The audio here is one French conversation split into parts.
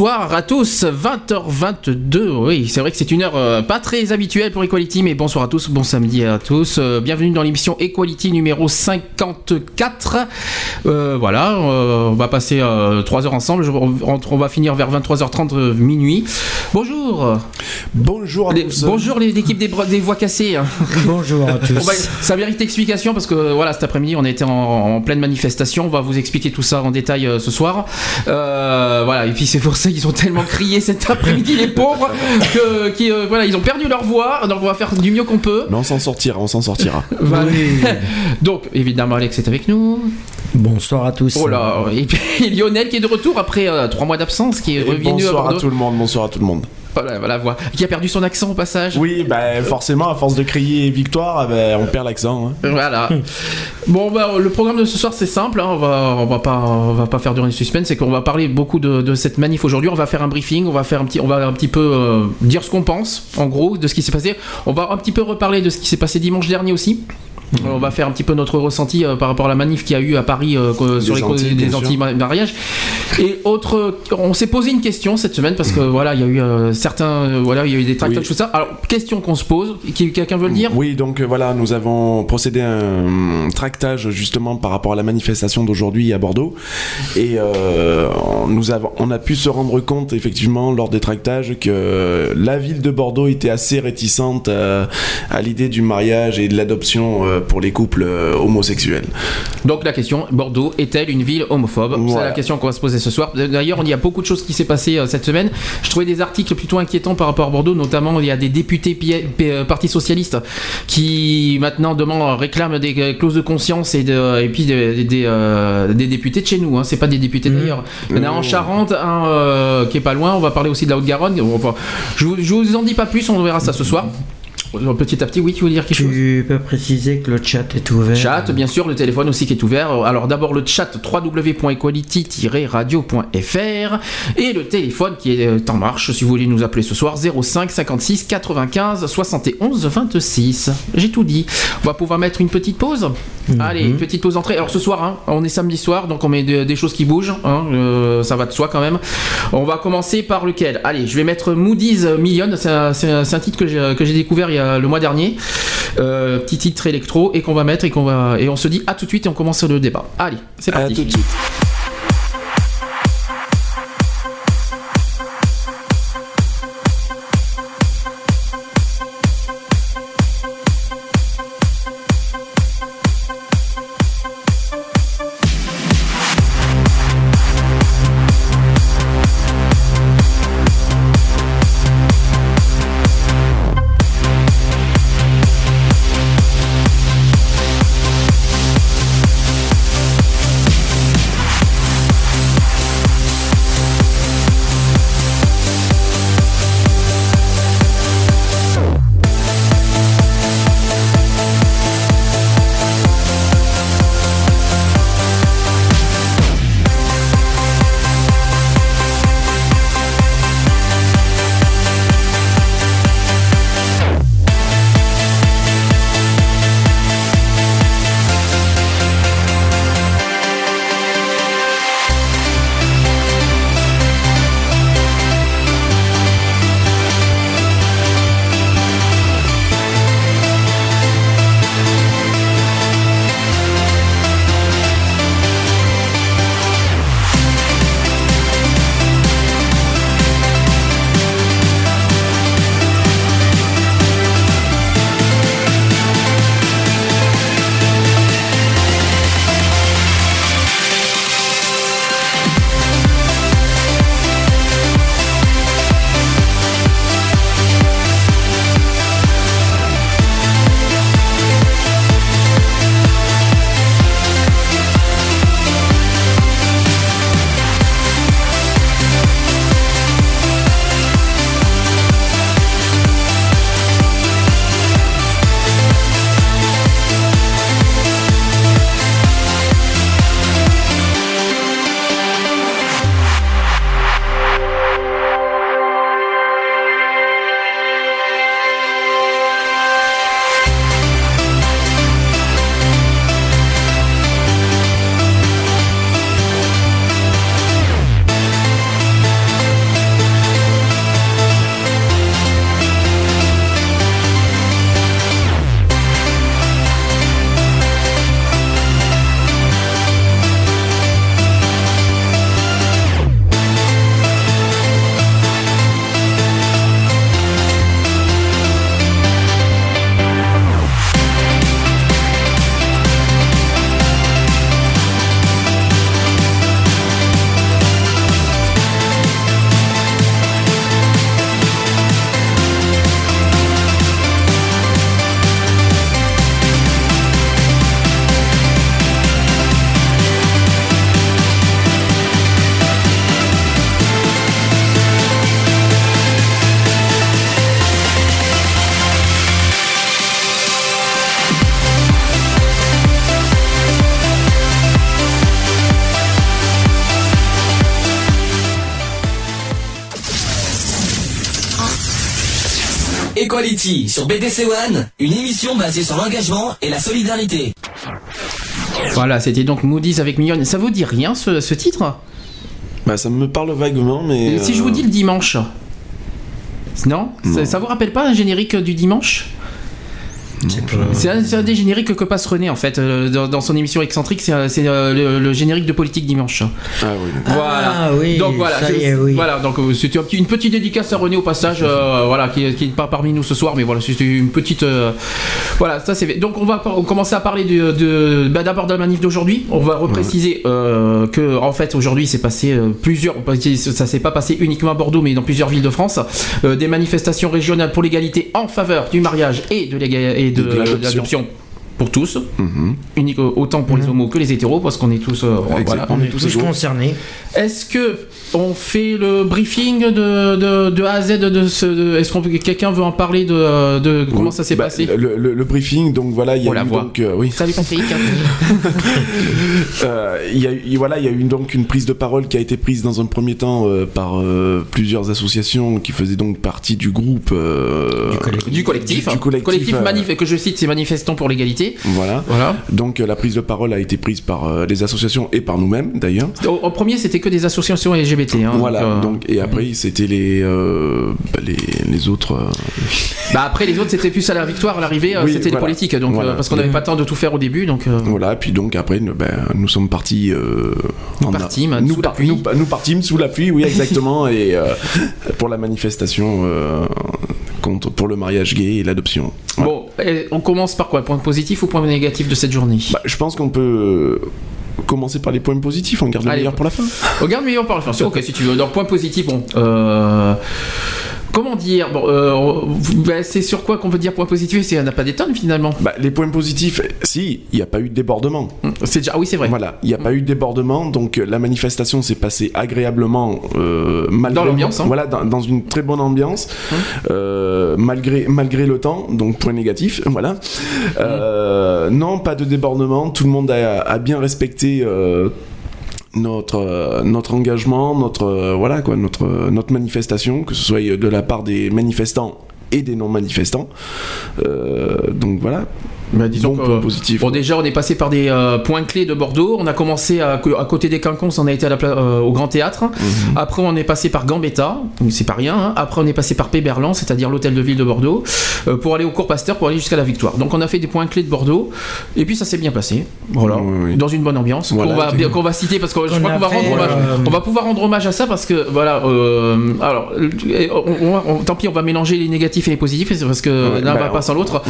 Bonsoir à tous, 20h22, oui c'est vrai que c'est une heure euh, pas très habituelle pour Equality, mais bonsoir à tous, bon samedi à tous, euh, bienvenue dans l'émission Equality numéro 54, euh, voilà, on va passer 3 heures ensemble, on, va finir vers 23h30 minuit. Bonjour. Bonjour à tous. Bonjour l'équipe des, des, voix cassées Bonjour à tous. Ça mérite explication parce que voilà cet après-midi on a été en, pleine manifestation, on va vous expliquer tout ça en détail ce soir, voilà et puis c'est pour ça qu'ils ont tellement crié cet après-midi les pauvres que qui, euh, voilà ils ont perdu leur voix donc on va faire du mieux qu'on peut. Mais on s'en sortira on s'en sortira. Donc évidemment Alex est avec nous. Bonsoir à tous. Oh là et puis Lionel qui est de retour après euh, trois mois d'absence qui est revenu bonsoir à tout le monde bonsoir à tout le monde voilà, voilà, voix. Qui a perdu son accent au passage. Oui, bah, forcément, à force de crier victoire, bah, on perd l'accent. Hein. Voilà. bon, bah, le programme de ce soir, c'est simple. Hein. On, va, on, va pas, on va pas faire durer le suspense. C'est qu'on va parler beaucoup de, de cette manif aujourd'hui. On va faire un briefing. On va, faire un petit, on va un petit peu euh, dire ce qu'on pense, en gros, de ce qui s'est passé. On va un petit peu reparler de ce qui s'est passé dimanche dernier aussi. On va faire un petit peu notre ressenti euh, par rapport à la manif qu'il y a eu à Paris euh, sur les des anti-mariages. Et autre, on s'est posé une question cette semaine parce que voilà, il y a eu euh, certains, voilà, il y a eu des tractages, tout ça. Alors, question qu'on se pose, quelqu'un veut le dire? Oui, donc voilà, nous avons procédé à un tractage justement par rapport à la manifestation d'aujourd'hui à Bordeaux, et nous avons, on a pu se rendre compte effectivement lors des tractages que la ville de Bordeaux était assez réticente à l'idée du mariage et de l'adoption pour les couples euh, homosexuels. Donc la question, Bordeaux est-elle une ville homophobe? C'est la question qu'on va se poser ce soir. D'ailleurs, il y a beaucoup de choses qui s'est passé euh, cette semaine. Je trouvais des articles plutôt inquiétants par rapport à Bordeaux, notamment il y a des députés euh, Parti Socialiste qui maintenant demandent, réclament des clauses de conscience et, de, et puis des, des, députés de chez nous. Hein. C'est pas des députés mmh. d'ailleurs. Il y en a en mmh. Charente, un qui est pas loin. On va parler aussi de la Haute-Garonne. Je, je vous en dis pas plus, on verra ça ce soir. Petit à petit, oui, tu veux dire quelque chose Tu peux préciser que le chat est ouvert. Chat, bien sûr, le téléphone aussi qui est ouvert. Alors d'abord le chat www.equality-radio.fr et le téléphone qui est en marche si vous voulez nous appeler ce soir 05 56 95 71 26. J'ai tout dit. On va pouvoir mettre une petite pause. Mhm. Allez, une petite pause entrée. Alors ce soir, hein, on est samedi soir, donc on met des choses qui bougent. Hein, euh, ça va de soi quand même. On va commencer par lequel? Allez, je vais mettre Moody's Million. C'est un, un, titre que j'ai découvert il y a le mois dernier. Euh, petit titre électro et qu'on va mettre et qu'on va et on se dit à tout de suite et on commence le débat. Allez, c'est parti. tout de suite. Equality sur BDC One, une émission basée sur l'engagement et la solidarité. Voilà, c'était donc Moody's avec Million. Ça vous dit rien ce, ce titre? Bah, ça me parle vaguement, mais. Si je vous euh, dis le dimanche? Non, Ça, ça vous rappelle pas un générique du dimanche? C'est un, c'est un des génériques que passe René en fait euh, dans, dans son émission excentrique. C'est, euh, euh, le, le générique de politique dimanche. Ah oui. Voilà. Ah oui, donc voilà, ça je- y est, oui. voilà. Donc euh, c'était un une petite dédicace à René au passage, euh, voilà, qui, qui n'est pas parmi nous ce soir, mais voilà, c'était une petite, euh, voilà, ça c'est fait. Donc on va on commencer à parler de, de bah, d'abord de la manif d'aujourd'hui. On va repréciser euh, que en fait aujourd'hui c'est passé euh, plusieurs, ça s'est pas passé uniquement à Bordeaux, mais dans plusieurs villes de France, euh, des manifestations régionales pour l'égalité en faveur du mariage et de l'éga- et de, de l'adoption. pour tous, Mhm. unique autant pour les homos que les hétéros, parce qu'on est tous, euh, voilà. On est tous concernés. est-ce que on fait le briefing de, de, de A à Z de ce Est-ce qu'on peut- quelqu'un veut en parler de, de comment Oui. ça s'est Bah, passé le, le- le briefing, donc voilà, il y a On la eu voit. donc, euh, oui, Salut Patrick. Euh, il y a eu, voilà, il y a eu donc une prise de parole qui a été prise dans un premier temps euh, par euh, plusieurs associations qui faisaient donc partie du groupe. euh, Du collectif. du collectif, Du- du collectif, euh, manif que je cite, c'est manifestants pour l'égalité. Voilà. Voilà. Donc euh, la prise de parole a été prise par euh, les associations et par nous-mêmes d'ailleurs. Au, au premier, c'était que des associations LGBT. Hein, voilà. donc, euh, Donc et après c'était les, euh, bah, les les autres. euh, bah après les autres, c'était plus à la victoire, à l'arrivée, Oui, c'était voilà. les politiques, donc Voilà. parce qu'on n'avait pas le temps de tout faire au début, donc. Voilà. Puis donc après nous, nous sommes partis. Nous partîmes, nous, sous la par- pluie. nous, nous partîmes sous la pluie, oui exactement, et pour la manifestation contre pour le mariage gay et l'adoption. Bon, et on commence par quoi? Point positif ou point négatif de cette journée? Bah, je pense qu'on peut commencer par les points positifs, on garde le Allez. meilleur pour la fin. Regarde, mais on parle. Enfin, ok, si tu veux. Donc, point positif, bon. Euh, comment dire Bon, euh, bah, c'est sur quoi qu'on peut dire point positif C'est n'y en a pas des tonnes finalement. Bah, les points positifs, si, il n'y a pas eu de débordement. C'est déjà. Ah oui, c'est vrai. Voilà, il n'y a pas eu de débordement, donc euh, la manifestation s'est passée agréablement, euh, malgré Dans l'ambiance, hein. Voilà, dans, dans une très bonne ambiance, euh, malgré malgré le temps, donc point négatif, voilà. Non, pas de débordement, tout le monde a, a bien respecté. Euh, notre euh, notre engagement, notre euh, voilà quoi, notre notre manifestation, que ce soit de la part des manifestants et des non manifestants. Euh, donc voilà, Bah, disons euh, positif. Bon, quoi. déjà, on est passé par des euh, points clés de Bordeaux. On a commencé à, à côté des Quinconces, on a été à la euh, au Grand Théâtre. Mhm. Après, on est passé par Gambetta, c'est pas rien. hein. Après, on est passé par Péberlan, c'est-à-dire l'hôtel de ville de Bordeaux, euh, pour aller au cours Pasteur, pour aller jusqu'à la Victoire. Donc, on a fait des points clés de Bordeaux, et puis ça s'est bien passé. Voilà, Oui, oui. dans une bonne ambiance. Voilà, qu'on va, c'est- bien- qu'on va citer parce que je Qu'on crois qu'on va fait, rendre hommage. euh, On va pouvoir rendre hommage à ça parce que voilà. euh, alors, on- on va- on- tant pis, on va mélanger les négatifs et les positifs parce que Ouais, l'un bah, va pas sans l'autre.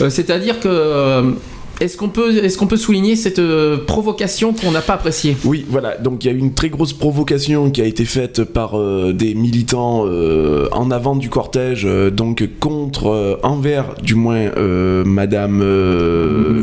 Euh, C'est-à-dire que euh, est-ce qu'on peut, est-ce qu'on peut souligner cette euh, provocation qu'on n'a pas appréciée? Oui, voilà. Donc il y a eu une très grosse provocation qui a été faite par euh, des militants euh, en avant du cortège, donc contre, envers du moins Madame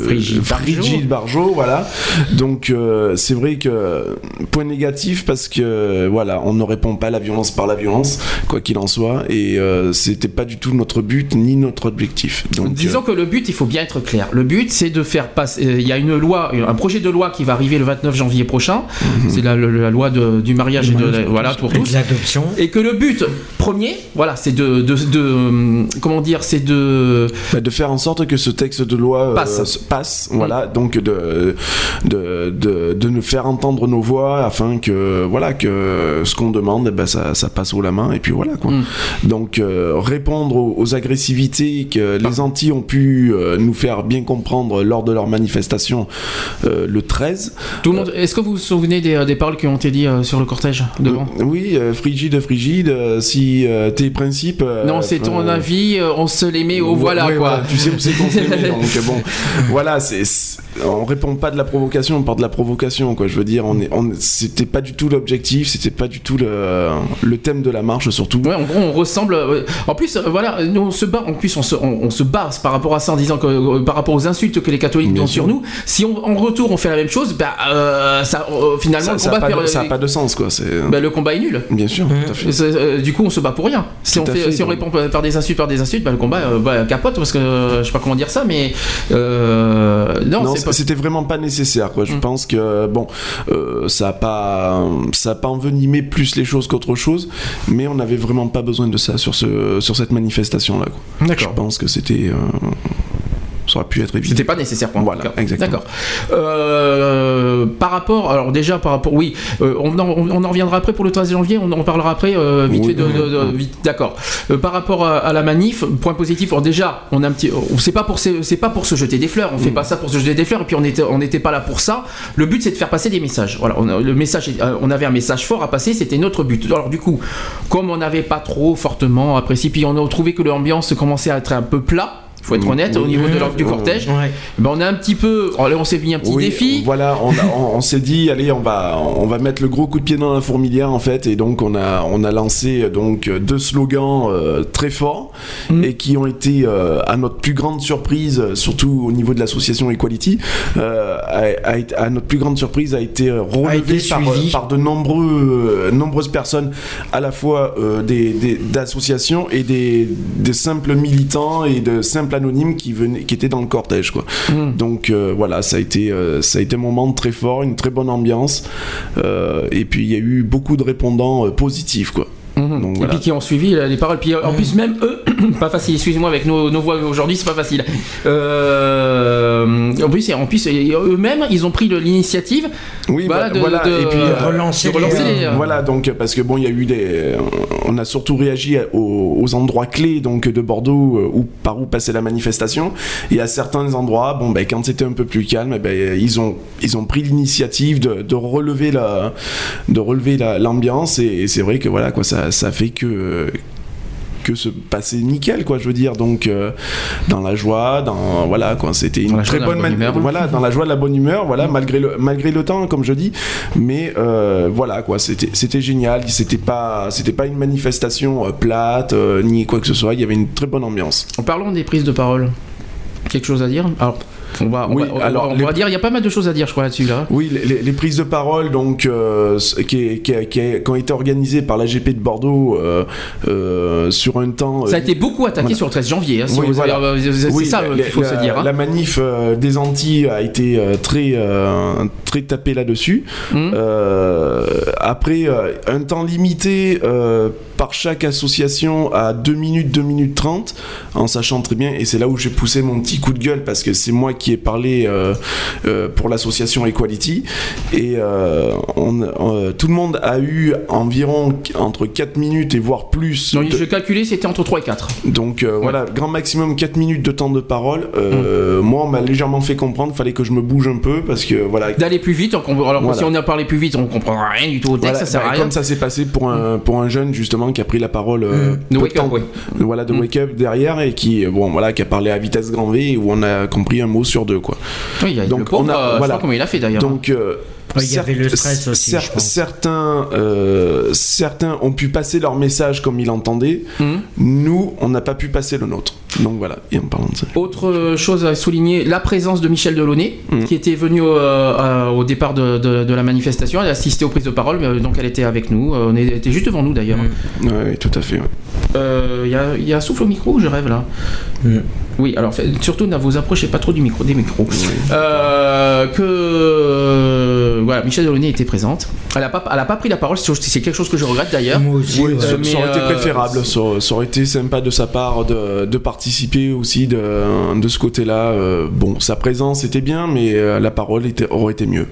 Frigide Barjot. Frigide Barjot, voilà. Donc c'est vrai que point négatif parce que voilà, on ne répond pas à la violence par la violence, quoi qu'il en soit, et c'était pas du tout notre but ni notre objectif. Donc Disons que le but, il faut bien être clair. Le but, c'est de faire passer. euh, Il y a une loi, un projet de loi qui va arriver le 29 janvier prochain. Mhm. C'est la, la- la loi de- du mariage et de la- voilà pour Et de tous. l'adoption. Et que le but premier, voilà, c'est de, de, de- comment dire, c'est de Bah, de faire en sorte que ce texte de loi euh, Passe. se- passe, voilà, donc de, de, de, de nous faire entendre nos voix afin que, voilà, que ce qu'on demande, ben, ça, ça passe haut la main, et puis voilà, quoi. Mm. Donc, euh, répondre aux, aux agressivités que les Antilles ont pu euh, nous faire bien comprendre lors de leur manifestation euh, le 13. tout le monde. Est-ce que vous vous souvenez des, des paroles qui ont été dites euh, sur le cortège devant? Euh, oui, euh, frigide, frigide, euh, si euh, tes principes... euh, Non, c'est ton euh, avis. euh, On se les met au voilà Ouais, quoi. Tu sais où c'est qu'on se les met, donc bon, voilà, c'est, on répond pas de la provocation, on part de la provocation, quoi. Je veux dire, on est, on, c'était pas du tout l'objectif, c'était pas du tout le, le thème de la marche, surtout. Ouais, en gros, on ressemble. euh, En plus, euh, voilà, nous on se bat. En plus, on se, on, on se bat par rapport à ça en disant que euh, par rapport aux insultes que les catholiques Bien sur nous, si on, en retour on fait la même chose, bah euh, ça, euh, finalement Ça, le ça a combat pas de, pas sens, quoi. C'est, bah, le combat est nul. bien sûr, tout à fait. C'est- euh, du coup, on se bat pour rien. Si Tout on fait, fait, si on répond par des insultes, par des insultes, bah, le combat euh, bah, capote parce que euh, je sais pas comment dire ça, mais euh, non, c'était vraiment pas nécessaire. Quoi. Je mm. pense que bon, euh, ça a pas, ça a pas envenimé plus les choses qu'autre chose, mais on n'avait vraiment pas besoin de ça sur ce, sur cette manifestation là. D'accord. Je pense que c'était euh, ça aurait pu être évident. C'était pas nécessaire. Quoi, voilà, exactement. D'accord. Euh, par rapport, alors déjà par rapport, oui, euh, on, en, on, en, reviendra après pour le 13 janvier. On en parlera après euh, vite fait de, de, de vite. D'accord. Euh, par rapport à, à, la manif, point positif. Alors déjà, on a un petit, c'est pas pour c'est pas pour se jeter des fleurs. On fait mm. pas ça pour se jeter des fleurs. Et puis on était on n'était pas là pour ça. Le but c'est de faire passer des messages. Voilà. On, le message, on avait un message fort à passer. C'était notre but. Alors du coup, comme on n'avait pas trop fortement apprécié, puis on a trouvé que l'ambiance commençait à être un peu plat faut être honnête, au niveau de du cortège. Ben on a un petit peu. on s'est mis un petit défi. Voilà, on, on, s'est dit, allez, on va, on va mettre le gros coup de pied dans la fourmilière en fait, et donc on a, on a lancé donc deux slogans euh, très forts mm. et qui ont été euh, à notre plus grande surprise, surtout au niveau de l'association Equality, euh, à, notre plus grande surprise a été relevé par, par, de nombreux, nombreuses personnes, à la fois des, d'associations et des, des simples militants et de simples anonyme qui venait, qui était dans le cortège, quoi. Hmm. Donc euh, voilà, ça a été, euh, ça a été un moment très fort, une très bonne ambiance, euh, et puis il y a eu beaucoup de répondants positifs, quoi. Mhm. et puis qui ont suivi les paroles. Puis en plus, même eux, pas facile, excusez-moi, avec nos, nos voix aujourd'hui, c'est pas facile. Euh, en plus, en plus eux-mêmes, ils ont pris l'initiative oui, voilà, de, voilà. et puis relancer, les, Voilà, donc, parce que bon, il y a eu des. On a surtout réagi aux, endroits clés donc, de Bordeaux euh, où, par où passait la manifestation. Et à certains endroits, bon, ben, quand c'était un peu plus calme, ben, ils, ont, ils ont pris l'initiative de, de, relever la de relever l'ambiance. Et, et c'est vrai que voilà, quoi, ça ça, fait que que se passer nickel quoi je veux dire. Donc euh, dans la joie dans voilà quoi c'était une très bonne, humeur. voilà dans la joie de la bonne humeur voilà malgré le malgré le temps comme je dis. Mais euh, voilà quoi c'était c'était génial. C'était pas c'était pas une manifestation euh, plate ni quoi que ce soit. Il y avait une très bonne ambiance. Parlons des prises de parole quelque chose à dire? Alors on va, oui, alors, on va dire, il y a pas mal de choses à dire, je crois, là-dessus. Là. Oui, les, prises de parole donc, euh, qui, qui, ont été organisées par l'AGP de Bordeaux euh, euh, sur un temps. Ça a été beaucoup attaqué sur le 13 janvier, hein, si oui, c'est ça qu'il faut se dire. Hein. La manif des Antilles a été très, très tapée là-dessus. Hum. après, un temps limité par chaque association à 2 minutes, 2 minutes 30, en sachant très bien, et c'est là où j'ai poussé mon petit coup de gueule parce que c'est moi qui ai parlé euh, euh, pour l'association Equality, et euh, on, tout le monde a eu environ entre 4 minutes et voire plus. Donc je calculais, c'était entre 3 et 4. Donc voilà, grand maximum 4 minutes de temps de parole. Hum. Moi, on m'a légèrement fait comprendre, fallait que je me bouge un peu parce que voilà. D'aller plus vite, alors si on a parlé plus vite, on comprendra rien du tout au texte, ça sert à bah, rien. Comme ça s'est passé pour un, pour un jeune justement qui a pris la parole euh, mm. de wake up, voilà de mm. wake up derrière et qui bon voilà qui a parlé à vitesse grand V où on a compris un mot sur deux quoi. Oui, donc on a euh, voilà comment il a fait d'ailleurs. Donc euh, il y avait le stress aussi. Certains, euh, certains ont pu passer leur message comme ils l'entendaient. Hmm. Nous, on n'a pas pu passer le nôtre. Donc voilà, et en parlant de ça. Autre chose à souligner, la présence de Michel Delaunay, hmm. qui était venu euh, au départ de, de, la manifestation. Elle a assisté aux prises de parole, donc elle était avec nous. On était juste devant nous d'ailleurs. Hmm. Oui, tout à fait. Il euh, y, y, a un souffle au micro ou je rêve là? Oui, alors surtout ne vous approchez pas trop du micro, des micros. que voilà, Michel Delaunay était présente. Elle n'a pas, pas pris la parole, c'est quelque chose que je regrette d'ailleurs. Moi aussi. ça, aurait été euh, préférable, ça, aurait été sympa de sa part de, participer aussi de, de ce côté-là. Euh, bon, sa présence était bien, mais euh, la parole était, aurait été mieux.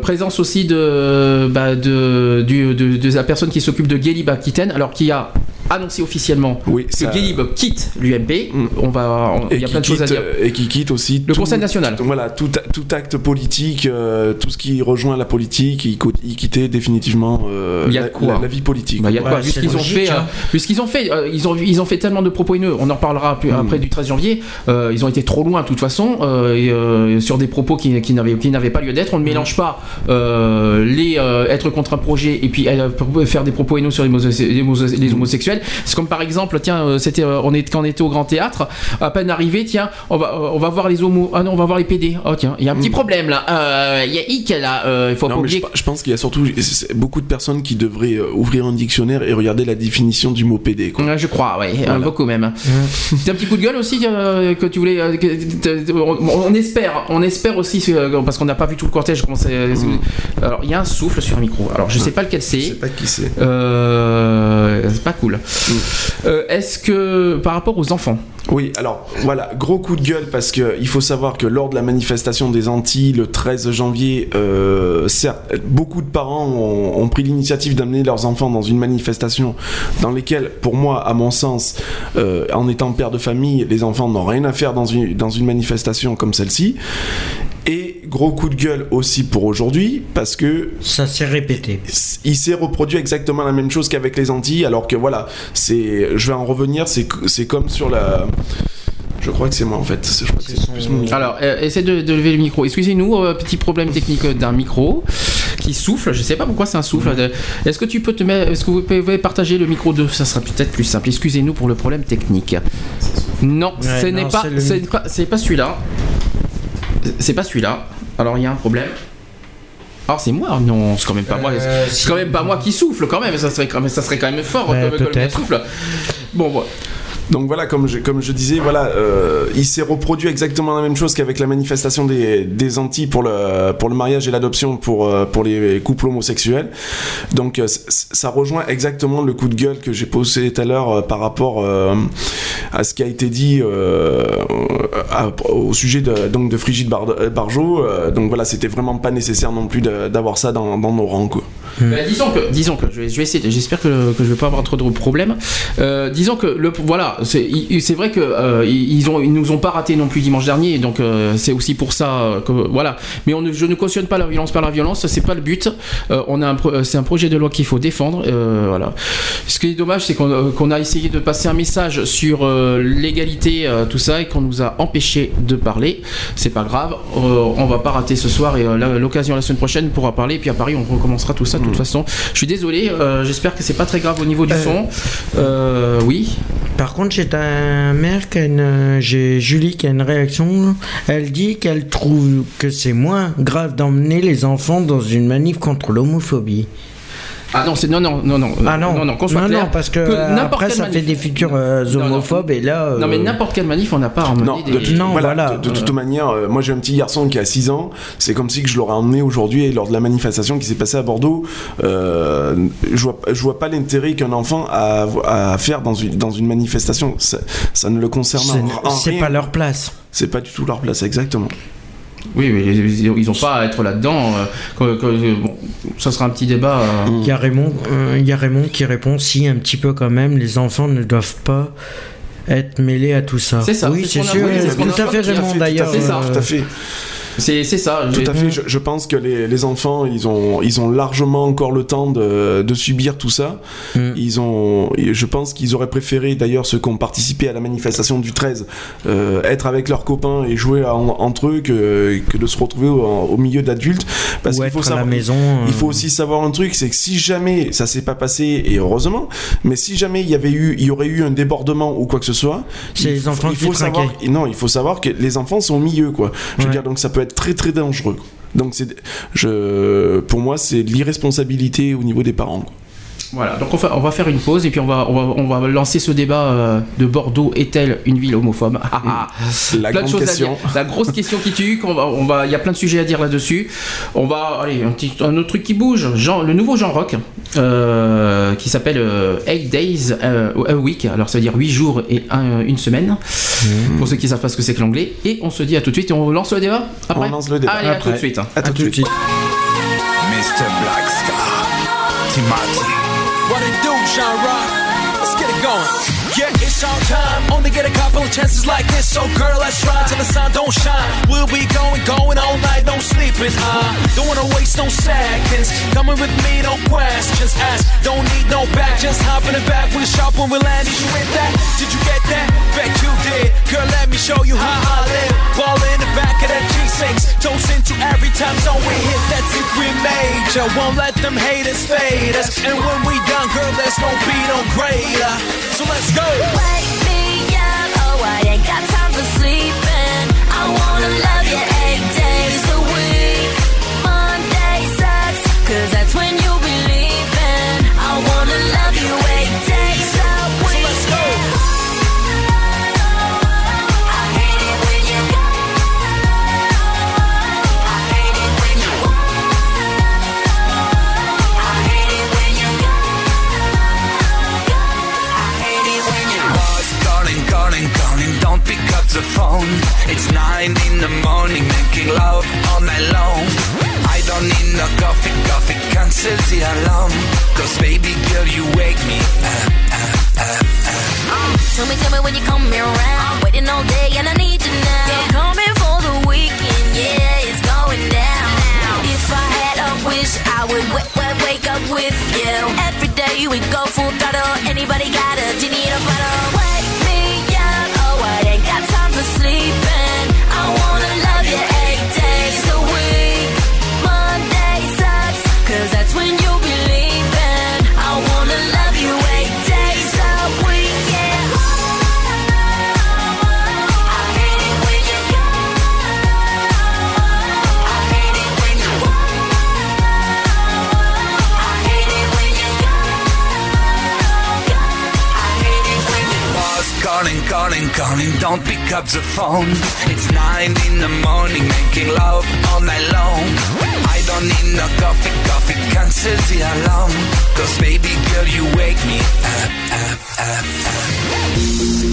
présence aussi de, bah, de, de, la personne qui s'occupe de Gelib Aquitaine, alors qui a annoncé officiellement oui, que Gelib quitte l'UMP. Mm. On va, il y a plein de choses à dire. Et qui quitte aussi le Conseil national. Voilà, tout, tout acte politique, tout ce qui rejoint la politique, il, quittait définitivement euh, la, vie politique. Bah, il y a quoi Puisqu'ils ont, fait, hein. ont fait, euh, ils ont, ils ont fait tellement de propos haineux. On en reparlera plus, hmm. après du 13 janvier. Euh, ils ont été trop loin de toute façon sur des propos qui, qui n'avaient qui n'avaient pas lieu d'être. On ne mélange pas les être contre un projet et puis faire des propos haineux sur les, homosexuels sexuelle. C'est comme par exemple, tiens, c'était, on est, quand on était au Grand Théâtre, à peine arrivé, tiens, on va, on va voir les homos, ah non, on va voir les PD. Oh tiens, il y a un petit mm. problème là. Il y a Ick là, il faut pas oublier. Je, pense qu'il y a surtout beaucoup de personnes qui devraient ouvrir un dictionnaire et regarder la définition du mot PD. Quoi. Je crois, oui, beaucoup même. C'est un petit coup de gueule aussi que tu voulais. on, espère, on espère aussi parce qu'on n'a pas vu tout le cortège. Mm. Alors il y a un souffle sur un micro. Alors je sais pas lequel c'est. Je sais pas qui c'est. Euh, c'est pas cool. Euh, est-ce que par rapport aux enfants Oui, alors voilà, gros coup de gueule parce que il faut savoir que lors de la manifestation des Antilles le 13 janvier, euh, certes, beaucoup de parents ont, pris l'initiative d'amener leurs enfants dans une manifestation dans lesquelles, pour moi, à mon sens, en étant père de famille, les enfants n'ont rien à faire dans une, dans une manifestation comme celle-ci. Et gros coup de gueule aussi pour aujourd'hui, parce que... Ça s'est répété. Il s'est reproduit exactement la même chose qu'avec les Antilles, alors que voilà, c'est, je vais en revenir, c'est comme sur la... Je crois que c'est moi en fait. Alors, euh, essaie de, lever le micro. Excusez-nous, euh, petit problème technique d'un micro qui souffle. Je sais pas pourquoi c'est un souffle. Mhm. Est-ce que tu peux te mettre, est-ce que vous pouvez partager le micro de Ça sera peut-être plus simple. Excusez-nous pour le problème technique. Non, ce n'est pas, c'est pas celui-là. C'est pas celui-là. Alors il y a un problème. Alors c'est moi Non, c'est quand même pas moi. Euh, c'est quand même pas moi qui souffle quand même. Ça serait quand même, ça serait quand même fort ouais, que, le souffle. Bon, voilà. Donc voilà, comme je, disais, voilà, euh, il s'est reproduit exactement la même chose qu'avec la manifestation des, Antilles pour le, mariage et l'adoption pour, euh, les couples homosexuels. Donc euh, ça rejoint exactement le coup de gueule que j'ai posé tout à l'heure par rapport à ce qui a été dit au sujet de, donc de Frigide Barjot. donc voilà, c'était vraiment pas nécessaire non plus d'avoir ça dans, nos rangs. Bah, disons que, disons que, je vais, vais essayer, j'espère que, que je vais pas avoir trop de problèmes. disons que le, voilà, c'est vrai que euh, ils, ont, ils nous ont pas raté non plus dimanche dernier, donc euh, c'est aussi pour ça que voilà. Mais on je ne cautionne pas la violence par la violence, c'est pas le but. Euh, on a c'est un projet de loi qu'il faut défendre, voilà. Ce qui est dommage, c'est qu'on a essayé de passer un message sur l'égalité, tout ça, et qu'on nous a empêché de parler. C'est pas grave, on va pas rater ce soir et l'occasion la semaine prochaine pourra parler. Et puis à Paris, on recommencera tout ça toute mmh. façon. Je suis désolé, j'espère que c'est pas très grave au niveau du son. oui. Par contre, j'ai un maire qui j'ai Julie qui a une réaction. Elle dit qu'elle trouve que c'est moins grave d'emmener les enfants dans une manif contre l'homophobie. Ah non, c'est non, non, non, non. Ah non, non, non, qu'on soit clair. parce que, après, ça fait des futurs euh, homophobes et là. Non, mais euh, n'importe quelle manif, on n'a pas emmené non, des. De, non, voilà, De, toute manière, euh, moi j'ai un petit garçon qui a 6 ans. C'est comme si que je l'aurais emmené aujourd'hui lors de la manifestation qui s'est passée à Bordeaux. je vois, je vois pas l'intérêt qu'un enfant a à faire dans une, dans une manifestation. Ça, ça ne le concerne en, C'est pas leur place. C'est pas du tout leur place, exactement. Oui, mais ils n'ont pas à être là-dedans. Euh, bon, ça sera un petit débat. Euh. Il, y a Raymond, euh, il y a Raymond qui répond si, un petit peu quand même, les enfants ne doivent pas être mêlés à tout ça. C'est ça. Oui, c'est sûr. Tout à fait, Raymond, d'ailleurs. C'est ça. Tout à fait. C'est ça. Tout à fait. Je, pense que les, les, enfants, ils ont, ils ont largement encore le temps de, de subir tout ça. Mm. Ils ont, je pense qu'ils auraient préféré, d'ailleurs, ceux qui ont participé à la manifestation du 13, euh, être avec leurs copains et jouer entre eux que, que, de se retrouver au, milieu d'adultes. Parce qu'il faut savoir, la maison. Il faut euh. aussi savoir un truc, c'est que si jamais ça s'est pas passé, et heureusement, mais si jamais il y avait eu, il y aurait eu un débordement ou quoi que ce soit, c'est les enfants il faut savoir, non, il faut savoir que les enfants sont au milieu, quoi. Je veux dire, donc ça peut être très très dangereux. Donc je, pour moi, c'est l'irresponsabilité au niveau des parents. Voilà, donc on va, on va, faire une pause et puis on va, on va, lancer ce débat euh, de Bordeaux est-elle une ville homophobe? Ah, ah. La grande question. La grosse question qui tue, il va, il y a plein de sujets à dire là-dessus. On va, allez, un, petit, un autre truc qui bouge, le nouveau Jean Rock, euh, qui s'appelle 8 euh, Days a Week, alors ça veut dire 8 jours et une semaine, mmh. pour ceux qui savent pas ce que c'est que l'anglais. Et on se dit à tout de suite, on lance le débat après On lance le débat. Allez, à tout de suite. À, tout, de suite. Mr. Blackstar, Timothy. Sean Rock? Let's get it going. Yeah, it's our time. Only get a couple of chances like this. So, girl, let's ride till the sun don't shine. We'll be going, going all night, no sleeping. Uh, don't wanna waste no seconds. Coming with me, no questions asked. Don't need no back, just hop in the back. We'll shop when we land. Did you hit that? Did you get that? Bet you did. Girl, let me show you how I G6. Toast into every time zone we hit. That's it, we future. Won't let them haters fade us. And when we done, girl, there's no be no greater. So let's go. Wake me up, oh I ain't got time for sleeping. I wanna love you the phone. It's nine in the morning, making love all night long. I don't need no coffee, coffee, cancel the alarm. Cause baby girl, you wake me up, up, up, up. Tell me, tell me when you come around. I'm Waiting all day and I need you now. I'm coming for the weekend, yeah, it's going down. If I had a wish, I would wake, wake, wake up with you. Every day we go full throttle. Anybody got a genie in a bottle? Wake time for sleeping. I wanna calling, don't pick up the phone. It's nine in the morning, making love all night long. I don't need no coffee, coffee, cancel the alarm. Cause baby girl, you wake me up, up, up, up.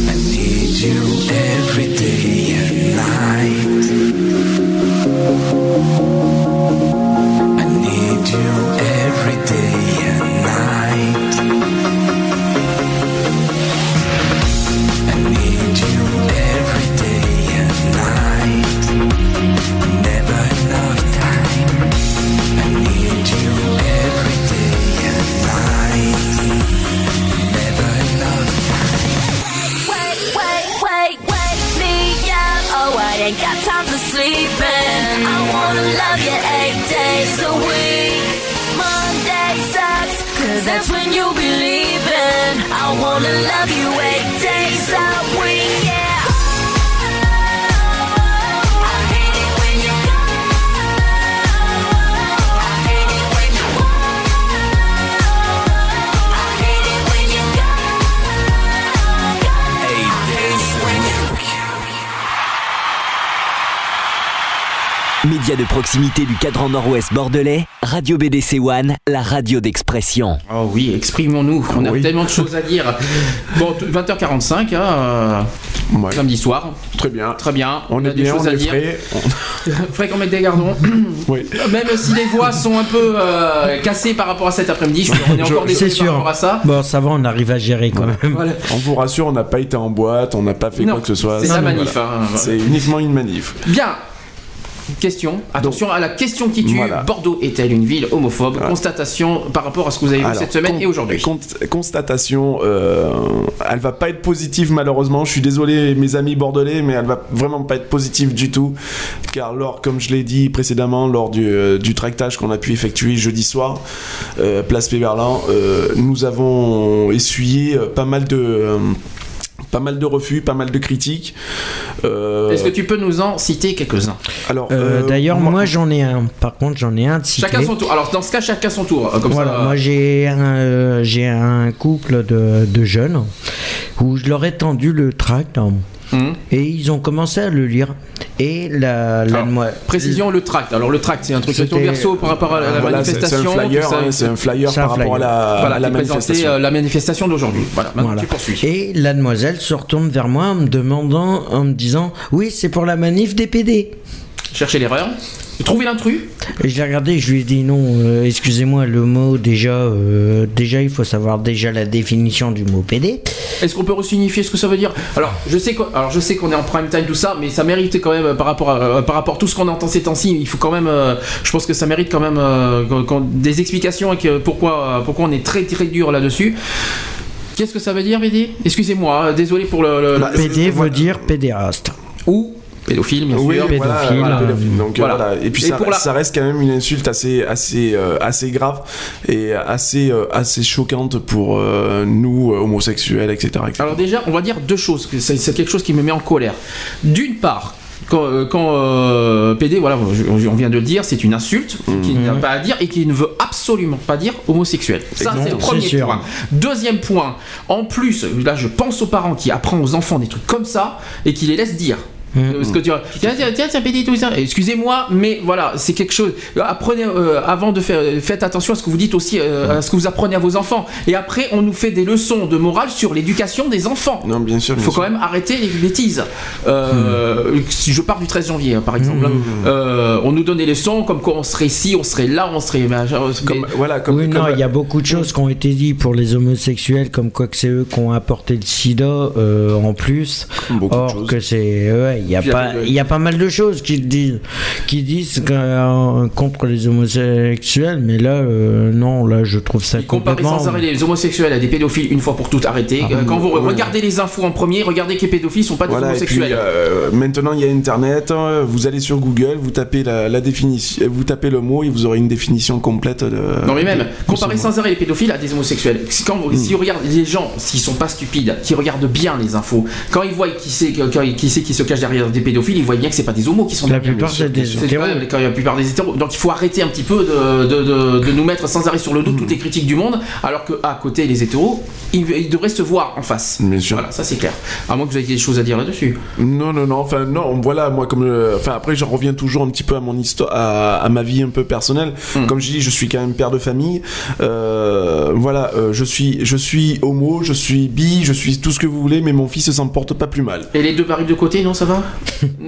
I need you every day and night. I need you every day love you eight days a week. Monday sucks, cause that's when you'll be leaving. I wanna love you eight days a week, Média de proximité du cadran nord-ouest bordelais, Radio BDC One, la radio d'expression. Oh oui, exprimons-nous. On a Oui. tellement de choses à dire. Bon, t- 20h45, hein, euh, Ouais. samedi soir. Très bien. Très bien. On, a est des bien, choses on à est dire. frais. Faudrait qu'on mette des gardons. Oui. Même si les voix sont un peu euh, cassées par rapport à cet après-midi, je- on est encore C'est désolé par sûr. rapport à ça. Bon, ça va, on arrive à gérer quand même. Voilà. On vous rassure, on n'a pas été en boîte, on n'a pas fait Non, quoi que ce soit. c'est la manif, voilà. hein. C'est uniquement une manif. Bien. Question. Attention à la question qui tue. Voilà. Bordeaux est-elle une ville homophobe Voilà. Constatation par rapport à ce que vous avez vu cette semaine et aujourd'hui. con- constatation, euh, elle va pas être positive malheureusement. Je suis désolé mes amis bordelais, mais elle va vraiment pas être positive du tout, car lors, comme je l'ai dit précédemment, lors du, euh, du tractage qu'on a pu effectuer jeudi soir, euh, place Péberlin, euh, nous avons essuyé pas mal de pas mal de refus, pas mal de critiques. Euh, Est-ce que tu peux nous en citer quelques-uns? Alors, Euh, euh, D'ailleurs, moi, j'en ai un. Par contre, j'en ai un de. Chacun son tour. Alors dans ce cas, chacun son tour. Comme Voilà, ça. moi j'ai un, euh, j'ai un couple de, de jeunes où je leur ai tendu le tract et ils ont commencé à le lire. Et la, la Alors, Précision le tract. Alors le tract, c'est un truc recto verso par rapport à la voilà, c'est- c'est un manifestation. flyer, hein, c'est un flyer un par rapport à la, Voilà, à la manifestation. euh, la manifestation d'aujourd'hui. Voilà, maintenant Voilà. tu poursuis. Et la demoiselle se retourne vers moi en me demandant, en me disant, oui, c'est pour la manif des PD. Cherchez l'erreur. Trouvez l'intrus. Je l'ai regardé, je lui ai dit non, euh, excusez-moi, le mot déjà, euh, déjà il faut savoir déjà la définition du mot PD. Est-ce qu'on peut resignifier ce que ça veut dire? Alors, je sais qu'on, alors je sais qu'on est en prime time tout ça, mais ça mérite quand même euh, par rapport à, euh, par rapport à tout ce qu'on entend ces temps-ci, il faut quand même, je pense que ça mérite quand même des explications et que pourquoi, pourquoi on est très très dur là-dessus. Qu'est-ce que ça veut dire, Bédi Excusez-moi, désolé pour le, le- Bah, le- PD veut dire pédéraste. ou pédophile, bien Oui, sûr. pédophile, voilà, euh, pédophile. Donc voilà. voilà. Et puis Et ça, pour la- ça reste quand même une insulte assez, assez, euh, assez grave et assez, euh, assez choquante pour euh, nous euh, homosexuels, etc. etc. Alors déjà, on va dire deux choses. C'est quelque chose qui me met en colère. D'une part, quand, quand PD, voilà, je- on vient de le dire, c'est une insulte qui n'a pas à dire et qui ne veut absolument pas dire homosexuel. Ça, c'est le premier sûr. point. Deuxième point, en plus, là, je pense aux parents qui apprennent aux enfants des trucs comme ça et qui les laissent dire. Euh, ce que tu tiens, tiens, tiens, tiens, PD, tout ça. Excusez-moi, mais voilà, c'est quelque chose. Apprenez euh, avant de faire, faites attention à ce que vous dites aussi, euh, à ce que vous apprenez à vos enfants. Et après, on nous fait des leçons de morale sur l'éducation des enfants. Non, bien sûr. Il faut sûr. quand même arrêter les bêtises. Euh, Si je pars du 13 janvier, hein, par exemple, hein, euh, on nous donne des leçons comme quoi on serait ici, on serait là, on serait. Comme, mais- voilà, comme, oui, non, il y a beaucoup de choses qui ont été dites pour les homosexuels, comme quoi que c'est eux qui ont apporté le sida euh, en plus. Beaucoup de Or choses. que c'est. Ouais, il y, a Puis pas- le- il y a pas mal de choses qui disent, qui disent que, euh, contre les homosexuels, mais là, euh, non, là, je trouve ça Comparer complètement. sans arrêt les homosexuels à des pédophiles une fois pour toutes, arrêtez. Euh, Quand vous ouais. regardez les infos en premier, regardez que les pédophiles sont pas des Voilà, et puis homosexuels. euh, maintenant il y a Internet, hein, vous allez sur Google, vous tapez la, la définition, vous tapez le mot et vous aurez une définition complète de. Non mais même, mot. sans arrêt les pédophiles à des homosexuels. Si, quand, si on regarde les gens, s'ils sont pas stupides, qui regardent bien les infos, quand ils voient qui c'est qui, c'est qui se cache derrière des pédophiles, ils voient bien que c'est pas des homos qui sont La derrière. plupart, c'est des hétéros. la plupart des hétéros. Donc il faut arrêter un petit peu de, de, de- de nous mettre sans arrêt sur le dos toutes les critiques du monde, alors que à côté les hétéros, ils, ils devraient se voir en face. Bien sûr. Voilà, ça c'est clair. À moins que vous ayez des choses à dire là-dessus. Non, non, non, enfin, non, voilà, moi, comme. euh, Enfin, après, j'en reviens toujours un petit peu à mon histoire, à, à ma vie un peu personnelle. Hmm. Comme je dis, je suis quand même père de famille. Euh, voilà, euh, je, suis, je suis homo, je suis bi, je suis tout ce que vous voulez, mais mon fils s'en porte pas plus mal. Et les deux barils de côté, non, ça va?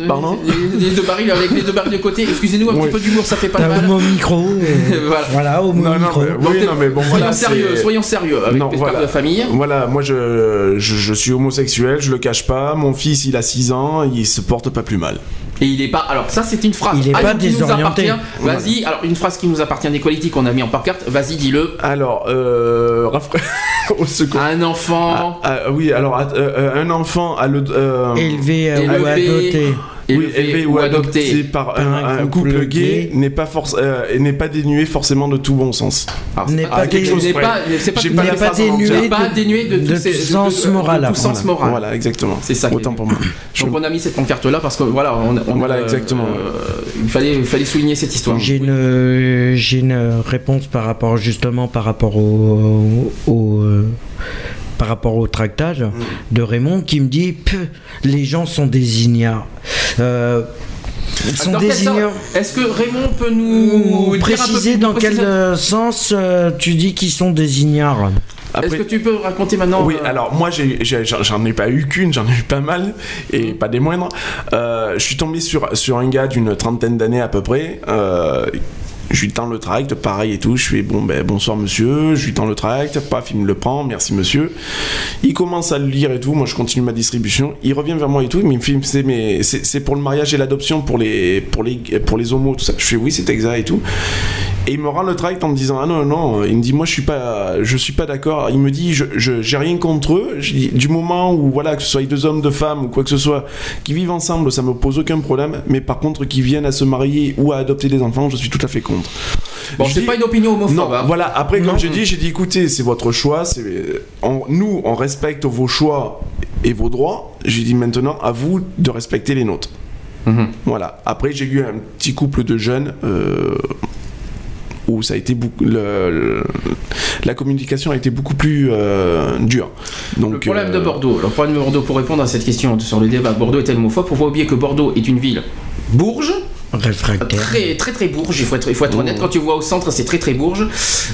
Pardon les, les deux barils avec les deux barils de côté. Excusez-nous un Oui. petit peu d'humour, ça fait pas mal. homo micro. Voilà. voilà, Non, non, micro. mais- Donc, oui, t'es- non, mais bon, soyons voilà, sérieux, soyons sérieux avec Non, les voilà. pères de famille. Voilà, moi je, je, je suis homosexuel, je le cache pas. Mon fils il a 6 ans, il se porte pas plus mal. Et il est pas. Alors ça c'est une phrase. Il est Ah, pas qui nous désorienté. appartient. Vas-y. Alors une phrase qui nous appartient des qualités qu'on a mis en pancarte. Vas-y, dis-le. Alors, euh, au secours. Un enfant. Ah, ah, oui, alors euh, euh, un enfant a le. euh, Élevé euh, Élevé. adopté. oui, élevé ou adopté par un, un couple gay n'est pas forc- euh, n'est pas dénué forcément de tout bon sens. Alors, N'est pas dénué pas de- dénué de, de tous ces- tout de- sens de- de moral. tout sens moral. Voilà, exactement. C'est ça. Autant pour moi. Je- Donc on a mis cette pancarte là parce que voilà, on, on- Voilà, euh, exactement. euh, il fallait, il fallait souligner cette histoire. J'ai une, j'ai une réponse par rapport justement par rapport au, au, euh, par rapport au tractage de Raymond qui me dit Peu, les gens sont des ignares. Euh, ils sont. Est-ce que Raymond peut nous Préciser dans quel préciser- euh, sens euh, tu dis qu'ils sont des ignares Est-ce Après- que tu peux raconter maintenant Oui, euh, alors moi j'en ai pas eu qu'une, j'en ai eu pas mal, et pas des moindres. Euh, je suis tombé sur, sur un gars d'une trentaine d'années à peu près. Je lui tends le tract, pareil et tout. Je fais bon, ben bonsoir monsieur. Je lui tends le tract, paf, il me le prend, merci monsieur. Il commence à le lire et tout. Moi je continue ma distribution. Il revient vers moi et tout. Il me fait c'est mais c'est pour le mariage et l'adoption pour les pour les pour les homos tout ça. Je fais oui c'est exact et tout. Et il me rend le tract en me disant ah non non. Il me dit moi je suis pas je suis pas d'accord. Il me dit je j'ai rien contre eux. Du moment où voilà que ce soit deux hommes, deux femmes ou quoi que ce soit qui vivent ensemble, ça me pose aucun problème. Mais par contre qui viennent à se marier ou à adopter des enfants, je suis tout à fait contre. Bon, Je c'est dis- pas une opinion homophobe. non, hein. voilà. Après, comme j'ai dit, j'ai dit, écoutez, c'est votre choix. C'est, on- nous, on respecte vos choix et vos droits. J'ai dit maintenant, à vous de respecter les nôtres. Mhm. Voilà. Après, j'ai eu un petit couple de jeunes. euh, où ça a été beaucoup, le- le- la communication a été beaucoup plus euh, dure. Donc, Le problème euh, de Bordeaux, le problème de Bordeaux, pour répondre à cette question sur le débat, Bordeaux est homophobe, faut pas oublier que Bordeaux est une ville bourge, Réfractaire. très très très bourge, il faut être, il faut être Mmh. honnête, quand tu vois au centre c'est très très bourge,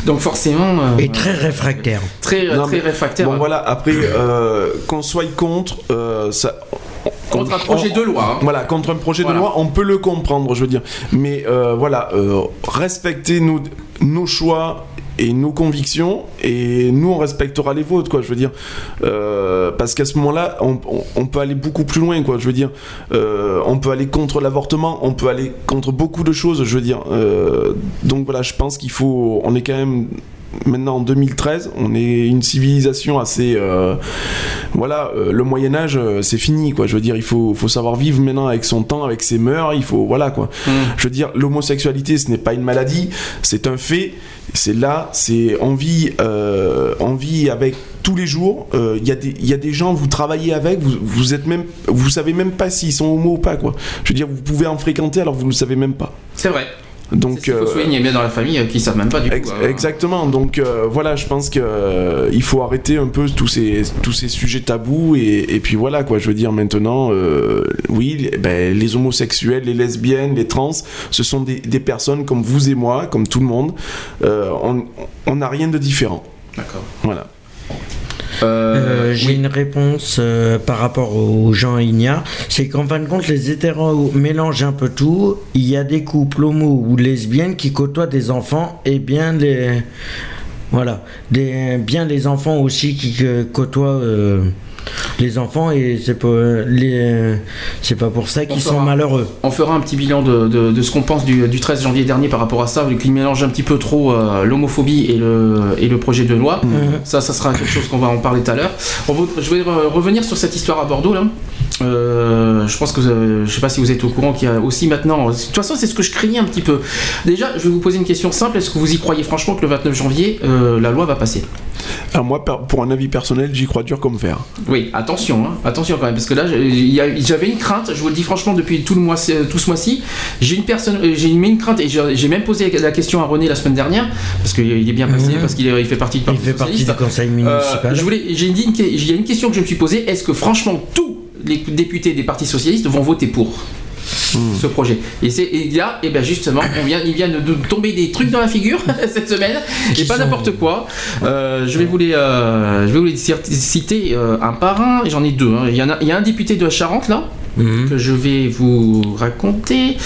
donc forcément euh, Et très réfractaire. très, Non, très mais- réfractaire Bon voilà, après euh, qu'on soit contre, euh, ça, contre un projet de loi. hein. Voilà, contre un projet Voilà. de loi, on peut le comprendre, je veux dire. Mais euh, voilà, euh, respectez nos, nos choix et nos convictions, et nous on respectera les vôtres, quoi. Je veux dire, Euh, parce qu'à ce moment-là, on, on- on peut aller beaucoup plus loin, quoi. Je veux dire, Euh, on peut aller contre l'avortement, on peut aller contre beaucoup de choses, je veux dire. Euh, donc voilà, je pense qu'il faut, on est quand même maintenant en 2013, on est une civilisation assez. euh, voilà, euh, le Moyen-Âge, euh, c'est fini, quoi. Je veux dire, il faut, faut savoir vivre maintenant avec son temps, avec ses mœurs, il faut. Voilà, quoi. Je veux dire, l'homosexualité, ce n'est pas une maladie, c'est un fait. C'est là, c'est on vit, euh, avec tous les jours. Euh, Il y, a des- il y a des gens, vous travaillez avec, vous, vous êtes même, vous savez même pas s'ils sont homo ou pas, quoi. Je veux dire, vous pouvez en fréquenter alors vous ne le savez même pas. C'est vrai. Donc, Il faut euh, souligner bien dans la famille euh, qui savent même pas du Ex- coup. euh, Exactement. Donc voilà, je pense que il faut arrêter un peu tous ces tous ces sujets tabous et, et puis voilà quoi. Je veux dire maintenant, oui, les, ben, les homosexuels, les lesbiennes, les trans, ce sont des, des personnes comme vous et moi, comme tout le monde. On on n'a rien de différent. D'accord. Voilà. Euh, J'ai une réponse euh, par rapport aux gens ignares. C'est qu'en fin de compte, les hétéros mélangent un peu tout. Il y a des couples homo ou lesbiennes qui côtoient des enfants et bien les. Voilà. Des, bien les enfants aussi qui euh, côtoient. Les enfants et c'est pas les c'est pas pour ça qu'ils On sont fera- malheureux. On fera un petit bilan de, de- de ce qu'on pense du, du 13 janvier dernier par rapport à ça, vu qu'il mélange un petit peu trop euh, l'homophobie et le, et le projet de loi. Ça, ça sera quelque chose qu'on va en parler tout à l'heure. On va- Je vais re- revenir sur cette histoire à Bordeaux là. Euh, je pense que avez- je sais pas si vous êtes au courant qu'il y a aussi maintenant. De toute façon, c'est ce que je craignais un petit peu. Déjà, je vais vous poser une question simple. Est-ce que vous y croyez franchement que le 29 janvier, euh, la loi va passer? Alors moi, pour un avis personnel, j'y crois dur comme fer. Oui, attention, hein, attention quand même, parce que là, il j'avais une crainte. Je vous le dis franchement depuis tout le mois, tout ce mois-ci, j'ai une personne, euh, j'ai mis une crainte et j'ai même posé la question à René la semaine dernière parce qu'il est bien passé, Mhm. parce qu'il il fait partie du Il Parti fait partie du conseil Euh, municipal. je voulais, j'ai dit, il y a une question que je me suis posée. Est-ce que franchement tous les députés des partis socialistes vont voter pour ce projet Et c'est et là, et ben justement, on vient, il vient de, tomber des trucs dans la figure cette semaine, et pas n'importe quoi. Euh, je vais vous les, euh, je vais vous les cir- citer euh, un par un. J'en ai deux. hein. Il y en a, il y a un député de la Charente là Mhm. que je vais vous raconter.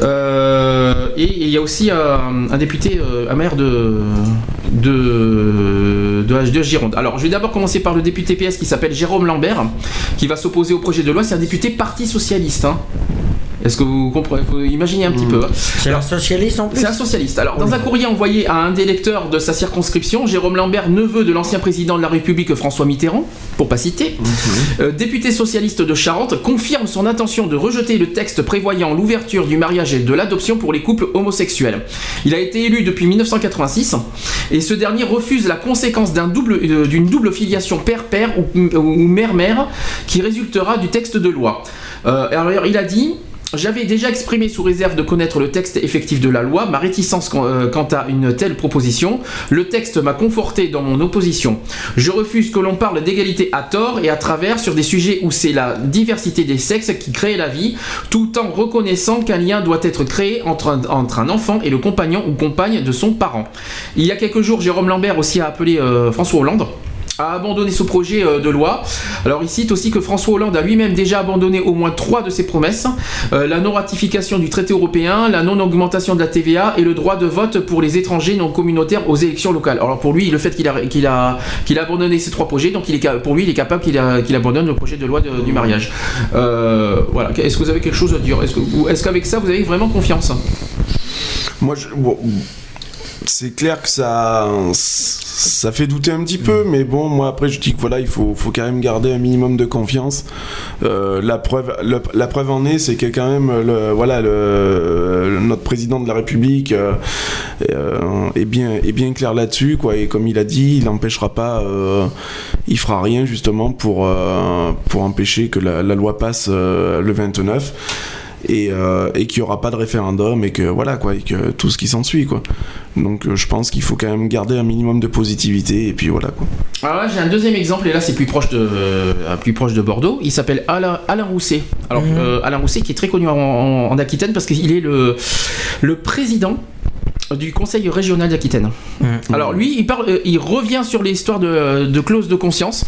Euh, et il y a aussi un, député, euh, un maire de, Gironde. Alors, je vais d'abord commencer par le député PS qui s'appelle Jérôme Lambert, qui va s'opposer au projet de loi. C'est un député Parti Socialiste. hein. Est-ce que vous comprenez un petit peu. hein. C'est un socialiste en plus. C'est un socialiste. Alors, dans un courrier envoyé à un des électeurs de sa circonscription, Jérôme Lambert, neveu de l'ancien président de la République François Mitterrand, pour pas citer, euh, député socialiste de Charente, confirme son intention de rejeter le texte prévoyant l'ouverture du mariage et de l'adoption pour les couples homosexuels. Il a été élu depuis 1986 et ce dernier refuse la conséquence d'un double- euh, d'une double filiation père-père ou, ou mère-mère qui résultera du texte de loi. Euh, alors, il a dit. J'avais déjà exprimé sous réserve de connaître le texte effectif de la loi ma réticence quant euh, quant à une telle proposition. Le texte m'a conforté dans mon opposition. Je refuse que l'on parle d'égalité à tort et à travers sur des sujets où c'est la diversité des sexes qui crée la vie, tout en reconnaissant qu'un lien doit être créé entre un, entre un enfant et le compagnon ou compagne de son parent. Il y a quelques jours, Jérôme Lambert aussi a appelé euh, François Hollande a abandonné ce projet euh, de loi. Alors il cite aussi que François Hollande a lui-même déjà abandonné au moins trois de ses promesses Euh, la non-ratification du traité européen, la non-augmentation de la TVA et le droit de vote pour les étrangers non communautaires aux élections locales. Alors pour lui, le fait qu'il a, a, a abandonné ces trois projets, donc il est, pour lui, il est capable qu'il, abandonne le projet de loi du mariage. Euh, voilà. Est-ce que vous avez quelque chose à dire? Est-ce, qu'avec ça, vous avez vraiment confiance? Moi, je, c'est clair que ça, ça fait douter un petit peu, mais bon, moi après, je dis que voilà, il faut, faut quand même garder un minimum de confiance. Euh, la preuve, la preuve en est, c'est que quand même, le, voilà, le, notre président de la République euh, euh, est bien, est bien clair là-dessus, quoi. Et comme il a dit, il n'empêchera pas, euh, il fera rien justement pour, euh, pour empêcher que la, la loi passe le 29 et, euh, et qu'il n'y aura pas de référendum et que voilà quoi et que tout ce qui s'ensuit quoi donc euh, je pense qu'il faut quand même garder un minimum de positivité et puis voilà quoi Alors là, j'ai un deuxième exemple, et là, c'est plus proche de, euh, plus proche de Bordeaux. Il s'appelle Alain, Alain Rousset. Alors, euh, Alain Rousset, qui est très connu en, en- en Aquitaine, parce qu'il est le, le président du conseil régional d'Aquitaine. Alors lui, il, parle, euh, il revient sur l'histoire de, de clause de conscience.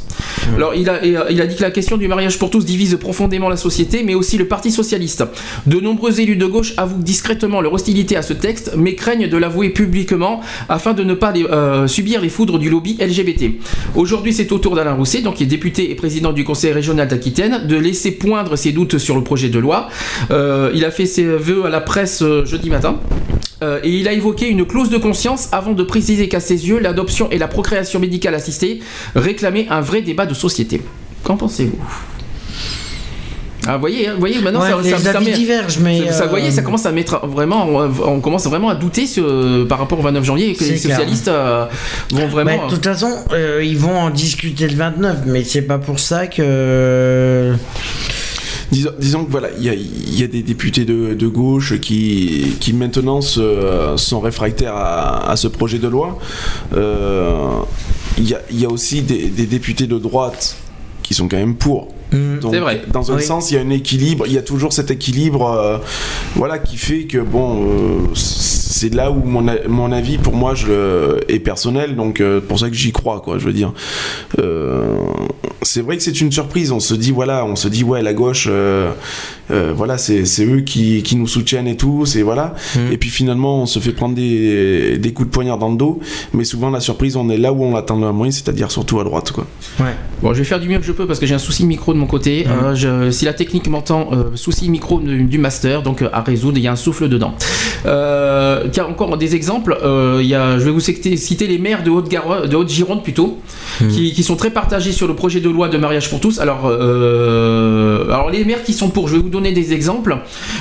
Alors il a, et, euh, il a dit que la question du mariage pour tous divise profondément la société, mais aussi le Parti socialiste. De nombreux élus de gauche avouent discrètement leur hostilité à ce texte, mais craignent de l'avouer publiquement afin de ne pas les- euh, subir les foudres du lobby LGBT. Aujourd'hui, c'est au tour d'Alain Rousset, donc qui est député et président du conseil régional d'Aquitaine, de laisser poindre ses doutes sur le projet de loi. Euh, il a fait ses vœux à la presse euh, jeudi matin. Euh, et il a évoqué une clause de conscience avant de préciser qu'à ses yeux, l'adoption et la procréation médicale assistée réclamaient un vrai débat de société. Qu'en pensez-vous? Ah, vous voyez, hein, voyez, maintenant Ouais, ça, les ça- ça avis met- divergent, mais, ça, voyez, euh, ça commence à mettre vraiment, on commence vraiment à douter sur- par rapport au 29 janvier et que les socialistes euh, vont vraiment. Bah, de toute façon, euh, ils vont en discuter le 29, mais c'est pas pour ça que. Disons, disons que voilà, il y a, il y a des députés de, de gauche qui, qui maintenant se- sont réfractaires à, à ce projet de loi. Euh, Il y, a, il y a aussi des, des députés de droite qui sont quand même pour. Hmm. Donc, C'est vrai. Dans un Oui. sens, il y a un équilibre, il y a toujours cet équilibre euh, voilà, qui fait que, bon, euh, c'est là où mon, mon avis, pour moi, je, le- est personnel, donc euh, pour ça que j'y crois, quoi, je veux dire. Euh, c'est vrai que c'est une surprise, on se dit, voilà, on se dit, ouais, la gauche, euh, euh, voilà, c'est eux qui, qui nous soutiennent et tout, c'est voilà. Mm. Et puis finalement, on se fait prendre des, des coups de poignard dans le dos, mais souvent, la surprise, on est là où on l'attend le moins, c'est-à-dire surtout à droite, quoi. Ouais. Bon, je vais faire du mieux que je peux parce que j'ai un souci de micro de mon côté. Je- si la technique m'entend, souci micro du, du master, donc à résoudre, il y a un souffle dedans. Euh, car encore des exemples, euh, il y a, je vais vous citer, citer les maires de Haute-Garonne, de Haute-Gironde plutôt, qui, qui sont très partagés sur le projet de loi de mariage pour tous. Alors, euh, alors les maires qui sont pour, je vais vous donner des exemples.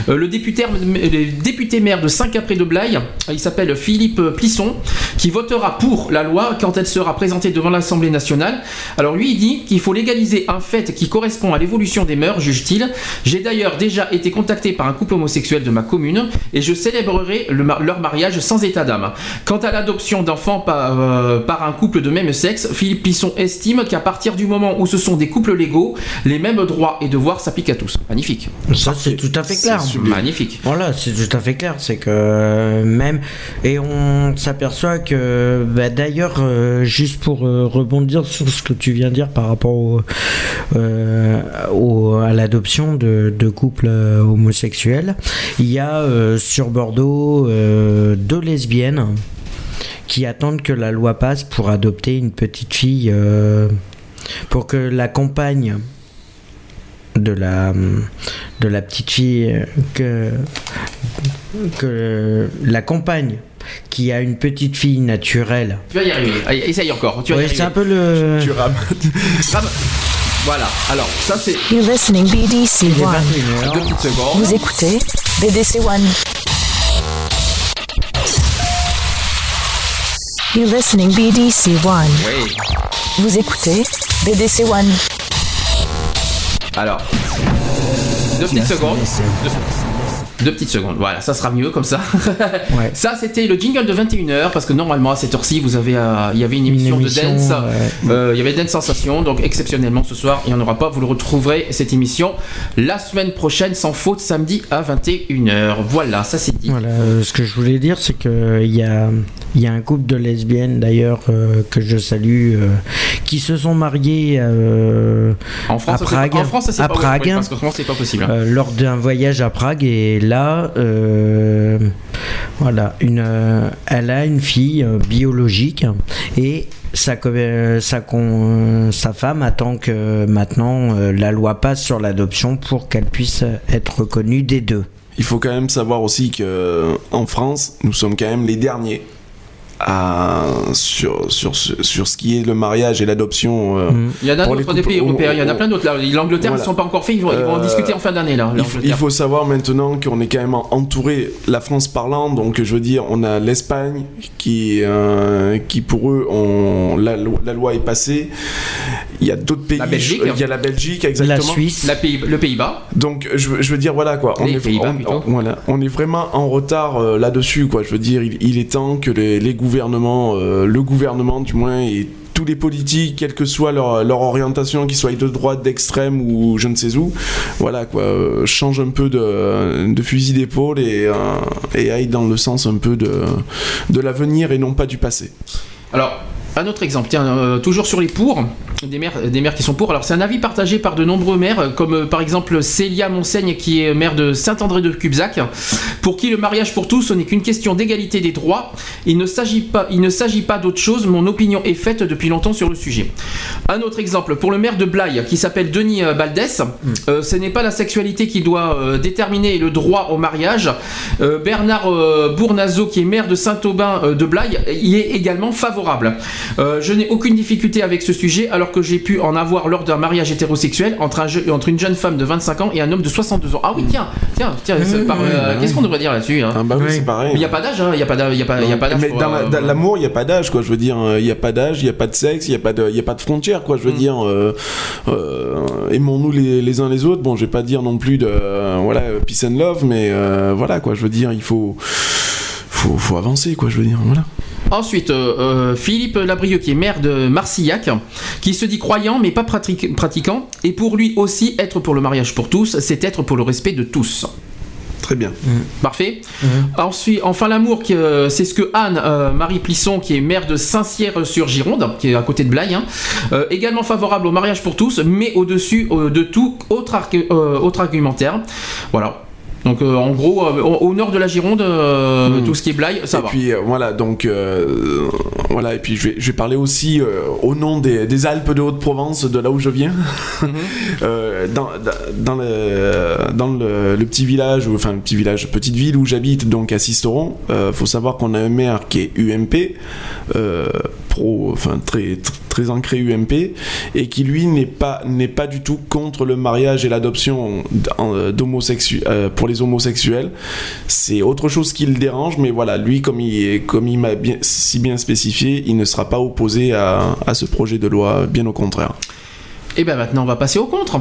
Euh, le député, le député maire de Saint-Capré de Blaye, il s'appelle Philippe Plisson, qui votera pour la loi quand elle sera présentée devant l'Assemblée nationale. Alors lui, il dit qu'il faut légaliser un fait qui correspond à l'évolution des mœurs, juge-t-il. J'ai d'ailleurs déjà été contacté par un couple homosexuel de ma commune et je célébrerai le ma- leur mariage sans état d'âme. Quant à l'adoption d'enfants par, euh, par un couple de même sexe, Philippe Plisson estime qu'à partir du moment où ce sont des couples légaux, les mêmes droits et devoirs s'appliquent à tous. Magnifique. Ça, c'est tout à fait clair. Magnifique. Voilà, c'est tout à fait clair. C'est que euh, même. Et on s'aperçoit que. bah, D'ailleurs, euh, juste pour euh, rebondir sur ce que tu viens de dire par rapport au, au- à l'adoption de, de couples homosexuels, il y a sur Bordeaux deux lesbiennes qui attendent que la loi passe pour adopter une petite fille. euh, pour que la compagne de la de la petite fille euh, que que la compagne qui a une petite fille naturelle. Tu vas y arriver. Allez, essaye encore. Tu vas y Ouais, arriver. c'est un peu le Tu rames. Ram- Voilà. Alors, ça c'est You're listening BDC One. 21 deux heures. petites secondes. Vous écoutez BDC One. You're listening BDC One. Oui. Vous écoutez BDC One. Alors, deux petites secondes. Deux, deux petites secondes. Voilà, ça sera mieux comme ça. Ouais. Ça, c'était le jingle de 21h parce que normalement à cette heure-ci, vous avez, euh, il y avait une émission, émission, de dance. ouais. Euh, il y avait Dance Sensation, donc exceptionnellement ce soir, il n'y en aura pas. Vous le retrouverez cette émission la semaine prochaine, sans faute, samedi à 21h. Voilà, ça c'est dit. Voilà, euh, ce que je voulais dire, c'est que il y a, y a un couple de lesbiennes d'ailleurs que je salue, qui se sont mariées En France, à Prague. en France, c'est À pas Prague. oui, parce qu'en France, c'est pas possible. lors d'un voyage à Prague et là, euh, voilà, une, euh, elle a une fille euh, biologique et sa, femme attend que maintenant la loi passe sur l'adoption pour qu'elle puisse être reconnue des deux. Il faut quand même savoir aussi que en France, nous sommes quand même les derniers à, sur, sur, ce- sur ce qui est le mariage et l'adoption. euh, Mm. Il y en a d'autres des pays européens, il y en a on- plein d'autres là. L'Angleterre, Voilà. ils sont pas encore faits, ils vont, ils vont en Euh, discuter en fin d'année là. Il faut, il l'Angleterre. faut savoir maintenant qu'on est quand même entouré, la France parlant, donc je veux dire, on a l'Espagne qui, euh, qui pour eux, ont, la, lo- la loi est passée. Il y a d'autres pays, La Belgique. il y a la Belgique, La exactement. Suisse, La Pays- le Pays-Bas. Donc je, veux- je veux dire voilà quoi, on Les est, Pays-Bas, on- plutôt. on- voilà, on est vraiment en retard euh, là-dessus quoi. Je veux dire, il, il est temps que les, les gouvernements, euh, le gouvernement du moins et tous les politiques, quelle que soit leur, orientation, qu'ils soient de droite, d'extrême ou je ne sais où, voilà quoi, euh, change un peu de, de fusil d'épaule et, euh, et aille dans le sens un peu de, de l'avenir et non pas du passé. Alors, un autre exemple, tiens, euh, toujours sur les pour. des maires, des maires qui sont pour. Alors c'est un avis partagé par de nombreux maires, euh, comme euh, par exemple Célia Monseigne qui est maire de Saint-André de Cubzac, pour qui le mariage pour tous ce n'est qu'une question d'égalité des droits. Il ne s'agit pas, il ne s'agit pas d'autre chose. Mon opinion est faite depuis longtemps sur le sujet. Un autre exemple pour le maire de Blaye qui s'appelle Denis Baldès. euh, ce n'est pas la sexualité qui doit déterminer le droit au mariage. Bernard Bournazo qui est maire de Saint-Aubin de Blaye y est également favorable. Euh, je n'ai aucune difficulté avec ce sujet alors que j'ai pu en avoir lors d'un mariage hétérosexuel entre, un je- entre une jeune femme de 25 ans et un homme de 62 ans. Ah oui, tiens, tiens, tiens, par- euh, qu'est-ce qu'on devrait dire là-dessus hein Ah bah oui, c'est pareil. Il n'y a pas d'âge, hein, il n'y a pas d'âge, il y a pas, il y a pas d'âge mais pour, dans la- euh, dans l'amour, il n'y a pas d'âge, quoi. Je veux dire, il n'y a pas d'âge, il n'y a pas de sexe, il n'y a pas de, il y a pas de frontières, quoi. Je Mm. veux dire, euh, euh, aimons-nous les, les uns les autres. Bon, je vais pas dire non plus de, euh, voilà, peace and love, mais euh, voilà, quoi. Je veux dire, il faut, faut, faut avancer, quoi. Je veux dire, voilà. Ensuite, euh, euh, Philippe Labrieux, qui est maire de Marcillac, qui se dit croyant mais pas pratiquant, et pour lui aussi, être pour le mariage pour tous, c'est être pour le respect de tous. Très bien. Parfait. Ensuite, enfin l'amour, qui, euh, c'est ce que Anne euh, Marie Plisson, qui est maire de Saint-Cyr-sur-Gironde, qui est à côté de Blaye, hein, euh, également favorable au mariage pour tous, mais au-dessus euh, de tout euh, autre argumentaire. Voilà. Donc euh, en gros, euh, au, nord de la Gironde, euh, Mhm. tout ce qui est Blaye, ça et va. puis euh, voilà, donc voilà, et puis je vais, je vais parler aussi au nom des, des Alpes de Haute-Provence, de là où je viens, Euh, dans, dans, le, dans le, le petit village, enfin le petit village, petite ville où j'habite, donc à Sisteron, faut savoir qu'on a un maire qui est UMP, pro, enfin très, très très ancré UMP, et qui lui n'est pas n'est pas du tout contre le mariage et l'adoption d'homosexuels euh, pour les homosexuels. C'est autre chose qui le dérange, mais voilà, lui comme il comme il m'a bien, si bien spécifié, il ne sera pas opposé à, à ce projet de loi, bien au contraire. Et bien maintenant, on va passer au contre.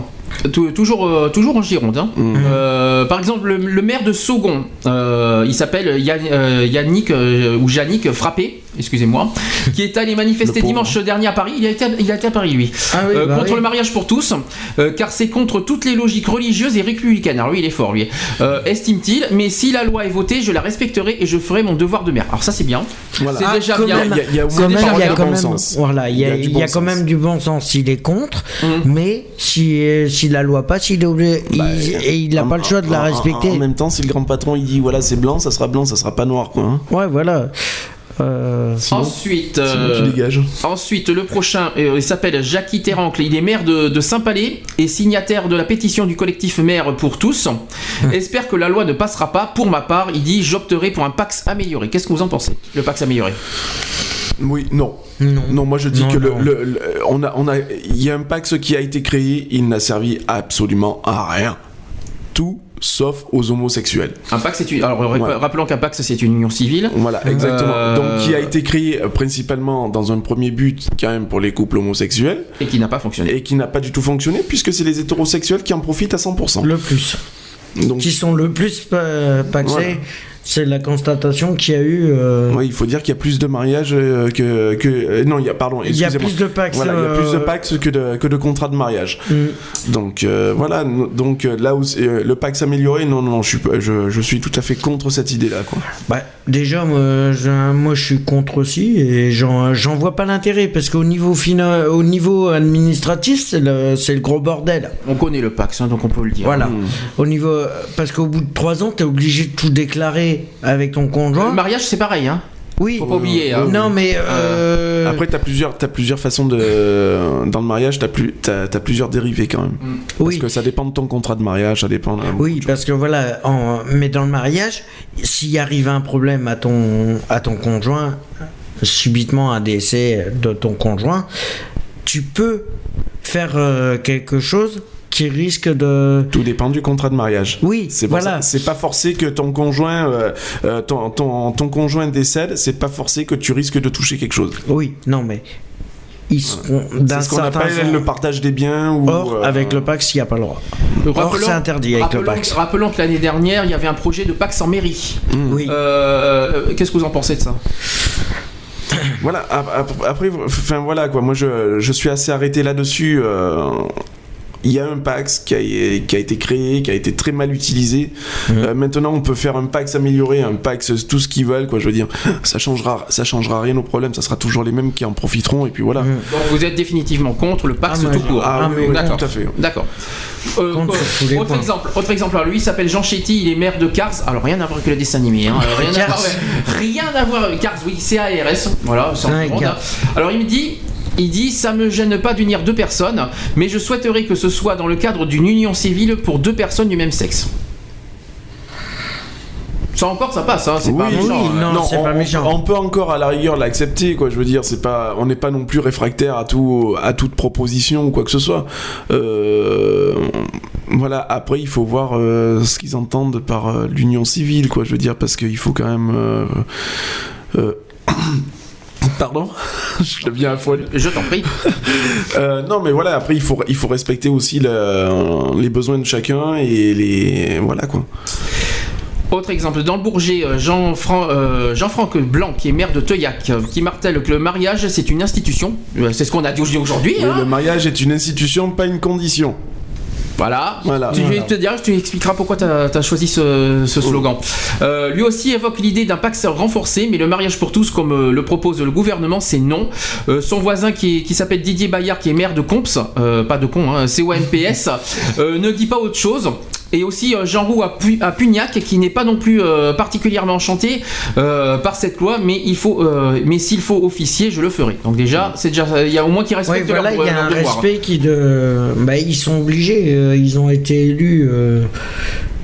Tou- Toujours, euh, toujours en Gironde. hein. Mhm. Euh, par exemple, le, le maire de Saugon, euh, il s'appelle Yann- euh, Yannick euh, ou Yannick Frappé, excusez-moi, qui est allé manifester dimanche dernier à Paris. Il a été, il a été à Paris, lui. Ah oui, Euh, bah contre oui. le mariage pour tous, euh, car c'est contre toutes les logiques religieuses et républicaines. Alors lui, il est fort, lui. Euh, Estime-t-il, mais si la loi est votée, je la respecterai et je ferai mon devoir de maire. Alors ça, c'est bien. Voilà. C'est Ah, déjà quand bien. même. Il y a- Quand déjà même, il y a bien. quand bon sens. voilà, il y a, du il y bon a quand sens. même du bon sens. Il est contre, Mhm. mais si, si la loi passe, il est obligé, il- et il n'a pas le choix de la respecter. En, même temps, si le grand patron il dit voilà c'est blanc, ça sera blanc, ça sera pas noir quoi. hein. Ouais, voilà. Euh, Sinon, Ensuite, sinon euh, tu dégages. Ensuite, le prochain, euh, il s'appelle Jackie Terrancle. Il est maire de, de Saint-Palais et signataire de la pétition du collectif Maire pour tous. Espère que la loi ne passera pas. Pour ma part, il dit j'opterai pour un Pax amélioré. Qu'est-ce que vous en pensez Le Pax amélioré? Oui, non. non. Non, moi je dis Non, que le- le- on a, on a, il y a un Pax qui a été créé, il n'a servi absolument à rien. Sauf aux homosexuels. Un Pax, c'est une. Alors, rappelons qu'un Pax, c'est une union civile. Voilà, exactement. Euh, Donc qui a été créé euh, principalement dans un premier but quand même pour les couples homosexuels Et qui n'a pas fonctionné. et qui n'a pas du tout fonctionné puisque c'est les hétérosexuels qui en profitent à 100%. Le plus. Donc Qui sont le plus euh, paxés, Voilà. C'est la constatation qu'il y a eu. euh, Oui, il faut dire qu'il y a plus de mariages euh, que, que euh, non, il y a pardon, il y a plus de pax. Voilà, il y a plus de Pax que de, que de contrats de mariage. mm. Donc euh, voilà, donc là où euh, le Pax amélioré, non, non, non, je suis, je, je suis tout à fait contre cette idée-là. Quoi. Bah, déjà, moi je, moi, je suis contre aussi et j'en j'en vois pas l'intérêt parce qu'au niveau, fina- au niveau administratif, c'est le, c'est le gros bordel. On connaît le Pax, hein, donc on peut le dire. Voilà. Mm. Au niveau, parce qu'au bout de trois ans, t'es obligé de tout déclarer avec ton Le conjoint. mariage, c'est pareil. Hein. Oui. Faut pas oublier. Hein. Non, mais euh, Après, t'as plusieurs, t'as plusieurs façons de. Dans le mariage, t'as, plus, t'as, t'as plusieurs dérivés quand même. Parce oui. que ça dépend de ton contrat de mariage, ça dépend. Oui, parce que voilà, en- mais dans le mariage, s'il arrive un problème à ton, à ton conjoint, subitement un décès de ton conjoint, tu peux faire euh, quelque chose qui risque de... Tout dépend du contrat de mariage. Oui, C'est voilà. c'est pas forcé que ton conjoint, euh, euh, ton, ton, ton conjoint décède. C'est pas forcé que tu risques de toucher quelque chose. Oui, non, mais ils seront d'un C'est ce qu'on certain appelle sens- le partage des biens. Ou, Or, euh, avec le Pax, il n'y a pas le droit. Or, Rappelons- c'est interdit avec le Pax. Rappelons que l'année dernière, il y avait un projet de Pax en mairie. Oui. Euh, Qu'est-ce que vous en pensez de ça? Voilà, ap- ap- après, enfin voilà quoi, moi je, je suis assez arrêté là-dessus. euh, il y a un Pax qui a, qui a été créé, qui a été très mal utilisé. Euh, maintenant, on peut faire un Pax amélioré, un Pax tout ce qu'ils veulent, quoi. Je veux dire, ça changera, ça changera rien au problème. Ça sera toujours les mêmes qui en profiteront, et puis voilà. Donc vous êtes définitivement contre le Pax Ah, tout court. Ah, Ah, oui, mais oui, D'accord. tout à fait. D'accord. Euh, autre exemple, autre exemple. Alors lui, il s'appelle Jean Chetty, il est maire de Cars. Alors rien à voir avec le dessin animé. Hein. Euh, Rien, à voir, rien à voir avec Cars. Oui, c'est ARS. Voilà, c'est en Ouais, monde, Cars. hein. Alors il me dit. Il dit ça me gêne pas d'unir deux personnes, mais je souhaiterais que ce soit dans le cadre d'une union civile pour deux personnes du même sexe. Ça encore, ça passe, hein, c'est pas méchant. oui, hein. non. c'est on, pas méchant. on peut encore à la rigueur l'accepter, quoi. Je veux dire, c'est pas, on n'est pas non plus réfractaire à tout, à toute proposition ou quoi que ce soit. Euh, voilà. Après, il faut voir euh, ce qu'ils entendent par euh, l'union civile, quoi. Je veux dire, parce qu'il faut quand même. Pardon, je deviens folle. Je t'en prie. Euh, non, mais voilà. Après, il faut, il faut respecter aussi le- les besoins de chacun et les, voilà quoi. Autre exemple, dans le Bourget, euh, euh, Jean-Franck Blanc, qui est maire de Teuillac, qui martèle que le mariage, c'est une institution. C'est ce qu'on a dit aujourd'hui. Oui, hein. le mariage est une institution, pas une condition. Voilà. Voilà. Tu, je vais te dire, tu expliqueras pourquoi tu as, choisi ce, ce slogan. Euh, lui aussi évoque l'idée d'un pacte renforcé, mais le mariage pour tous, comme euh, le propose le gouvernement, c'est non. Euh, son voisin qui, qui s'appelle Didier Bayard, qui est maire de Comps, euh, pas de con, hein, C-O-M-P-S, ne dit pas autre chose. Et aussi euh, Jean Roux à, Pu- à Pugnac, qui n'est pas non plus euh, particulièrement enchanté euh, par cette loi, mais il faut, euh, mais s'il faut officier, je le ferai. Donc déjà, c'est déjà, il y a au moins qui respectent voilà, leur, il y a leur un devoir. respect qui de. Bah, ils sont obligés, ils ont été élus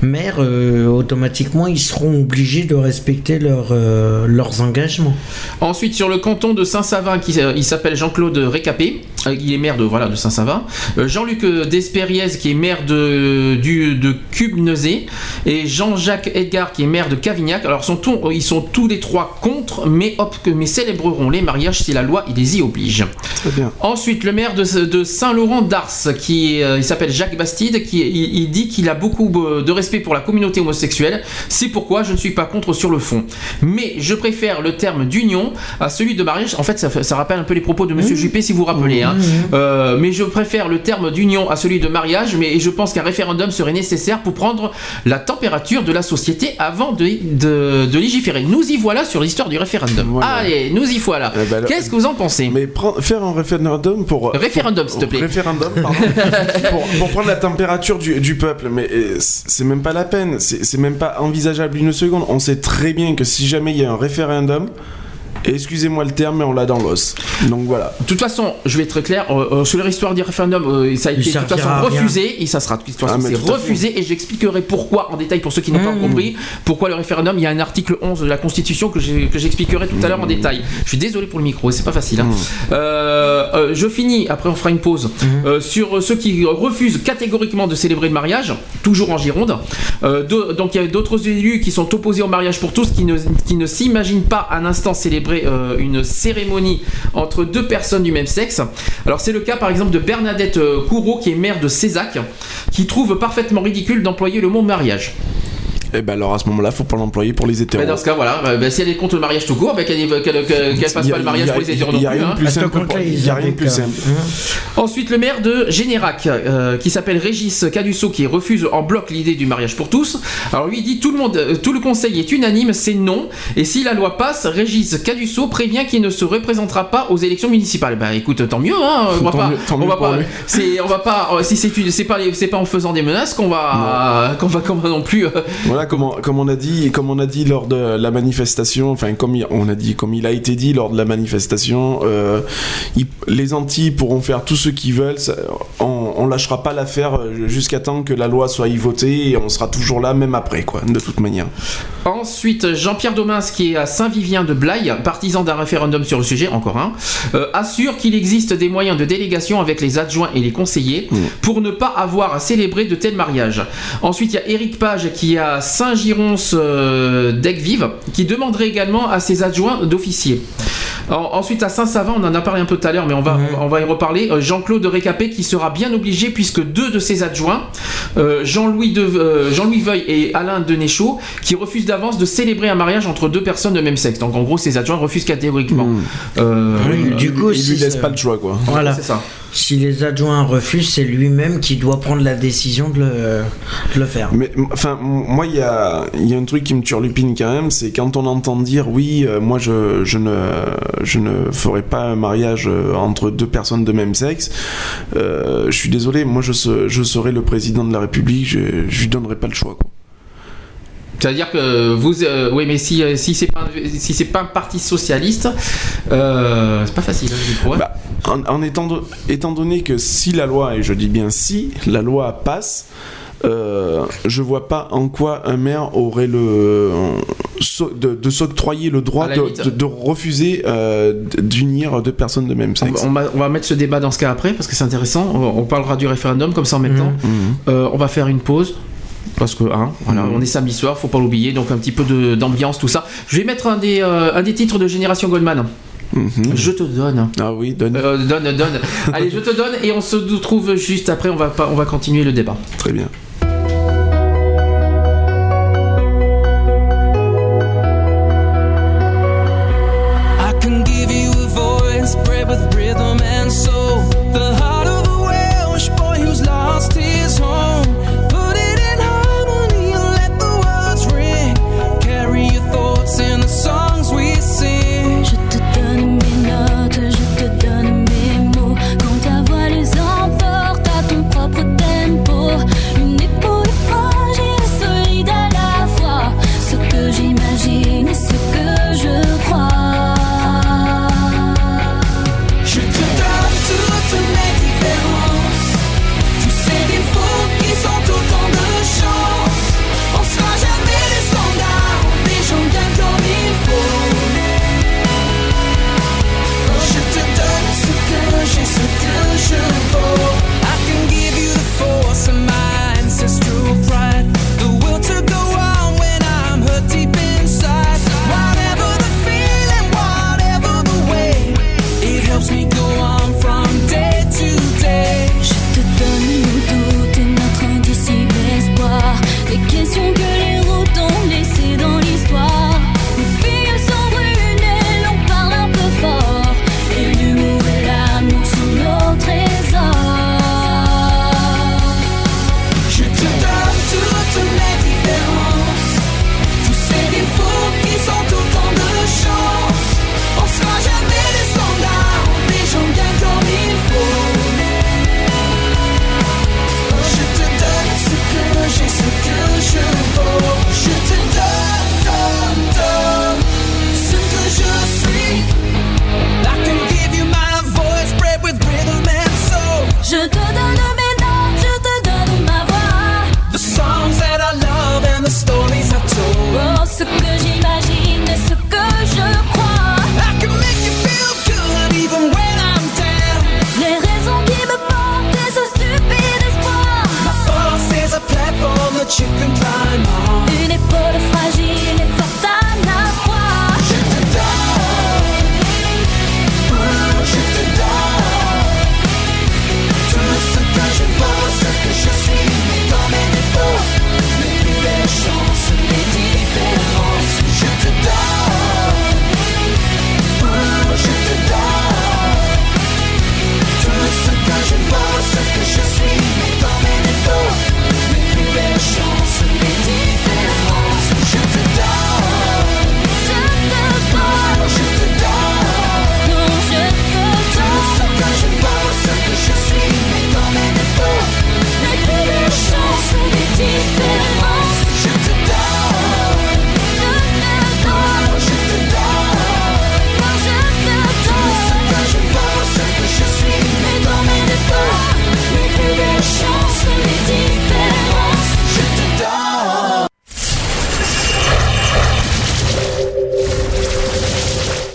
maires, euh, automatiquement ils seront obligés de respecter leur, euh, leurs engagements. Ensuite, sur le canton de Saint-Savin, qui euh, il s'appelle Jean-Claude Récapé, euh, il est maire de voilà de Saint-Savin. Euh, Jean-Luc euh, Despériez, qui est maire de du de Cubnezé, et Jean-Jacques Edgar, qui est maire de Cavignac. Alors, sont tous- ils sont tous les trois contre, mais hop, que mais célébreront les mariages si la loi il les y oblige. Très bien. Ensuite, le maire de, de Saint-Laurent d'Ars, qui est, il s'appelle Jacques Bastide, qui il, il dit qu'il a beaucoup de respect pour la communauté homosexuelle. C'est pourquoi je ne suis pas contre sur le fond. Mais je préfère le terme d'union à celui de mariage. En fait, ça, fait- ça rappelle un peu les propos de Monsieur Juppé, si vous vous rappelez. hein. Euh, mais je préfère le terme d'union à celui de mariage. Mais je pense qu'un référendum serait nécessaire pour prendre la température de la société avant de, de, de légiférer. Nous y voilà sur l'histoire du référendum. Voilà. Allez, nous y voilà. Eh ben, Qu'est-ce que vous en pensez? Mais prendre- faire un référendum pour. Référendum, s'il te plaît. Référendum, pardon. pour, pour prendre la température du, du peuple. Mais euh, c'est même pas la peine. C'est même pas envisageable une seconde. On sait très bien que si jamais il y a un référendum. Excusez-moi le terme, mais on l'a dans l'os. Donc voilà. De toute façon, je vais être clair, euh, euh, sur l'histoire du référendum, euh, ça a été de toute façon refusé, et ça sera de toute façon Ah, tout refusé, et j'expliquerai pourquoi en détail pour ceux qui n'ont pas Mmh. compris, pourquoi le référendum, il y a un article 11 de la Constitution que j'expliquerai tout à l'heure en détail. Je suis désolé pour le micro, c'est pas facile. hein. Euh, euh, je finis, après on fera une pause, euh, sur ceux qui refusent catégoriquement de célébrer le mariage, toujours en Gironde. Euh, de- donc il y a d'autres élus qui sont opposés au mariage pour tous, qui ne, qui ne s'imaginent pas un instant célébrer euh, une cérémonie entre deux personnes du même sexe. Alors c'est le cas par exemple de Bernadette euh, Courreau qui est maire de Cézac, qui trouve parfaitement ridicule d'employer le mot mariage. Et ben alors à ce moment-là, faut pas l'employer pour les hétéros. Mais dans ce cas voilà, euh, bah, si elle est contre le mariage tout court, bah, qu'elle qu'elle- qu'elle fasse pas le mariage pour les hétéros Il a rien hein. de plus simple. Il ils y a rien de plus qu'à- simple. Ensuite, le maire de Générac, euh, qui s'appelle Régis Cadusso, qui refuse en bloc l'idée du mariage pour tous. Alors lui il dit tout le monde, euh, tout le conseil est unanime, c'est non. Et si la loi passe, Régis Cadusso prévient qu'il ne se représentera pas aux élections municipales. Bah écoute, tant mieux, hein. On va Tant pas, mieux- tant on mieux va pas, lui. c'est, on va pas, euh, si c'est, pas, les- c'est pas en faisant des menaces qu'on va, qu'on va, qu'on va non plus. euh, Comme on, a dit, comme on a dit lors de la manifestation, enfin comme il- on a dit, comme il a été dit lors de la manifestation, euh, les Antilles pourront faire tout ce qu'ils veulent. On lâchera pas l'affaire euh, jusqu'à temps que la loi soit y votée et on sera toujours là même après, quoi, de toute manière. Ensuite, Jean-Pierre Domins, qui est à Saint-Vivien de Blaye, partisan d'un référendum sur le sujet, encore un, euh, assure qu'il existe des moyens de délégation avec les adjoints et les conseillers pour ne pas avoir à célébrer de tels mariages. Ensuite, il y a Éric Page qui est à Saint-Girons euh, d'Aigues-Vives, qui demanderait également à ses adjoints d'officier. En- ensuite, à Saint-Savin, on en a parlé un peu tout à l'heure, mais on va, on va y reparler. Euh, Jean-Claude Récapé qui sera bien obligé, puisque deux de ses adjoints, euh, Jean-Louis de, euh, Jean-Louis Veuil et Alain Denéchaud, qui refusent d'avance de célébrer un mariage entre deux personnes de même sexe. Donc, en gros, ses adjoints refusent catégoriquement. Euh, Oui, du coup, Il si lui laisse ça- pas le choix, quoi. Voilà. c'est ça. Si les adjoints refusent, c'est lui-même qui doit prendre la décision de le, faire. Mais enfin, moi, il y a, y a un truc qui me turlupine quand même, c'est quand on entend dire oui, euh, moi, je, je ne, je ne ferai pas un mariage euh, entre deux personnes de même sexe. Euh, je suis désolé, moi, je, je serai le président de la République, je, je lui donnerai pas le choix. Quoi. C'est-à-dire que vous, euh, oui, mais si, euh, si c'est pas, un- si c'est pas un parti socialiste, euh, c'est pas facile, hein, je trouve. Bah, en, en étant, do- étant donné que si la loi, et je dis bien si, la loi passe, euh, je vois pas en quoi un maire aurait le so- de, de s'octroyer le droit de, limite. de- de refuser euh, d'unir deux personnes de même On sexe. va, on va- on va mettre ce débat dans ce cas après parce que c'est intéressant. On, on parlera du référendum comme ça en même Mhm. temps. Euh, on va faire une pause. Parce que hein, voilà, Mhm. on est samedi soir, faut pas l'oublier, donc un petit peu d'ambiance, tout ça. Je vais mettre un des, euh, un des titres de Génération Goldman. Mhm. Je te donne. Ah oui, donne. Euh, donne, donne. Allez, je te donne et on se retrouve juste après. On va, pas, on va continuer le débat. Très bien.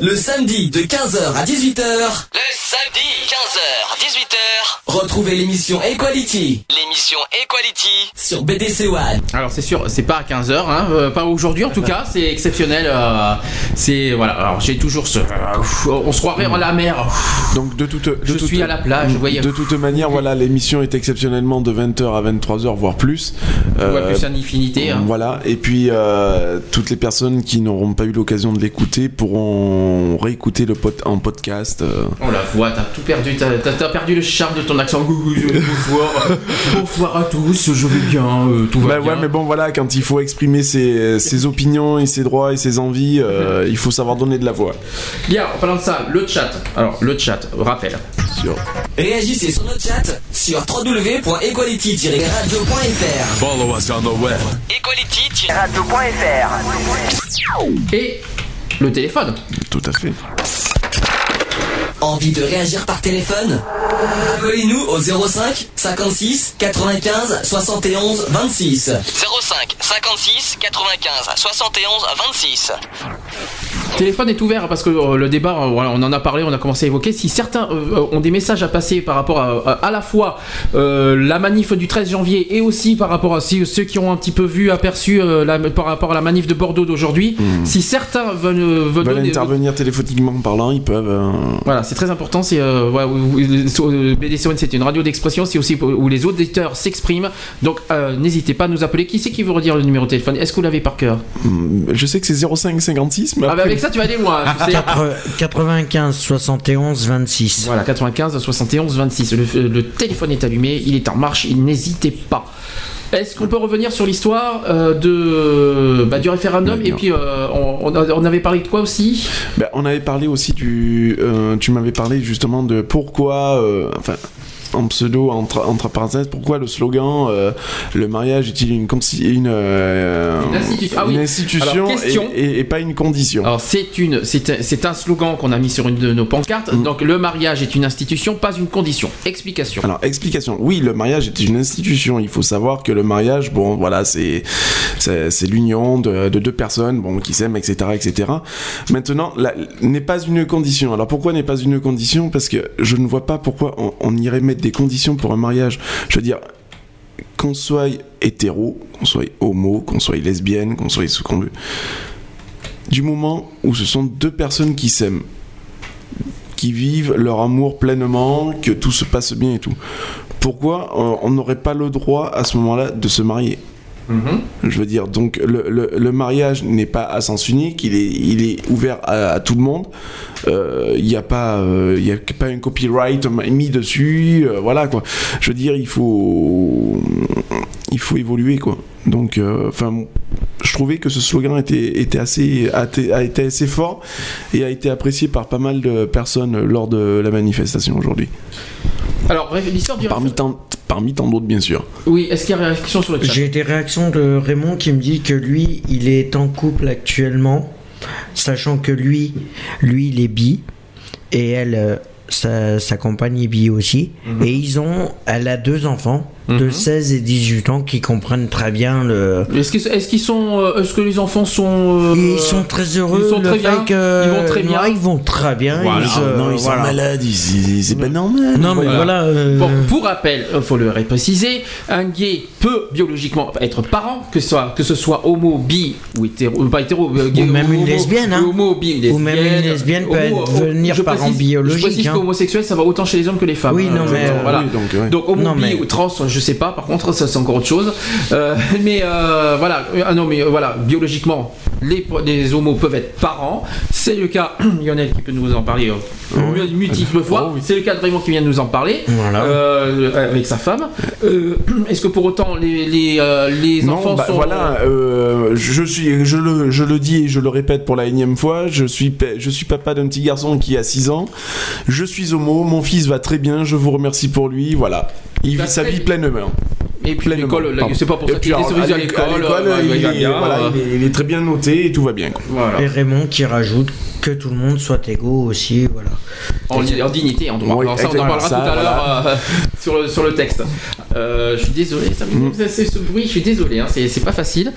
Le samedi de 15h à 18h. Retrouvez l'émission Equality. L'émission Equality sur BDC One. Alors c'est sûr, c'est pas à 15h, hein, euh, pas aujourd'hui en tout cas, c'est exceptionnel. euh, c'est voilà, alors j'ai toujours ce. euh, on se croirait en la mer. Donc de toute, de Je toute- suis à la plage, vous voyez. De toute manière, voilà, l'émission est exceptionnellement de 20h à 23h, voire plus. On voit Euh, plus une infinité. hein. Voilà, et puis euh, toutes les personnes qui n'auront pas eu l'occasion de l'écouter pourront réécouter le pod en podcast. euh. On la voit, t'as tout perdu, t'as, t'as- t'as perdu le charme de ton accent. Bonsoir, bonsoir à tous, je vais bien, euh, tout va Bah bien. ouais, mais bon, voilà, quand il faut exprimer ses, ses opinions et ses droits et ses envies, euh, il faut savoir donner de la voix. Bien, en parlant de ça, le chat. Alors, le chat, rappel. Sur- Réagissez sur notre chat sur www.equality-radio.fr. Follow us on the web. Equality-radio.fr. Et le téléphone. Tout à fait. Envie de réagir par téléphone Appelez-nous au 05 56 95 71 26. 05 56 95 71 26. Le téléphone est ouvert parce que euh, le débat, euh, voilà, on en a parlé, on a commencé à évoquer. Si certains euh, ont des messages à passer par rapport à, à, à la fois euh, la manif du 13 janvier et aussi par rapport à si- ceux qui ont un petit peu vu, aperçu euh, la- par rapport à la manif de Bordeaux d'aujourd'hui, si certains veulent, veulent Veulent donner- intervenir téléphoniquement parlant, ils peuvent. euh, Voilà, c'est très important. C'est euh, sur, euh, BDC One, c'est une radio d'expression. C'est aussi où les auditeurs s'expriment. Donc, euh, n'hésitez pas à nous appeler. Qui c'est qui veut redire le numéro de téléphone? Est-ce que vous l'avez par cœur? Hmm, Je sais que c'est 05 56, mais Ah, bah après- avec ça, tu vas aller loin. tu sais. Quatre- 95 71 26. Voilà, 95 71 26. Le, le téléphone est allumé, il est en marche, il n'hésitez pas. Est-ce qu'on peut revenir sur l'histoire euh, de bah, du référendum et puis euh, on, avait parlé de quoi aussi? Ben, on avait parlé aussi du. euh, tu m'avais parlé justement de pourquoi. enfin. En pseudo, entre, entre parenthèses, pourquoi le slogan euh, le mariage est-il une, consi- une, euh, Une institution. Ah oui. une institution Alors, question. et, et- et pas une condition Alors c'est une c'est un- slogan qu'on a mis sur une de nos pancartes. Mm. Donc le mariage est une institution, pas une condition. Explication. Alors, explication. Oui, le mariage est une institution. Il faut savoir que le mariage, bon, voilà, c'est c'est l'union de, de deux personnes, bon, qui s'aiment, etc., etc. Maintenant, n'est pas une condition. Alors, pourquoi n'est pas une condition? Parce que je ne vois pas pourquoi on, on irait mettre des conditions pour un mariage. Je veux dire, qu'on soit hétéro, qu'on soit homo, qu'on soit lesbienne, qu'on soit ce qu'on veut. Du moment où ce sont deux personnes qui s'aiment, qui vivent leur amour pleinement, que tout se passe bien et tout. Pourquoi on n'aurait pas le droit à ce moment-là de se marier? Je veux dire, donc le, mariage n'est pas à sens unique, il est, ouvert à, tout le monde. Euh, Il n'y a pas, euh, il un copyright mis dessus, euh, voilà quoi. Je veux dire, il faut, évoluer quoi. Donc, enfin, je trouvais que ce slogan était, a été assez fort et a été apprécié par pas mal de personnes lors de la manifestation aujourd'hui. Alors l'histoire du Parmi tant, parmi tant d'autres, bien sûr. Oui, est-ce qu'il y a réaction sur le chat J'ai des réactions de Raymond qui me dit que lui, il est en couple actuellement, sachant que lui, lui, il est bi, et elle, euh, sa, sa compagne est bi aussi, Mhm. et ils ont, elle a deux enfants de 16 et 18 ans qui comprennent très bien le. Est-ce qu'ils est-ce qu'ils sont euh, est-ce que les enfants sont euh, Ils sont très heureux. ils sont le très fait bien, que- ils vont très bien. Ouais, ils vont très bien. Voilà. ils se- non, ils voilà. sont malades, c'est pas normal. Non, mais Voilà. voilà. euh, Bon, pour rappel, il faut le préciser, un gay peut biologiquement être parent, que ce soit, que ce soit homo, bi ou hétéro, euh, pas hétéro, euh, gay, Ou même une homo- lesbienne, hein. Homo, bi, lesbienne. Ou même une lesbienne peut homo- être- devenir je parent précise- biologique, Je précise hein. qu'homosexuel, ça va autant chez les hommes que les femmes. Oui, non, mais, euh, euh, voilà. oui, donc, ouais. Donc homo, Non, bi mais- ou trans, je sais pas. Par contre, ça c'est encore autre chose. Euh, mais euh, voilà, ah euh, voilà, biologiquement, les, les homos peuvent être parents. C'est le cas. Lionel qui peut nous en parler euh, multiples fois. Oh, oui. C'est le cas de Raymond qui vient de nous en parler. Voilà. Euh, avec sa femme. Euh, Est-ce que pour autant les, les, les Non, enfants bah, sont. voilà, euh, je suis, je le, je le dis et je le répète pour la énième fois, je suis, je suis papa d'un petit garçon qui a 6 ans, je suis homo, mon fils va très bien, je vous remercie pour lui, voilà. Il vit sa vie pleinement. Et puis l'école, c'est pas pour Et ça qu'il est à l'école. l'école, euh, il, est- voilà, euh, est- il est très bien noté et tout va bien. quoi. voilà. Et Raymond qui rajoute que tout le monde soit égaux aussi, voilà. En, en dignité en droit. Oui, Alors ça, on en parlera ça, tout à l'heure euh, sur, le, sur le texte. Euh, je suis désolé, ça me Mm. ce bruit, je suis désolé, hein, c'est c'est pas facile.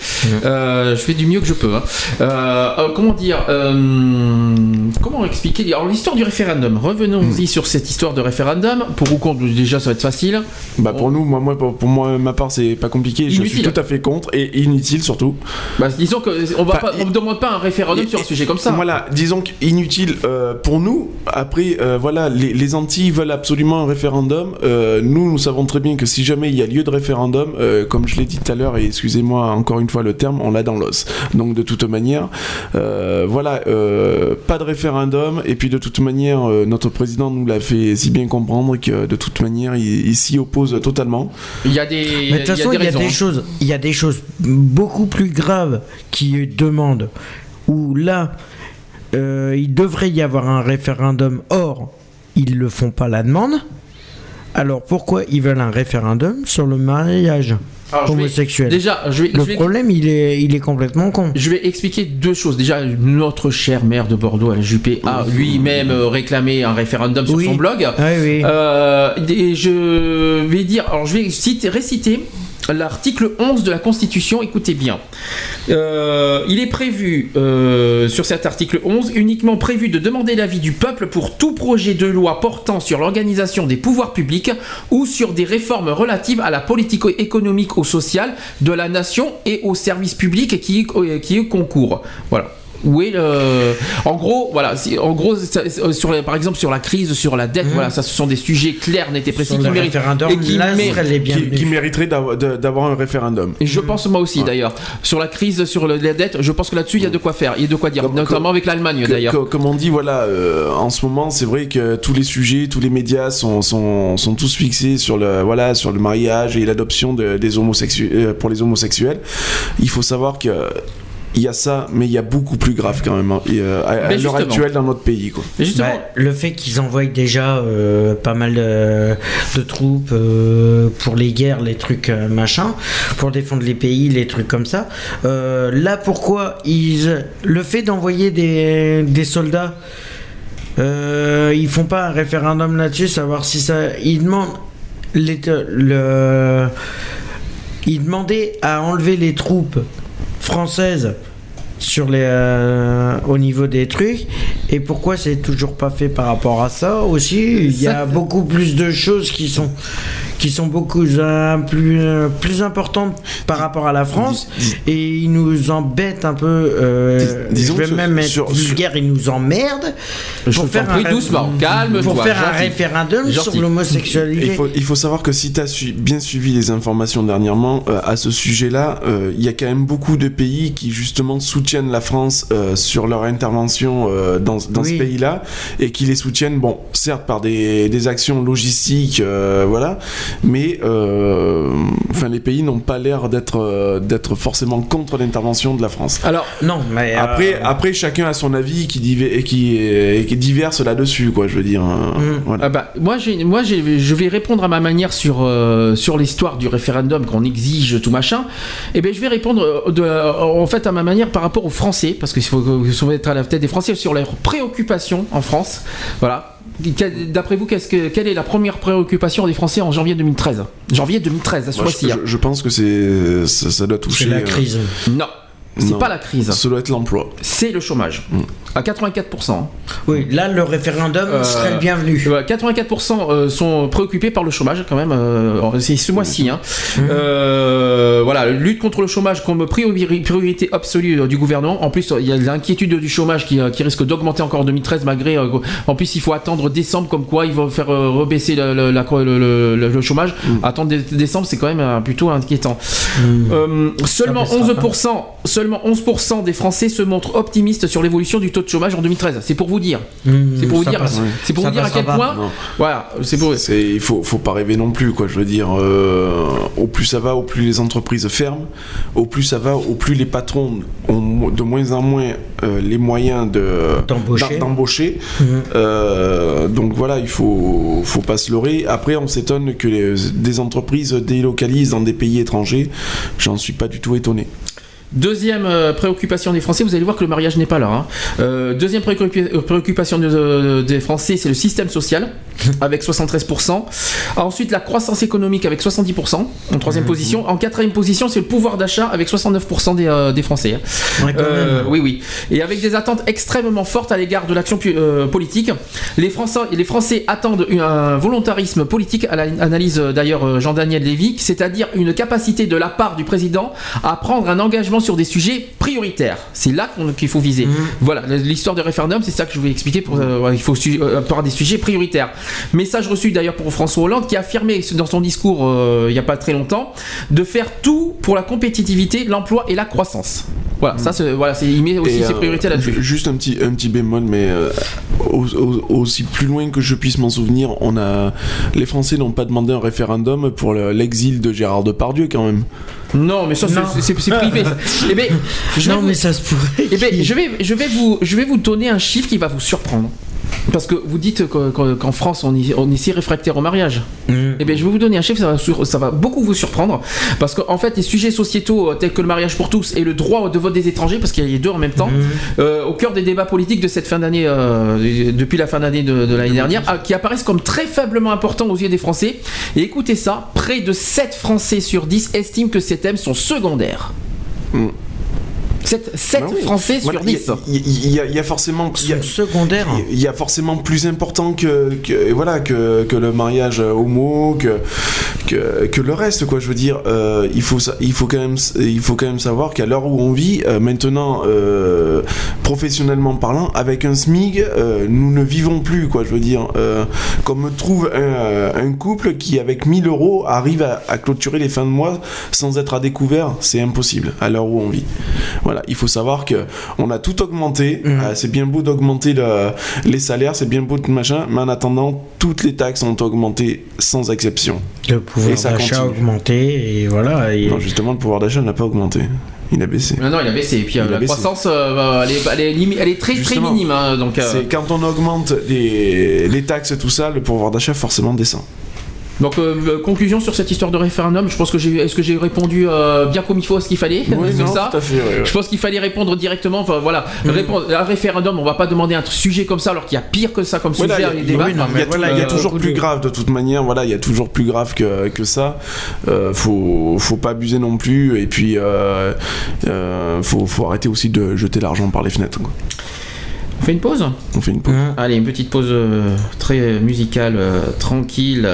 Euh, je fais du mieux que je peux. hein. Euh, euh, comment dire euh, Comment expliquer? Alors, l'histoire du référendum, Mm. revenons-y sur cette histoire de référendum. Pour ou contre, déjà, ça va être facile. Bah pour nous, moi, moi, pour pour moi, ma part, c'est pas compliqué. Je suis Inutile. tout à fait contre et inutile surtout. Bah, disons que on va Enfin, pas, on ne demande pas un référendum Et- sur un et- sujet comme ça. Voilà, disons inutile euh, pour nous. Après, euh, voilà, les, les Antilles veulent absolument un référendum. Euh, nous, nous savons très bien que si jamais il y a lieu de référendum, euh, comme je l'ai dit tout à l'heure, et excusez-moi encore une fois le terme, on l'a dans l'os. Donc de toute manière, euh, voilà, euh, pas de référendum. Et puis de toute manière, euh, notre président nous l'a fait si bien comprendre que de toute manière, il, il s'y oppose totalement. Il y a des, Mais de toute façon, il y a raisons, des choses, il y a des choses beaucoup plus graves qui demandent où là, euh, il devrait y avoir un référendum. Or, ils le font pas la demande. Alors pourquoi ils veulent un référendum sur le mariage Alors, je vais- homosexuel? Déjà, je vais, Le je vais- problème, il est, il est complètement con. Je vais expliquer deux choses. Déjà, notre cher maire de Bordeaux, Alain Juppé, a lui-même euh, réclamé un référendum sur Oui. son blog. Ah oui. Euh, et je vais dire, alors je vais citer, réciter l'article 11 de la Constitution, écoutez bien. Euh, il est prévu, euh, sur cet article 11, uniquement prévu de demander l'avis du peuple pour tout projet de loi portant sur l'organisation des pouvoirs publics ou sur des réformes relatives à la politique économique ou sociale de la nation et aux services publics qui, y- qui y concourent. Voilà. Où est le... En gros, voilà, si- en gros, ça- ça- sur, les- par exemple sur la crise, sur la dette, voilà, ça ce sont des sujets clairs, nets et précis qui méritent et qui là, mériterait d'avoir un référendum. et je pense moi aussi d'ailleurs sur la crise, sur le- la dette, je pense que là-dessus il y a de quoi faire, il y a de quoi dire, Comme- notamment avec l'Allemagne d'ailleurs. comme on dit, voilà, euh, en ce moment, c'est vrai que tous les sujets, tous les médias sont, sont, sont tous fixés sur le, voilà, sur le mariage et l'adoption de- des homosexuels, euh, pour les homosexuels. Il faut savoir que il y a ça, mais il y a beaucoup plus grave quand même hein, et, euh, à, l'heure actuelle dans notre pays. Quoi. Justement, Bah, le fait qu'ils envoient déjà euh, pas mal de, de troupes euh, pour les guerres, les trucs euh, machin, pour défendre les pays, les trucs comme ça. euh, là, pourquoi ils, le fait d'envoyer des, des soldats, euh, ils font pas un référendum là-dessus, savoir si ça. Ils demandent le, ils demandaient à enlever les troupes françaises sur les euh, au niveau des trucs. Et pourquoi c'est toujours pas fait par rapport à ça aussi? Il y a beaucoup plus de choses qui sont qui sont beaucoup euh, plus euh, plus importantes par rapport à la France et ils nous embêtent un peu euh, Dis- disons je vais sur- même être sur- vulgaire ils nous emmerdent je pour faire prie un- doucement, calme-toi. pour faire un référendum Gentil. sur l'homosexualité Il faut, il faut savoir que si tu as bien suivi les informations dernièrement euh, à ce sujet-là, euh, il y a quand même beaucoup de pays qui justement soutiennent la France euh, sur leur intervention euh, dans, dans Oui. ce pays-là et qui les soutiennent, bon, certes par des, des actions logistiques, euh, voilà, mais euh, enfin les pays n'ont pas l'air d'être euh, d'être forcément contre l'intervention de la France. Alors, non mais euh, Après, après, chacun a son avis qui, div- qui, et qui diverse là-dessus, quoi, je veux dire. hein. Mm. Voilà. Ah bah, moi, j'ai, moi je vais répondre à ma manière sur, sur l'histoire du référendum qu'on exige, tout machin. Et ben je vais répondre de, en fait à ma manière par rapport aux Français, parce faut, il faut être à la tête des Français sur leurs préoccupations en France. Voilà. D'après vous, que, quelle est la première préoccupation des Français en janvier 2013 Janvier 2013, à ce mois-ci. hein. je- je pense que c'est ça, ça doit toucher. c'est la euh, crise Non, c'est pas la crise, Ça doit être l'emploi. c'est le chômage. À 84%. oui là le référendum Euh, serait le bienvenu Ouais, 84% euh, sont préoccupés par le chômage quand même. euh, c'est ce mois-ci. Hein. Euh, voilà, lutte contre le chômage comme priori- priorité absolue du gouvernement. En plus, il y a l'inquiétude du chômage qui, qui risque d'augmenter encore en 2013 malgré. en plus, il faut attendre décembre comme quoi ils vont faire rebaisser le, la- chômage. Attendre dé- décembre, c'est quand même plutôt inquiétant. Euh, seulement Ça baissera 11%, seulement 11% des Français se montrent optimistes sur l'évolution du taux de chômage en 2013. C'est pour vous dire. C'est pour vous dire. passe. C'est pour vous dire à quel pas. point. Non. Voilà, c'est pour. C'est, il faut, faut pas rêver non plus, quoi. Je veux dire, euh, au plus ça va, au plus les entreprises ferment, au plus ça va, au plus les patrons ont de moins en moins euh, les moyens de D'embaucher. d'em- d'embaucher. Mhm. Euh, donc voilà, il faut, faut pas se leurrer. Après, on s'étonne que les- des entreprises délocalisent dans des pays étrangers. J'en suis pas du tout étonné. Deuxième euh, préoccupation des Français, vous allez voir que le mariage n'est pas là. hein. Euh, deuxième euh, préoccupation de- de- des Français, c'est le système social, avec 73%. Ensuite, la croissance économique, avec 70%, en troisième position. En quatrième position, c'est le pouvoir d'achat, avec 69% des, euh, des Français. hein. Ouais, Euh, oui, oui. Et avec des attentes extrêmement fortes à l'égard de l'action politique. Les Français, les Français attendent un volontarisme politique, à l'analyse d'ailleurs Jean-Daniel Lévy, c'est-à-dire une capacité de la part du président à prendre un engagement sur des sujets prioritaires. C'est là qu'il faut viser. Voilà, l'histoire du référendum, c'est ça que je voulais expliquer. Pour, euh, il faut euh, par des sujets prioritaires. Message reçu d'ailleurs pour François Hollande qui a affirmé dans son discours euh, il n'y a pas très longtemps de faire tout pour la compétitivité, l'emploi et la croissance. Voilà, ça, c'est- voilà, c'est- il met aussi Et, ses priorités là-dessus. ju- Juste un petit, un petit bémol, mais au- au- aussi plus loin que je puisse m'en souvenir, on a les Français n'ont pas demandé un référendum pour le- l'exil de Gérard Depardieu quand même. Non, mais ça, c'est- privé. ça. Eh ben, je Non, vous- mais ça se pourrait. eh ben, je vais, je vais vous, je vais vous donner un chiffre qui va vous surprendre. Parce que vous dites que- que- qu'en France, on est, si réfractaire au mariage. Mm. Eh bien, je vais vous donner un chiffre, ça va, sur- ça va beaucoup vous surprendre. Parce qu'en fait, les sujets sociétaux euh, tels que le mariage pour tous et le droit de vote des étrangers, parce qu'il y a les deux en même temps, euh, au cœur des débats politiques de cette fin d'année, euh, depuis la fin d'année de, de l'année dernière, ah, qui apparaissent comme très faiblement importants aux yeux des Français. Et écoutez ça, près de 7 Français sur 10 estiment que ces thèmes sont secondaires. Mm. 7, Bah oui. Français Voilà, sur il y a- 10. Il y, a- il y a forcément. y a- secondaires. Il y a forcément plus important que, que- voilà que, que le mariage homo que, que que le reste quoi je veux dire euh, il faut sa- il faut quand même il faut quand même savoir qu'à l'heure où on vit euh, maintenant euh, professionnellement parlant avec un SMIG euh, nous ne vivons plus quoi je veux dire euh, qu'on me trouve un, un couple qui avec 1000 euros arrive à, à clôturer les fins de mois sans être à découvert c'est impossible à l'heure où on vit voilà il faut savoir que on a tout augmenté Mhm. Euh, c'est bien beau d'augmenter le- les salaires c'est bien beau de machin mais en attendant toutes les taxes ont augmenté sans exception Le pouvoir d'achat a augmenté et voilà. Et... non justement le pouvoir d'achat n'a pas augmenté il a baissé Non, non, il a baissé. Et puis euh, la baissé. croissance, euh, elle, est, elle, est limi- elle est très Justement. très minime. hein, donc, euh, quand on augmente les, les taxes tout ça le pouvoir d'achat forcément descend donc euh, euh, conclusion sur cette histoire de référendum. Je pense que j'ai, est-ce que j'ai répondu euh, bien comme il faut à ce qu'il fallait? C'est ça? tout à fait ouais, ouais. Je pense qu'il fallait répondre directement. Enfin voilà, répondre à un référendum. On va pas demander un sujet comme ça alors qu'il y a pire que ça comme Voilà, sujet il y à a- il oui, voilà, y toujours plus grave de toute manière, voilà, il y a toujours plus grave que, que ça. Euh, faut, faut pas abuser non plus, et puis euh, euh, faut, faut arrêter aussi de jeter l'argent par les fenêtres. quoi. On fait une pause On fait une pause. Allez, une petite pause euh, très musicale, euh, tranquille.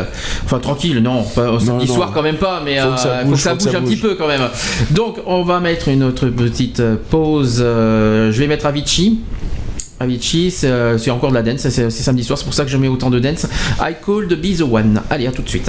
Enfin, tranquille, non, pas, samedi non. soir quand même pas, mais Faut que ça euh, bouge, faut que ça faut que bouge ça un petit peu quand même. Donc, on va mettre une autre petite euh, pause. euh, je vais mettre Avicii. Avicii, c'est euh, encore de la dance, c'est samedi soir, c'est pour ça que je mets autant de dance. I called Be the One. Allez, à tout de suite.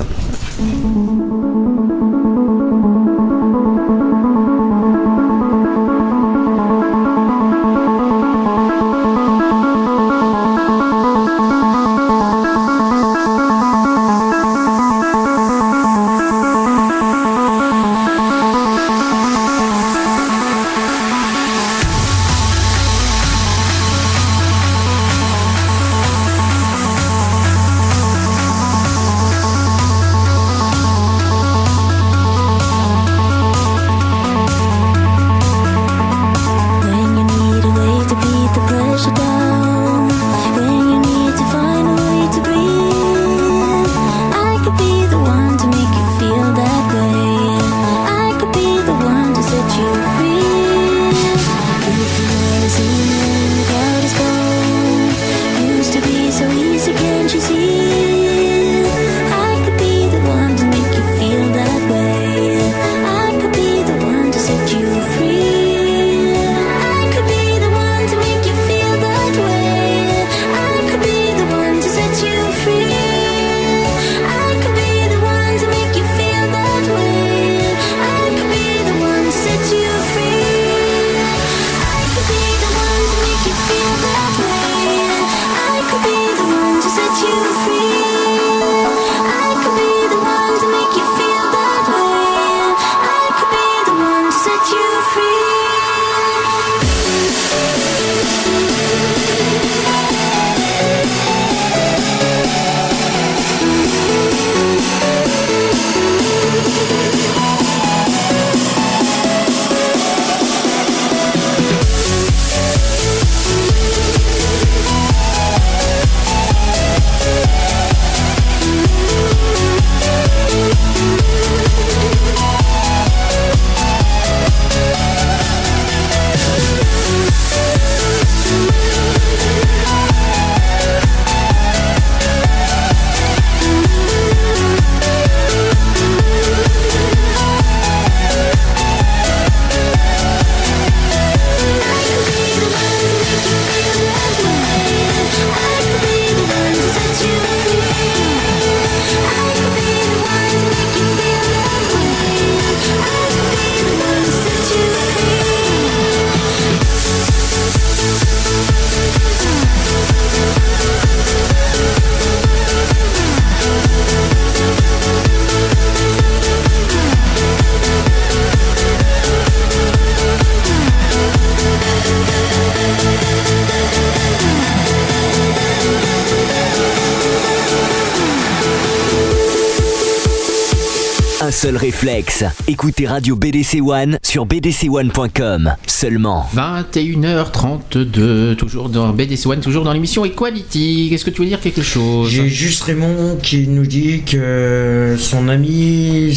Seul réflexe. Écoutez Radio BDC One sur bdc1.com. Seulement. 21h32, toujours dans BDC One, toujours dans l'émission Equality. Est-ce que tu veux dire quelque chose? J'ai juste Raymond qui nous dit que son ami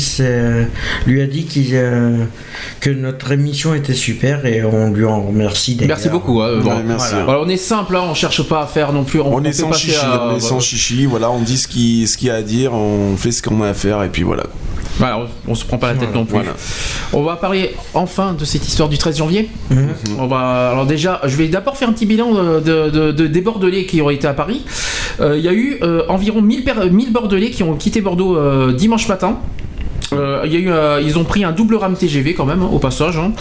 lui a dit euh, que notre émission était super et on lui en remercie d'ailleurs. Merci beaucoup. hein, bon. Ouais, merci. Voilà, on est simple, hein, on cherche pas à faire non plus. On, On, on est sans chichi, à- on est sans chichi, voilà, on dit ce qu'il ce y a à dire, on fait ce qu'on a à faire et puis voilà. Voilà, on, on se prend pas la tête non plus. Voilà. On va parler enfin de cette histoire du 13 janvier. On va alors déjà, je vais d'abord faire un petit bilan de, de- de- de- des Bordelais qui ont été à Paris. Euh, Il y a eu euh, environ 1000, per- 1000 Bordelais qui ont quitté Bordeaux euh, dimanche matin. Euh, il y a eu, euh, ils ont pris un double ram TGV quand même hein, au passage. hein.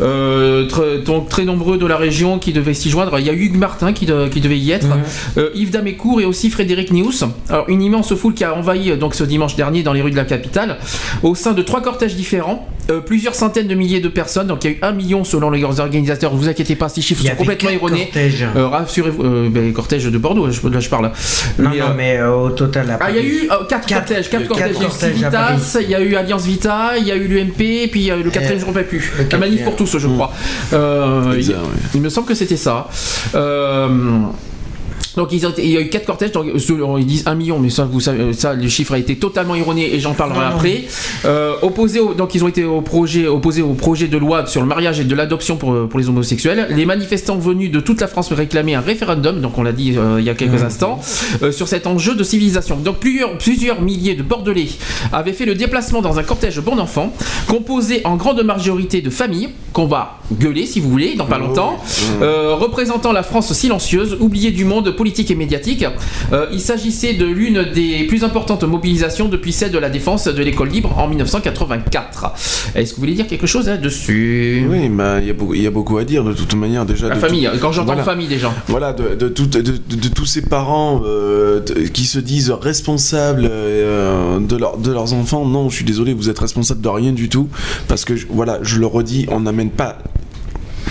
Euh, très, donc très nombreux de la région qui devaient s'y joindre. Il y a eu Hugues Martin qui, de- qui devait y être, Euh, Yves Damécourt et aussi Frédéric Nious. Alors une immense foule qui a envahi euh, donc ce dimanche dernier dans les rues de la capitale, au sein de trois cortèges différents, euh, plusieurs centaines de milliers de personnes. Donc il y a eu un million selon les organisateurs. Vous inquiétez pas, ces chiffres sont complètement erronés. cortèges. Euh, Rassurez-vous, euh, ben, cortège de Bordeaux, je, là je parle. Non, Mais, non, euh, mais euh, au total, à ah, il y a Paris. eu euh, quatre, Quatre- cortèges, quatre cortèges. quatre Il y a eu cortèges à Civitas, il y a eu Alliance Vita, il y a eu l'UMP, et puis il y a eu le quatrième, je ne plus. La manif pour tous, je crois. Euh, il, Exact, ouais. il me semble que c'était ça. Euh, donc ils ont il y a eu quatre cortèges, donc, euh, ils disent un million, mais ça, vous savez, ça, le chiffre a été totalement erroné et j'en parlerai Non, après. Euh, opposés au- donc ils ont été au projet, opposés au projet de loi sur le mariage et de l'adoption pour, pour les homosexuels. Les manifestants venus de toute la France réclamaient un référendum, donc on l'a dit euh, il y a quelques instants, euh, sur cet enjeu de civilisation. Donc plusieurs, plusieurs milliers de Bordelais avaient fait le déplacement dans un cortège bon enfant, composé en grande majorité de familles, qu'on va gueuler si vous voulez, dans pas longtemps, euh, représentant la France silencieuse, oubliée du monde politique et médiatique. Euh, il s'agissait de l'une des plus importantes mobilisations depuis celle de la défense de l'école libre en 1984. Est-ce que vous voulez dire quelque chose là-dessus Oui, bah, il y, a beaucoup- il y a beaucoup à dire de toute manière déjà. La famille, tout- quand j'entends Voilà. famille déjà. Voilà, de, de, tout- de, tous ces parents euh, qui se disent responsables euh, de, leur- de leurs enfants. Non, je suis désolé, vous êtes responsable de rien du tout. Parce que, voilà, je le redis, on n'amène pas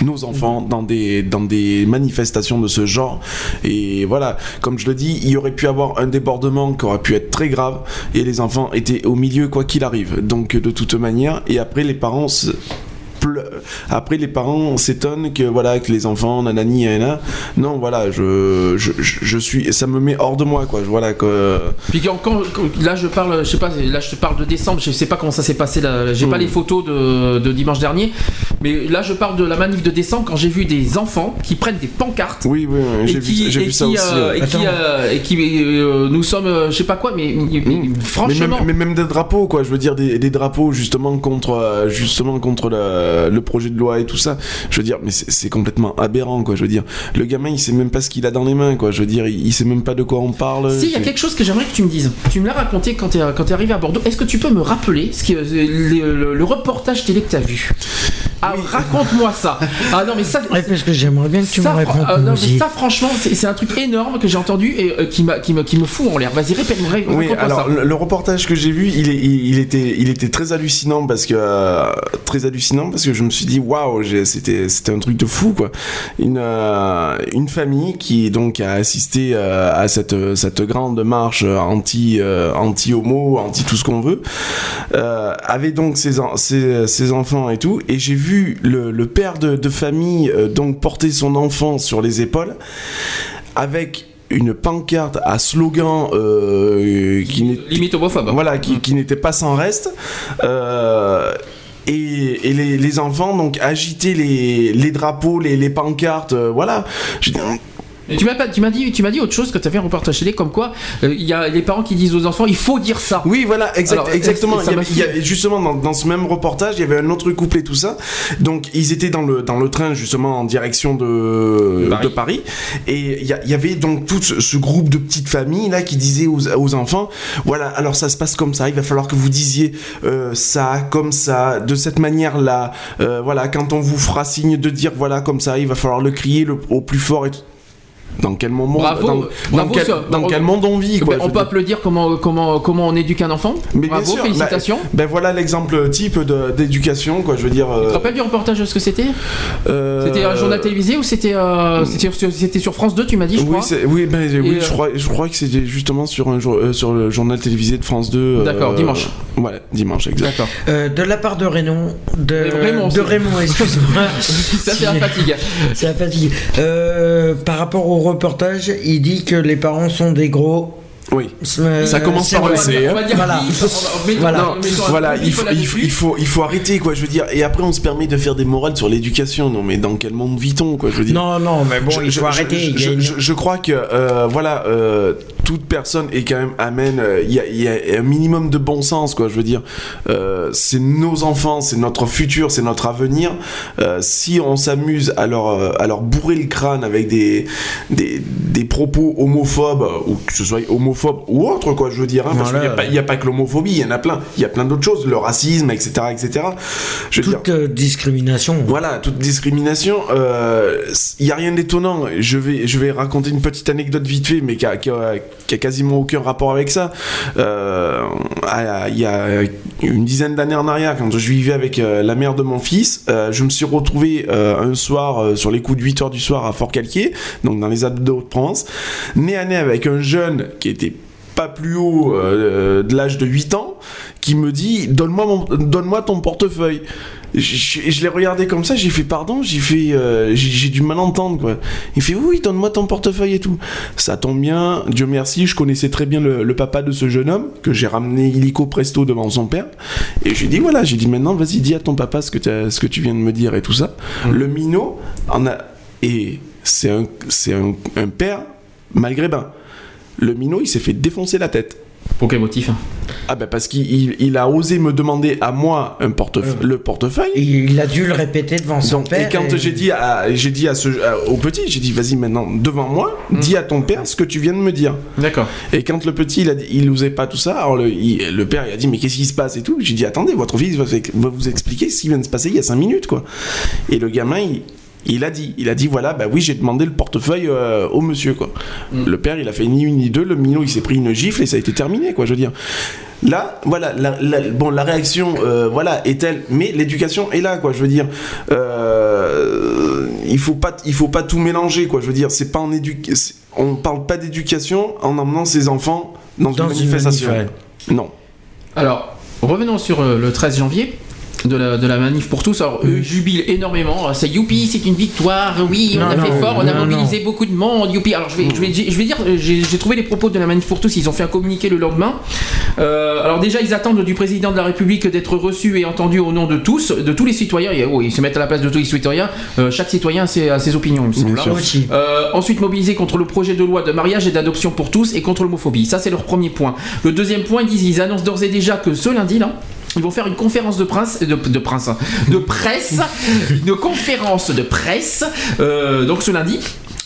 nos enfants dans des, dans des manifestations de ce genre. Et voilà, comme je le dis, il y aurait pu avoir un débordement qui aurait pu être très grave et les enfants étaient au milieu quoi qu'il arrive. Donc de toute manière, et après les parents... Après, les parents s'étonnent que voilà que les enfants, nanani, nanana. Non, voilà, je, je, je suis, ça me met hors de moi, quoi. Voilà que. Puis quand, là je parle, je sais pas, là je te parle de décembre, je sais pas comment ça s'est passé, là, j'ai pas Mm. les photos de, de dimanche dernier, mais là je parle de la manif de décembre quand j'ai vu des enfants qui prennent des pancartes. Oui, oui, oui, et j'ai vu, et ça qui, aussi. euh, et qui, Attends. euh, et qui, euh, nous sommes, euh, je sais pas quoi, mais, franchement, Mais même, mais même des drapeaux, quoi. Je veux dire, des, des drapeaux justement contre, euh, justement contre le, le projet de loi et tout ça. Je veux dire, mais c'est complètement aberrant, quoi. Je veux dire, le gamin, il sait même pas ce qu'il a dans les mains, quoi. Je veux dire, il, il sait même pas de quoi on parle. Si, il y a quelque chose que j'aimerais que tu me dises. Tu me l'as raconté quand tu es, quand es arrivé à Bordeaux. Est-ce que tu peux me rappeler ce qui, le, le- le reportage télé que tu as vu? Ah, raconte-moi ça. Ah non, mais ça. Ouais, parce que j'aimerais bien que tu ça, me répondes euh, non, mais ça, franchement, c'est un truc énorme que j'ai entendu et euh, qui, me, qui me fout en l'air. Vas-y, répète-moi. Oui, alors ça. le, le reportage que j'ai vu, il, est, il, il était, il était très hallucinant parce que euh, très hallucinant parce que je me suis dit waouh, c'était, c'était un truc de fou quoi. Une, euh, une famille qui donc a assisté euh, à cette, cette grande marche anti, euh, anti homo, anti tout ce qu'on veut, euh, avait donc ses, ses enfants et tout, et j'ai vu le, le père de, de famille euh, donc porter son enfant sur les épaules avec une pancarte à slogan euh, qui Limite homophobe. voilà, qui, qui n'était pas sans reste. Euh, et, et les, les enfants donc agitaient les, les drapeaux, les, les pancartes, voilà. Je dis, Tu m'as pas- tu m'as dit, tu m'as dit autre chose que tu as fait un reportage télé comme quoi euh, il y a les parents qui disent aux enfants il faut dire ça. Oui, voilà, exact- Alors, exactement. Il y m'a avait- il y avait- justement, dans, dans ce même reportage, il y avait un autre couple et tout ça. Donc, ils étaient dans le, dans le train, justement, en direction de, Paris. de Paris. Et il y, a- il y avait donc tout ce, ce groupe de petites familles, là, qui disaient aux, aux enfants, voilà, alors ça se passe comme ça, il va falloir que vous disiez euh, ça, comme ça, de cette manière-là. Euh, voilà, quand on vous fera signe de dire, voilà, comme ça, il va falloir le crier le- au plus fort et tout. Dans quel moment Bravo, dans, dans bravo, quel, ça. dans On- quel monde on vit quoi, Ben, on peut dire. applaudir comment, comment, comment on éduque un enfant. Mais bien Bravo, sûr, félicitations. bah, ben voilà l'exemple type d'éducation, quoi. Je veux dire. Tu euh, te rappelles du reportage de ce que c'était? euh, C'était un journal télévisé ou c'était euh, c'était sur, France 2, tu m'as dit, je Oui, crois? oui, ben, oui euh, je, crois, je crois que c'était justement sur, un, jour- euh, sur le journal télévisé de France 2. euh, D'accord, dimanche. Voilà, dimanche, exact. D'accord. Euh, de la part de Raymond, de Raymond, de Raymond, excuse-moi. Ça, c'est la fatigue. C'est la fatigue. Euh, par rapport au reportage, il dit que les parents sont des gros. Oui. Euh, Ça commence par le C, hein. Voilà. Non, il faut, il, faut, là-dessus. il, faut, il faut arrêter, quoi, je veux dire. Et après, on se permet de faire des morales sur l'éducation. Non, mais dans quel monde vit-on, quoi, je veux dire? Non, non, mais bon, Je- il faut je- arrêter. Je, a crois que euh, voilà, euh, toute personne est quand même amène. euh, Il y, a, il y a un minimum de bon sens, quoi. Je veux dire, euh, c'est nos enfants, c'est notre futur, c'est notre avenir. Euh, si on s'amuse à leur, à leur bourrer le crâne avec des, des, des propos homophobes ou que ce soit homophobe ou autre, quoi. Je veux dire, hein, parce Voilà. qu'il n'y a, pas- a que l'homophobie, il y en a plein. Il y a plein d'autres choses, le racisme, etc., etc. Je veux dire, toute euh, discrimination. voilà, toute discrimination, il n'y a rien d'étonnant. Je vais, je vais raconter une petite anecdote vite fait, mais qui a, qui a- qui a quasiment aucun rapport avec ça. Euh, Il y a une dizaine d'années en arrière, quand je vivais avec euh, la mère de mon fils, euh, je me suis retrouvé euh, un soir, euh, sur les coups de 8 heures du soir à Fort-Calquier, donc dans les Alpes de Haute-Provence, nez à nez avec un jeune qui était pas plus haut euh, de l'âge de 8 ans, qui me dit Donne-moi donne-moi ton portefeuille. Je, je- l'ai regardé comme ça, j'ai fait pardon, j'ai fait euh, j'ai, du mal entendre quoi. Il fait oui, donne-moi ton portefeuille et tout. Ça tombe bien, Dieu merci, je connaissais très bien le, le papa de ce jeune homme que j'ai ramené illico presto devant son père et je lui ai dit voilà, j'ai dit maintenant vas-y dis à ton papa ce que, ce que tu viens de me dire et tout ça. Le minot en a et c'est un c'est un, un père malgré ben. Le minot il s'est fait défoncer la tête. Pour quel motif Ah ben parce qu'il il- il a osé me demander à moi un portefeuille, le portefeuille. Et il a dû le répéter devant son Donc, père. et quand j'ai dit à, j'ai dit à ce, à- au petit, j'ai dit vas-y maintenant devant moi, dis à ton père ce que tu viens de me dire. D'accord. Et quand le petit il a dit, il n'osait pas tout ça, alors le, il- le père il a dit mais qu'est-ce qui se passe et tout? J'ai dit attendez, votre fils va, va vous expliquer ce qui vient de se passer il y a 5 minutes quoi. Et le gamin il, il a dit, il a dit voilà bah oui j'ai demandé le portefeuille euh, au monsieur quoi. Le père il a fait ni une ni deux, le minot il s'est pris une gifle et ça a été terminé quoi je veux dire. Là, voilà, la, la- bon, la réaction, euh, voilà, est telle, mais l'éducation est là, quoi. Je veux dire, euh, il faut pas, il faut pas tout mélanger, quoi. Je veux dire, c'est pas en éducation, on parle pas d'éducation en emmenant ses enfants dans, Dans une une manifestation. manif, Non. Alors, revenons sur le 13 janvier. De la, de la manif pour tous, alors eux jubilent énormément, c'est youpi, c'est une victoire, oui, on Non, a fait non, fort, on a mobilisé beaucoup de monde, youpi. Alors je vais, je vais, je vais dire, euh, j'ai trouvé les propos de la manif pour tous, ils ont fait un communiqué le lendemain. Euh, alors déjà, ils attendent du président de la République d'être reçu et entendu au nom de tous, de tous les citoyens, et, oh, ils se mettent à la place de tous les citoyens, Euh, chaque citoyen a ses, a ses opinions, il me semble. Bien hein. Euh, ensuite, mobiliser contre le projet de loi de mariage et d'adoption pour tous et contre l'homophobie. Ça, c'est leur premier point. Le deuxième point, ils disent, ils annoncent d'ores et déjà que ce lundi, là, ils vont faire une conférence de presse, de, de prince, hein, de presse, une conférence de presse, euh, donc ce lundi.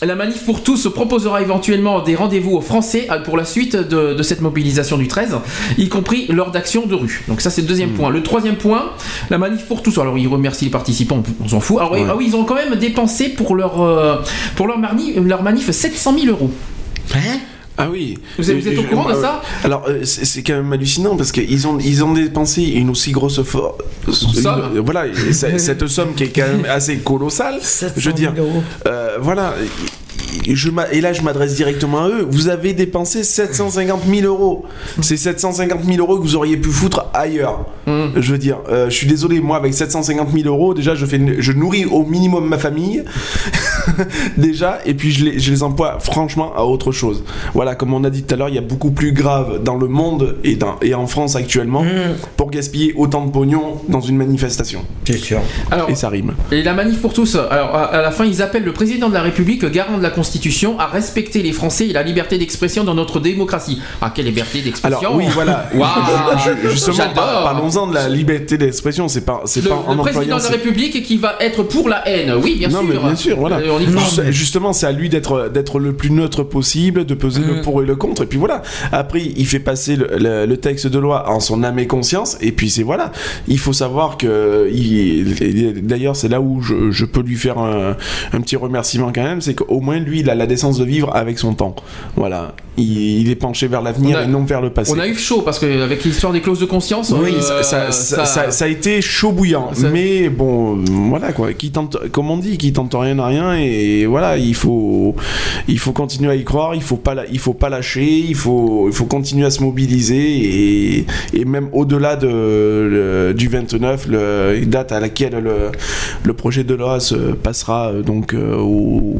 La manif pour tous proposera éventuellement des rendez-vous aux Français euh, pour la suite de, de cette mobilisation du 13, y compris lors d'actions de rue. Donc ça c'est le deuxième point. Le troisième point, la manif pour tous. Alors ils remercient les participants, on s'en fout. Alors, Ouais. ah oui, ils ont quand même dépensé pour leur, euh, pour leur, leur manif 700 000 euros. Hein? Ah oui. Vous êtes- vous êtes au courant de euh, ça? Alors euh, c'est quand même hallucinant parce qu'ils ont ils ont dépensé une aussi grosse for- Somme. une- voilà cette somme qui est quand même assez colossale. 700 Je veux dire, 000 euros. euh, voilà. Je et là, je m'adresse directement à eux. Vous avez dépensé 750 000 euros. C'est 750 000 euros que vous auriez pu foutre ailleurs. Je veux dire, euh, je suis désolé, moi, avec 750 000 euros, déjà, je, fais, je nourris au minimum ma famille. déjà, et puis je les, je les emploie franchement à autre chose. Voilà, comme on a dit tout à l'heure, il y a beaucoup plus grave dans le monde et, dans, et en France actuellement pour gaspiller autant de pognon dans une manifestation. C'est sûr. Alors, Et ça rime. Et la manif pour tous, alors à, à la fin, ils appellent le président de la République, garant de la Constitution, à respecter les Français et la liberté d'expression dans notre démocratie. Ah, quelle liberté d'expression Alors oui, voilà. Waouh Ju- Justement, parlons-en de la liberté d'expression. C'est pas, c'est Le, pas en le président de la République qui va être pour la haine, oui, bien non, sûr. mais bien sûr, voilà. Euh, on Justement, c'est à lui d'être d'être le plus neutre possible, de peser le Mm. pour et le contre, et puis voilà. Après, il fait passer le, le- le texte de loi en son âme et conscience, et puis c'est voilà. Il faut savoir que, d'ailleurs, c'est là où je, je peux lui faire un, un petit remerciement quand même, c'est qu'au moins lui, lui, il a la décence de vivre avec son temps. Voilà. Il, il est penché vers l'avenir a- et non vers le passé. On a eu chaud parce que avec l'histoire des clauses de conscience. Oui, euh, ça, ça- ça- ça- ça a été chaud bouillant, mais bon, voilà quoi. Qui tente, comme on dit, qui tente rien à rien, et voilà, il faut, il faut continuer à y croire, il faut pas, il faut pas lâcher, il faut, il faut continuer à se mobiliser, et, et même au-delà de, le- du 29, le, date à laquelle le, le projet de loi se passera euh, donc euh, au,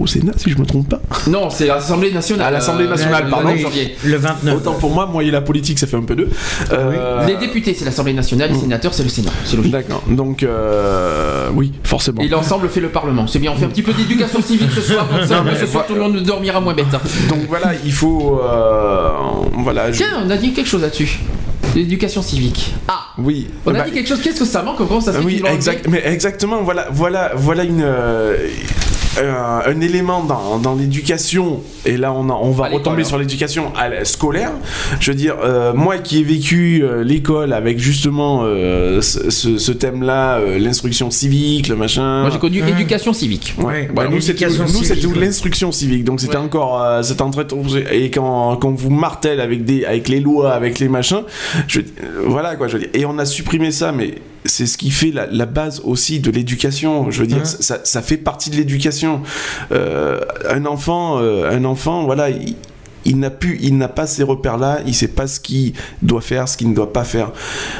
au Sénat, si je me trompe pas. Non, c'est l'Assemblée nationale. À l'Assemblée euh, nationale, le- pardon. le 9 janvier. Le 29. Autant pour moi, moi et la politique, ça fait un peu deux. Euh, Les députés, c'est l'Assemblée nationale, les sénateurs, c'est le Sénat. C'est logique. D'accord. Donc, euh, oui, forcément. Et l'ensemble fait le Parlement. C'est bien, on fait un petit peu d'éducation civique ce soir, comme ça, Non, mais ce soir tout le monde dormira moins bête. Donc voilà, il faut. euh, voilà. je- Tiens, on a dit quelque chose là-dessus. L'éducation civique. Ah Oui. On a bah, dit quelque chose, qu'est-ce que ça manque Comment ça se fait oui, exact, mais exactement. Voilà, voilà, voilà une. euh, un, un élément dans, dans l'éducation, et là on, a- on va retomber hein. sur l'éducation scolaire. Je veux dire, euh, moi qui ai vécu euh, l'école avec justement euh, ce, thème-là, euh, l'instruction civique, le machin. Moi j'ai connu éducation civique. Ouais, Bah, nous, c'était nous, l'instruction civique, donc c'était Ouais. encore, euh, c'était en train de- et quand, quand vous martèle avec des, avec les lois, avec les machins, je, euh, voilà quoi, je veux dire. Et on a supprimé ça, mais c'est ce qui fait la, la base aussi de l'éducation. Je veux dire, ça, ça fait partie de l'éducation. Euh, un enfant, euh, un enfant, voilà. il- il n'a il n'a pas ces repères-là, il sait pas ce qu'il doit faire, ce qu'il ne doit pas faire.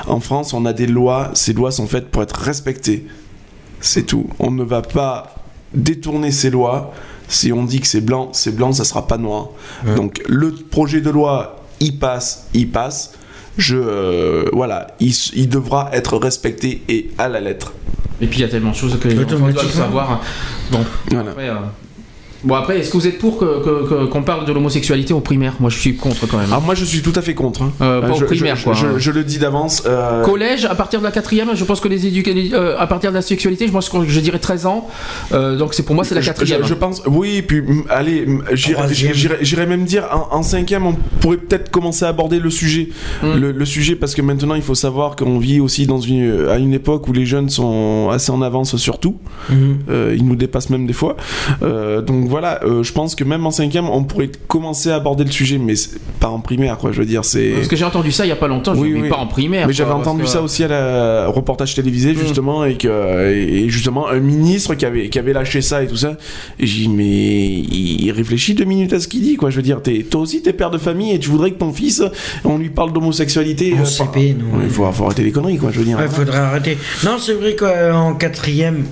En France, on a des lois, ces lois sont faites pour être respectées. C'est tout. On ne va pas détourner ces lois. Si on dit que c'est blanc, c'est blanc, ça sera pas noir. Donc le projet de loi, il passe, il passe. Je, euh, voilà, il, devra être respecté et à la lettre. Et puis il y a tellement de choses que les enfants doivent savoir. Bon, Voilà. après, euh, bon, après est-ce que vous êtes pour que- que- que- qu'on parle de l'homosexualité au primaire? Moi je suis contre quand même. Alors moi, je suis tout à fait contre. hein. Euh, pas au je, primaire, je- quoi, je- hein. je le dis d'avance. euh, Collège, à partir de la quatrième, je pense que les éducateurs, à partir de la sexualité, je pense que je dirais 13 ans. Euh, donc c'est pour moi c'est la quatrième. Je, je pense, oui, puis allez, j'irais- même dire en, en cinquième, on pourrait peut-être commencer à aborder le sujet, Mm. le, le sujet, parce que maintenant il faut savoir qu'on vit aussi dans une à une époque où les jeunes sont assez en avance sur tout. Mhm. Euh, ils nous dépassent même des fois. Euh, donc voilà, euh, je pense que même en cinquième, on pourrait commencer à aborder le sujet, mais pas en primaire, quoi. Je veux dire, c'est. Parce que j'ai entendu ça il y a pas longtemps, je Oui, mais oui. pas en primaire. Mais j'avais entendu que- ça aussi à la reportage télévisé Mm. justement et que et justement un ministre qui avait qui avait lâché ça et tout ça et j'ai dit mais il, réfléchit deux minutes à ce qu'il dit quoi je veux dire t'es toi aussi t'es père de famille et tu voudrais que ton fils on lui parle d'homosexualité En euh, CP, non. il faut, faut arrêter les conneries quoi je veux dire Ouais, faudrait arrêter. Non, c'est vrai qu'en quatrième.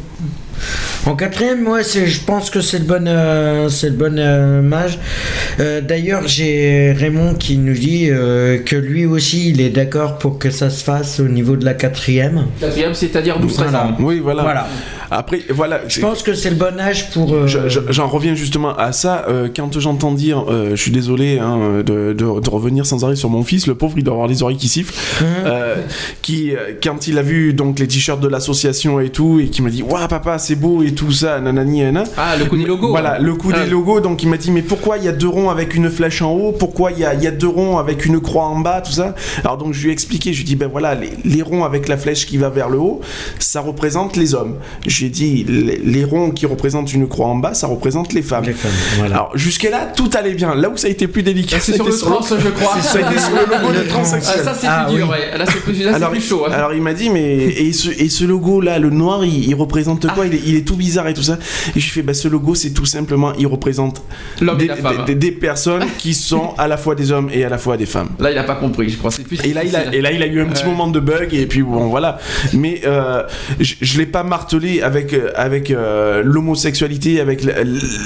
En quatrième, ouais, je pense que c'est le bon, euh, c'est le bon euh, mage. Euh, d'ailleurs, j'ai Raymond qui nous dit euh, que lui aussi, il est d'accord pour que ça se fasse au niveau de la quatrième. Quatrième, c'est-à-dire 12 13 Voilà. ans. oui voilà. Voilà. Après voilà Je pense que c'est le bon âge pour. euh, Je- je- J'en reviens justement à ça. euh, quand j'entends dire, euh, je suis désolé hein, de, de- de revenir sans arrêt sur mon fils, le pauvre, il doit avoir les oreilles qui sifflent. Euh, qui, quand il a vu donc les t-shirts de l'association et tout, et qui m'a dit, waouh papa, c'est beau et tout ça, nanani, nanana. Ah, le coup des logos. Voilà, le coup Ah. des logos. Donc il m'a dit, mais pourquoi il y a deux ronds avec une flèche en haut? Pourquoi il y a, il y a deux ronds avec une croix en bas Tout ça? Alors donc je lui ai expliqué, je lui ai dit, ben voilà, les, les ronds avec la flèche qui va vers le haut, ça représente les hommes. J'ai dit, les, les ronds qui représentent une croix en bas, ça représente les femmes. Les femmes, voilà. Alors jusque-là, tout allait bien. Là où ça a été plus délicat, c'est sur le trans, je crois. Ça a été sur le logo de trans. Ah, transsexuel. ça c'est Ah, plus dur, oui. ouais. Là c'est plus, là, c'est alors, plus chaud. hein. alors il m'a dit mais et ce, et ce logo là le noir il, il représente Ah. quoi? Il, est, il est tout bizarre et tout ça et je fais bah ce logo c'est tout simplement il représente des, personnes qui sont à la fois des hommes et à la fois des femmes Là il a pas compris, je crois. Plus et là, il a, et là, il a eu un petit Ouais. moment de bug, et puis bon, voilà. Mais euh, je, je l'ai pas martelé avec, euh, avec euh, l'homosexualité, avec le-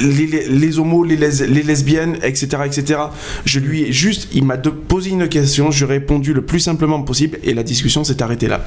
les, les, les homos, les, les, les lesbiennes, etc., etc. Je lui ai juste, il m'a posé une question, je lui ai répondu le plus simplement possible, et la discussion s'est arrêtée là.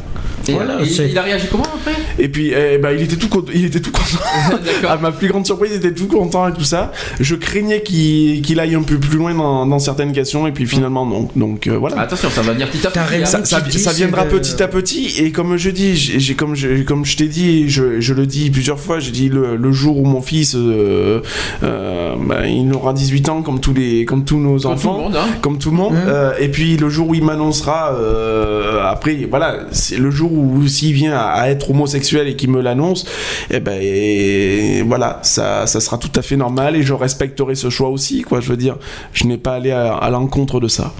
Et, Voilà, et c'est- il a réagi comment après? Et puis, eh ben, il était tout content. Il était tout content. À ma plus grande surprise, il était tout content et tout ça. Je craignais qu'il aille un peu plus loin dans, dans certaines questions, et puis finalement, non. Donc euh, voilà. Attention, ça va venir petit à petit. hein. ça, ça- viendra petit à petit et comme je dis j'ai- comme je comme je t'ai dit je je le dis plusieurs fois, j'ai dit le, le jour où mon fils, euh, euh, bah, il aura 18 ans comme tous les, comme tous nos Comme enfants, tout le monde, hein. comme tout le monde. euh, et puis le jour où il m'annoncera, euh, après, voilà, c'est le jour où s'il vient à, à être homosexuel et qu'il me l'annonce, et ben et voilà, ça, ça sera tout à fait normal et je respecterai ce choix aussi, quoi. Je veux dire, je n'ai pas allé à, à l'encontre de ça.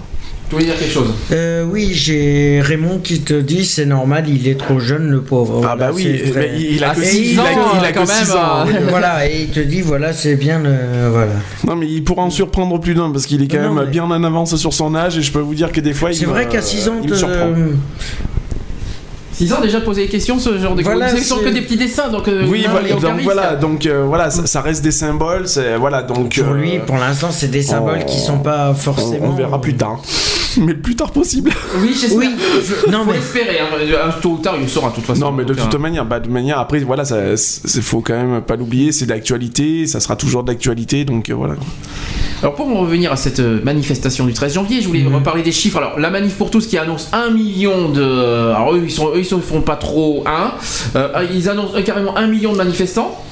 Tu voulais dire quelque chose? Euh, oui, j'ai Raymond qui te dit c'est normal, il est trop jeune, le pauvre. Ah bah Voilà, oui, très- il, a que six six- il a- ans, il a quand même, euh, voilà, et il te dit voilà, c'est bien le. Voilà. Non mais il pourra en surprendre plus d'un parce qu'il est quand Non, même mais- bien en avance sur son âge et je peux vous dire que des fois il C'est vrai qu'à 6 ans, il me surprend. euh, 6 ans déjà poser des questions, ce genre de Voilà, Ce sont c'est- que des petits dessins, donc. euh, Oui, non, voilà, donc voilà, donc euh, voilà, ça, ça reste des symboles, c'est voilà, donc pour euh, lui, pour l'instant, c'est des symboles on- qui sont pas on, forcément. on verra plus tard, mais le plus tard possible. Oui, j'espère. Oui, Je- non, faut mais- l'espérer. Hein. Un Tôt ou tard, il le saura de toute façon. non, mais de toute euh, manière, bah, de manière après, voilà, ça, c'est faut quand même pas l'oublier, c'est d'actualité, ça sera toujours d'actualité, donc euh, voilà. Alors pour en revenir à cette euh, manifestation du 13 janvier, je voulais Mhm. reparler des chiffres. Alors la manif pour tous qui annonce 1 million de... Alors eux ils, sont, eux, ils sont- font pas trop 1. ils annoncent euh, carrément 1 million de manifestants.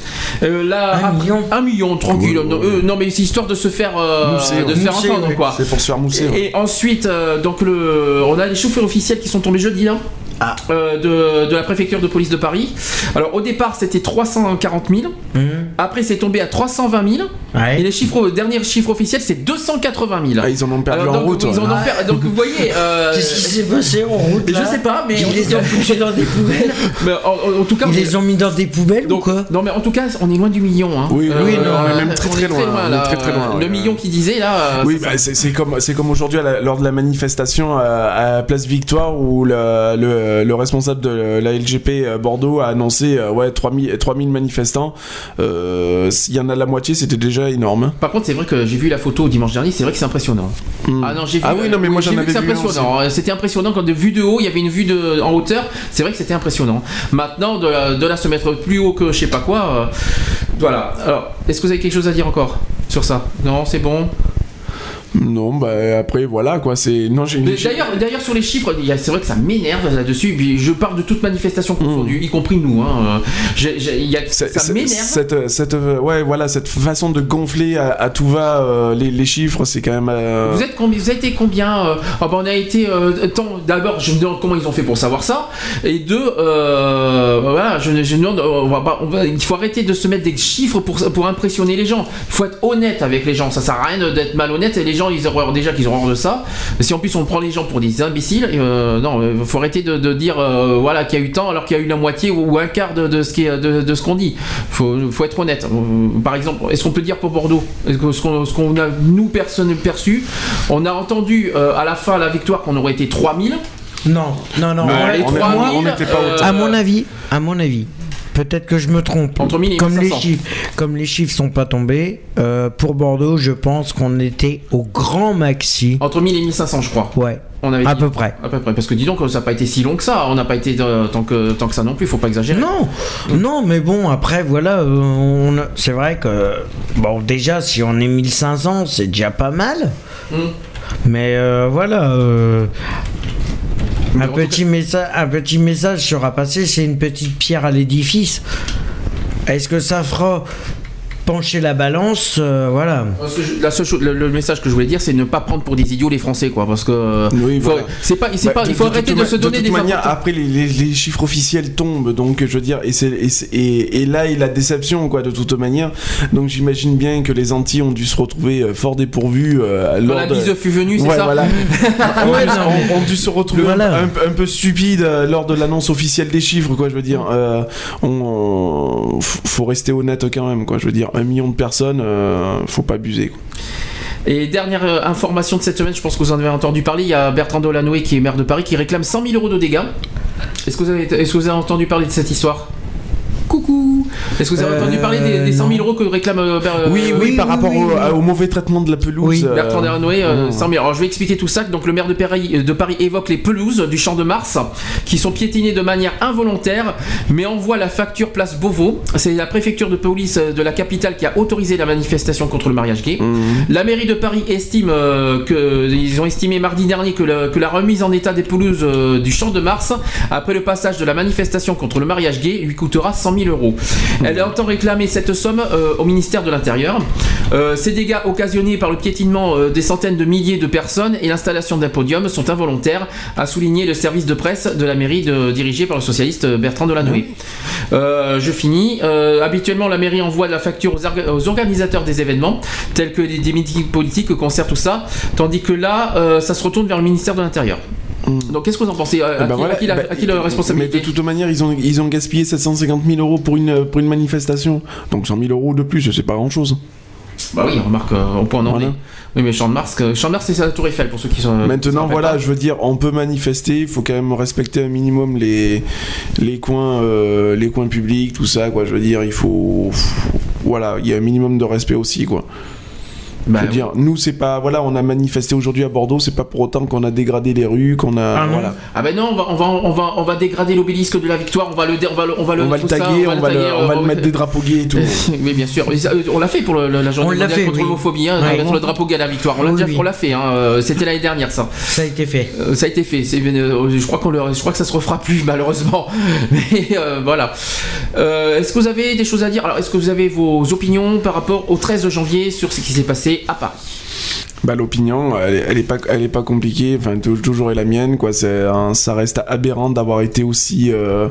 Euh, là, Un après- million un million, tranquille. Ouais, ouais, non, eux, non, mais c'est histoire de se faire, euh, Mousser, de ouais. se faire Mousser, entendre ouais. quoi. C'est pour se faire mousser. ouais. Et ensuite, euh, donc le, on a les chiffres officiels qui sont tombés jeudi là. Ah. euh, de, de la préfecture de police de Paris. Alors au départ c'était 340 000, Hum, après c'est tombé à 320 000, et les chiffres, le dernier chiffre officiel c'est 280 000. Ah, ils en ont perdu Alors, en donc, route. ils ouais. en ont per- donc vous voyez, euh, Qu'est-ce qui s'est passé en route je sais pas, mais en Ils les tout cas- ont foutus dans des poubelles mais en, en tout cas, Ils on les ont mis dans des poubelles ou donc, quoi non mais en tout cas, on est loin du million. Hein. Oui, oui, non, on est même très, très loin, on est là. très, très loin, Le ouais. million qui disait là. euh, Oui, bah, c'est c'est comme, c'est comme aujourd'hui lors de la manifestation à, à Place Victoire où le, le, le responsable de la LGP euh, Bordeaux a annoncé euh, ouais, 3000, 3000 manifestants. Euh, S'il y en a la moitié, c'était déjà énorme. hein. Par contre, c'est vrai que j'ai vu la photo dimanche dernier, c'est vrai que c'est impressionnant. Hmm. Ah non, j'ai vu. Ah oui, non, mais moi, j'en avais vu impressionnant. Euh, C'était impressionnant quand de vue de haut, il y avait une vue de, en hauteur. C'est vrai que c'était impressionnant. Maintenant, de, là- de là se mettre plus haut que je sais pas quoi. euh, voilà. Alors, est-ce que vous avez quelque chose à dire encore sur ça? Non, c'est bon? Non, bah après, voilà quoi. c'est Non, j'ai D'ailleurs, d'ailleurs, sur les chiffres, c'est vrai que ça m'énerve là-dessus. Je parle de toute manifestation confondue, y compris nous. Hein. Euh, y a- ça m'énerve. Cette, cette, ouais, voilà, cette façon de gonfler à, à tout va euh, les, les chiffres, c'est quand même. euh, Vous êtes combien Vous avez été combien euh, ah bah, On a été tant. D'abord, je me demande comment ils ont fait pour savoir ça. Et deux, euh, voilà, je, je me demande. On va pas, on va- il faut arrêter de se mettre des chiffres pour pour impressionner les gens. Il faut être honnête avec les gens. Ça sert à rien d'être malhonnête. Et les gens, ils auront déjà qu'ils ont horreur de ça. Mais si en plus on prend les gens pour des imbéciles, euh, non, il faut arrêter de, de dire euh, voilà qu'il y a eu tant alors qu'il y a eu la moitié ou, ou un quart de, de ce qui est- de, de ce qu'on dit. Faut, faut être honnête. Euh, Par exemple, est-ce qu'on peut dire pour Bordeaux Est-ce que ce qu'on a nous personne perçu On a entendu euh, à la fin la victoire qu'on aurait été 3000. Non, non, non. On est- 3000, on n'était pas euh, À mon avis, à mon avis, peut-être que je me trompe. Entre 1000 et comme les 1500. chiffres, comme les chiffres sont pas tombés, euh, pour Bordeaux, je pense qu'on était au grand maxi. Entre 1000 et 1500, je crois. Ouais, On avait à dit. peu près. À peu près. Parce que dis donc, ça n'a pas été si long que ça. On n'a pas été euh, tant, que, tant que ça non plus. Faut pas exagérer. Non, non, mais bon, après, voilà, euh, c'est vrai que, bon, déjà, si on est 1500, c'est déjà pas mal. Mm. Mais voilà, un, en tout petit message, un petit message sera passé, c'est une petite pierre à l'édifice. Est-ce que ça fera pencher la balance euh, Voilà. La seule chose- le, le message que je voulais dire, c'est ne pas prendre pour des idiots les Français, quoi. Parce que Oui, faut- voilà. c'est pas, c'est Bah, pas, de- il faut de arrêter de se donner de des toute manière, après les, les- les chiffres officiels tombent, donc je veux dire, et, c'est- et, et, et là est la déception, quoi, de toute manière. Donc j'imagine bien que les Antilles ont dû se retrouver euh, fort dépourvus euh, lors la de- fut venue, c'est Ouais, ça voilà. Ouais, non, mais- ont, ont dû se retrouver Voilà. un, un- un peu stupides euh, lors de l'annonce officielle des chiffres, quoi. Je veux dire, euh, on, faut rester honnête quand même, quoi. Je veux dire, un million de personnes, euh, faut pas abuser. Et dernière euh, information de cette semaine, je pense que vous en avez entendu parler. Il y a Bertrand Delanoë qui est maire de Paris qui réclame 100 000 euros de dégâts. Est-ce que est-ce que vous avez entendu parler de cette histoire? Coucou Est-ce que vous avez Euh, entendu parler des, des 100 000 non. euros que réclame euh, euh, oui, oui, oui, par oui, rapport oui, au, oui. à- au mauvais traitement de la pelouse. Oui. euh, Bertrand Delanoë, euh, mmh. 100 000. Alors je vais expliquer tout ça. Donc le maire de Paris, de Paris évoque les pelouses du Champ de Mars qui sont piétinées de manière involontaire, mais envoie la facture place Beauvau. C'est la préfecture de police euh, de la capitale qui a autorisé la manifestation contre le mariage gay. Mhm. La mairie de Paris estime euh, que ils ont estimé mardi dernier que, le- que la remise en état des pelouses euh, du Champ de Mars après le passage de la manifestation contre le mariage gay lui coûtera 100 000 euros. Elle entend réclamer cette somme euh, au ministère de l'Intérieur. Euh, ces dégâts occasionnés par le piétinement euh, des centaines de milliers de personnes et l'installation d'un podium sont involontaires, a souligné le service de presse de la mairie de- dirigé par le socialiste Bertrand Delanoë. Euh, je finis. Habituellement, la mairie envoie la facture aux, orga- aux organisateurs des événements, tels que des, des meetings politiques, concerts, tout ça, tandis que là, ça se retourne vers le ministère de l'Intérieur. Donc, qu'est-ce que vous en pensez Euh, à, Eh ben qui, voilà, à qui la, bah, à qui la responsabilité Mais de toute manière, ils ont, ils ont gaspillé 750 000 euros pour une, pour une manifestation. Donc 100 000 euros de plus, c'est pas grand chose. Bah oui, remarque, euh, on peut en Voilà. emmener. Oui, mais Champ de Mars, euh, Champ de Mars, c'est la Tour Eiffel pour ceux qui sont. Maintenant, voilà, pas. je veux dire, on peut manifester, il faut quand même respecter un minimum les, les, coins, euh, les coins publics, tout ça, quoi. Je veux dire, il faut. faut- Voilà, il y a un minimum de respect aussi, quoi. Bah, je veux dire, nous, c'est pas. Voilà, on a manifesté aujourd'hui à Bordeaux, c'est pas pour autant qu'on a dégradé les rues, qu'on a. Ah voilà. Ah ben non, on va, on va, on va, on va dégrader l'obélisque de la victoire, on va le, on va le, on va le, On va le tout ça, taguer, on va, le, taguer, on va euh, le mettre des drapeaux gays et tout. Oui, bien sûr. Mais On l'a fait pour le- la journée On l'a mondiale fait, contre oui. l'homophobie, hein, Ouais. mettre le drapeau gay à la victoire. On l'a Oui, déjà- oui. on l'a fait. hein, euh, C'était l'année dernière, ça. Ça a été fait. Euh, ça a été fait. Euh, je crois qu'on le, je crois que ça se refera plus malheureusement. Mais euh, voilà. Euh, est-ce que vous avez des choses à dire? Alors, est-ce que vous avez vos opinions par rapport au 13 janvier sur ce qui s'est passé? À Paris Bah, l'opinion, elle, elle est pas, elle est pas compliquée. Enfin, tou- toujours est la mienne, quoi. C'est, un- ça reste aberrant d'avoir été aussi, euh,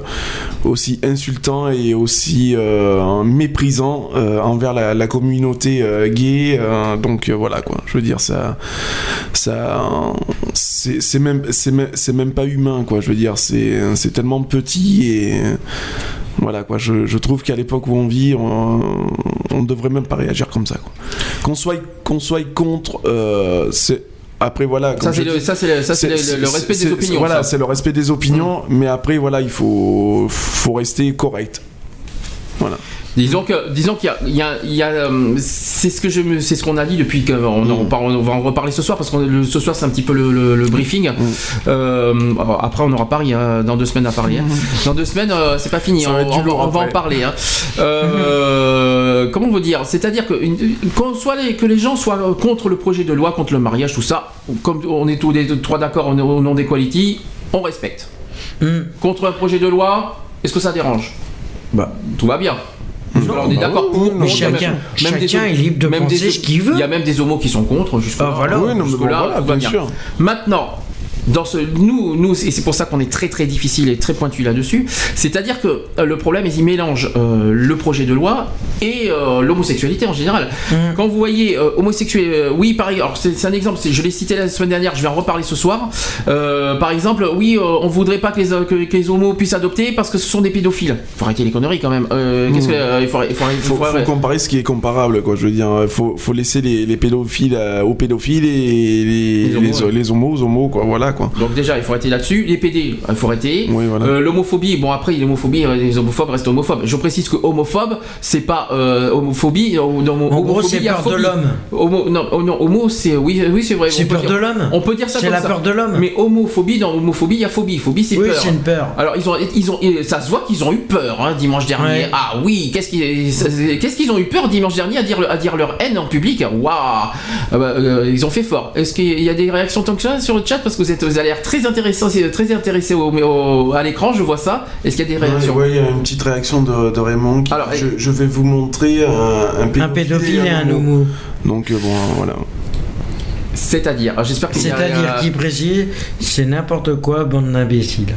aussi insultant et aussi euh, méprisant euh, envers la, la communauté euh, gay. euh, donc euh, voilà, quoi. Je veux dire, ça, ça, c'est, c'est même, c'est même, c'est même pas humain, quoi. Je veux dire, c'est, c'est tellement petit et voilà, quoi. Je, je trouve qu'à l'époque où on vit, on, on devrait même pas réagir comme ça. Qu'on soit, qu'on soit contre, euh, c'est. Après, voilà. Ça, c'est le, respect des opinions. Voilà, c'est le respect des opinions, mais après, voilà, il faut, faut rester correct. Voilà. Disons que, disons qu'il y a, il y a- il y a, euh, c'est ce que je c'est ce qu'on a dit depuis qu'on Mm. on va en reparler ce soir parce que ce soir c'est un petit peu le, le- le briefing. Mm. Euh, après on aura Paris hein, dans deux semaines à parler. hein. Dans deux semaines euh, c'est pas fini, Ça on, va on en parler. hein. Euh, comment vous dire C'est-à-dire que une- qu'on soit les, que les gens soient contre le projet de loi, contre le mariage, tout ça, comme on est tous les trois d'accord au nom des quality, on respecte. Contre un projet de loi, est-ce que ça dérange? Bah. Tout va bien. Jusque-là, on est bah d'accord oui, pour. non, a chacun- même- chacun des- est libre de même penser des- ce qu'il veut. Il y a même des homos qui sont contre, jusque-là. Ah, voilà. Oui, non, mais bon, Jusque-là, voilà, bien sûr. Maintenant, dans ce, nous, nous, et c'est pour ça qu'on est très très difficile et très pointu là-dessus. C'est-à-dire que euh, le problème, c'est qu'il mélange euh, le projet de loi et euh, l'homosexualité en général. Quand vous voyez euh, homosexuel, euh, oui, pareil. Alors c'est un exemple. Je l'ai cité la semaine dernière. Je vais en reparler ce soir. Euh, par exemple, oui, euh, on voudrait pas que les, que, que les homos puissent adopter parce que ce sont des pédophiles. Faut arrêter les conneries quand même. Euh, Qu'est-ce que euh, il faut, il faut, il Faut, faut- faut comparer ce qui est comparable, quoi. Je veux dire, faut, faut laisser les, les pédophiles euh, aux pédophiles et les, Les homos, les, ouais. les homos aux homos, quoi. Voilà, quoi. Donc déjà, il faut arrêter là-dessus. Les PD, il faut arrêter. Oui, voilà. Euh, L'homophobie, bon après, l'homophobie, euh, les homophobes restent homophobes. Je précise que homophobe, c'est pas euh, homophobie. euh, dans mon- En gros, c'est peur de l'homme. Homo, non, oh, non, homo, c'est oui, oui, c'est vrai. C'est on peut peur dire- de l'homme. On peut dire ça C'est la ça. peur de l'homme. Mais homophobie, dans homophobie, il y a phobie. Phobie, c'est Oui, peur. c'est une peur. Alors ils ont, ils ont, ça se voit qu'ils ont eu peur hein, dimanche dernier. Ouais. Ah oui, qu'est-ce qu'ils, qu'est-ce qu'ils ont eu peur dimanche dernier à dire, à dire leur haine en public? Waouh, Ah bah, euh, ils ont fait fort. Est-ce qu'il y a des réactions tant que ça sur le chat? Parce que vous êtes, vous avez l'air très intéressant, très intéressé au, au- à l'écran, je vois ça. Est-ce qu'il y a des réactions Ouais, il y a une petite réaction de, de Raymond. qui- Alors, je, je vais vous montrer un, un pédophile, Un pédophile et un homo. Donc, euh, bon, voilà. C'est-à-dire, j'espère qu'il y a- C'est-à-dire qui précise, c'est n'importe quoi, bande d'imbéciles.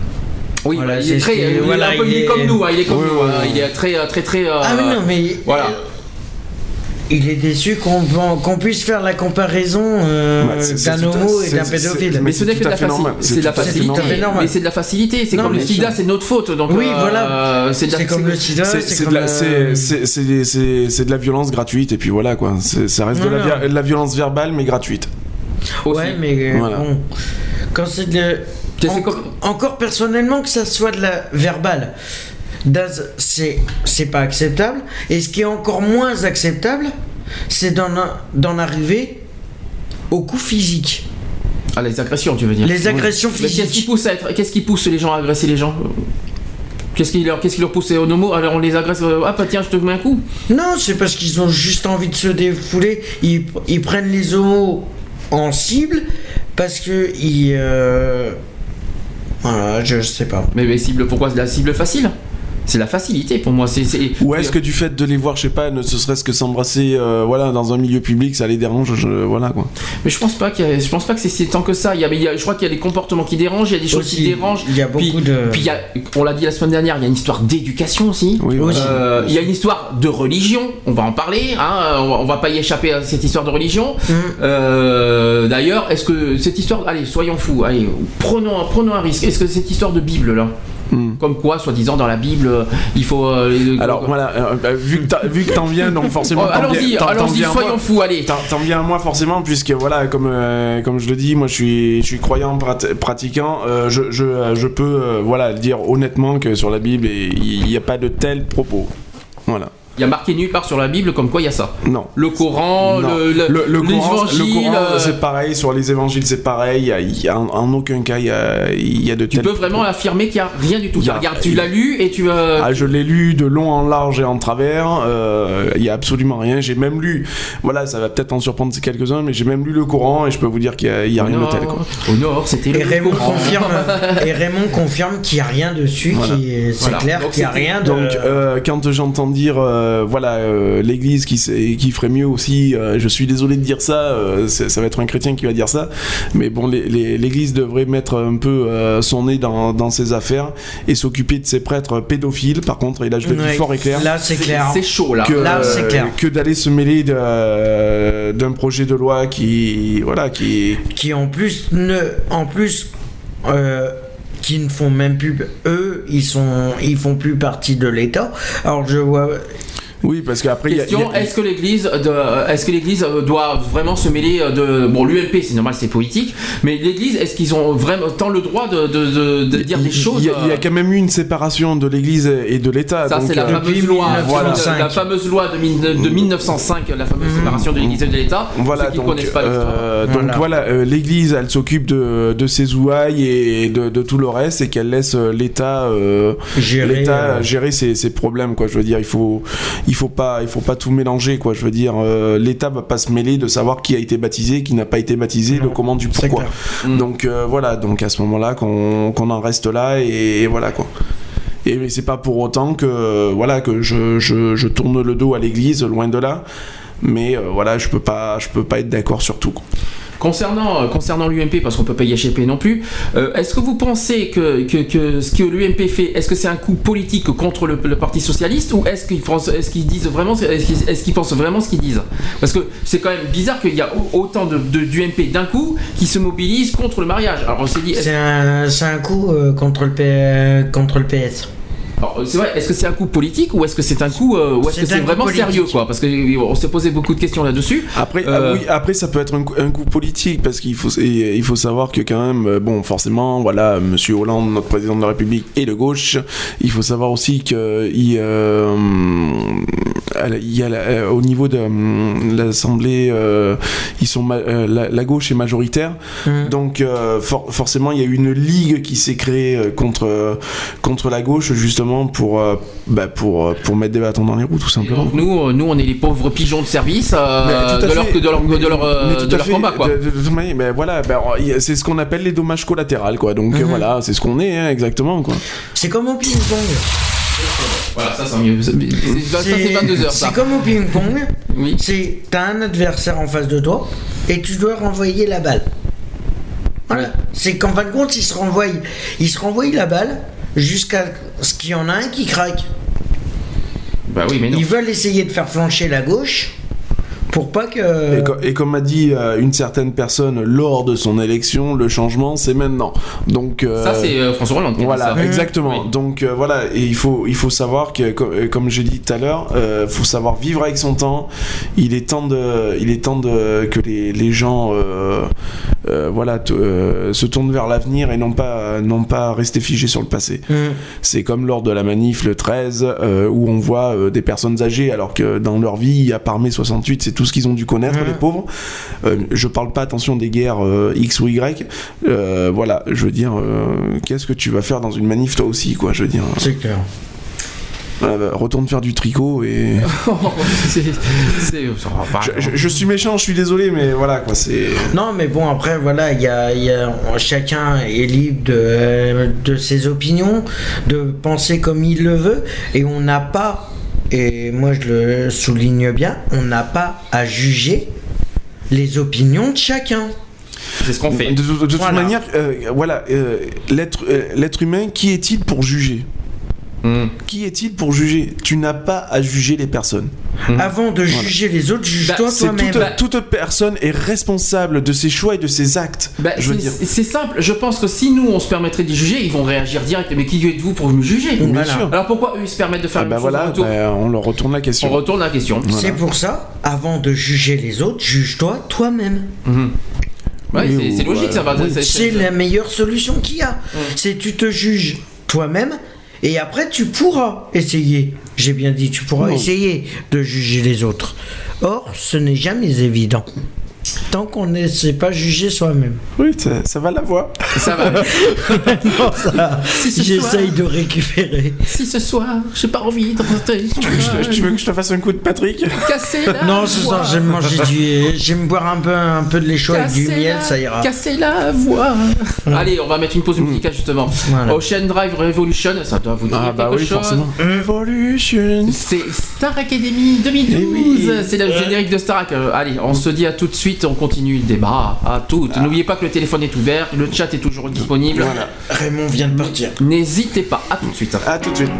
Oui, Voilà, il est très, il est voilà, il comme nous, hein, il est comme nous, ouais, hein, il est très, très, très. euh, ah mais non, mais Voilà. Euh, il est déçu qu'on puisse faire la comparaison euh, Bah, d'un homo et d'un pédophile. Mais ce n'est c'est que de tout la à fait normal. facilité. C'est de la facilité. Mais c'est de la facilité. C'est Non, comme le sida, c'est notre faute. Donc, Oui, euh, voilà. C'est de la- C'est comme le sida, C'est de, la- euh, violence gratuite, et puis voilà, quoi. C'est- Ça reste de la, violence verbale, mais gratuite. aussi. Ouais, mais euh, Voilà. bon, quand c'est de. Encore personnellement, que ça soit de la verbale, c'est c'est pas acceptable. Et ce qui est encore moins acceptable, c'est d'en arriver au coup physique. Ah, les agressions, tu veux dire Les agressions Mais qu'est-ce qui physiques. pousse à être, qu'est-ce qui pousse les gens à agresser les gens? Qu'est-ce qui leur, qu'est-ce qui leur pousse au homo Alors on les agresse. Ah bah tiens, je te mets un coup. Non, c'est parce qu'ils ont juste envie de se défouler. Ils, ils prennent les homos en cible parce que ils. euh, Voilà, je sais pas. Mais, mais cible, pourquoi? C'est la cible facile? C'est la facilité pour moi. C'est, c'est- Ou est-ce que du fait de les voir, je sais pas, ne serait-ce que s'embrasser, euh, voilà, dans un milieu public, ça les dérange, je- voilà quoi. Mais je pense pas qu'il y a- je pense pas que c'est si tant que ça. Il y a, il y a- je crois qu'il y a des comportements qui dérangent, il y a des choses qui dérangent. il y a Puis- beaucoup de- Puis il y a, on l'a dit la semaine dernière, il y a une histoire d'éducation aussi. Oui. Euh, il y a une histoire de religion, on va en parler, hein, on, va, on va pas y échapper à cette histoire de religion. Mm. Euh, D'ailleurs, est-ce que cette histoire, allez, soyons fous, allez, prenons, prenons un risque. Est-ce que cette histoire de Bible là, Hmm. comme quoi, soi-disant dans la Bible, euh, il faut. euh, Alors voilà, euh, bah, vu que t'as- vu que t'en viens, donc forcément. Oh, allons-y, soyons fous, allez. T'en viens à moi forcément puisque voilà comme euh, comme je le dis moi je suis je suis croyant prat- pratiquant je, je, je peux voilà dire honnêtement que sur la Bible il n'y a pas de tels propos voilà Il y a marqué nulle part sur la Bible comme quoi il y a ça. non Le Coran, Non. le, le, le, le Coran, le l'évangile, Coran, euh, c'est pareil sur les évangiles c'est pareil il y a, il y a en, en aucun cas il y a, y a de Tu tels peux vraiment affirmer qu'il n'y a rien du tout. A- Regarde, tu l'as lu et tu. euh, Ah, je l'ai lu de long en large et en travers. euh, Il y a absolument rien. J'ai même lu. Voilà, ça va peut-être en surprendre quelques-uns, mais j'ai même lu le Coran et je peux vous dire qu'il y a, rien de tel. Quoi. Au nord, c'était Et le Raymond Coran. confirme, et Raymond confirme qu'il n'y a rien dessus, Voilà. c'est Voilà. clair qu'il n'y a rien de. Donc, euh, quand j'entends dire, euh, voilà, euh, l'Église qui, ferait mieux aussi, euh, je suis désolé de dire ça, euh, ça va être un chrétien qui va dire ça, mais bon, l'Église devrait mettre un peu euh, son nez dans, dans ses affaires et s'occuper de ses prêtres pédophiles. Par contre, et là je le dis Ouais. fort et clair. Là, c'est clair. C'est chaud là. que, Là, c'est clair. que d'aller se mêler d'un projet de loi qui voilà qui qui en plus ne en plus euh, qui ne font même plus eux ils sont ils font plus partie de l'État. Alors je vois oui parce qu'après il y a- Question a- est-ce que l'Église, de- est-ce que l'Église euh, doit vraiment se mêler euh, de bon l'UMP c'est normal c'est politique, mais l'Église est-ce qu'ils ont vraiment tant le droit de, de, de- de dire il- des choses il y, a, il y a euh, quand même eu une séparation de l'Église et de l'État ça c'est la euh, fameuse depuis loi, 1905. la fameuse loi de, mille- de 1905, la fameuse séparation de l'Église et de l'État. Voilà, Ceux qui ne donc, connaissent pas l'histoire. euh, donc Voilà. voilà, euh, l'Église, elle s'occupe de, de ses ouailles et de, de tout le reste, et qu'elle laisse l'État euh, gérer l'État euh, gérer ses, ses problèmes, quoi. Je veux dire, il faut, il faut pas, il faut pas tout mélanger, quoi. Je veux dire, euh, l'État va pas se mêler de savoir qui a été baptisé, qui n'a pas été baptisé, Non, le comment du pourquoi. Mm. Donc euh, voilà, donc à ce moment-là, qu'on qu'on en reste là et, et voilà quoi. Et mais c'est pas pour autant que voilà que je, je, je tourne le dos à l'Église, loin de là. Mais euh, voilà, je peux pas, je peux pas être d'accord sur tout. quoi. Concernant, euh, l'UMP, parce qu'on peut pas y échapper non plus, euh, est-ce que vous pensez que, ce que l'UMP fait, est-ce que c'est un coup politique contre le, Parti Socialiste ou est-ce qu'ils pensent- vraiment, ce qu'ils disent? Parce que c'est quand même bizarre qu'il y a au- autant de, d'UMP d'un coup qui se mobilisent contre le mariage. Alors c'est un, coup euh, contre, le contre le PS. Alors, c'est vrai, est-ce que c'est un coup politique ou est-ce que c'est un coup, euh, ou est-ce C'est que c'est vraiment politique. sérieux quoi? Parce que euh, on s'est posé beaucoup de questions là-dessus. Après, Euh, ah oui, après ça peut être un coup, un coup politique parce qu'il faut, et il faut savoir que quand même, euh, bon, forcément, voilà, Monsieur Hollande, notre président de la République, est de gauche. Il faut savoir aussi que il, euh, il y a la- euh, au niveau de euh, l'Assemblée, euh, ils sont ma- euh, la, la gauche est majoritaire. Mm. Donc euh, for- forcément, il y a eu une ligue qui s'est créée euh, contre contre la gauche justement pour euh, bah, pour euh, pour mettre des bâtons dans les roues tout simplement. Donc nous, euh, nous, on est les pauvres pigeons de service euh, Mais de, leur, de leur, de leur, Mais tout de à leur fait. combat quoi. De- de- de toute manière, ben voilà, ben, c'est ce qu'on appelle les dommages collatéraux, quoi. Donc Mhm. voilà, c'est ce qu'on est, hein, exactement, quoi. C'est comme au ping-pong. Voilà, ça c'est mieux. Ça c'est 22 heures ça. c'est comme au ping-pong. Oui. C'est t'as un adversaire en face de toi et tu dois renvoyer la balle. Voilà. C'est qu'en fin de compte, il se renvoie, il se renvoie la balle jusqu'à ce qu'il y en a un qui craque. Bah oui, mais non. Ils veulent essayer de faire flancher la gauche pour pas que. Et, co- et comme a dit euh, une certaine personne lors de son élection, le changement, c'est maintenant. Donc euh, Ça c'est euh, François Hollande qui Voilà, ça. exactement. Oui. Donc euh, voilà, et il faut, il faut savoir que, co- euh, comme j'ai dit tout à l'heure, euh, faut savoir vivre avec son temps. Il est temps de, il est temps de que les, les gens, euh, euh, voilà, euh, se tournent vers l'avenir et non pas, non pas rester figés sur le passé. Hmm. C'est comme lors de la manif le 13 euh, où on voit euh, des personnes âgées alors que dans leur vie, à part mai 68, c'est tout ce qu'ils ont dû connaître, les pauvres. Euh, je parle pas, attention, des guerres euh, X ou Y. Euh, voilà, je veux dire, qu'est-ce que tu vas faire dans une manif toi aussi, quoi, je veux dire. C'est clair. Bah, retourne faire du tricot et. Pas. je, je- je suis méchant, je suis désolé, mais voilà quoi, c'est. Non, mais bon, après, voilà, il y a, y a- chacun est libre de, de ses opinions, de penser comme il le veut, et on n'a pas, et moi je le souligne bien, on n'a pas à juger les opinions de chacun. C'est ce qu'on fait. De, de- de toute Voilà. manière, euh, voilà, euh, l'être euh, l'être humain, qui est-il pour juger? Hmm. Qui est-il pour juger? Tu n'as pas à juger les personnes. Avant de juger les autres, juge-toi Bah, toi-même. Toute, toute personne est responsable de ses choix et de ses actes. Bah, je veux c'est- dire. c'est simple, je pense que si nous on se permettrait d'y juger, ils vont réagir direct. Mais qui êtes-vous pour me juger? Bien Voilà. sûr. Alors pourquoi eux ils se permettent de faire Ah bah voilà, bah, on leur retourne la On question. retourne la question. C'est pour ça, avant de juger les autres, juge-toi toi-même. Ouais, Oui, c'est- logique, ça va. c'est- la meilleure solution qu'il y a. C'est tu te juges toi-même et après tu pourras essayer. J'ai bien dit, tu pourras Non. essayer de juger les autres. Or, ce n'est jamais évident. Tant qu'on ne sait pas juger soi-même. Oui, ça, ça va la voix. Ça va. Non, ça, Si ce j'essaye soir- de récupérer. si ce soir, j'ai pas envie de rentrer. Tu veux, que je- tu veux que je te fasse un coup de Patrick? Casser la Non, ce soir, j'aime manger du. J'aime boire un peu, un peu de chaud avec du miel, ça ira. Casser la voix. Allez, on va mettre une pause musicale justement. Voilà. Ocean Drive Revolution, ça doit vous dire Ah bah quelque oui, chose. forcément. Evolution. C'est Star Academy 2012. Eh oui. C'est le générique de Star Ac- Euh, allez, on se dit à tout de suite. On continue le débat. À toutes. N'oubliez pas que le téléphone est ouvert. Le chat est toujours disponible. Voilà. Raymond vient de partir. N'hésitez pas. À tout de suite. À tout de suite.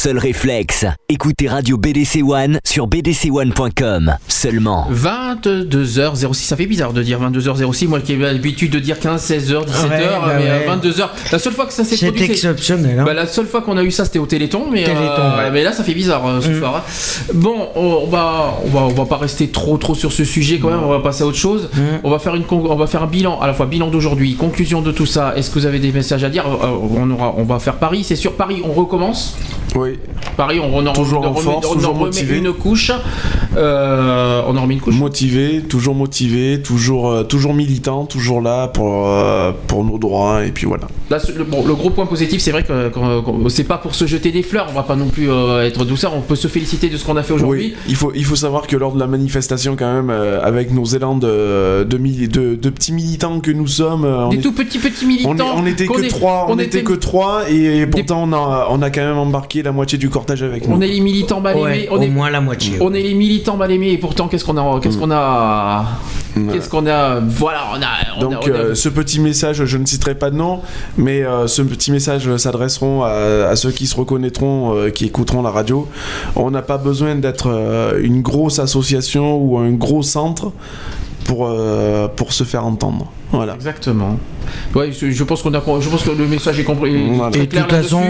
Seul réflexe. Écoutez Radio BDC One sur bdc1.com. Seulement. 22h06, ça fait bizarre de dire 22h06, moi qui ai l'habitude de dire 15, 16h, 17h, Ouais, bah mais ouais. euh, 22h. La seule fois que ça s'est produit, c'est- exceptionnel. hein. Bah, la seule fois qu'on a eu ça, c'était au Téléthon, mais, Téléthon, euh, ouais. mais là, ça fait bizarre euh, ce Mm. soir. hein. Bon, on va, on va, on va pas rester trop, trop sur ce sujet quand même. On va passer à autre chose. Mm. On va faire une, on va faire un bilan, à la fois bilan d'aujourd'hui, conclusion de tout ça. Est-ce que vous avez des messages à dire? Euh, on aura, on va faire Paris. C'est sur Paris, on recommence? Oui. Paris, on, on en Toujours on en force, on en remet motivé. une couche. Euh, on en remet une couche. Motivé, toujours motivé, toujours, euh, toujours militant, toujours là pour, euh, pour nos droits, et puis voilà. Là, le, bon, le gros point positif, c'est vrai que c'est pas pour se jeter des fleurs. On va pas non plus être douceur. On peut se féliciter de ce qu'on a fait aujourd'hui. Oui, il faut, il faut savoir que lors de la manifestation, quand même, avec nos élans de, de, mili- de- de petits militants que nous sommes, on, Des est- tout petits petits militants. on, est- on était que trois, on, était, que trois, et, pourtant on a, on a quand même embarqué la moitié du cortège avec nous. On est les militants mal Ouais, aimés. On au est, moins la moitié. on est les militants mal aimés. Et pourtant, qu'est-ce qu'on a Qu'est-ce qu'on a Ouais. Qu'est-ce qu'on a Voilà, on a. on a- Donc on a- euh, ce petit message, je ne citerai pas de nom, mais euh, ce petit message s'adresseront à, à ceux qui se reconnaîtront, euh, qui écouteront la radio. On n'a pas besoin d'être euh, une grosse association ou un gros centre pour, euh, pour se faire entendre. Voilà. Exactement. Ouais, je, je pense qu'on a. Je pense que le message est compris. Voilà. Et de toute façon,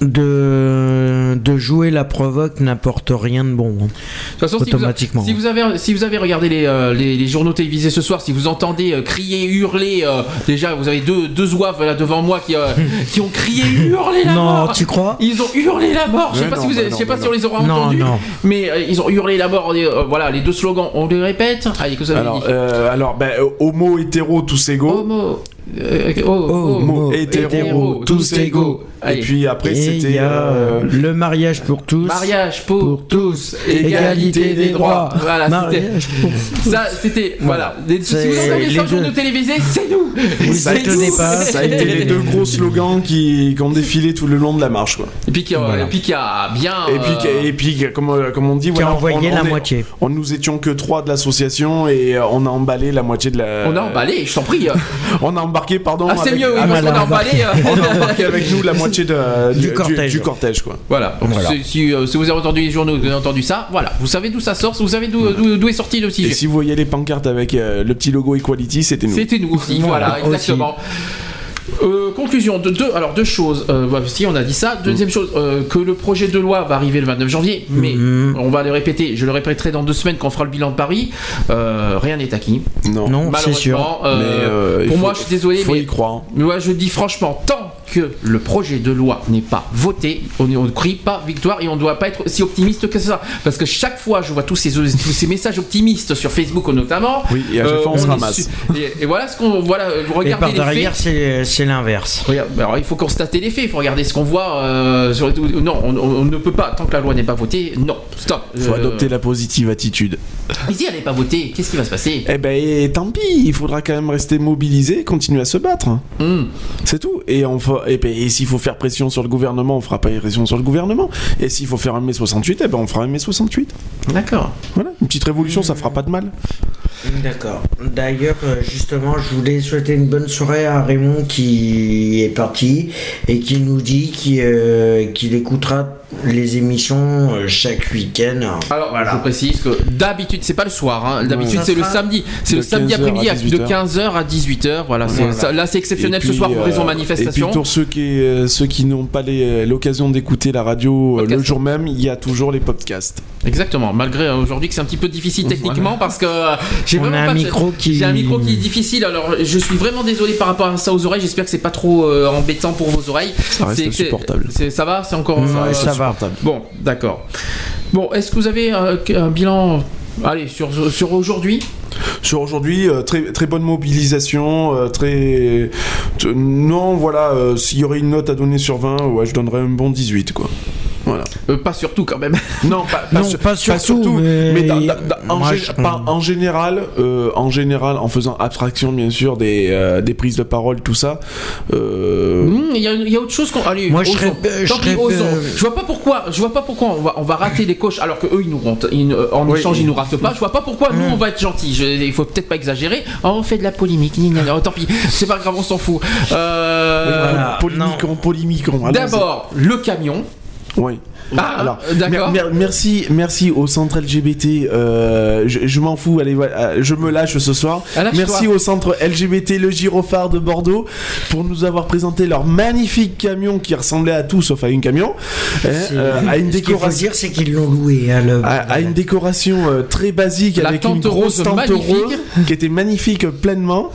de, de jouer la provoque n'apporte rien de bon. hein. De toute façon, si vous, Automatiquement. si vous avez, si vous avez regardé les, euh, les, les journaux télévisés ce soir, si vous entendez euh, crier, hurler, euh, déjà vous avez deux, deux zouaves là devant moi qui, euh, qui ont crié, hurlé la Non, mort. tu crois? Ils ont hurlé la mort. Je sais pas non, si vous, bah avez- je sais non, pas bah si on les aura non. entendus, Non. mais euh, ils ont hurlé la mort. euh, voilà, les deux slogans, on les répète. Allez, que ça veut Alors, dire euh, alors ben, homo, hétéro, tous égaux. Homo, euh, oh, oh, Homo, hétéro, hétéro, tous égaux. Allez. Et puis après, c'était. a euh, le mariage pour tous. mariage pour, pour tous, égalité des droits. Voilà, c'était. mariage pour Ça, c'était. Voilà. Les- Si vous entendez les ça journaux deux. télévisés, c'est nous ça a été les deux gros slogans qui, qui ont défilé tout le long de la marche. Quoi. Et puis qui a, Voilà. et puis qui a bien. Et puis, euh, et puis comme, euh, comme on dit, Qui a voilà, envoyé on- la on est- moitié. On nous étions que trois de l'association et euh, on a emballé la moitié de la. on a emballé, je t'en prie. On a embarqué, pardon. Ah, c'est mieux, oui, ah, parce qu'on voilà, a emballé. euh, On a embarqué avec nous la moitié de, Du cortège. du cortège, quoi. Voilà. Donc, Voilà. Si, si, euh, si vous avez entendu les journaux, vous avez entendu ça, voilà. Vous savez d'où ça sort, vous savez d'où est sorti le Et sujet. si vous voyez les pancartes avec euh, le petit logo Equality, c'était nous. C'était nous aussi, voilà, Voilà, exactement. Euh, conclusion de deux, alors deux choses. Euh, bah, si on a dit ça. Deuxième chose, euh, que le projet de loi va arriver le 29 janvier, mais Mhm. on va le répéter. Je le répéterai dans deux semaines quand on fera le bilan de Paris. Euh, rien n'est acquis. Non. Non, c'est sûr. Malheureusement, euh, Mais, euh, il pour faut- moi, je suis désolé, Faut mais y croire. Mais moi, je dis franchement, tant que le projet de loi n'est pas voté, on ne crie pas victoire et on ne doit pas être si optimiste que ça. Parce que chaque fois, je vois tous ces, tous ces messages optimistes sur Facebook notamment. Oui, et à chaque fois, on se ramasse. Et, et voilà ce qu'on. Voilà, vous Et regardez par les derrière, c'est c'est l'inverse. Regarde, alors, il faut constater les faits, il faut regarder ce qu'on voit. euh, sur non, on, ne peut pas, tant que la loi n'est pas votée, non, stop. Faut Euh, adopter la positive attitude. Mais si elle n'est pas votée, qu'est-ce qui va se passer? Eh ben, et tant pis, il faudra quand même rester mobilisé, continuer à se battre. Hmm. C'est tout. Et, on et s'il faut faire pression sur le gouvernement, on fera pas pression sur le gouvernement. Et s'il faut faire un mai 68, eh ben, on fera un mai 68. D'accord. Voilà, une petite révolution, ça fera pas de mal. D'accord. D'ailleurs, euh, justement, je voulais souhaiter une bonne soirée à Raymond qui est parti et qui nous dit qu'il euh, qu'il écoutera les émissions euh, chaque week-end. Alors, je précise que d'habitude, c'est pas le soir, hein. d'habitude c'est le samedi, c'est le samedi 15 heures après-midi à à- de 18 heures. 15h à 18h, voilà, Voilà. là c'est exceptionnel ce soir pour raison euh, manifestation. Et puis pour ceux qui, euh, ceux qui n'ont pas l'occasion d'écouter la radio euh, Podcast. le jour même, il y a toujours les podcasts. Exactement, malgré aujourd'hui que c'est un petit peu difficile techniquement parce que euh, j'ai On vraiment a un micro qui- j'ai un micro qui est difficile. Alors je suis vraiment désolé par rapport à ça aux oreilles. J'espère que c'est pas trop euh, embêtant pour vos oreilles. Ça reste supportable. Ça va, c'est encore. Ouais, euh, ça va. Bon, d'accord. Bon, est-ce que vous avez euh, un bilan Allez, sur, sur aujourd'hui? Sur aujourd'hui, euh, très, très bonne mobilisation, euh, très... Non, voilà, euh, s'il y aurait une note à donner sur 20, ouais, je donnerais un bon 18, quoi. Voilà. Euh, Pas surtout quand même. Non, pas, pas Non, sur- pas surtout, mais- en, Moi, gé- je- pas- en général, euh, en général, en faisant abstraction bien sûr des, euh, des prises de parole, tout ça. euh, Hmm, Il y, a- il y a autre chose qu'on. Allez, Moi, je osons. serais- je Tant pis, serais- osons. Je vois pas pourquoi. Je vois pas pourquoi on va, on va rater les coches alors que eux ils nous rentent. ils en Oui. échange ils nous ratent pas. Je vois pas pourquoi nous on va être gentils. Je- il faut peut-être pas exagérer. Oh, on fait de la polémique. gna, gna, gna. Oh, tant pis. C'est pas grave, on s'en fout. Euh, Voilà. polémiquons, polémiquons. D'abord le camion. Oui. Ah, Alors, d'accord. mer- mer- merci, merci au centre LGBT. euh, je je m'en fous, allez, voilà, euh, je me lâche ce soir. Ah, merci au centre LGBT Le Gyrophare de Bordeaux pour nous avoir présenté leur magnifique camion qui ressemblait à tout sauf à une camion, hein, C'est- euh, à une Ce qu'il faut décoration. dire, c'est qu'ils l'ont loué. hein, le- À, à une décoration euh, très basique La avec une grosse rose tente rose qui était magnifique euh, pleinement.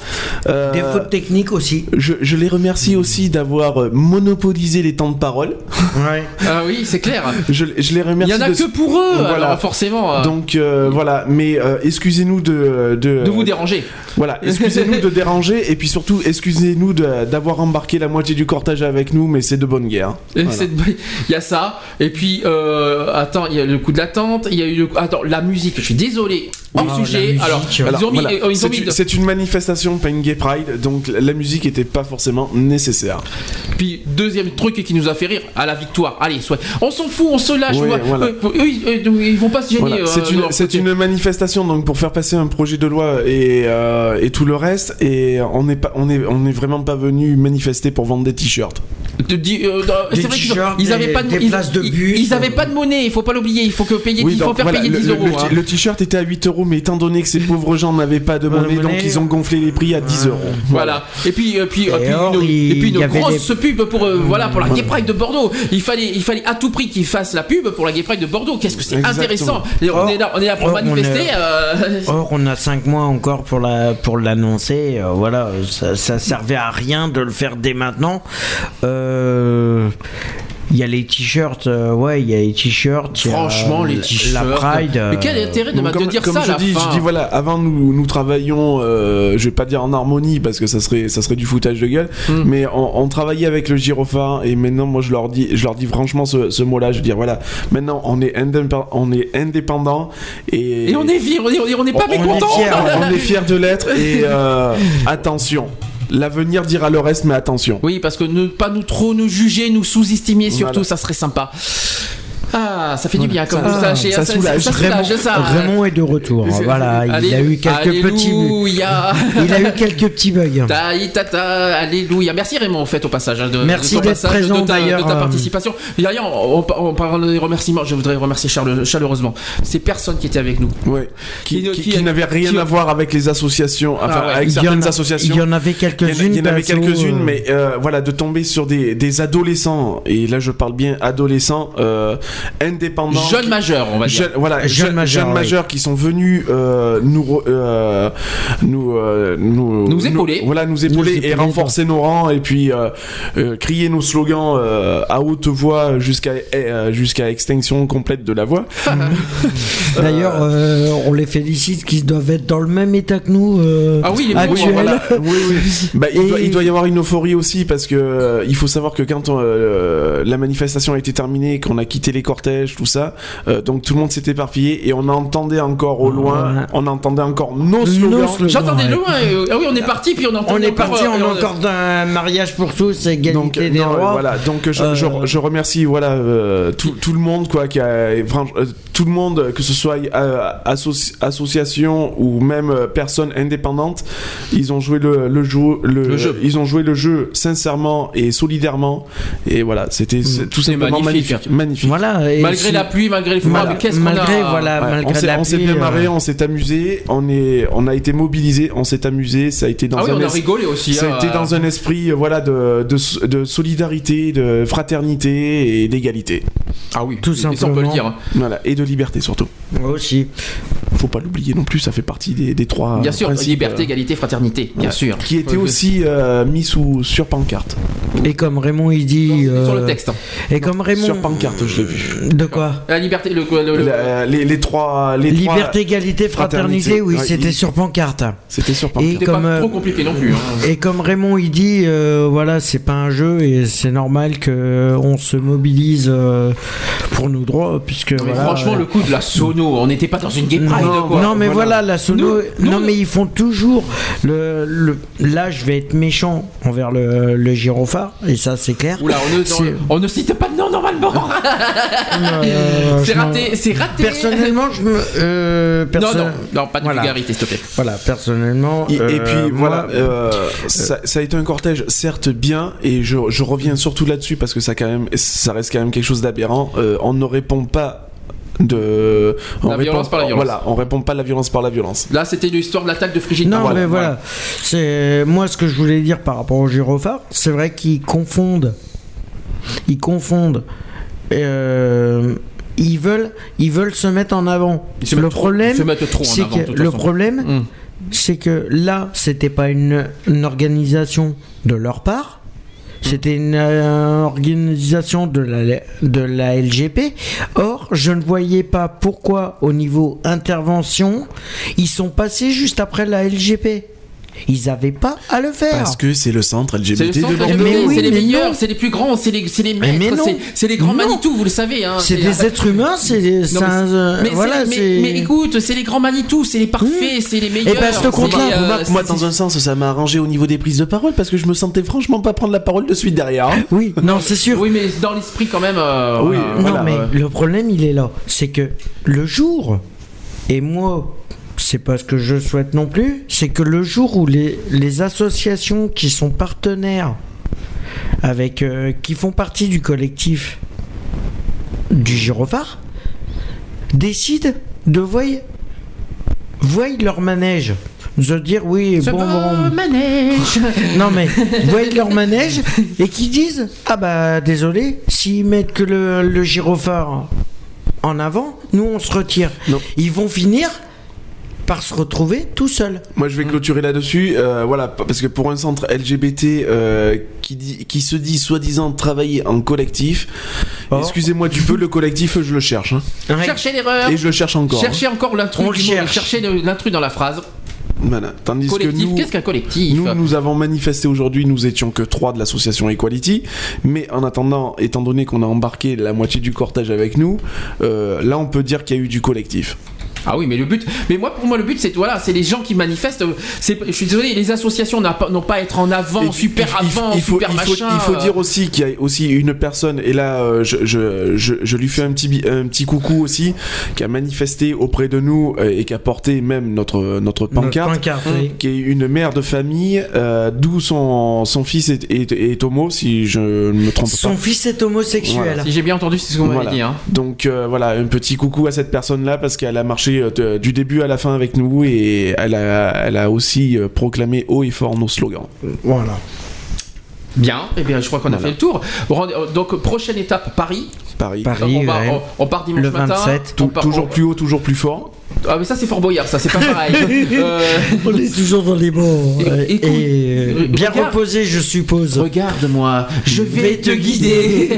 Euh, Des fautes techniques aussi. je, je les remercie aussi d'avoir euh, monopolisé les temps de parole. Ouais. Ah oui, c'est clair. Je, je les Il remercie. y en a de- que pour eux, Voilà. alors forcément. euh, Donc euh, voilà, mais euh, excusez-nous de, de, de vous déranger. Voilà, excusez-nous de déranger et puis surtout excusez-nous d'avoir embarqué la moitié du cortège avec nous, mais c'est de bonne guerre. Voilà. Il y a ça. Et puis, euh, attends, il y a le coup de l'attente. Il y a eu le. Attends, la musique. Je suis désolé. Ah, sujet. Alors, voilà, euh, c'est une- manifestation, pas une gay pride, donc la musique n'était pas forcément nécessaire. Puis deuxième truc qui nous a fait rire à la victoire. Allez, soit. On s'en fout, on se lâche. Ouais, voilà. euh, euh, ils vont pas se gêner. Voilà, euh, c'est une, côté. une manifestation donc pour faire passer un projet de loi et, euh, et tout le reste et on n'est pas on est on est vraiment pas venu manifester pour vendre des t-shirts. Euh, c'est vrai qu'ils ont- t-shirts, ils avaient des- pas de, ils, places de ils- bus, ils avaient pas de monnaie. Il faut pas l'oublier. Il faut que payer. Oui, il faut donc, faire voilà, payer le, 10 le- euros. le hein. le t-shirt était à 8 euros mais étant donné que ces pauvres gens n'avaient pas de monnaie, donc ils ont gonflé les prix à 10 euros. Voilà. Et puis, euh, puis, puis or, une, il- et puis une grosse des- pub pour, euh, voilà, pour la Gay Pride de Bordeaux. Il fallait, il fallait à tout prix qu'ils fassent la pub pour la Gay Pride de Bordeaux. Qu'est-ce que c'est intéressant. On, Or- est là, on est là pour or, on manifester. est- euh, Or, on a 5 mois encore pour la pour l'annoncer. euh, voilà, ça, ça servait à rien de le faire dès maintenant. Euh, Il y a les t-shirts, euh, ouais, il y a les t-shirts. Franchement, les la t-shirts. Pride. Mais quel euh, intérêt de, Donc, de comme, dire comme ça à je la dis, fin je dis voilà, avant nous, nous travaillions, euh, je vais pas dire en harmonie parce que ça serait, ça serait du foutage de gueule, Hmm. mais on, on travaillait avec le gyrophare et maintenant moi je leur dis, je leur dis franchement ce, ce mot-là, je veux dire voilà, maintenant on est, indép- on est indépendant et, Et on est fiers, on est, on est- on est pas fiers, on est fiers de l'être et euh, attention, l'avenir dira le reste, mais attention. Oui, parce que ne pas nous trop nous juger, nous sous-estimer surtout, Voilà. ça serait sympa. Ah, ça fait du bien comme Ça- ça Ça, soulage. ça Raymond, soulage, ça. Raymond est de retour. Voilà, il Allez- a eu quelques petits, Alléluia. il a eu quelques petits bugs. Taï, tata, alléluia. Merci Raymond, en fait, au passage. hein, de, Merci d'être passage, présent, de ta, d'ailleurs, de ta euh, participation. D'ailleurs, on, on, parle des remerciements. Je voudrais remercier chaleureusement ces personnes qui étaient avec nous. Ouais. Qui, Qui- qui- qui- qui n'avaient rien qui- à voir avec les associations, enfin Ah ouais. avec Il y, en certaines a- associations. il y en avait Il quelques-unes. il y en avait quelques-unes, euh, mais euh, voilà, de tomber sur des, des adolescents, et là je parle bien adolescents, euh, indépendants. Jeunes qui- majeurs, on va dire. Jeunes, voilà, Jeunes jeunes, majeurs, jeunes oui. majeurs qui sont venus euh, nous, euh, nous, euh, nous, Nous épauler. voilà, nous épauler Nous et renforcer nos rangs et puis euh, euh, crier nos slogans euh, à haute voix jusqu'à euh, jusqu'à extinction complète de la voix. D'ailleurs, euh, on les félicite qu'ils doivent être dans le même état que nous. euh, Ah oui, les actuels. Voilà, oui, oui. Bah, il, Et- doit, il doit y avoir une euphorie aussi parce que euh, il faut savoir que quand on, euh, la manifestation a été terminée, qu'on a quitté les cortèges, tout ça, euh, donc tout le monde s'est éparpillé et on entendait encore au loin, Ouais. on entendait encore nos Nos slogans. slogans. J'entendais Ouais. loin. euh, ah oui, on est parti, puis on entend On est encore, parti, euh, on est encore d'un mariage pour tous, égalité Donc, des non, droits. voilà. Donc, je, Euh, je, je remercie, voilà, euh, tout, tout le monde, quoi, qui a, euh, tout le monde, que ce soit euh, associ- association ou même euh, personne indépendante, ils ont joué le, le jeu, le, Le jeu. ils ont joué le jeu sincèrement et solidairement. Et voilà, c'était c'est tout simplement magnifique. magnifique, magnifique. Voilà. et Malgré si- la pluie, malgré le froid, Mal- mais qu'est-ce qu'on malgré, a voilà, Ouais, malgré on s'est la on s'est bien euh, marré, on s'est amusé, on est, on a été mobilisé, on s'est amusé, ça a été dans Ah oui, un on a es- rigolé aussi. ça hein, a été euh, dans un esprit euh, voilà de, de, de solidarité, de fraternité et d'égalité. Ah oui, Tout et ça, on peut le simplement. dire. Voilà, et de liberté surtout. Moi aussi. Faut pas l'oublier non plus, ça fait partie des, des trois Bien sûr, principes, liberté, euh, égalité, fraternité, bien ouais, sûr. Qui était Ouais, aussi euh, mis sous sur pancarte. Et comme Raymond il dit. Sur euh, le texte. Et comme Raymond. Sur pancarte, je l'ai vu. De quoi La liberté, le, le- le- La- les, les trois, les trois- Liberté, égalité, fraternité, fraternité. oui, Ouais, c'était il- sur pancarte. C'était sur Et pancarte. c'était comme, pas euh, trop compliqué non plus. hein. Et comme Raymond il dit, euh, voilà, c'est pas un jeu et c'est normal que euh, on se mobilise euh, pour nos droits, puisque Mais voilà, franchement, euh, le coup de la sono, on n'était pas dans une pride, non, quoi. non, mais voilà, la sono. Nous- non, nous- mais ils font toujours le, le. Là, je vais être méchant envers le, le gyrophare, et ça, c'est clair. Oula, on ne, on ne cite pas de nom normalement. Euh, c'est raté, c'est raté. Personnellement, je me. euh, Non, perso- non, non, pas de Voilà. vulgarité, s'il te plaît. Voilà, personnellement. Et, et euh, puis moi, voilà, euh, ça, ça a été un cortège certes bien, et je, je reviens surtout là-dessus parce que ça quand même, ça reste quand même quelque chose d'aberrant. Euh, on ne répond pas de. on La répond- violence par la violence. Voilà, on répond pas à la violence par la violence. Là, c'était l'histoire de l'attaque de Frigide. Non, Voilà. mais voilà. C'est moi ce que je voulais dire par rapport au gyrophare. C'est vrai qu'ils confondent. Ils confondent. Euh, ils veulent, ils veulent se mettre en avant. Ils le problème, c'est que le façon. problème, Hum. c'est que là, c'était pas une, une organisation de leur part. C'était une euh, organisation de la, de la LGP. Or, je ne voyais pas pourquoi, au niveau intervention, ils sont passés juste après la LGP. Ils n'avaient pas à le faire. Parce que c'est le centre LGBT le centre de LGBT, Mais oui, c'est les meilleurs, non. c'est les plus grands, c'est les, c'est les maîtres, c'est- les grands. Manitou, vous le savez. Hein, C'est des êtres humains, c'est des- c'est Non, mais un- euh, mais, voilà, mais, mais écoute, c'est les grands Manitou, c'est les parfaits, c'est les meilleurs. ben, ce c'est compte-là, les, euh, Remarque, moi, c'est- dans un sens, ça m'a arrangé au niveau des prises de parole parce que je me sentais franchement pas prendre la parole de suite derrière. hein. Oui, non, c'est sûr. Oui, mais dans l'esprit quand même. euh, Oui, voilà, non, voilà, mais ouais. le problème, il est là. C'est que le jour, et moi, c'est pas ce que je souhaite non plus, c'est que le jour où les, les associations qui sont partenaires, avec, euh, qui font partie du collectif du gyrophare, décident de voir, voient leur manège. De dire oui, Ce bon, bon, manège. non mais voient leur manège et qui disent ah bah désolé s'ils mettent que le, le gyrophare en avant, nous on se retire. Non. Ils vont finir par se retrouver tout seuls. Moi, je vais clôturer là-dessus. euh, voilà, parce que pour un centre LGBT euh, qui, dit, qui se dit soi-disant travailler en collectif, Or- excusez-moi du peu, le collectif, je le cherche. hein. Cherchez l'erreur. Et je le cherche encore. hein. Cherchez encore l'intrus. On le du mot, cherche. Cherchez l'intrus dans la phrase. Voilà. Tandis Collectif, que nous, qu'est-ce qu'un collectif Nous, nous avons manifesté aujourd'hui, nous étions que trois de l'association Equality, mais en attendant, étant donné qu'on a embarqué la moitié du cortège avec nous, euh, là on peut dire qu'il y a eu du collectif. Ah oui, mais le but, mais moi pour moi le but c'est voilà, c'est les gens qui manifestent. C'est, je suis désolé, les associations n'ont pas, n'ont pas à être en avant, Et super il- avant, il faut, super il faut, machin. il faut euh. dire aussi qu'il y a aussi une personne, et là euh, je, je, je, je lui fais un petit, un petit coucou aussi, qui a manifesté auprès de nous euh, et qui a porté même notre, notre pancarte. Notre pancarte, oui. qui est une mère de famille, euh, d'où son, son fils est, est, est homo, si je ne me trompe pas. Son fils est homosexuel. Si j'ai bien entendu, c'est ce qu'on m'avait Voilà. dit. Hein. Donc euh, voilà, un petit coucou à cette personne-là parce qu'elle a marché euh, de- du début à la fin avec nous et elle a, elle a aussi euh, proclamé haut et fort nos slogans. Voilà. Bien, et bien je crois qu'on a fait le tour. Euh, Donc prochaine étape Paris. Paris. Paris, on, va- ouais. on- on part dimanche Le matin. 27. on Tou- part- toujours on- plus haut, toujours plus fort. Ah mais ça c'est Fort Boyard, ça c'est pas pareil. Euh, On est toujours dans les euh, écoute, et euh, bien regarde. reposé, je suppose. Regarde-moi, je vais te guider.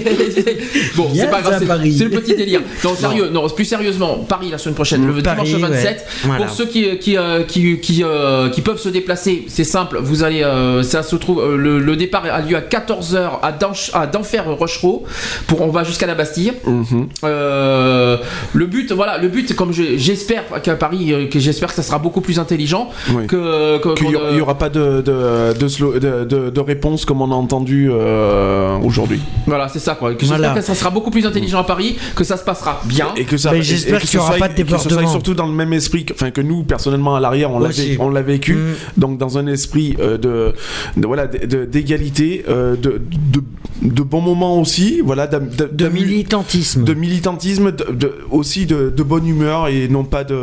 bon, c'est pas grave, c'est- Paris. c'est le petit délire. Non, sérieux, non, plus sérieusement, Paris la semaine prochaine, le Paris, dimanche ouais. 27. Voilà. Pour ceux qui qui euh, qui qui, euh, qui peuvent se déplacer, c'est simple. Vous allez, euh, ça se trouve, euh, le, le départ a lieu à 14h à Danch- à d'Enfer Rochereau. Pour on va jusqu'à la Bastille. Mhm. Euh, le but, voilà, le but, comme je- j'espère qu'à Paris, euh, que j'espère que ça sera beaucoup plus intelligent Oui. que que- Qu'il qu'on, y, euh, il y aura pas de, de, de, slo- de, de- de réponse comme on a entendu euh, aujourd'hui. Voilà, c'est ça quoi. Que J'espère Voilà. que ça sera beaucoup plus intelligent à Paris, que ça se passera bien. Et que ça, Mais j'espère et que qu'il y ce aura pas de et que ce soit débordement. surtout dans le même esprit, que, enfin que nous personnellement à l'arrière on l'a on l'a vécu, Mm. donc dans un esprit euh, de, de- voilà de- de- d'égalité, euh, de, de, de bons moments aussi, voilà de, militantisme. de militantisme, de, de- aussi de, de bonne humeur et non pas de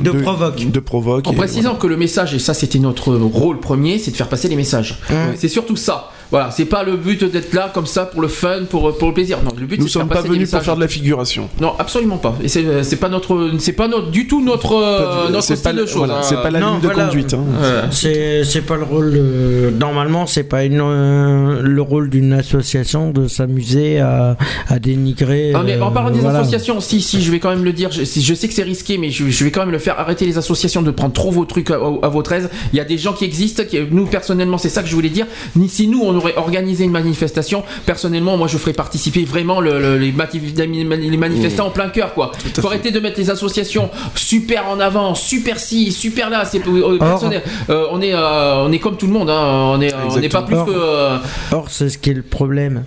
De provoque. de provoque. En précisant que le message, et ça c'était notre rôle premier, c'est de faire passer les messages. C'est surtout ça. Voilà, c'est pas le but d'être là comme ça pour le fun, pour, pour le plaisir. Non, le but Nous c'est de sommes pas venus pour faire de la figuration. Non, absolument pas. Et c'est c'est pas notre, c'est pas notre, du tout notre, euh, Pas du- notre c'est style pas, de la- choses. voilà, hein. c'est pas la Non, ligne de conduite. hein. Ouais. C'est c'est pas le rôle. euh, normalement, c'est pas une, euh, le rôle d'une association de s'amuser à, à dénigrer. Ah, mais en euh, parlant des voilà. associations, si, si, je vais quand même le dire, je, si- je sais que c'est risqué, mais je, je vais quand même le faire. Arrêtez les associations de prendre trop vos trucs à, à votre aise. Il y a des gens qui existent, qui, nous personnellement, c'est ça que je voulais dire. Ni si nous, on aurait organisé une manifestation, personnellement, moi, je ferais participer vraiment le- le- les, les manifestants en plein cœur, quoi. Faut arrêter de mettre les associations super en avant, super ci, super là. C'est euh, personnel. Euh, on est, euh, on est comme tout le monde. hein. On est, on n'est pas plus que. euh, Or, c'est ce qui est le problème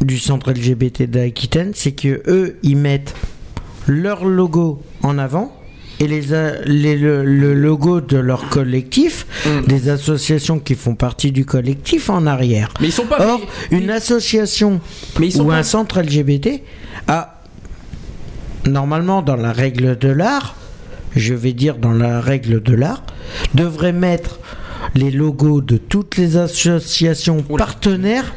du centre LGBT d'Aquitaine, c'est que eux, ils mettent leur logo en avant, et les, a- les- le, le logo de leur collectif, des associations qui font partie du collectif en arrière. Mais ils sont pas. Or, une association Mais ils sont ou pas- un centre LGBT a, normalement dans la règle de l'art, je vais dire dans la règle de l'art, devrait mettre les logos de toutes les associations partenaires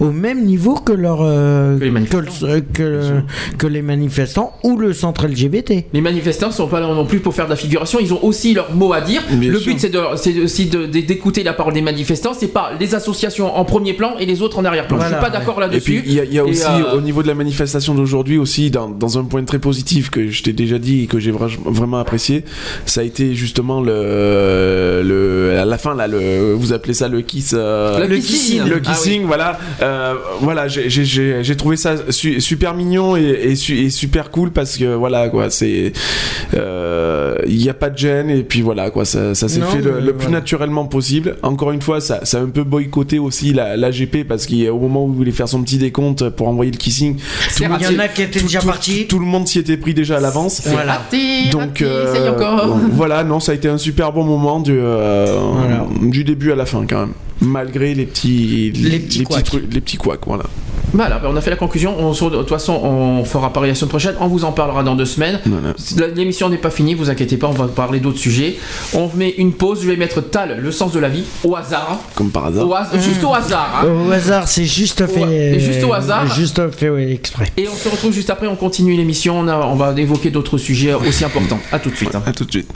au même niveau que, leur, euh, Que les manifestants. que le- que- que les manifestants ou le centre LGBT. Les manifestants sont pas là non plus pour faire de la figuration, ils ont aussi leur mot à dire. Bien le sûr. but c'est de- c'est aussi d'écouter la parole des manifestants, c'est pas les associations en premier plan et les autres en arrière-plan. Je Voilà, suis pas d'accord là-dessus. puis il y a, y aussi euh, au niveau de la manifestation d'aujourd'hui aussi dans, dans un point très positif que je t'ai déjà dit et que j'ai vra- vraiment apprécié, ça a été justement le, le à la fin là le vous appelez ça le kiss euh, Le Le kissing. kissing. le Ah kissing voilà euh, voilà j'ai- trouvé ça su- super mignon et, et su- et super cool parce que voilà quoi c'est euh, il n'y a pas de gêne et puis voilà quoi ça, ça s'est fait le, plus voilà. naturellement possible encore une fois ça, ça a un peu boycotté aussi la, l'AGP parce qu'au moment où il voulait faire son petit décompte pour envoyer le kissing tout le monde Il y en a qui étaient tout, déjà tout- partis. tout le monde s'y était pris déjà à l'avance Voilà. donc euh, encore. voilà non ça a été un super bon moment du, euh, Voilà. du début à la fin quand même malgré les petits Les petits couacs. trucs les petits couacs voilà Voilà, ben, on a fait la conclusion. On, de toute façon, on fera pareil la semaine prochaine. On vous en parlera dans deux semaines. Voilà. L'émission n'est pas finie, vous inquiétez pas, on va parler d'autres sujets. On met une pause, je vais mettre Tal, le sens de la vie, au hasard. comme par hasard Au has- Juste au hasard. hein. Au hasard, c'est juste fait. Ouais, juste au hasard. Juste fait ouais, exprès. Et on se retrouve juste après, on continue l'émission, on, va évoquer d'autres sujets aussi importants. A tout de suite. hein. à tout de suite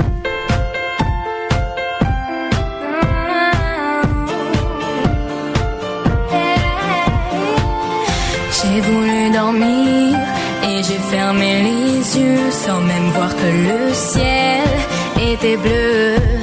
et j'ai fermé les yeux sans même voir que le ciel était bleu.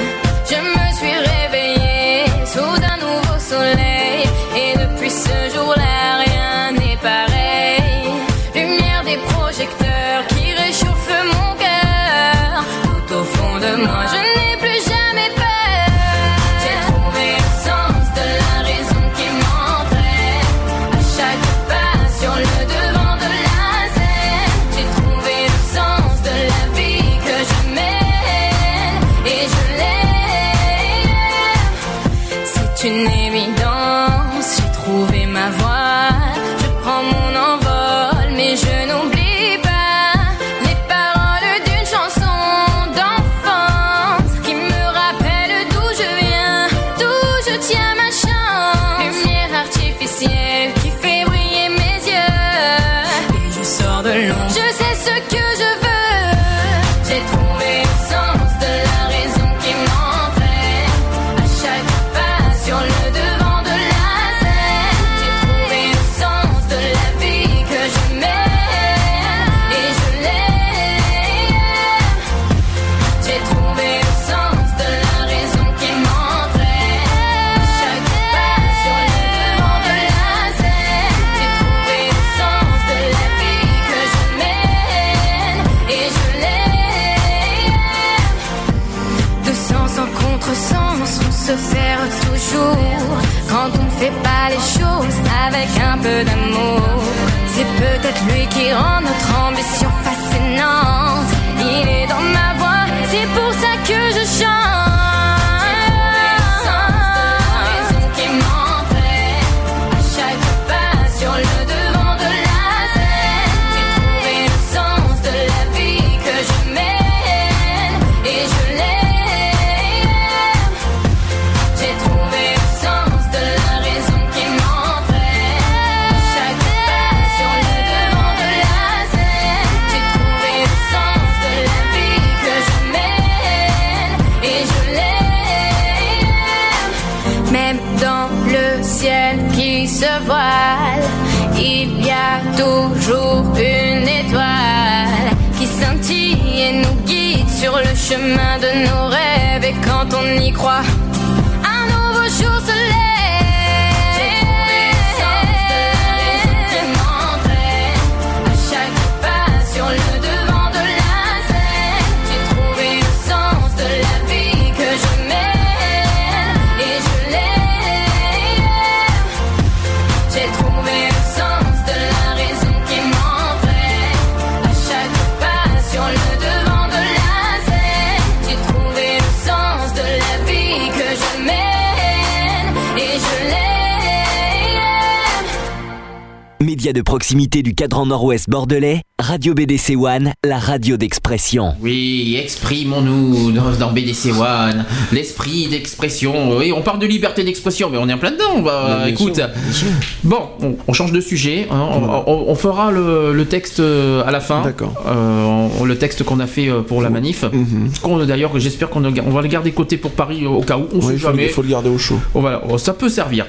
De proximité du cadran nord-ouest bordelais, Radio BDC One, la radio d'expression. Oui, exprimons-nous dans, dans BDC One, l'esprit d'expression. Oui, on parle de liberté d'expression, mais on est en plein dedans. on va- Bien écoute, sûr, bien sûr. bon, on, on change de sujet. hein, on, on- on fera le, le texte euh, à la fin. D'accord. Euh, le texte qu'on a fait euh, pour la manif. Mhm. Qu'on- D'ailleurs, j'espère qu'on on va le garder côté pour Paris au cas où. On Ouais, sait il faut, jamais. il faut le garder au chaud. Oh, voilà, oh, ça peut servir.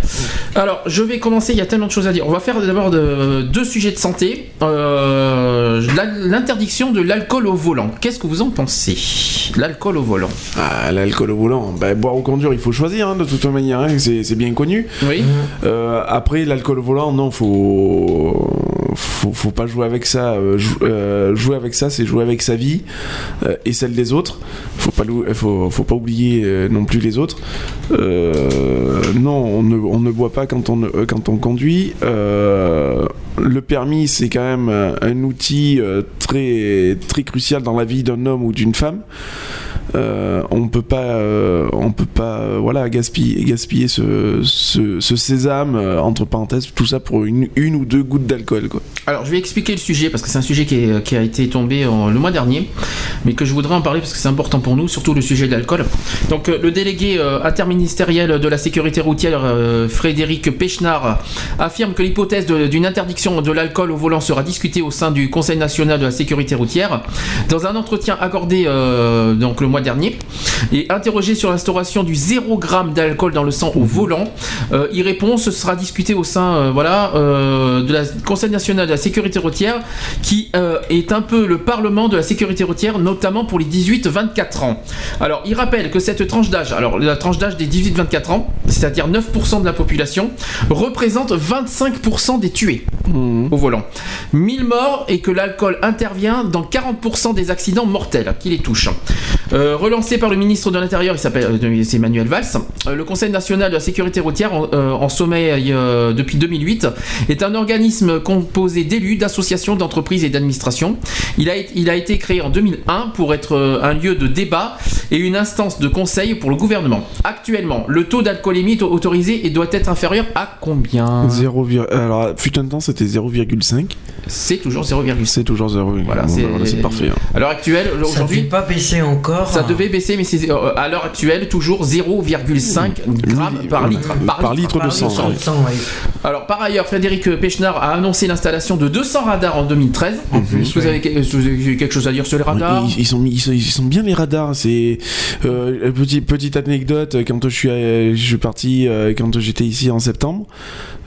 Alors, je vais commencer, il y a tellement de choses à dire. On va faire d'abord de- deux sujets de santé. Euh, la- L'interdiction de l'alcool au volant. Qu'est-ce que vous en pensez? L'alcool au volant. Ah, l'alcool au volant, bah, boire ou conduire, il faut choisir hein, de toute manière, hein, c'est c'est bien connu. Oui. Euh, après, l'alcool au volant, non, faut, faut, faut pas jouer avec ça. Euh, euh, jouer avec ça, c'est jouer avec sa vie euh, et celle des autres. Faut pas, faut, pas oublier non plus les autres. Non, on ne, on boit pas quand on, quand on conduit. Le permis, c'est quand même un outil très, très crucial dans la vie d'un homme ou d'une femme. Euh, on peut pas, euh, on peut pas, euh, voilà, gaspiller, gaspiller ce, ce, ce sésame entre parenthèses, tout ça pour une, une ou deux gouttes d'alcool, quoi. Alors, je vais expliquer le sujet parce que c'est un sujet qui, est- qui a été tombé le mois dernier, mais que je voudrais en parler parce que c'est important pour nous, surtout le sujet de l'alcool. Donc, le délégué interministériel de la sécurité routière, Frédéric Pechnard, affirme que l'hypothèse d'une interdiction de l'alcool au volant sera discutée au sein du Conseil national de la sécurité routière. Dans un entretien accordé donc le mois dernier, et interrogé sur l'instauration du 0 g d'alcool dans le sang au volant, euh, il répond ce sera discuté au sein euh, voilà, euh, de la Conseil national de la sécurité routière, qui est un peu le parlement de la sécurité routière, notamment pour les 18-24 ans. Alors, il rappelle que cette tranche d'âge, alors la tranche d'âge des 18-24 ans, c'est-à-dire 9% de la population, représente 25% des tués au volant. 1000 morts et que l'alcool intervient dans 40% des accidents mortels qui les touchent. Euh, relancé par le ministre de l'Intérieur, il s'appelle euh, c'est Manuel Valls, euh, le Conseil national de la sécurité routière en, euh, en sommeil euh, depuis 2008 est un organisme composé d'élus, d'associations, d'entreprises et d'administrations. Il a, été- il a été créé en 2001 pour être euh, un lieu de débat et une instance de conseil pour le gouvernement. Actuellement, le taux d'alcoolémie est autorisé et doit être inférieur à combien? 0, alors, fut un temps, c'était 0,5. C'est toujours 0,5. C'est toujours 0. Voilà, Bon, c'est bah, voilà, c'est parfait. hein. À l'heure actuelle, Ça ne aujourd'hui, pas baisser encore. Ça devait baisser, mais c'est euh, à l'heure actuelle toujours 0,5 grammes par litre. Par litre de sang, oui. Alors par ailleurs, Frédéric Pechnard a annoncé l'installation de 200 radars en 2013. Est-ce que vous avez, vous avez quelque chose à dire sur les radars Ils, ils sont, ils, sont, ils sont bien les radars. C'est euh, petit, petite anecdote. Quand je suis, euh, je suis parti, quand j'étais ici en septembre,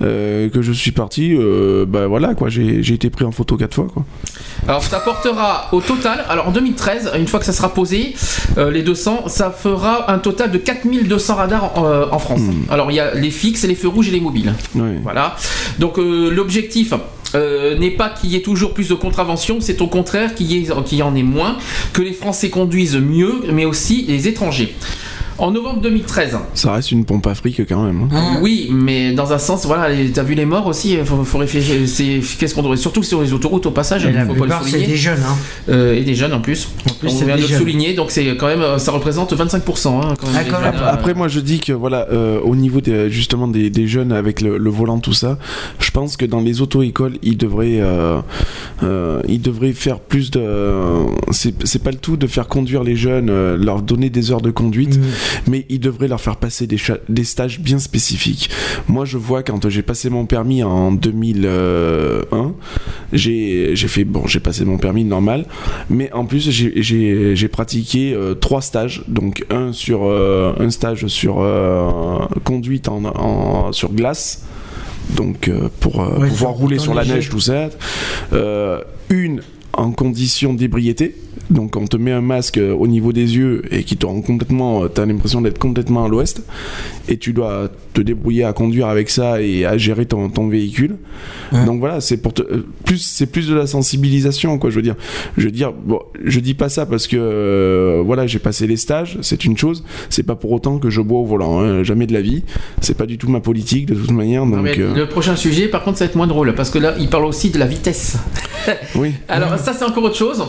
euh, que je suis parti, euh, bah voilà quoi. J'ai j'ai été pris en photo quatre fois quoi. Alors ça portera au total, alors en 2013, une fois que ça sera posé, euh, les 200, ça fera un total de 4200 radars en, euh, en France. Alors il y a les fixes, les feux rouges et les mobiles. Voilà. Donc euh, l'objectif euh, n'est pas qu'il y ait toujours plus de contraventions, c'est au contraire qu'il y, ait- qu'il y en ait moins, que les Français conduisent mieux, mais aussi les étrangers. En novembre 2013, Ça reste une pompe à fric quand même. hein. oui, mais dans un sens, voilà, t'as vu les morts aussi, faut, faut réfléchir. c'est- Qu'est-ce qu'on devrait, surtout sur les autoroutes au passage, Et il la faut pas le plupart, c'est souligner. des jeunes. Hein. Euh, et des jeunes en plus. plus, On c'est vient de le souligner, donc c'est quand même, euh, ça représente 25%. Hein, quand même, Ah, quand jeunes, euh, Après, moi, je dis que voilà, euh, au niveau des, justement des, des jeunes avec le, le volant, tout ça, je pense que dans les auto-écoles, ils devraient, euh, euh, ils devraient faire plus de. c'est pas le tout de faire conduire les jeunes, euh, leur donner des heures de conduite, Mm. Mais ils devraient leur faire passer des, stages bien spécifiques. Moi, je vois quand j'ai passé mon permis en 2001, j'ai fait bon, j'ai passé mon permis normal, mais en plus j'ai- pratiqué euh, trois stages, donc un sur euh, un stage sur euh, conduite en, en- sur glace. Donc euh, pour euh, Ouais, pouvoir rouler sur la neige, tout ça. Euh, une en condition d'ébriété. Donc on te met un masque euh, au niveau des yeux et qui te rend complètement, euh, t'as l'impression d'être complètement à l'ouest et tu dois te débrouiller à conduire avec ça et à gérer ton, ton véhicule. Ouais. Donc voilà, c'est pour te, euh, plus c'est plus de la sensibilisation quoi. Je veux dire, je veux dire, bon, je dis pas ça parce que euh, voilà, j'ai passé les stages, c'est une chose. C'est pas pour autant que je bois au volant, hein, jamais de la vie. C'est pas du tout ma politique de toute manière. non, Donc mais euh, Le prochain sujet, par contre, ça va être moins drôle parce que là, il parle aussi de la vitesse. oui. Alors, ça c'est encore autre chose.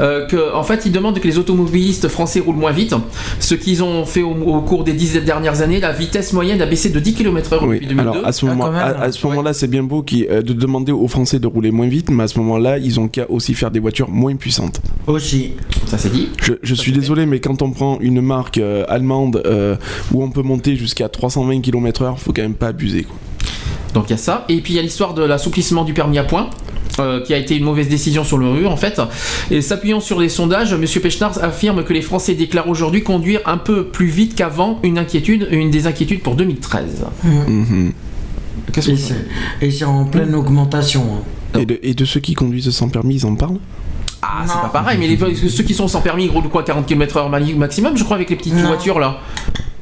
Euh, que, en fait, ils demandent que les automobilistes français roulent moins vite. Ce qu'ils ont fait au, au cours des dix dernières années, la vitesse moyenne a baissé de 10 km/h Oui, depuis 2002. alors à ce Ah, à, ce moment-là, c'est bien beau qui, euh, de demander aux Français de rouler moins vite, mais à ce moment-là, ils ont qu'à aussi faire des voitures moins puissantes. Aussi. Ça c'est dit. Je, je suis désolé, mais quand on prend une marque euh, allemande euh, où on peut monter jusqu'à 320 km/h, faut quand même pas abuser. Quoi. Donc il y a ça. Et puis il y a l'histoire de l'assouplissement du permis à points. Euh, qui a été une mauvaise décision sur le rue en fait. Et s'appuyant sur les sondages, M. Pechnard affirme que les Français déclarent aujourd'hui conduire un peu plus vite qu'avant, une inquiétude, une des inquiétudes pour 2013. Mhm. Qu'est-ce Et que c'est et c'est en pleine augmentation. hein. Et, de, et de ceux qui conduisent sans permis, ils en parlent? Ah, c'est pas pareil, mais les, ceux qui sont sans permis ils roulent quoi 40 km/h maximum, je crois, avec les petites Non. voitures là.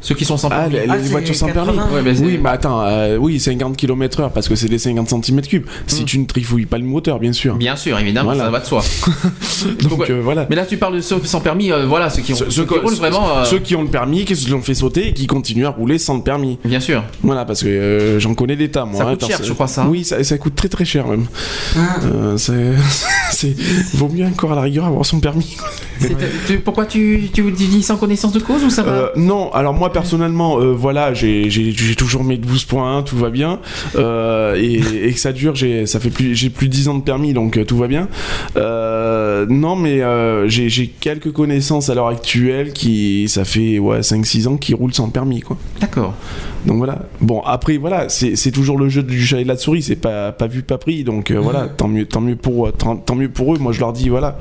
Ceux qui sont sans Ah, permis. les, les Ah, c'est voitures sans 80. permis Ouais, Oui, mais attends, euh, oui, 50 km/h parce que c'est des 50 cm3. Si tu ne trifouilles pas le moteur, bien sûr. Bien sûr, évidemment, Voilà. ça va de soi. Donc euh, voilà. Mais là, tu parles de ceux sans permis, euh, voilà, ceux qui, ont, Ceux, ceux qui roulent vraiment. euh, ceux qui ont le permis, qui se l'ont fait sauter et qui continuent à rouler sans le permis. Bien sûr. Voilà, parce que euh, j'en connais des tas, moi. Ça hein, coûte cher, je crois, ça. Oui, ça, ça coûte très très cher même. Ah. Euh, c'est, vaut mieux encore à la rigueur avoir son permis. Tu- pourquoi tu, tu, dis sans connaissance de cause ou ça va non, alors moi personnellement, euh, voilà, j'ai, toujours mes 12 points, tout va bien, euh, et, et que ça dure, j'ai, ça fait plus, j'ai plus de 10 ans de permis, donc euh, tout va bien. Euh, non, mais j'ai, quelques connaissances à l'heure actuelle qui, ça fait ouais 5-6 ans, qui roulent sans permis, quoi. D'accord. Donc voilà. Bon, après, voilà, c'est toujours le jeu du chat et de la souris, c'est pas, pas vu, pas pris. Donc voilà, tant mieux, tant, mieux pour, tant, tant mieux pour eux. Moi, je leur dis, voilà.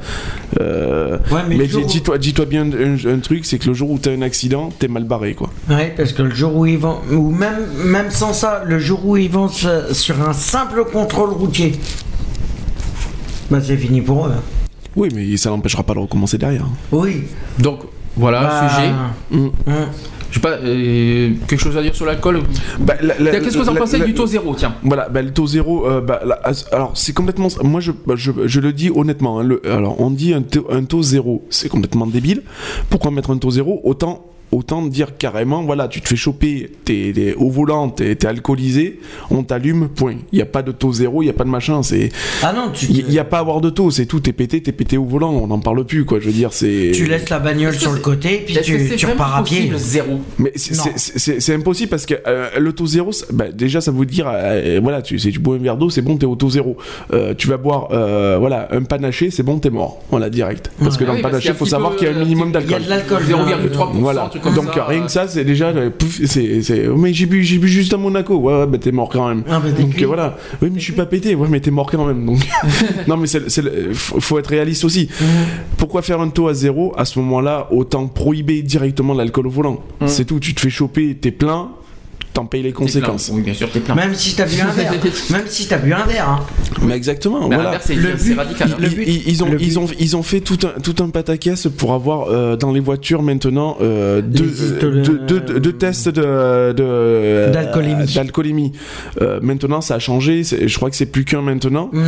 Ouais, mais, dis- dis-toi bien un, un truc, c'est que le jour où t'as un accident, t'es mal barré, quoi. Ouais, parce que le jour où ils vont, ou même, même sans ça, le jour où ils vont sur un simple contrôle routier, bah c'est fini pour eux. Oui, mais ça n'empêchera pas de recommencer derrière. Oui. Donc, voilà Bah, le sujet. Mm. hum. Je sais pas, euh, quelque chose à dire sur l'alcool Bah, la- la- Qu'est-ce que vous en pensez la- du taux zéro Tiens? Voilà, bah, le taux zéro, euh, bah, alors c'est complètement. Moi, je, bah, je, je le dis honnêtement. hein, le- alors, on dit un taux, un taux zéro, c'est complètement débile. Pourquoi mettre un taux zéro? Autant. Autant dire carrément, voilà, tu te fais choper, t'es au volant, t'es t'es alcoolisé, on t'allume, point. Il n'y a pas de taux zéro, il n'y a pas de machin, c'est. Ah non, tu, Il n'y a pas à avoir de taux, c'est tout, t'es pété, t'es pété au volant, on n'en parle plus, quoi, je veux dire, c'est. tu laisses la bagnole sur le côté, puis tu, repars à pied. zéro Mais c'est- impossible parce que euh, le taux zéro, bah, déjà ça veut dire, euh, voilà, tu, si tu bois un verre d'eau, c'est bon, t'es au taux zéro. Euh, tu vas boire, euh, voilà, un panaché, c'est bon, t'es mort. Voilà, direct. Parce que Ah dans oui, le panaché, il faut savoir qu'il y a un minimum Il y a d'alcool. de l'alcool. 0,3%, Voilà. Comme Donc ça, rien euh. que ça, c'est déjà, euh, pouf, c'est, c'est- mais j'ai bu, j'ai bu juste à Monaco. Ouais, ouais, bah t'es mort quand même. Ah, bah, Donc euh, voilà. Oui, mais je suis pas pété. Ouais, mais t'es mort quand même. Donc non, mais c'est, c'est le- faut, faut être réaliste aussi. Mhm. Pourquoi faire un taux à zéro? À ce moment-là Autant prohiber directement l'alcool au volant. Mhm. C'est tout. Tu te fais choper, t'es plein, t'en payes les conséquences. Oui, bien sûr, t'es plein. Même si t'as bu un verre. Même si t'as bu un verre. hein. Mais exactement. Mais voilà. l'inverse, c'est Le c'est but- radical. hein. le Ils, but- ils- ils ont, le ils, ont, ils ont fait tout un, tout un pataquès pour avoir euh, dans les voitures maintenant euh, deux, histoles- deux, deux- deux tests de, de- D'alcoolémie. d'alcoolémie. Euh, maintenant, ça a changé. Je crois que c'est plus qu'un maintenant. Hum.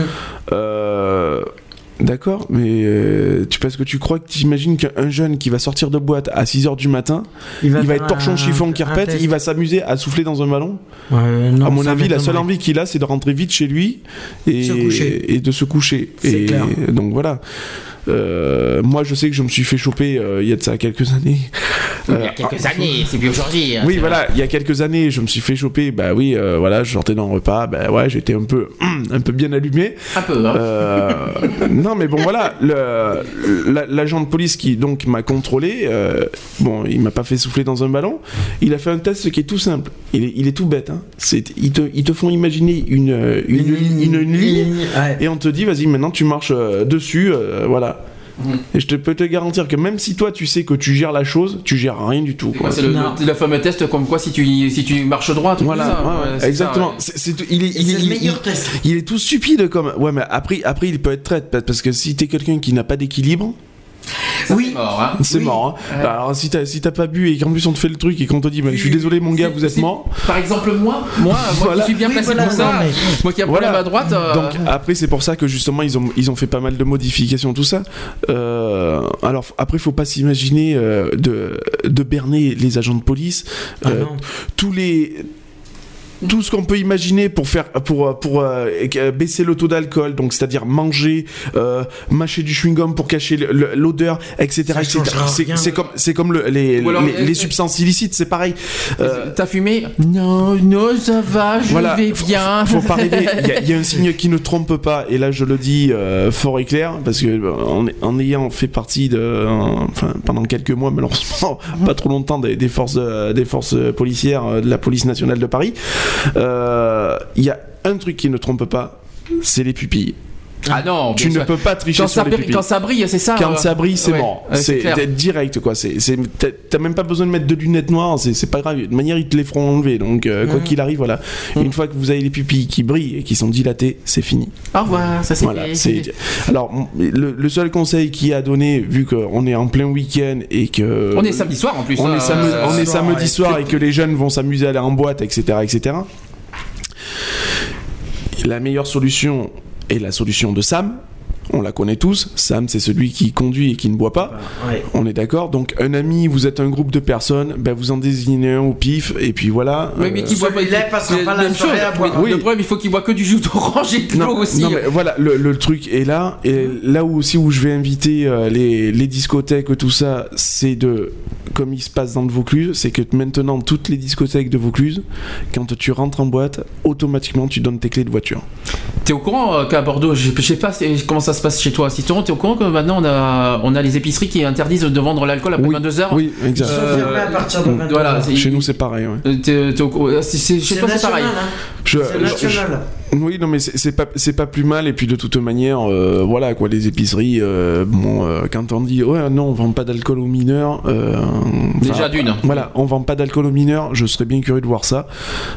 D'accord, mais euh, tu parce que tu crois que tu imagines qu'un jeune qui va sortir de boîte à 6h du matin, il va, être torchon chiffon carpette, test. il va s'amuser à souffler dans un ballon non, À mon avis, la seule envie qu'il a, c'est de rentrer vite chez lui et, de se coucher. Et clair. donc voilà. Euh, moi, je sais que je me suis fait choper euh, il y a de ça quelques années. Il y Euh, a quelques années, c'est plus aujourd'hui. hein, oui, voilà, il y a quelques années, je me suis fait choper. Bah oui, euh, voilà, je sortais d'un repas. Bah ouais, j'étais un peu, un peu bien allumé. Un peu, hein. Euh, non, mais bon, voilà, la- l'agent de police qui donc m'a contrôlé, euh, bon, il m'a pas fait souffler dans un ballon. Il a fait un test qui est tout simple. Il est, il est tout bête. Hein. C'est, ils te, ils te font imaginer une, euh, une, une, une ligne ouais. et on te dit, vas-y, maintenant tu marches euh, dessus, euh, voilà. Mhm. Et je te peux te garantir que même si toi tu sais que tu gères la chose, tu gères rien du tout. C'est quoi, C'est le, Non. le- le fameux test comme quoi si tu, si tu marches droit, Voilà, ça. ouais, Ouais, exactement. C'est- il est, il est- le il- meilleur il- test. il est tout stupide comme. Ouais, mais après, après il peut être traite parce que si t'es quelqu'un qui n'a pas d'équilibre, Ça, Oui. c'est mort, hein. c'est Oui. mort. hein. Ouais. Alors si t'as si t'as pas bu et qu'en plus on te fait le truc et qu'on te dit, bah, je suis désolé mon gars, vous êtes mort. Par exemple, moi, moi, moi Voilà. qui suis bien Oui, placé voilà, pour ça, non, mais- moi qui ai un problème à droite. euh, Donc après c'est pour ça que justement ils ont ils ont fait pas mal de modifications tout ça. Euh, alors après faut pas s'imaginer euh, de de berner les agents de police. Ah Euh, tous les tout ce qu'on peut imaginer pour faire pour euh, pour euh, euh, baisser le taux d'alcool, donc c'est-à-dire manger, euh, mâcher du chewing gum pour cacher l'odeur, etc. C'est comme c'est comme le- les, alors, les, les substances illicites, c'est pareil. Euh, T'as fumé Non, non, ça va, je Voilà, vais bien. Faut pas rêver. Il y, a- il y a un signe qui ne trompe pas, et là je le dis euh, fort et clair, parce que en, en ayant fait partie de, enfin pendant quelques mois malheureusement, pas trop longtemps des, des forces des forces policières de la police nationale de Paris, il y a un truc qui ne trompe pas, c'est les pupilles. Ah non, Tu ne peux pas tricher quand sur ça, les pupilles. quand ça brille, c'est ça Quand euh, ça brille, c'est ouais, mort. ouais, c'est direct, quoi. T'as- même pas besoin de mettre de lunettes noires. C'est, pas grave. De manière, ils te les feront enlever. Donc, euh, quoi qu'il arrive, voilà. Une fois que vous avez les pupilles qui brillent et qui sont dilatées, c'est fini. Au revoir, ça c'est Voilà. Alors, le, le seul conseil qui a donné, vu qu'on est en plein week-end et que On est samedi soir en plus. on hein, est, samedi- euh, on est soir, samedi soir et que les jeunes vont s'amuser à aller en boîte, etc., etc. La meilleure solution est la solution de Sam. On la connaît tous. Sam, c'est celui qui conduit et qui ne boit pas. Ouais. On est d'accord. Donc, un ami, vous êtes un groupe de personnes, ben, vous en désignez un au pif, et puis voilà. Oui, mais Euh, qui boit pas. il passera pas la même soirée chose. à boire. Oui. Le problème, il faut qu'il boit que du jus d'orange et de l'eau aussi. non, mais voilà, le, le truc est là. Et là où aussi où je vais inviter euh, les, les discothèques, tout ça, c'est de, comme il se passe dans le Vaucluse, c'est que maintenant, toutes les discothèques de Vaucluse, quand tu rentres en boîte, automatiquement, tu donnes tes clés de voiture. T'es au courant euh, qu'à Bordeaux, je je sais pas comment ça se passe chez toi, Citron, t'es au courant que maintenant on a, on a les épiceries qui interdisent de vendre l'alcool après oui, 22h oui, exact. Ils sont Euh, fermés à partir de 22 voilà, Chez nous, c'est pareil. ouais. Euh, t'es- t'es au courant- euh, c'est- c'est- Chez toi, c'est pareil. national, hein. Je- C'est je- national. Oui, non, mais c'est c'est pas, c'est pas plus mal. Et puis de toute manière, euh, voilà quoi, les épiceries, euh, bon, euh, quand on dit ouais, non, on vend pas d'alcool aux mineurs. euh, Déjà d'une. Voilà, on vend pas d'alcool aux mineurs. Je serais bien curieux de voir ça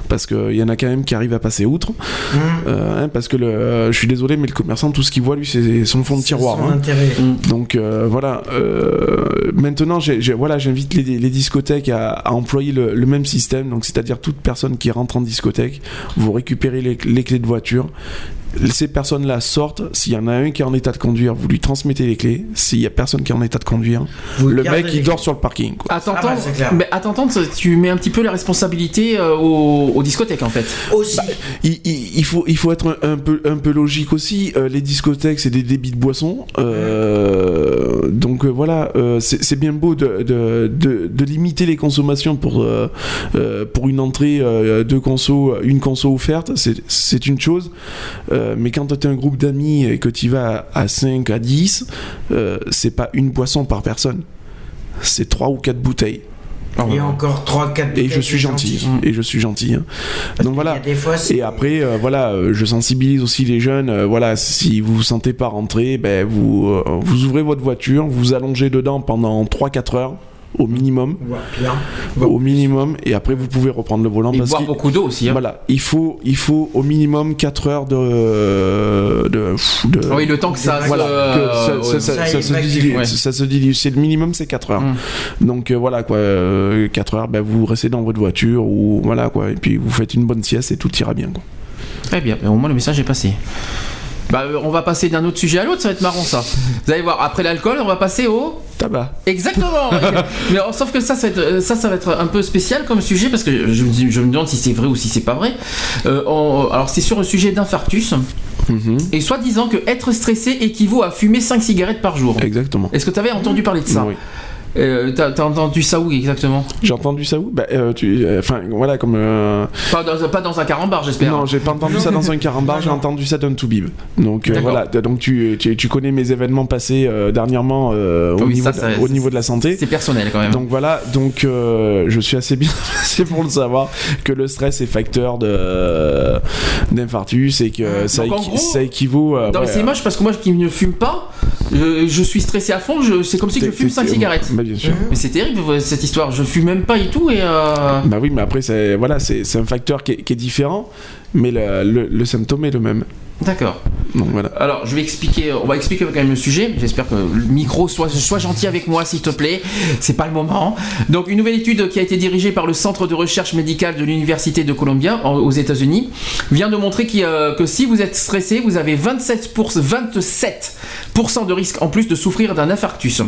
parce qu'il y en a quand même qui arrivent à passer outre. Mmh. Euh, hein, parce que le, euh, je suis désolé, mais le commerçant, tout ce qu'il voit, lui, c'est son fond de tiroir. son hein. intérêt. Donc euh, voilà. euh, maintenant, voilà, j'invite les, les discothèques à, à employer le, le même système. Donc, c'est-à-dire toute personne qui rentre en discothèque, vous récupérez les, les clés de voiture. Ces personnes-là sortent. S'il y en a un qui est en état de conduire, vous lui transmettez les clés. S'il y a personne qui est en état de conduire, Vous le mec il dort sur le parking. quoi. À t'entendre, Ah bah, t'entendre, tu mets un petit peu la responsabilité euh, aux, aux discothèques en fait. Aussi. Bah, Il, il- il faut, il faut être un, un peu, un peu logique aussi. Euh, les discothèques, c'est des débits de boissons. Euh, donc euh, voilà, euh, c'est bien beau de, de, de, de limiter les consommations pour, pour une entrée euh, de conso, une conso offerte. c'est- C'est une chose. Euh, mais quand tu es un groupe d'amis et que tu vas à 5, à 10, euh, c'est pas une boisson par personne. C'est 3 ou 4 bouteilles. Et encore 3-4 Et je suis gentil. Et je suis gentil. hein. Donc voilà. Des fois, Et après, euh, voilà, euh, je sensibilise aussi les jeunes. euh, voilà, si vous vous sentez pas rentrer, ben vous, euh, vous ouvrez votre voiture, vous allongez dedans pendant 3-4 heures au minimum, au minimum, et après vous pouvez reprendre le volant. Et parce boire beaucoup d'eau aussi. hein. Voilà, il faut, il faut au minimum 4 heures de, de, de- Oui, le temps que ça. voilà, se- dilue, ouais. ça se dilue. C'est le minimum, c'est 4 heures. Mm. Donc euh, voilà quoi, 4 heures, ben, vous restez dans votre voiture ou voilà quoi, et puis vous faites une bonne sieste et tout ira bien quoi. Très bien, mais au moins le message est passé. Bah, euh, on va passer d'un autre sujet à l'autre, ça va être marrant ça. Vous allez voir, après l'alcool, on va passer au. Tabac. Exactement Mais alors, sauf que ça ça, va être, euh, ça, ça va être un peu spécial comme sujet, parce que je me, dis- je me demande si c'est vrai ou si c'est pas vrai. Euh, on- alors, c'est sur le sujet d'infarctus, Mhm. et soi-disant que être stressé équivaut à fumer 5 cigarettes par jour. Exactement. Est-ce que tu avais entendu parler de ça? Oui. Euh, T'as t'as entendu ça où exactement? J'ai entendu ça où? Bah, euh, tu, euh, Enfin, voilà, comme. euh, pas dans, pas dans un carambar, j'espère. Non, j'ai pas entendu ça dans un carambar, j'ai entendu ça d'un Toubib. Donc voilà, donc tu, tu, tu connais mes événements passés dernièrement au, Oui, niveau, ça, de, au niveau de la santé. C'est personnel quand même. Donc voilà, donc je suis assez bien placé pour le savoir que le stress est facteur de d'infarctus et que Donc, gros- ça équivaut. Non, mais ouais, c'est moche parce que moi qui ne fume pas, je, je suis stressé à fond, je- c'est comme si je fume t'es- 5 cigarettes. Bah bien sûr. Mais c'est terrible euh, cette histoire, je fume même pas et tout et euh... Bah oui, mais après c'est voilà, c'est c'est un facteur qui est, qui est différent, mais le, le, le symptôme est le même. D'accord. Donc voilà. Alors je vais expliquer, on va expliquer quand même le sujet. J'espère que le micro soit, soit gentil avec moi s'il te plaît. C'est pas le moment. Donc une nouvelle étude qui a été dirigée par le Centre de recherche médicale de l'Université de Columbia en- aux États-Unis vient de montrer a- que si vous êtes stressé, vous avez 27 pour- 27% de risque en plus de souffrir d'un infarctus.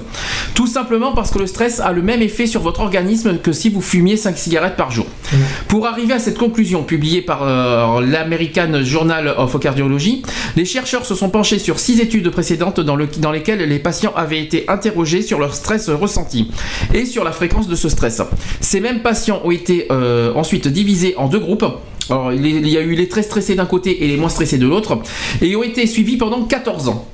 Tout simplement parce que le stress a le même effet sur votre organisme que si vous fumiez 5 cigarettes par jour. Pour arriver à cette conclusion publiée par euh, l'American Journal of Cardiology, les chercheurs se sont penchés sur six études précédentes dans, le- dans lesquelles les patients avaient été interrogés sur leur stress ressenti et sur la fréquence de ce stress. Ces mêmes patients ont été euh, ensuite divisés en deux groupes. Il y a eu les très stressés d'un côté et les moins stressés de l'autre, et ont été suivis pendant 14 ans.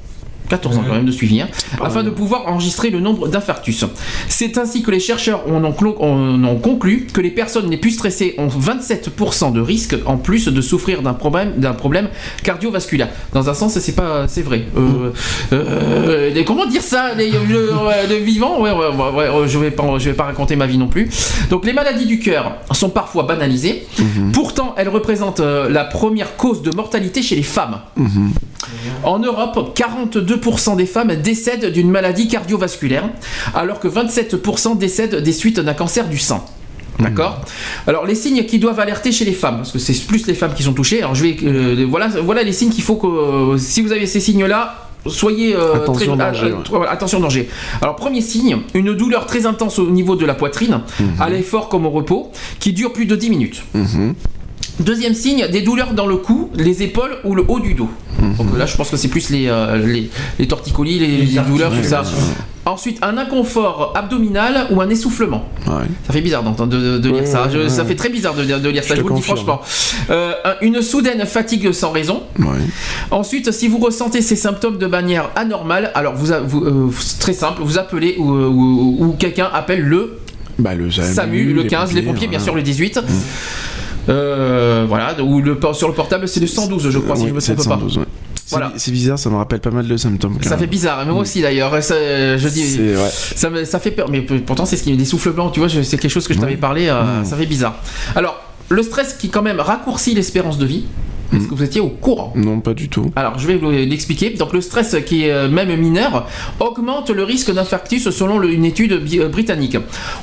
14 ans quand même de suivi, hein, afin de pouvoir enregistrer le nombre d'infarctus. C'est ainsi que les chercheurs ont, en conclu que les personnes les plus stressées ont 27% de risque en plus de souffrir d'un problème, d'un problème cardiovasculaire. Dans un sens, c'est pas, c'est vrai. Euh, euh, les- comment dire ça, les, le, vivant? Ouais, ouais, ouais, ouais, je vais pas, je vais pas raconter ma vie non plus. Donc les maladies du cœur sont parfois banalisées. Pourtant, elles représentent euh, la première cause de mortalité chez les femmes. En Europe, 42% des femmes décèdent d'une maladie cardiovasculaire, alors que 27% décèdent des suites d'un cancer du sang. D'accord Alors les signes qui doivent alerter chez les femmes, parce que c'est plus les femmes qui sont touchées. Alors je vais, euh, voilà, voilà les signes qu'il faut que, euh, si vous avez ces signes-là, soyez euh, Attention très, danger, attention danger. Alors premier signe, une douleur très intense au niveau de la poitrine, à l'effort comme au repos, qui dure plus de 10 minutes. Deuxième signe, des douleurs dans le cou, les épaules ou le haut du dos. Donc là, je pense que c'est plus les, euh, les, les torticolis, les, les douleurs, tout ça. Ensuite, un inconfort abdominal ou un essoufflement. Ça fait bizarre d'entendre de, de- de lire Ouais, ça. Je- ouais, Ça fait très bizarre de, de lire ça. Je vous le dis franchement. Euh, un- une soudaine fatigue sans raison. Ensuite, si vous ressentez ces symptômes de manière anormale, alors vous, euh, c'est très simple, vous appelez ou, ou- ou quelqu'un appelle le Bah, le SAMU, le 15, les pompiers, bien sûr, le 18. Euh, voilà, ou le, sur le portable, c'est le 112, je crois, si je me trompe pas. 712, ouais. C'est Voilà. C'est bizarre, ça me rappelle pas mal de symptômes. Ça fait bizarre, mais moi aussi d'ailleurs. Ça, Je dis, ouais. ça, me- ça fait peur, mais pourtant c'est ce qui des souffles blancs, tu vois, c'est quelque chose que je t'avais parlé, euh, ça fait bizarre. Alors, le stress qui quand même raccourcit l'espérance de vie, est-ce que vous étiez au courant? Non, pas du tout. alors, je vais vous l'expliquer. Donc, le stress, qui est euh, même mineur, augmente le risque d'infarctus selon une étude euh, britannique.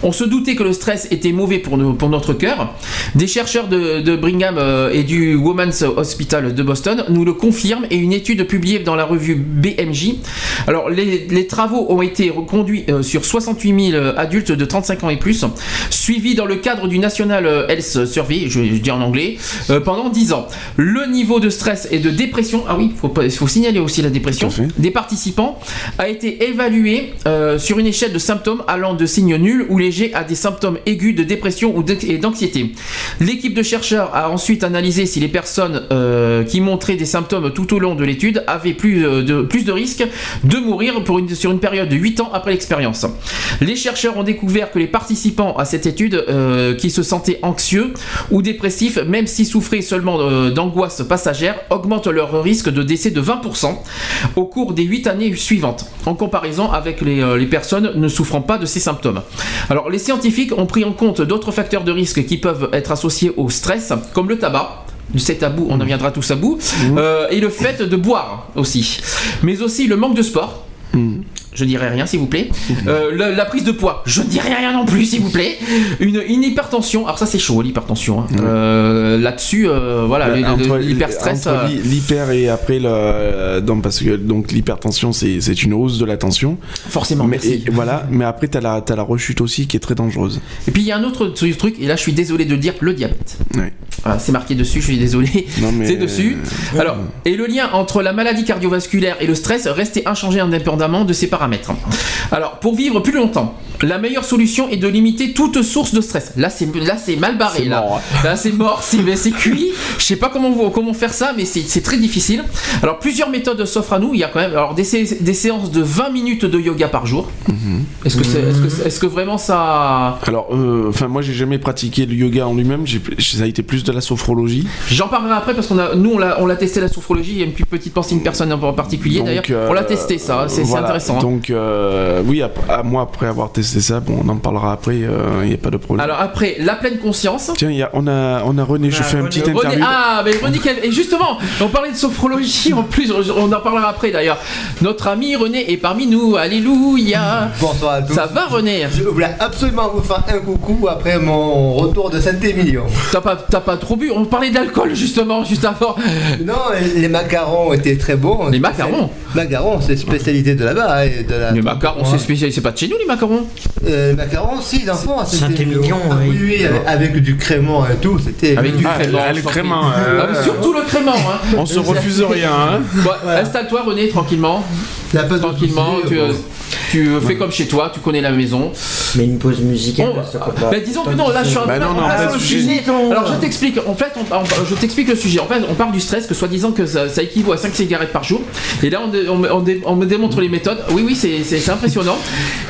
On se doutait que le stress était mauvais pour, nos- pour notre cœur. Des chercheurs de, de Brigham euh, et du Women's Hospital de Boston nous le confirment et une étude publiée dans la revue BMJ. Alors, les, les travaux ont été reconduits sur 68 000 adultes de 35 ans et plus, suivis dans le cadre du National Health Survey, je, je dis en anglais, pendant 10 ans. Le niveau de stress et de dépression, ah oui, il faut, signaler aussi la dépression, des participants a été évalué euh, sur une échelle de symptômes allant de signes nuls ou légers à des symptômes aigus de dépression ou et d'anxiété. L'équipe de chercheurs a ensuite analysé si les personnes euh, qui montraient des symptômes tout au long de l'étude avaient plus euh, de, plus de risques de mourir pour une, sur une période de 8 ans après l'expérience. Les chercheurs ont découvert que les participants à cette étude qui se sentaient anxieux ou dépressifs, même s'ils souffraient seulement euh, d'angoisse passagère, augmentent leur risque de décès de 20% au cours des 8 années suivantes, en comparaison avec les, euh, les personnes ne souffrant pas de ces symptômes. Alors, les scientifiques ont pris en compte d'autres facteurs de risque qui peuvent être associés au stress, comme le tabac, c'est bout, on en viendra tous à bout, euh, et le fait de boire aussi, mais aussi le manque de sport. Je dirais rien, s'il vous plaît. Euh, la, la prise de poids, je ne dirais rien non plus, s'il vous plaît. Une, une hypertension, alors ça c'est chaud, l'hypertension. hein. Euh, Là-dessus, euh, voilà, l'hyperstress. euh, l'hy- L'hyper et après le. donc, parce que donc l'hypertension, c'est une hausse de la tension. Forcément, Mais, merci. et voilà, mais après, t'as la, t'as la rechute aussi qui est très dangereuse. Et puis il y a un autre tru- truc, et là je suis désolé de le dire, le diabète. Ouais. Voilà, c'est marqué dessus, je suis désolé. Non, mais- C'est dessus. Ouais. Alors, et le lien entre la maladie cardiovasculaire et le stress restait inchangé indépendamment de ces paramètres. Alors, pour vivre plus longtemps, la meilleure solution est de limiter toute source de stress. Là, c'est là, c'est mal barré. Là, mort, là, c'est mort, c'est cuit. Je sais pas comment vous- comment faire ça, mais c'est c'est très difficile. Alors, plusieurs méthodes s'offrent à nous. Il y a quand même alors des, sé- des séances de 20 minutes de yoga par jour. Est-ce que, c'est- est-ce que, est-ce que vraiment ça Alors, euh, enfin, moi, j'ai jamais pratiqué le yoga en lui-même. j'ai- Ça a été plus de la sophrologie. J'en parlerai après parce qu'on a, nous on l'a, on l'a testé la sophrologie. Il y a une plus petite pensée, une personne en particulier d'ailleurs. euh, on l'a testé ça, c'est, c'est voilà. intéressant. hein. Donc, euh, oui, à moi, après avoir testé ça, bon, on en parlera après. Il n'y a pas de problème. Alors après, la pleine conscience. Tiens, il y a- on, a, on a René, je fais un petit René- interview. ah, mais René, quel- et justement, on parlait de sophrologie en plus, on en parlera après d'ailleurs. Notre ami René est parmi nous, alléluia. Bonsoir à tous. Ça va René? Je voulais absolument vous faire un coucou après mon retour de Saint-Émilion. T'as pas, t'as pas trop bu? On parlait d'alcool justement, juste avant. Non, les macarons étaient très bons. Les macarons? Macarons, c'est spécialité de là-bas. et de la. Les macarons, c'est spécial, c'est pas de chez nous les macarons. Euh, les macarons, si, c'était- Ah oui. oui, oui, avec, avec du crément et tout, c'était. Avec du Ah, crément. ah, le crément, euh, Ah, mais surtout le crément. Hein. On se refuse rien. Hein. Bon, Installe-toi René tranquillement. Il y a pas de Tranquillement, tu, euh, tu fais comme chez toi, tu connais la maison. Mais une pause musicale, On- ça peut pas- Bah, disons que non, là je suis en Bah train non, part sujet. sujet. Alors je t'explique, en fait, on, on- je t'explique le sujet. En fait, on parle du stress, que soi-disant que ça, ça équivaut à 5 cigarettes par jour. Et là, on, dé- on me- on dé- on me démontre les méthodes. Oui, oui, c'est impressionnant.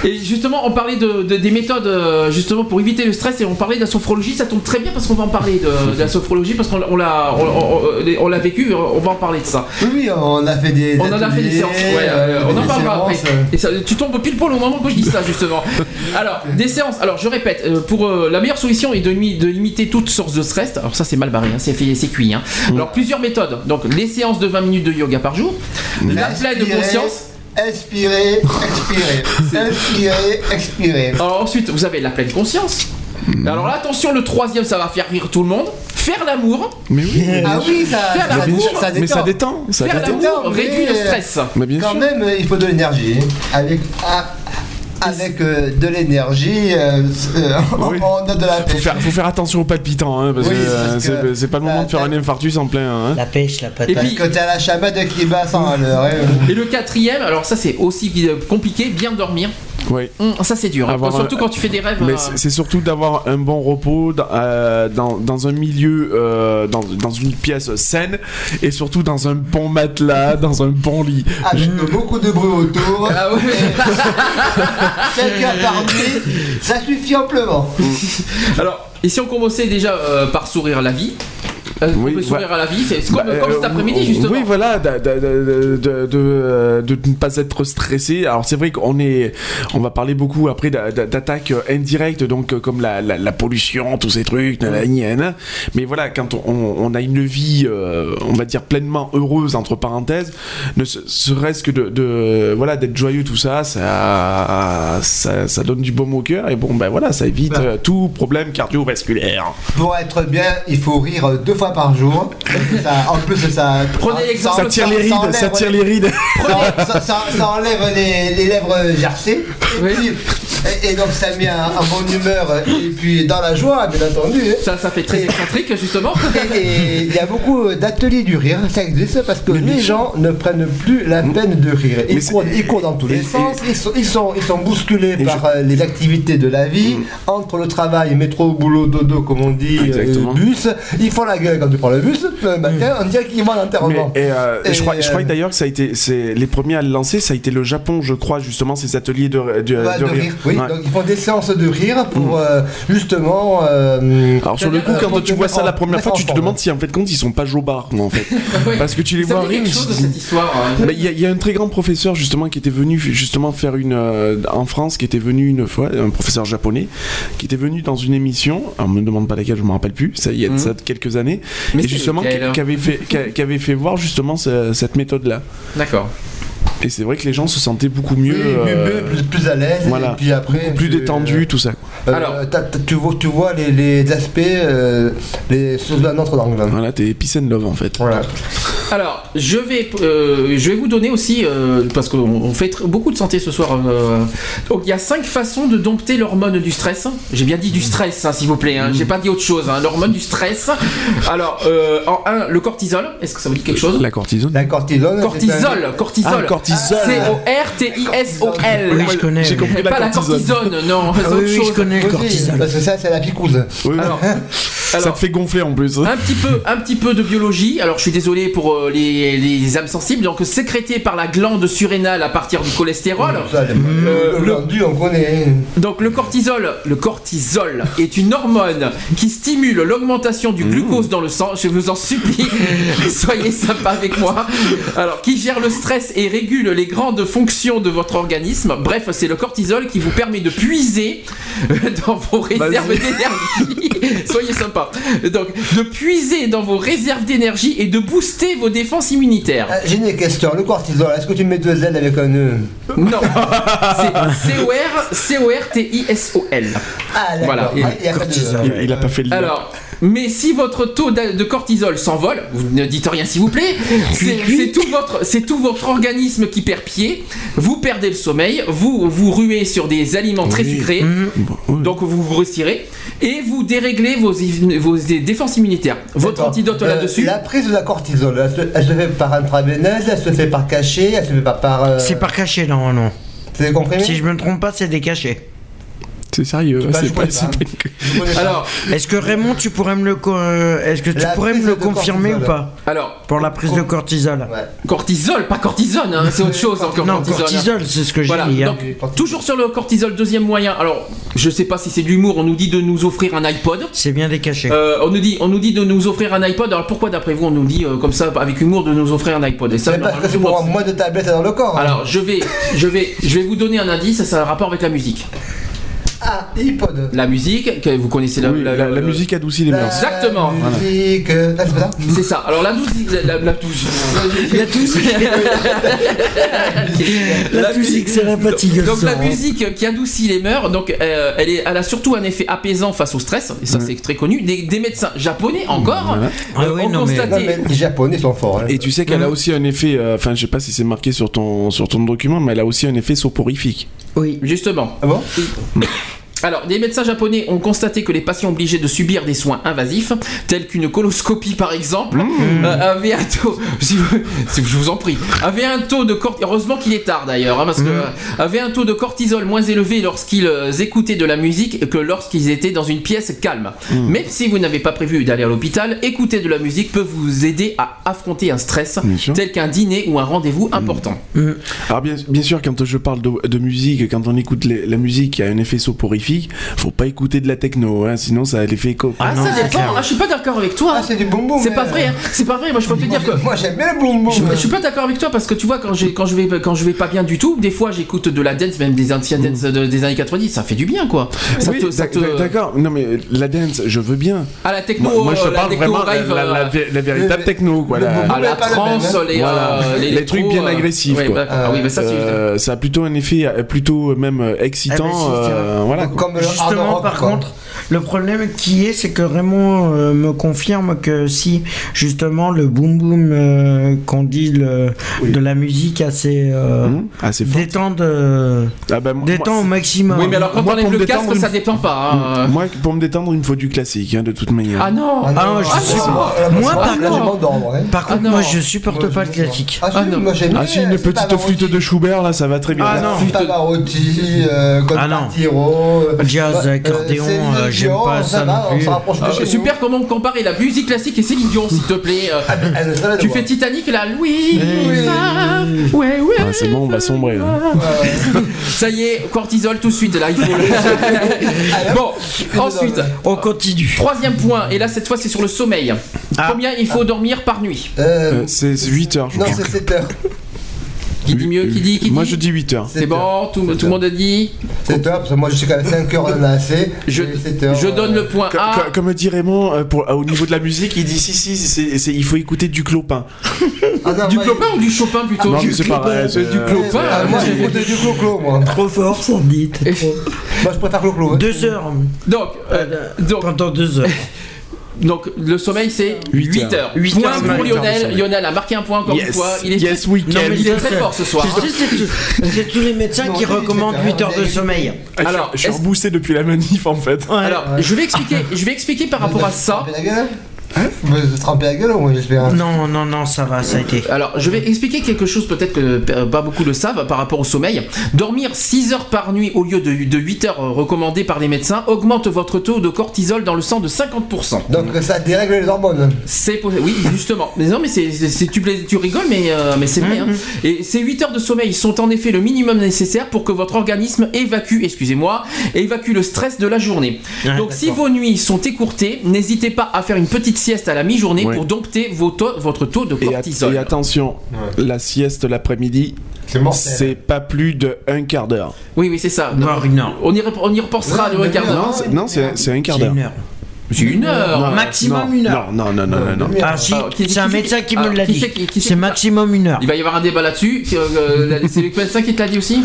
Et justement, on parlait de, de- des méthodes euh, justement pour éviter le stress et on parlait de la sophrologie. Ça tombe très bien parce qu'on va en parler de, de la sophrologie parce qu'on on l'a on, on- on l'a vécu. On va en parler de ça. Oui, oui, on a fait des. On en a fait des séances, ouais, euh, on en parlera après. euh. Et ça, tu tombes pile poil au moment que je dis ça, justement. Alors, des séances. Alors, je répète, euh, pour euh, la meilleure solution est de, limi- de limiter toute source de stress. Alors, ça, c'est mal barré, hein, c'est fait, c'est cuit. hein. Alors, plusieurs méthodes. Donc, les séances de 20 minutes de yoga par jour, la pleine conscience. Inspirez, expirez. Inspirez, expirez. Alors, ensuite, vous avez la pleine conscience. Alors, là, attention, le troisième, ça va faire rire tout le monde. Faire l'amour. Mais oui. Ah oui, ça, Faire ça, l'amour, ça détend. Mais ça détend. Ça Faire détend. l'amour réduit le stress. Mais bien Quand sûr. même, il faut de l'énergie. Avec, ah, avec euh, de l'énergie, euh, euh, Oui. on a de la Faut faire, faut faire attention aux palpitants, hein, parce Oui, que euh, parce c'est que- c'est pas le moment de faire un infarctus en plein. Hein. La pêche, la patate. Et puis- que t'as la chamade qui bat sans à l'heure. hein. Et le quatrième, alors ça, c'est aussi euh, compliqué, bien dormir. Oui. Hum, ça, c'est dur. hein. Avoir Surtout un- quand tu fais des rêves. Mais euh, c'est surtout d'avoir un bon repos dans, euh, dans, dans un milieu, euh, dans, dans une pièce saine et surtout dans un bon matelas, dans un bon lit. Avec beaucoup de bruit autour. Ah ouais. 5 heures par nuit, ça suffit amplement. Alors, et si on commençait déjà euh, par sourire la vie euh, Oui, on peut sourire ouais. à la vie, c'est comme, Bah, comme cet après-midi justement. Oui, voilà, de, de, de, de, de, de ne pas être stressé. Alors c'est vrai qu'on est, on va parler beaucoup après d'a- d'a- d'attaques indirectes, donc euh, comme la, la, la pollution, tous ces trucs, nanana. mais voilà, quand on, on- a une vie, euh, on va dire pleinement heureuse entre parenthèses, ne se- serait-ce que de, de voilà d'être joyeux, tout ça, ça, ça, ça donne du baume au cœur et bon ben voilà, ça évite Voilà. euh, tout problème cardiovasculaire. Pour être bien, il faut rire deux fois par jour. Ça- en plus, ça. Prenez l'exemple, Ça tire les rides, enlève ça tire les rides. Ça, enlève les, les lèvres gercées. Oui. Et, puis- et- et donc ça met un, un bonne humeur et puis dans la joie, bien entendu. Ça, ça fait très excentrique justement. Et- il y a beaucoup d'ateliers du rire, ça existe parce que les gens ne prennent plus la peine de rire. Ils, courent, ils courent dans tous les sens, ils sont, ils sont, ils sont bousculés par euh, les activités de la vie, entre le travail, métro, boulot, dodo, comme on dit, euh, bus. Ils font la gueule quand tu prends le bus, le matin, on dirait qu'ils vont à Mais, et, euh, Et, je crois, je crois que euh, d'ailleurs que ça a été, c'est les premiers à le lancer, ça a été le Japon, je crois justement ces ateliers de, de, Ouais, de de rire. Oui, Ouais. donc ils font des séances de rire pour euh, justement. euh, Alors sur le coup, quand tu vois ça la première fois, tu te demandes si en fait compte ils sont pas jobards en fait, parce que tu les vois rire. quelque chose de cette histoire. hein. Mais il y, a- y a un très grand professeur justement qui était venu justement faire une en France, qui était venu une fois, un professeur japonais, qui était venu dans une émission. Alors me demande pas laquelle, je me rappelle plus. Ça il y a de Mhm. ça de quelques années. Mais et justement qui, avait fait qui, avait fait voir justement ce- cette méthode là. D'accord. Et c'est vrai que les gens se sentaient beaucoup mieux. Oui, euh, plus, plus- plus à l'aise. voilà. Et puis après. beaucoup plus tu- détendu, tout ça. Euh, Alors. tu, vois, tu vois les, les aspects euh, les, sous un autre angle. Voilà, t'es peace and love en fait. Voilà. Alors, je vais, euh, je vais vous donner aussi, euh, parce qu'on on fait beaucoup de santé ce soir. euh, donc, il y a cinq façons de dompter l'hormone du stress. J'ai bien dit du stress, hein, s'il vous plaît. Hein. J'ai pas dit autre chose. Hein, l'hormone du stress. Alors, euh, en un, le cortisol. Est-ce que ça vous dit quelque chose? La cortisone. La cortisone. Cortisol, cortisol. Ah, cortisol. C-O-R-T-I-S-O-L. Oui, je connais. J'ai compris Mais la pas la cortisone. non, c'est Ah oui, chose. je connais cortisol. Parce que ça, c'est la picouse. Oui, Alors, ça te fait gonfler en plus. un petit peu, un petit peu de biologie. Alors, je suis désolé pour euh, les, les âmes sensibles. Donc, sécrété par la glande surrénale à partir du cholestérol. Ça, Euh, le le- glandu, on connaît. Donc le cortisol, le cortisol est une hormone qui stimule l'augmentation du glucose dans le sang. Je vous en supplie, soyez sympa avec moi. Alors qui gère le stress et régule les grandes fonctions de votre organisme. Bref, c'est le cortisol qui vous permet de puiser dans vos réserves d'énergie. soyez sympa. Donc de puiser dans vos réserves d'énergie et de booster vos défenses immunitaires. Ah, J'ai une question. Le cortisol, est-ce que tu mets deux L avec un E Non, c'est C-O-R, C-O-R-T-I-S-O-L. Ah, d'accord. Voilà. Il. Il, il a pas fait le lien. Alors, Mais si votre taux de cortisol s'envole, vous ne dites rien s'il vous plaît, c'est tout, votre- c'est tout votre organisme qui perd pied, vous perdez le sommeil, vous vous ruez sur des aliments très Oui. sucrés, ouais. donc vous vous retirez, et vous déréglez vos, vos défenses immunitaires. Votre antidote Euh, là-dessus, La prise de la cortisol, elle se, elle se fait par intraveineuse, elle se fait par cachet, elle se fait par. par euh, C'est par cachet, non, non. C'est des comprimés Si je me trompe pas, c'est des cachets. C'est sérieux, Bah, c'est pas, c'est alors, Est-ce que Raymond, tu pourrais me le, co- euh, est-ce que tu La pourrais me prise le de confirmer ou cortisol. pas alors, pour la prise de cortisol Ouais. cortisol, pas cortisone, hein, c'est autre chose encore Non, cortisol. hein. cortisol, c'est ce que j'ai Voilà, dit. hein. donc toujours sur le cortisol, deuxième moyen. Alors, je sais pas si c'est de l'humour, on nous dit de nous offrir un iPod. C'est bien des cachets. Euh, on, nous dit, on nous dit de nous offrir un iPod. Alors pourquoi d'après vous on nous dit euh, comme ça avec humour de nous offrir un iPod? Et ça, parce que normalement, c'est pour moi, avoir moins de tablettes dans le corps. hein. Alors je vais, je vais, je vais vous donner un indice. Ça a un rapport avec la musique. Ah, iPod. La musique, que vous connaissez la, Oui, la, la la- musique adoucit les mœurs. Exactement. Musique. euh, ah, c'est ça C'est ça. Alors la musique, la, la, la touche. La musique, la musique, c'est la fatigue. Donc la hein. musique qui adoucit les mœurs, donc euh, elle, est, elle a surtout un effet apaisant face au stress, et ça c'est très connu. Des, des médecins japonais encore Voilà. Ah euh, oui, ont non, mais- Non, constaté. mais les Japonais sont forts. hein. Et tu sais qu'elle a aussi un effet, euh, enfin je sais pas si c'est marqué sur ton, sur ton document, mais elle a aussi un effet soporifique. Oui. Justement. Ah bon Alors, des médecins japonais ont constaté que les patients obligés de subir des soins invasifs, tels qu'une coloscopie par exemple, euh, avaient un taux, si vous- si je vous en prie, avaient un taux de cortisol, heureusement qu'il est tard d'ailleurs, hein, parce que euh, avaient un taux de cortisol moins élevé lorsqu'ils euh, écoutaient de la musique que lorsqu'ils étaient dans une pièce calme. Même si vous n'avez pas prévu d'aller à l'hôpital, écouter de la musique peut vous aider à affronter un stress, tel qu'un dîner ou un rendez-vous important. Alors bien, bien sûr, quand je parle de, de musique, quand on écoute les- la musique qui a un effet soporifique, faut pas écouter de la techno, hein, sinon ça a l'effet écho. Ah, non, ça dépend, ah, je suis pas d'accord avec toi. Ah, c'est du boum. C'est mais- pas vrai, hein. c'est pas vrai. Moi, je peux te dire que. Moi, j'aime bien le boum. Je, je suis pas d'accord avec toi parce que tu vois quand j'ai quand je vais quand je vais pas bien du tout, des fois j'écoute de la dance, même des anciens dance de- des années 90, ça fait du bien quoi. Ça Oui, te- d'accord. Non mais la dance, je veux bien. À la techno, Moi, moi, je te euh, la parle techno vraiment rave, la, la- la euh, la véritable le- techno, quoi. le la- à trance, hein. les, Voilà. euh, Les trucs bien euh, agressifs, ouais, quoi. d'accord. Ah oui, mais ça Euh, ça a plutôt un effet euh, plutôt même euh, excitant. Euh, voilà. Le hard Justement, rock, par quoi. contre, le problème qui est, c'est que Raymond euh, me confirme que si justement le boom boom euh, qu'on dit le- de la musique assez euh, assez fort. détend, de- Ah bah, moi- détend moi, au maximum. Oui, mais alors quand Moi, on enlève le détendre, casque, il ça dépend pas. hein. Moi, pour me détendre, il me faut du classique, hein, de toute manière. Ah non. Ah, Ah, je ah, suis- non, moi, par contre-. Par contre, Ah, non. moi je supporte Moi, pas le classique. Ah, si, Ah, non. moi. Ah si, une petite flûte de Schubert, là, ça va très bien. Ah non. Pavarotti, euh, Ah, non. Euh, Jazz, bah, accordéon, euh, j'aime pas ça non On plus. nous. super comment comparer la musique classique et Céline Dion s'il te plaît. euh, Ah, tu fais Titanic là, Louis. Oui. ah, ouais ouais. Ah, c'est bon, on va sombrer. Là. Ça y est, cortisol tout de suite là, il faut le... Bon, ensuite, On continue. troisième point, et là cette fois c'est sur le sommeil. Ah. Combien il faut dormir par nuit? Euh, Euh, c'est 8 heures, je non, c'est 7 heures. Qui dit mieux Qui dit qui Moi, dit je dis 8 heures. C'est bon, tout, tout le monde a dit 7 heures, parce que moi je sais qu'à 5 heures on en a assez. Je, Et 7 heures, je donne euh, le point A. co- Comme dit Raymond, euh, pour, euh, au niveau de la musique, il dit si, si, c'est- c'est- il faut écouter du clopin. Ah, non, Du clopin ou du Chopin plutôt non, c'est pas vrai, c'est du euh, clopin. ah, Moi j'écoute du clo-clo, moi. Trop fort, sans dit. Moi je préfère clo-clo. hein. Deux heures. Donc, euh, donc, Pendant deux heures. donc, le sommeil c'est 8 Huit heures. heures. Huit point heures, pour Lionel. Lionel a marqué un point encore une Yes, fois. Il est, yes weekend. Non, mais il est très fort ce soir. C'est tous les médecins Non, qui recommandent c'est 8 heures de sommeil. Ah, Alors, je suis reboosté depuis la manif en fait. Ouais. Alors, je vais expliquer, je vais expliquer par rapport à ça. Tremper la gueule Vous vous trempez la gueule ou moi j'espère Non, non, non, ça va, ça a été. Alors, je vais expliquer quelque chose peut-être que euh, pas beaucoup le savent par rapport au sommeil. Dormir 6 heures par nuit au lieu de, de 8 heures euh, recommandées par les médecins augmente votre taux de cortisol dans le sang de 50%. Donc ça dérègle les hormones. C'est oui justement. Mais non mais c'est, tu, plais- tu rigoles mais, euh, mais c'est vrai. hein. Et ces 8 heures de sommeil sont en effet le minimum nécessaire pour que votre organisme évacue, excusez-moi, évacue le stress de la journée. Ouais, Donc si vos nuits sont écourtées, n'hésitez pas à faire une petite sieste à la mi-journée Ouais. pour dompter vos taux- votre taux de Et, at- cortisol. et attention, la sieste l'après-midi, C'est pas plus de un quart d'heure. Oui oui c'est ça. Heure. On y, on y repensera Ouais, le mais quart d'heure. Non, c'est- non, un quart d'heure. Une heure. C'est une heure. Non, maximum non, une heure. Non, non, non, non, non. non. Ah si, c'est un c'est médecin qui- me alors, l'a dit. c'est c'est C'est maximum une heure. Il va y avoir un débat là-dessus. euh, C'est le médecin qui te l'a dit aussi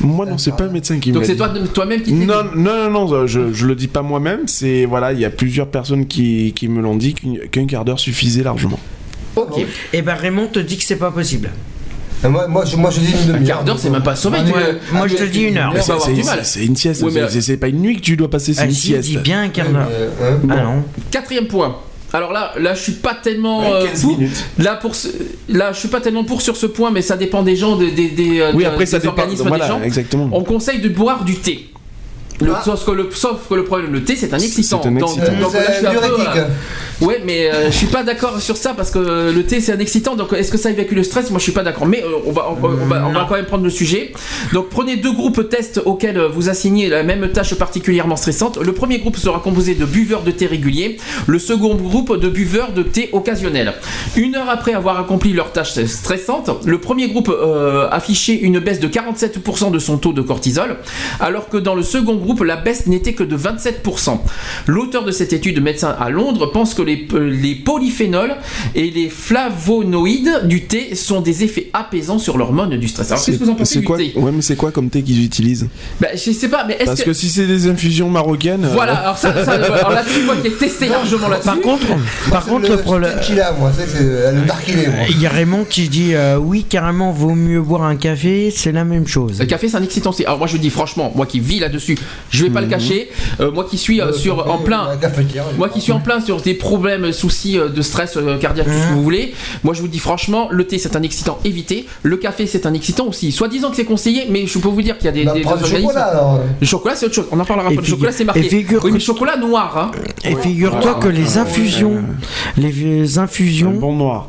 Moi, non, c'est pas le médecin qui me Donc l'a c'est dit. toi- toi-même qui te Non, non, non, non, je, je le dis pas moi-même. C'est voilà, il y a plusieurs personnes qui, qui me l'ont dit qu'un quart d'heure suffisait largement. Ok. Et ben Raymond te dit que c'est pas possible. Moi, moi, je, moi, je dis une Un demi-heure. quart d'heure, c'est même pas sommeil. Moi, moi, je te dis une heure. Mais ça C'est du mal. c'est- c'est une sieste. Mais- c'est- c'est pas une nuit que tu dois passer, c'est Ah une si, sieste. dit bien un quart d'heure. Euh. Ah non. Quatrième point. Alors là, là, je suis pas tellement Ouais, euh, 15 pour. minutes. Là, pour ce- là, je suis pas tellement pour sur ce point, mais ça dépend des gens, des, des, des, euh, Oui, des- après ça dépend. organismes Voilà, des gens. exactement. On conseille de boire du thé. Le- Ah. sauf, que le, sauf que le problème, le thé, c'est un excitant. C'est un Donc- excitant. donc là, je suis un peu, diurétique. Ouais, mais euh, je suis pas d'accord sur ça parce que le thé c'est un excitant. Donc est-ce que ça évacue le stress? Moi je suis pas d'accord. Mais euh, on, va, on, va- on va, on va quand même prendre le sujet. Donc prenez deux groupes tests auxquels vous assignez la même tâche particulièrement stressante. Le premier groupe sera composé de buveurs de thé réguliers. Le second groupe de buveurs de thé occasionnels. Une heure après avoir accompli leur tâche stressante, le premier groupe euh, affichait une baisse de 47% de son taux de cortisol, alors que dans le second groupe la baisse n'était que de 27%. L'auteur de cette étude, médecin à Londres, pense que les, euh, les polyphénols et les flavonoïdes du thé sont des effets apaisants sur l'hormone du stress. Alors qu'est-ce que vous en pensez du quoi thé? Ouais, mais c'est quoi comme thé qu'ils utilisent? Bah, Je sais pas, mais est-ce Parce que... que si c'est des infusions marocaines. euh, Voilà, alors, ça, ça, alors là-dessus, moi qui ai testé largement là-dessus. Par contre, par contre le problème. Tequila, moi, c'est c'est, euh, le darkiné, moi. Il y a Raymond qui dit euh, oui carrément vaut mieux boire un café, c'est la même chose. Le café, c'est un excitant aussi. Alors moi, je dis franchement, moi qui vis là-dessus, je vais pas le cacher. Euh, moi qui suis euh, sur en plein, moi qui suis en plein sur des problèmes, soucis euh, de stress euh, cardiaque, tout ce que vous voulez. Moi, je vous dis franchement, le thé, c'est un excitant. Évitez. Le café, c'est un excitant aussi. Soit disant que c'est conseillé, mais je peux vous dire qu'il y a des, Bah, des, prends des du organismes- chocolat, alors. Le chocolat, c'est autre chose. On en parlera après. Le chocolat, c'est marqué. et figure oui, mais chocolat noir. Hein. Et figure-toi que les infusions, les Un infusions, bon noir.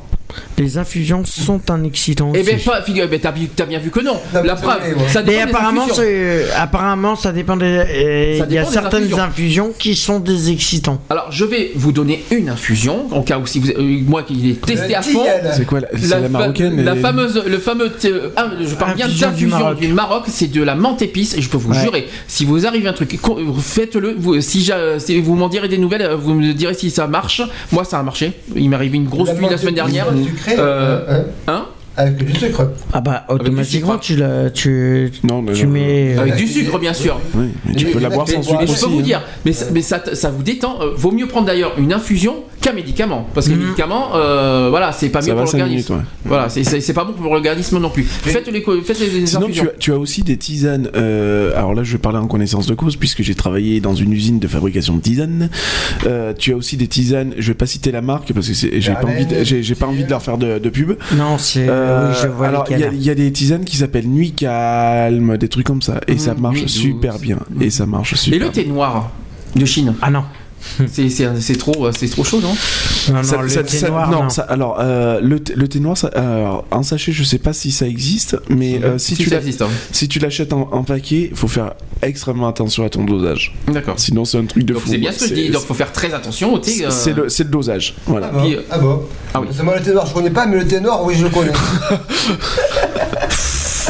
Les infusions sont un excitant Eh aussi. ben, pas, figure, eh ben, t'as, t'as bien vu que non. Non, La preuve, vrai, ouais. ça dépend Mais des apparemment, infusions. c'est- apparemment, ça dépend des. euh, Il y a certaines infusions. infusions. qui sont des excitants. Alors, je vais vous donner une infusion, en cas où si vous, euh, moi qui l'ai testé à fond. C'est quoi la, c'est La, la fa- marocaine la fameuse, le fameux, euh, je parle bien d'infusion Maroc. du Maroc, c'est de la menthe épice et je peux vous Ouais. jurer, si vous arrivez un truc, faites-le. Vous, si, j'a- si vous m'en direz des nouvelles, vous me direz si ça marche. Moi, ça a marché. Il m'est arrivé une grosse pluie la semaine dernière. Épice, sucrée, Euh, hein, Hein Avec du sucre. Ah bah du automatiquement tu la, tu, Non, mais tu non. mets. euh, Avec du sucre, bien sûr. Oui, mais tu Mais- peux la mais- boire mais- sans sucre je peux vous hein. dire, mais, ça, mais ça, ça vous détend. euh, vaut mieux prendre d'ailleurs une infusion qu'un médicament, parce que les médicaments, euh, voilà, c'est pas mieux Ça va pour 5 l'organisme. minutes, ouais. Voilà, c'est- pas bon pour l'organisme non plus. Faites les, faites les, Sinon, tu as, tu as aussi des tisanes. euh, alors là, je vais parler en connaissance de cause, puisque j'ai travaillé dans une usine de fabrication de tisanes. Euh, tu as aussi des tisanes. Je vais pas citer la marque parce que c'est- j'ai pas envie, de, j'ai, j'ai pas envie de leur faire de, de pub. Non, c'est. Euh, oui, je vois alors, il y, a- y des tisanes qui s'appellent Nuit Calme, des trucs comme ça, et ça Mmh, marche super douce. bien. Et ça marche Et super. le thé noir de Chine, Ah non. c'est c'est- c'est trop, euh, c'est trop chaud, non? Non, non, Ça- le ça- thé ça- noir, non, non. ça- alors euh, le, thé, le thé noir, ça, alors, en sachet, je sais pas si ça existe, mais euh, si, tu existe. hein. si tu l'achètes en, en paquet, il faut faire extrêmement attention à ton dosage. D'accord. Sinon, c'est un truc de Donc fou. c'est bien ce que je dis. Donc faut faire très attention au thé. c'est- euh, C'est le, c'est le dosage. Voilà. Ah bon, Puis, euh, ah bon? ah oui. C'est moi le thé noir, je connais pas, mais le thé noir, oui, je le connais.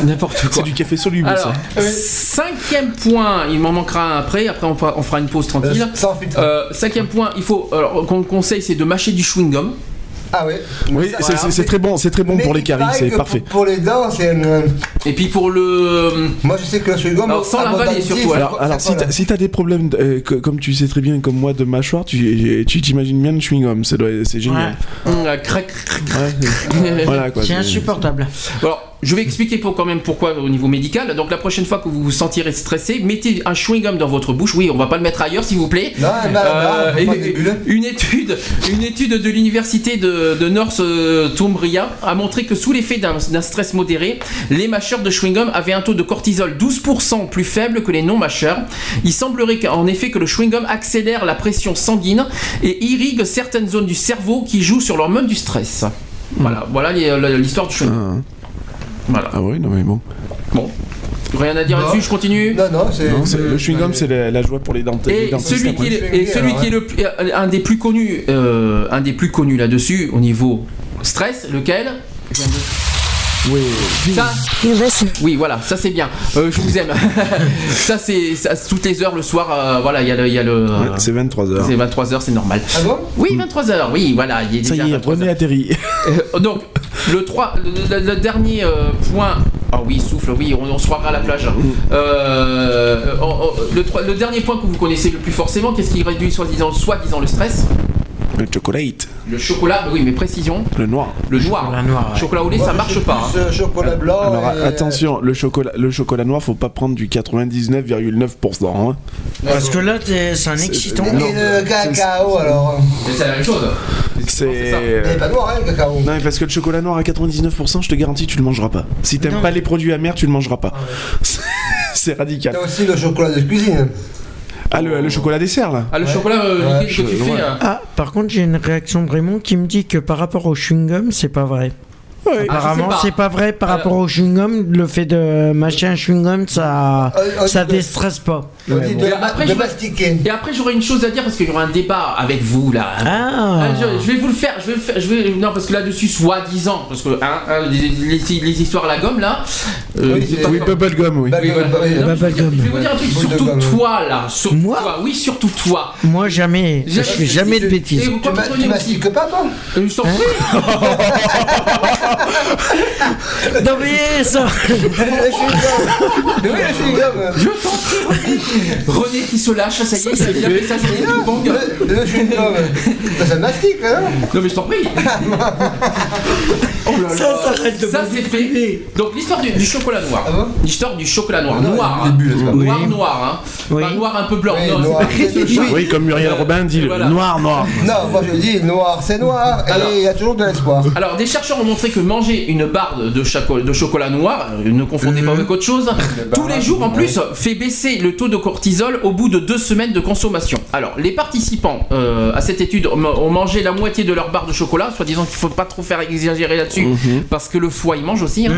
N'importe quoi. C'est du café soluble, Alors, ça. cinquième point, il m'en manquera un après, après on fera, on fera une pause tranquille. Euh, Sans filtre. Euh, cinquième point, il faut, alors qu'on conseille, c'est de mâcher du chewing-gum. Ah ouais. Oui, c'est- voilà. c'est c'est très bon, c'est très bon Mais pour les caries, c'est parfait. Pour, pour les dents, c'est un. Et puis pour le. Moi, je sais que le chewing-gum. Alors, sans l'avaler, surtout, c'est Alors, c'est si t'as si des problèmes, de- euh, que- comme tu sais très bien, comme moi, de mâchoire, tu t'imagines bien le chewing-gum, c'est c'est génial. Hum, euh, crac, crac, crac. Ouais, c'est- voilà quoi. C'est c'est- insupportable. Alors, je vais expliquer pour quand même pourquoi au niveau médical. Donc la prochaine fois que vous vous sentirez stressé, mettez un chewing-gum dans votre bouche. Oui, on va pas le mettre ailleurs, s'il vous plaît. Non, non, non, Euh, bulles. une étude, une étude de l'université de, de North euh, Cumbria a montré que sous l'effet d'un stress modéré, les mâcheurs de chewing-gum avaient un taux de cortisol 12% plus faible que les non-mâcheurs. Il semblerait qu'en effet que le chewing-gum accélère la pression sanguine et irrigue certaines zones du cerveau qui jouent sur l'hormone du stress. Voilà, voilà l'histoire du chewing-gum. Ah, Voilà. ah oui, non mais bon. Bon. Rien à dire Non. là-dessus, je continue. Non, non, c'est. Non, c'est- le chewing-gum, c'est la, la joie pour les dentistes. les Et dentistes celui, qui est, et celui qui est le plus- euh, un des plus connus, euh, un des plus connus là-dessus au niveau stress, lequel? Je viens de- Oui. Ça, oui, voilà, ça c'est bien. Euh, je vous aime. ça c'est ça, toutes les heures le soir. euh, voilà, il y a le, y a le. Ouais, c'est 23h. c'est 23 heures, c'est normal. Ah bon? Oui, 23 heures. Oui, voilà, il est Ça déjà y est, 23 René atterri. Euh, donc, le, 3, le, le- le dernier euh, point. Ah oui, souffle, oui, on, on se croira à la plage. Euh, oh, oh, le, le dernier point que vous connaissez le plus forcément, qu'est-ce qui réduit soi-disant soi-disant le stress? Le chocolate. Le chocolat, oui, mais précision, Le noir. le noir. chocolat noir, ouais. Chocolat au lait, Moi, ça marche pas. hein. euh, chocolat blanc. Alors et- attention, le chocolat, le chocolat noir, faut pas prendre du 99,9%. Hein. Parce que là, c'est un excitant. Et le cacao alors Mais c'est la même chose. C'est. Pas noir hein, le cacao. Non, mais parce que le chocolat noir à 99%, je te garantis, tu le mangeras pas. Si t'aimes pas les produits amers, tu le mangeras pas. C'est radical. T'as aussi le chocolat de cuisine. Ah, le, le chocolat dessert là Ah, le chocolat euh, Ouais, liquide que tu je- fais. euh, Ah, par contre, j'ai une réaction de Raymond qui me dit que par rapport au chewing-gum, c'est pas vrai. Ah, je sais Apparemment, pas. c'est pas vrai par Alors- rapport au chewing-gum. Le fait de mâcher un chewing-gum, ça, Euh, euh, ça euh, déstresse pas. De, Et après, de je- mastiquer. Et après, j'aurais une chose à dire parce qu'il y aura un débat avec vous là. Ah, Ah, je, je vais vous le faire, je vais le faire, je vais non parce que là-dessus soi-disant parce que hein, hein, les, les- les histoires à la gomme là. euh, Oui, Oui, bubblegum, oui. Bah, Oui. Non, mais je. Je vais vous dire un truc, surtout toi là, surtout Moi toi, oui surtout toi. moi jamais. Je fais jamais de Et bêtises. vous Tu mastiques pas toi Euh, Je t'en prie. Non mais ça. Je t'en prie. René. Qui se lâche, ça y est, il a fait sa journée de bang. Le, le chewing-gum. Ça, ça mastique, hein Non mais je t'en prie. Oh là là. Ça, ça reste de Ça c'est fait. Donc l'histoire du, du chocolat noir. Ah bon l'histoire du chocolat noir. Non, noir. hein. début, là, c'est pas- Noir Oui. noir. Hein. Oui. Pas noir un peu blanc. Oui, non, noir. c'est pas. Oui, comme Muriel Euh, Robin dit, le voilà. noir, noir. Non, moi je dis noir, c'est noir, Alors. et il y a toujours de l'espoir. Alors, des chercheurs ont montré que manger une barre de, de chocolat noir, euh, ne confondez pas avec autre chose, tous les jours en plus, fait baisser le taux de cortisol au bout de deux semaines de consommation. Alors, les participants euh, à cette étude ont mangé la moitié de leur barre de chocolat, soit disant qu'il faut pas trop faire exagérer là-dessus, Mhm. parce que le foie il mange aussi. hein.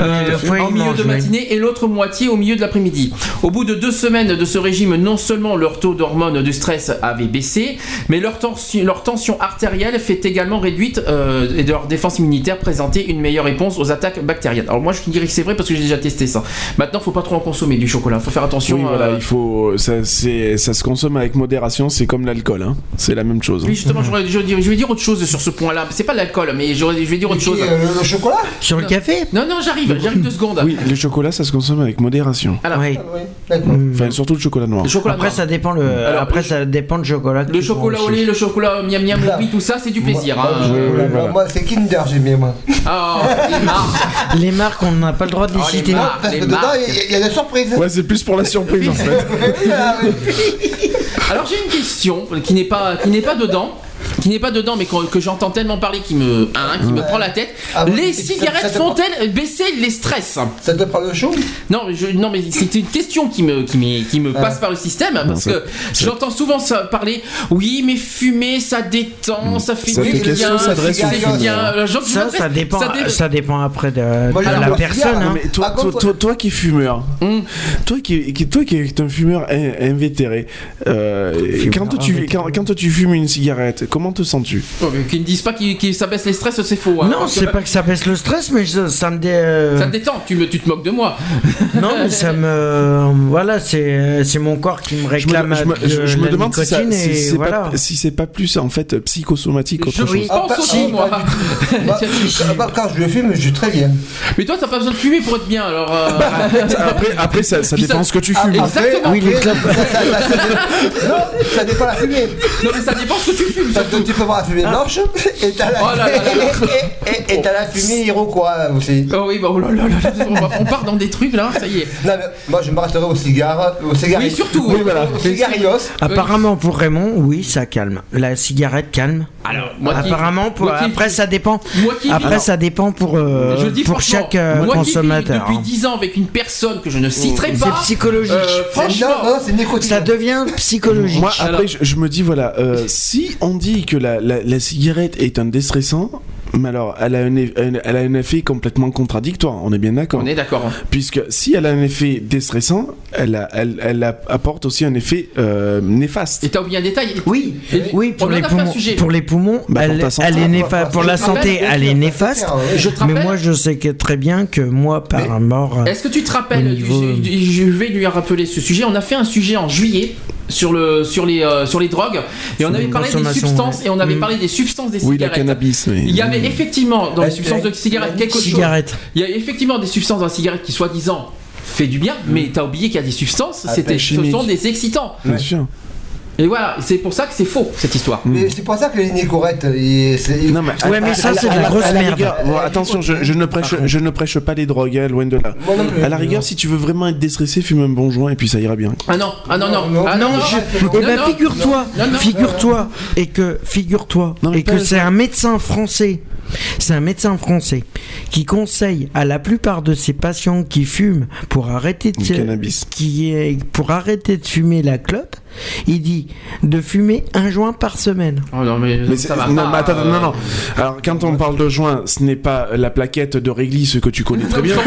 Euh, foie, en il milieu mange, de oui. matinée et l'autre moitié au milieu de l'après-midi. Au bout de deux semaines de ce régime, non seulement leur taux d'hormones du stress avait baissé, mais leur tension, leur tension artérielle fait également réduite euh, et de leur défense immunitaire présenter une meilleure réponse aux attaques bactériennes. Alors moi je dirais que c'est vrai parce que j'ai déjà testé ça. Maintenant faut pas trop en consommer du chocolat, faut faire attention. Oui, voilà, il faut. Ça, se consomme avec modération, c'est comme l'alcool, hein. C'est la même chose. hein. Oui, justement, je, je vais dire autre chose sur ce point-là. C'est pas l'alcool, mais j'aurais- je vais dire autre chose. euh, le chocolat Sur le café? Non, non, j'arrive, j'arrive deux secondes. Oui, le chocolat, ça se consomme avec modération. Alors, Oui. Ah oui, d'accord. Enfin, surtout le chocolat noir. le chocolat Après noir. ça dépend le. Alors, après le- ça dépend du chocolat. Le chocolat au lait, le chocolat miam miam, oui, tout ça, c'est du plaisir. Moi, hein. moi, oui, moi, voilà. moi, c'est Kinder, j'aime bien moi. Ah, les marques. Les marques, on n'a pas le droit de les Oh, les citer. marques. Parce les que dedans, marques. il y y, a des surprises. Ouais, c'est plus pour la surprise Alors j'ai une question qui n'est pas dedans. Qui n'est pas dedans, mais que, que j'entends tellement parler qui me, hein, qui me prend la tête. Ah les cigarettes font-elles baisser les stress Ça te prend le chaud Non, je, non, mais c'est une question qui me, qui me, qui me Ah. passe par le système parce que j'entends souvent ça parler. Oui, mais fumer, ça détend, ça fait du question bien, Ça, dépend. ça dé- Ça dépend après de, Moi, la personne. hein. Mais toi, Par toi, contre- toi, toi qui es fumeur, Hum. toi qui, qui- toi qui es un fumeur in- invétéré, euh, quand, toi, tu, quand, tu fumes une cigarette, comment te sens-tu Oh, mais Qui ne disent pas qu'il- qu'il- ça baisse les stress, c'est faux. hein. Non, c'est pas que ça baisse le stress, mais ça, ça me dé... euh, Ça te détend, tu, me, tu te moques de moi. Non, mais ça me. Voilà, c'est c'est mon corps qui me je me, réclame je me- de je- me demande si, ça- c'est voilà. pas, si pas plus en fait psychosomatique Je qu'autre chose. oui. pense Ah, aussi, moi. Bah, bah, quand je le fume, je suis très bien. Mais toi, t'as pas besoin de fumer pour être bien, alors. euh, Après, après ça, ça dépend ça- ce que tu fumes. Exactement. Oui, les après, clopes. ça, ça- ça- ça dé- non, ça dépend de la fumée. non, mais ça dépend ce que tu fumes. Tu peux voir la fumée blanche et t'as la, Oh là là et- et- et t'as la fumée iroquois aussi. Oh oui, bah oh là là là on, part dans des trucs là, ça y est. Non, mais moi je m'arrêterai au cigare, au cigare. Oui, surtout, Oui, voilà. Au cigarillos. Apparemment, pour Raymond, oui, ça calme. La cigarette calme. Alors, moi qui- Apparemment, pour, moi qui- après, ça dépend. Moi qui Après, ça dépend pour, euh, je le dis pour chaque euh, moi qui vis consommateur. depuis hein. 10 ans avec une personne que je ne citerai C'est pas. psychologique. euh, C'est- franchement, non, non. Ça devient psychologique. Moi, Alors- après, je, je me dis, voilà, euh, si on dit que la, la, la cigarette est un déstressant, Mais alors, elle a, un, un- elle a un effet complètement contradictoire, on est bien d'accord On est d'accord. hein. Puisque si elle a un effet déstressant, elle, a- elle, elle a- apporte aussi un effet euh, néfaste. Et t'as oublié un détail. Oui, oui, pour les un poumons, sujet. pour les poumons, Bah, elle, ta santé. elle est néfa- pour la santé, elle est néfaste. Je te Mais moi, je sais que très bien que moi, par mort, Est-ce que tu te rappelles niveau- Je vais lui rappeler ce sujet. On a fait un sujet en juillet sur le sur les euh, sur les drogues et on avait parlé des substances ouais. et on avait Mm. parlé des substances des Oui, la cigarettes. cannabis. mais- Il y avait effectivement dans les Euh, substances de euh, cigarettes quelque chose. Il y a effectivement des substances dans la cigarette qui soi-disant fait du bien, mais t'as oublié qu'il y a des substances, Ah, c'était, ce sont des excitants. Bien sûr. Et voilà, c'est pour ça que c'est faux cette histoire. Mais c'est pour ça que il- c'est- Non, mais, Ouais, mais ça, c'est de la grosse merde. attention, je, je ne prêche, je ne prêche pas les drogues, hein, loin de là. Moi non plus. À la rigueur, si tu veux vraiment être déstressé, fume un bon joint et puis ça ira bien. Ah non, ah non, non, Non, ah non, Eh ben, figure-toi, figure-toi, et que, figure-toi, et que c'est un médecin français, c'est un médecin français qui conseille à la plupart de ses patients qui fument pour arrêter de qui est pour arrêter de fumer la clope, il dit de fumer un joint par semaine. Oh non, mais, Mais ça va non, pas, mais attends, euh, non, non. Alors, quand on parle de joint, ce n'est pas la plaquette de réglisse que tu connais très bien.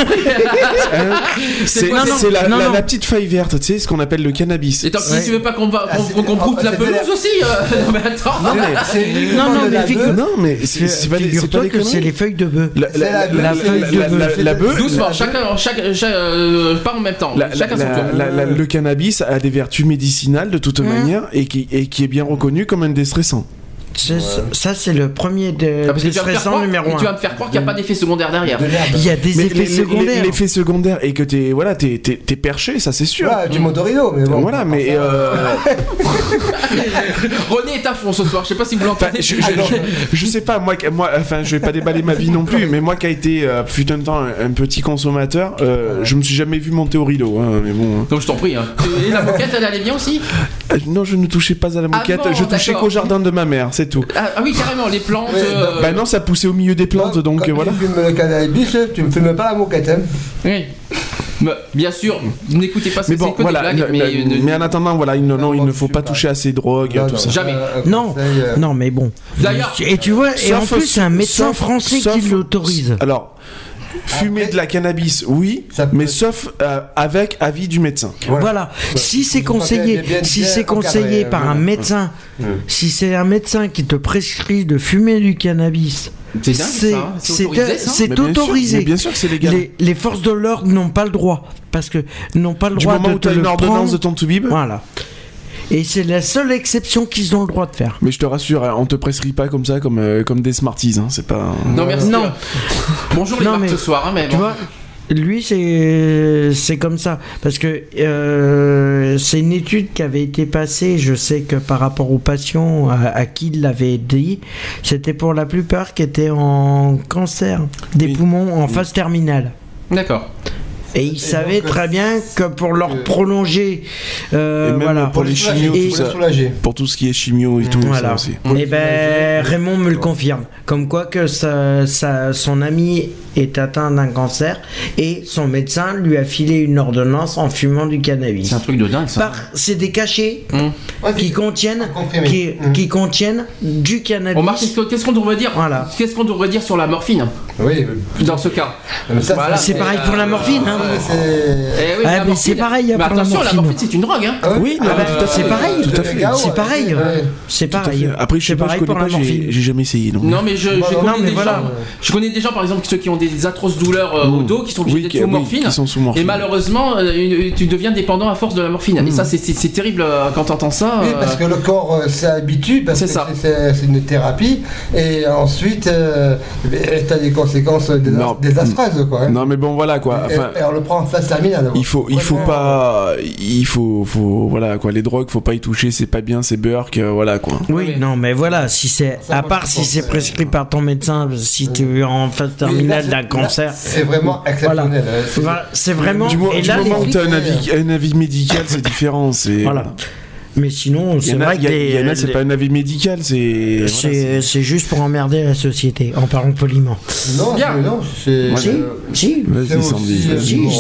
Hein c'est c'est la, non, la- non. la petite feuille verte, tu sais, ce qu'on appelle le cannabis. Et tant Ouais. si tu veux pas qu'on va- Ah, broute ah, la de la- pelouse aussi euh, Non mais attends Non, mais, Non, mais non, c'est pas des- c'est pas des que c'est les feuilles de bœuf. La, feuille de bœuf. la, la bœuf, Doucement, chacun, euh, pas en même temps, le cannabis a des vertus médicinales de toute manière et qui, et qui est bien reconnu comme un déstressant. Ça, c'est le premier de, Ah, parce que tu vas, me faire déstressant croire, numéro tu vas me faire croire qu'il n'y a pas d'effet secondaire derrière. De. Il y a des Mais effets secondaires. L'effet secondaire et que t'es voilà, t'es, t'es, t'es perché, ça c'est sûr. Ouais, du motorino, mais bon. Voilà, mais euh, René est à fond ce soir, je sais pas si vous enfin, l'entendez. je, je, je- je sais pas moi, moi, enfin, je vais pas déballer ma vie non plus, mais moi qui a été euh, fut un temps un, un petit consommateur, euh, je me suis jamais vu monter au rideau, hein, mais bon. hein. Donc je t'en prie. Hein. Et la moquette, elle allait bien aussi? Euh, non, je ne touchais pas à la moquette, bon, je touchais qu'au jardin de ma mère, c'est tout. ah, ah oui, carrément, les plantes. Ouais, euh, Bah non, ça poussait au milieu des plantes, donc Quand euh, voilà. tu fumes le cannabis, tu me fumes pas la moquette. Hein. Oui. Bah, bien sûr, n'écoutez pas Mais c'est bon, que voilà. blagues, mais, ne- euh, mais en attendant, voilà, il, non, non, il ne faut pas toucher à ces drogues, Non, tout non, ça. Jamais. Non, non, mais bon. D'ailleurs- et tu vois, et en plus, c'est un médecin sauf- français sauf- qui l'autorise. Alors, fumer Après- de la cannabis, oui, mais sauf euh, avec avis du médecin. Voilà. Si c'est conseillé, si c'est conseillé encadré, par euh, un médecin, si c'est un médecin qui te prescrit de fumer du cannabis, C'est autorisé, ça c'est bien sûr, autorisé. mais bien sûr que c'est légal. Les, les forces de l'ordre n'ont pas le droit parce que n'ont pas le Du droit moment de où tu as te une ordonnance prendre. de ton toubib. Voilà. Et c'est la seule exception qu'ils ont le droit de faire. Mais je te rassure, hein, on te prescrit pas comme ça, comme, euh, comme des Smarties. Hein, c'est pas. Non, merci. Non. Bonjour les Non, marques mais- ce soir, hein, mais Tu bon. vois, lui, c'est c'est comme ça. Parce que euh, c'est une étude qui avait été passée, je sais que par rapport aux patients à, à qui il l'avait dit, c'était pour la plupart qui étaient en cancer des Oui. poumons en phase terminale. D'accord. Et ils savaient donc, très bien que pour leur euh, prolonger, euh, Et même voilà, pour les chimios, Et- tout ça. soulager. Pour tout ce qui est chimio et tout, ça aussi. Et ben Raymond me le confirme, comme quoi que son ami est atteint d'un cancer et son médecin lui a filé une ordonnance en fumant du cannabis. C'est un truc de dingue ça. Par- C'est des cachets. Ouais, qui contiennent, comprimé. qui, qui contiennent du cannabis. Qu'est-ce que- qu'est-ce qu'on devrait dire Voilà. Qu'est-ce qu'on devrait dire sur la morphine Oui, dans ce cas Voilà, C'est pareil pour la euh, morphine, hein. C'est- c'est- Eh oui, Ah, mais c'est pareil, Mais pour la attention, la morphine. c'est une drogue, hein. Ah Oui, non, mais tout à c'est fait. pareil, Tout à fait. C'est pareil, c'est pareil. Après, je sais C'est pas, je connais pas, j'ai jamais essayé. Non mais je, connais mais des gens, je connais des gens par exemple ceux qui ont des atroces douleurs euh, au Mmh. dos qui sont obligés d'être sous morphine. qui sont sous morphine. Et malheureusement, euh, tu deviens dépendant à force de la morphine. Et ça, c'est- c'est terrible euh, quand t'entends ça. Oui, parce que le corps s'habitue, parce C'est que ça. c'est- une thérapie, et ensuite, euh, tu as des conséquences désastreuses, quoi. hein. Non, mais bon, voilà quoi. Enfin, le prend en phase terminale. il faut, il faut pas, il faut, faut, voilà quoi. Les drogues, faut pas y toucher. C'est pas bien, c'est Burke, euh, voilà quoi. Oui, Oui. non, mais voilà, si c'est Ça, à part si c'est prescrit par ton médecin, si tu es en phase terminale d'un cancer, C'est vraiment exceptionnel. C'est- Voilà, c'est vraiment. Du, mo- et du là, moment où t'as un flics, avis, un avis médical, c'est différent. C'est Voilà. Mais sinon, c'est vrai que y a- les- il y en a, c'est pas un avis médical, c'est. voilà, c'est c'est juste pour emmerder la société, en parlant poliment. Non, non, c'est. Si, euh, si.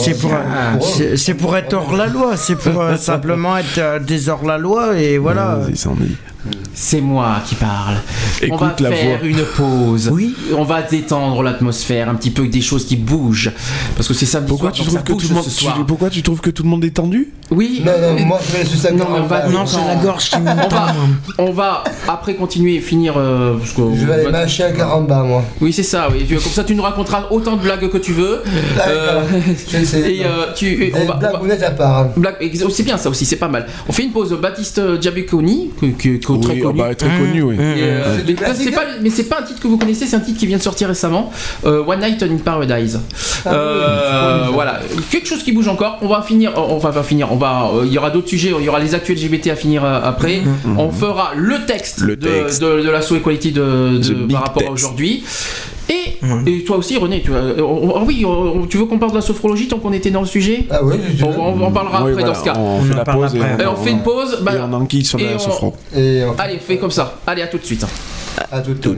C'est euh, pour, euh, être hors la loi, c'est pour euh, simplement être euh, des hors la loi et voilà. C'est moi qui parle. on va Écoute la faire voix. une pause. Oui. On va détendre l'atmosphère, un petit peu avec des choses qui bougent. Parce que c'est samedi Pourquoi soir, tu, trouves ça que tout le monde, tu- pourquoi tu trouves que tout le monde est tendu? Oui. Non, non, moi je ça Non, on va- ça. Non, c'est la gorge qui me On va, on va après continuer et finir. euh, parce que- Je vais aller mâcher un caramba, moi. Oui, c'est ça. Oui. Comme ça, tu nous raconteras autant de blagues que tu veux. Euh, et euh, tu, et Des on va, on va- blagounettes à part. hein. C'est bien ça aussi, c'est pas mal. On fait une pause. Baptiste que, que- que- très Oui, connu. ah bah, très oui. Euh, mais c'est pas, mais c'est pas un titre que vous connaissez, c'est un titre qui vient de sortir récemment. Euh, One Night in Paradise. Ah Euh, voilà, quelque chose qui bouge encore. On va finir. On va pas finir. On va. euh, Il y aura d'autres sujets. Il y aura les actuels LGBT à finir euh, après. On fera le texte, Le de, texte. de, de la So Equality de, par rapport à aujourd'hui. Et, et toi aussi, René. Tu, euh, on- on- oui, on- tu veux qu'on parle de la sophrologie tant qu'on était dans le sujet Ah oui, on, on en parlera Oui, après voilà, dans ce cas. On, On fait la pause et après. Et on fait une pause. bah, et on enquille sur et la on- sophro. Et on... Allez, fais comme ça. Allez, à tout de suite. à tout, tout. I've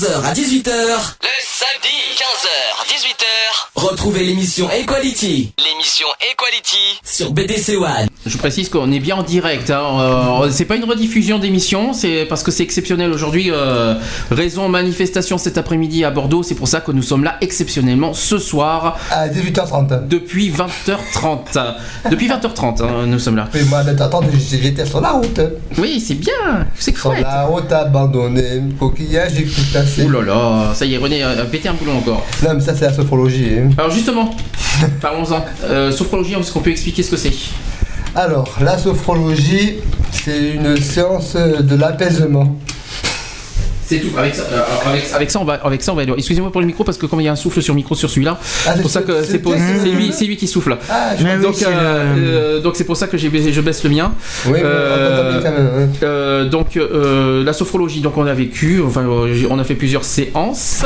15h à 18h. Je précise qu'on est bien en direct. Hein. Euh, c'est pas une rediffusion d'émission, c'est parce que c'est exceptionnel aujourd'hui. euh, raison manifestation cet après-midi à Bordeaux. C'est pour ça que nous sommes là exceptionnellement ce soir. À 18h30. Depuis 20h30. Depuis 20h30, hein, nous sommes là. Mais moi, j'étais sur la route. Oui, c'est bien. C'est Sur chouette. la route abandonnée, coquillage et crustacés. Ouh là là, ça y est, René a pété un boulon encore. Non, mais ça, c'est la sophrologie. hein. Alors justement, parlons-en. Euh, sophrologie, est-ce qu'on peut expliquer ce que c'est Alors, la sophrologie, c'est une séance de l'apaisement. C'est tout. Avec ça, euh, avec, avec ça, on va, avec ça, on va. aller- Excusez-moi pour le micro parce que comme il y a un souffle sur micro sur celui-là, Ah, c'est pour ça que c'est- lui, c'est lui qui souffle. Ah, je oui, donc, c'est euh, le- euh, donc c'est pour ça que j'ai je baisse le mien. Oui, Euh, quand même. donc euh, la sophrologie, donc on a vécu, enfin on a fait plusieurs séances.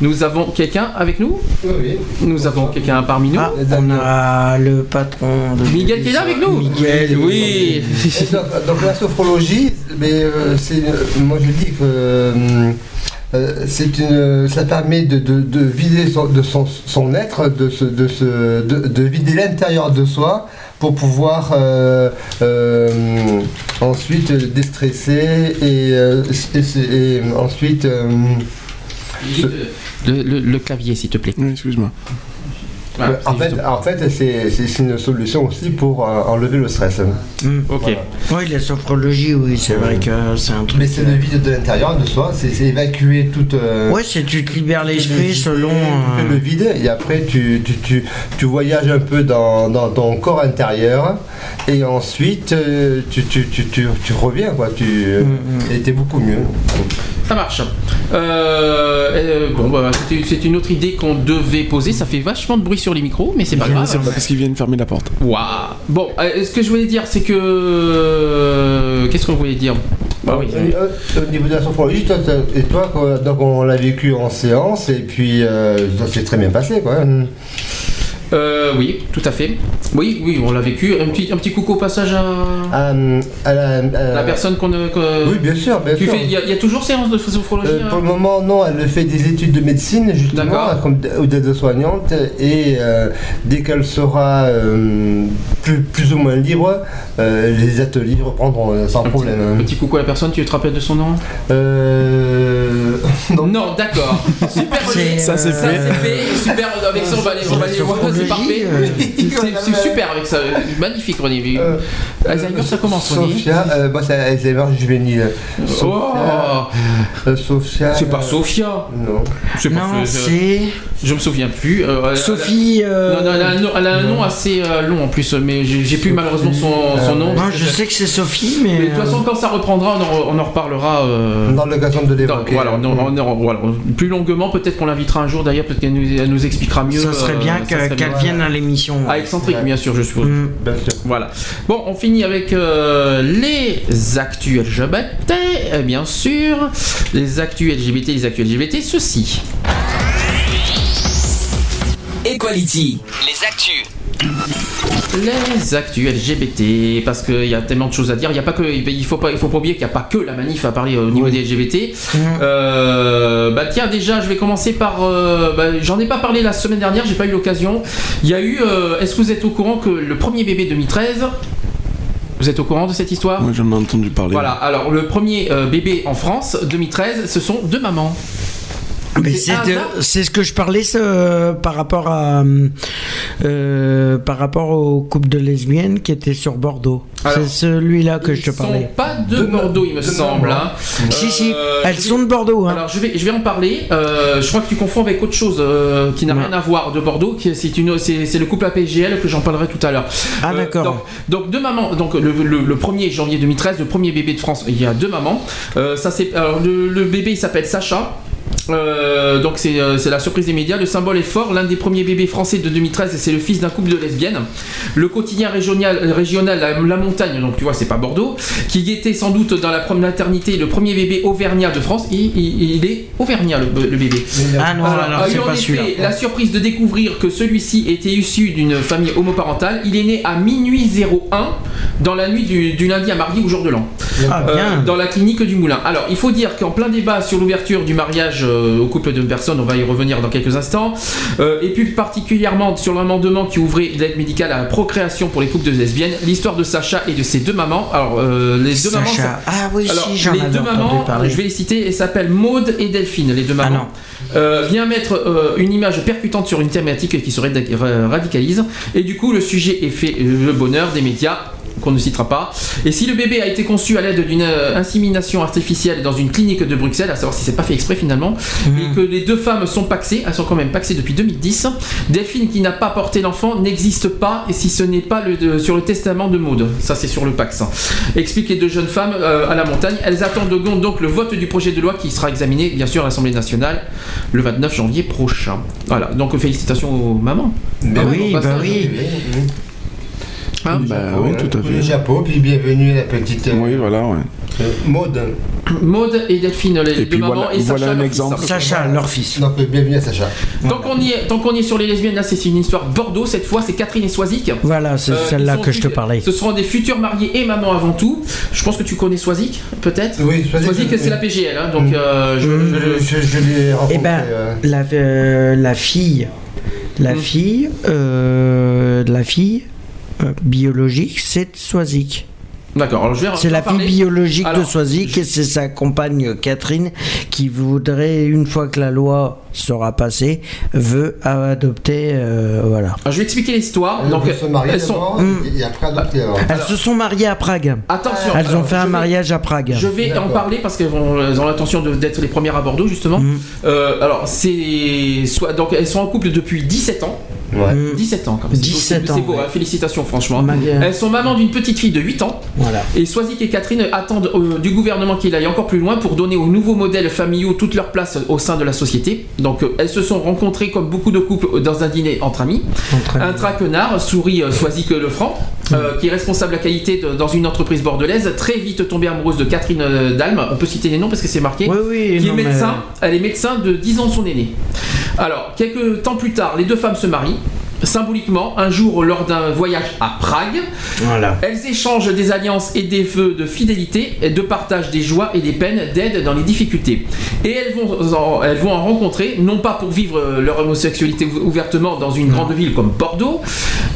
Nous avons quelqu'un avec nous. Oui, oui. Nous avons quelqu'un parmi nous. Ah, on a le patron de. Miguel qui est là avec nous. Miguel, oui. Donc, donc la sophrologie, mais euh, c'est, euh, moi je dis que euh, euh, c'est une, ça permet de, de- de vider son, de son, son être, de, se, de, se, de, de vider l'intérieur de soi pour pouvoir euh, euh, ensuite déstresser et, euh, et- et ensuite euh, Le, le- le clavier, s'il te plaît. Oui, excuse-moi. Voilà, en fait, en fait c'est, une solution aussi pour euh, enlever le stress. Hmm. Ok. Voilà. Oui, la sophrologie, oui, c'est vrai que c'est un truc. Mais c'est le vide de l'intérieur de soi, c'est, c'est évacuer toute. euh, Ouais, c'est tu te libères l'esprit Tu selon. fais euh, le vide et après tu, tu, tu, tu voyages un peu dans, dans ton corps intérieur et ensuite euh, tu, tu, tu, tu, tu reviens quoi, tu Mm, et t'es beaucoup mieux. Ça marche. Euh, euh, bon, bah, c'est une autre idée qu'on devait poser. Ça fait vachement de bruit sur les micros, mais c'est pas grave. C'est parce qu'ils viennent fermer la porte. Waouh. Bon, euh, ce que je voulais dire, c'est que. euh, Qu'est-ce qu'on voulait dire? Bah oui. Euh, Au niveau de la sophrologie, toi, et toi, quoi, donc on l'a vécu en séance et puis euh, ça s'est très bien passé quoi. Euh, oui, tout à fait. Oui, oui, on l'a vécu. Un petit, un petit coucou au passage à Euh, à la, euh, la personne qu'on. que- Oui, bien sûr, bien Tu sûr. il y, a- il y a toujours séance de sophrologie Euh, hein pour le moment, non, elle fait des études de médecine, justement, comme ou d'aide-soignante, et euh, dès qu'elle sera euh, plus, plus ou moins libre, euh, les ateliers reprendront euh, sans Un problème. petit, hein. petit coucou à la personne, tu te rappelles de son nom? Euh, non. Non, d'accord. Super. Ça, c'est Ça fait. c'est fait, super, avec ça on c'est parfait. euh, C'est super avec ça, magnifique René. Euh, Alzheimer ça commence René. Sophia, euh, moi c'est Alzheimer juvénile. Oh, Sophia, euh, c'est pas euh, Sophia. Non. C'est pas Non, je- c'est. Je me souviens plus. euh, Sophie. euh, Non, non, elle a un nom, elle a un nom assez euh, long en plus, mais j'ai plus malheureusement son, son nom. Moi, je sais que c'est Sophie, mais. Mais de toute façon, quand ça reprendra, on en, on en reparlera. euh, Dans l'occasion de l'évoquer. voilà, plus longuement, peut-être qu'on l'invitera un jour d'ailleurs, peut-être qu'elle nous, expliquera mieux. ça serait euh, bien qu'elle bien. vienne à l'émission. Ah, excentrique, bien sûr, je suppose. Bien sûr. Voilà. Bon, on finit avec euh, les actus LGBT, euh, bien sûr. Les actus LGBT, les actus LGBT, ceci. Equality. Les actus. Les actus LGBT, parce qu'il y a tellement de choses à dire. Il y a pas que, il faut pas, il faut pas oublier qu'il n'y a pas que la manif à parler au niveau des LGBT. Euh, bah tiens, déjà, je vais commencer par. euh, bah, J'en ai pas parlé la semaine dernière, j'ai pas eu l'occasion. Il y a eu. euh, Est-ce que vous êtes au courant que le premier bébé 2013 Vous êtes au courant de cette histoire? Moi, j'en ai entendu parler. Voilà. Alors le premier euh, bébé en France 2013, ce sont deux mamans. Mais C'est ce que je parlais ce- par rapport à euh, par rapport au couple de lesbiennes qui était sur Bordeaux. C'est celui-là que Ils je te sont parlais. pas de Bordeaux, il me semble. hein. Si si, Euh, elles sont de Bordeaux. Hein. Alors je vais, je vais en parler. Euh, je crois que tu confonds avec autre chose euh, qui n'a rien à voir de Bordeaux. C'est une, c'est, c'est le couple APGL que j'en parlerai tout à l'heure. Ah, Euh, d'accord. Donc, donc deux mamans. Donc le, le- le 1er janvier 2013, le premier bébé de France. Il y a deux mamans. Euh, ça c'est. Alors le, le bébé il s'appelle Sacha. Euh, donc c'est euh, c'est la surprise des médias. Le symbole est fort. L'un des premiers bébés français de 2013, et c'est le fils d'un couple de lesbiennes. Le quotidien régional, régional la, la montagne, donc tu vois, c'est pas Bordeaux, qui était sans doute dans la première maternité le premier bébé auvergnat de France. Il, il- il est auvergnat le, le bébé. Ah non, alors a eu c'est en pas effet la surprise de découvrir que celui-ci était issu d'une famille homoparentale. Il est né à minuit 01 dans la nuit du, du lundi à mardi au jour de l'an. Ah Euh, bien. dans la clinique du Moulin. Alors, il faut dire qu'en plein débat sur l'ouverture du mariage euh, au couple de personnes, on va y revenir dans quelques instants. Euh, et plus particulièrement sur l'amendement qui ouvrait l'aide médicale à la procréation pour les couples de lesbiennes, l'histoire de Sacha et de ses deux mamans. Alors, euh, les deux Sacha. mamans. Ah oui, Alors, si, j'en les deux mamans, parler. je vais les citer, elles s'appellent Maude et Delphine, les deux mamans. Euh, vient mettre une image percutante sur une thématique qui se radi- ra- radicalise. Et du coup, le sujet est fait le bonheur des médias qu'on ne citera pas. Et si le bébé a été conçu à l'aide d'une euh, insémination artificielle dans une clinique de Bruxelles, à savoir si c'est pas fait exprès finalement, et que les deux femmes sont paxées, elles sont quand même paxées depuis 2010, Delphine qui n'a pas porté l'enfant n'existe pas et si ce n'est pas le, de- sur le testament de Maud. Ça c'est sur le Pax. Explique les deux jeunes femmes euh, à la montagne. Elles attendent donc, donc le vote du projet de loi qui sera examiné bien sûr à l'Assemblée nationale le 29 janvier prochain. Voilà, donc félicitations aux mamans. Ben Bravo, oui, bah oui. Hein Bah oui, tout à Le fait. puis bienvenue la petite euh, Oui, voilà, ouais. Maude. Maud et Delphine, les Et deux puis mamans, voilà- et Sacha, voilà un leur exemple. fils. Sacha, leur fils. Donc, euh, bienvenue à Sacha. Tant qu'on y est, tant qu'on y est sur les lesbiennes, là c'est une histoire Bordeaux cette fois, c'est Catherine et Soisic. Voilà, c'est Euh, celle-là que je te parlais. Ce seront des futurs mariés et mamans avant tout. Je pense que tu connais Soisic, peut-être Oui, Soisic, c'est la PGL, hein, donc euh, je, Mm. je- Je, je l'ai rencontré. Eh ben, euh, la, euh, la fille, la Mm. fille, euh, la fille euh, biologique, c'est Soisic. D'accord, alors je vais C'est la fille biologique Alors, de Soisic et c'est sa compagne Catherine qui voudrait, une fois que la loi sera passée, veut adopter. euh, voilà. Alors, je vais expliquer l'histoire. elles Donc, vont se marier elles sont. Mm. et, après adopter. alors. Elles se sont mariées à Prague. Attention. Elles ont fait un vais- mariage à Prague. Je vais en parler parce qu'elles elles ont l'intention de- d'être les premières à Bordeaux justement. Mm. Euh, alors c'est soit donc elles sont en couple depuis 17 ans. Ouais. Mm. 17 ans quand même. 17 C'est ans, beau, ouais. hein, félicitations franchement. Elles sont mamans d'une petite fille de 8 ans. Voilà. Et Soisic et Catherine attendent euh, du gouvernement qu'il aille encore plus loin pour donner aux nouveaux modèles familiaux toute leur place au sein de la société. Donc euh, elles se sont rencontrées comme beaucoup de couples dans un dîner entre amis. Entre- Un traquenard, sourit euh, Soisic Lefranc, euh, qui est responsable de la qualité de- dans une entreprise bordelaise, très vite tombée amoureuse de Catherine euh, Dalme. On peut citer les noms parce que c'est marqué. Oui, oui, qui non, est mais- médecin. Elle est médecin de 10 ans de son aîné. Alors, quelques temps plus tard, les deux femmes se marient. Symboliquement, un jour lors d'un voyage à Prague, Voilà. elles échangent des alliances et des vœux de fidélité, et de partage des joies et des peines, d'aide dans les difficultés. Et elles vont, en, elles vont en rencontrer, non pas pour vivre euh, leur homosexualité ou- ouvertement dans une grande ville comme Bordeaux,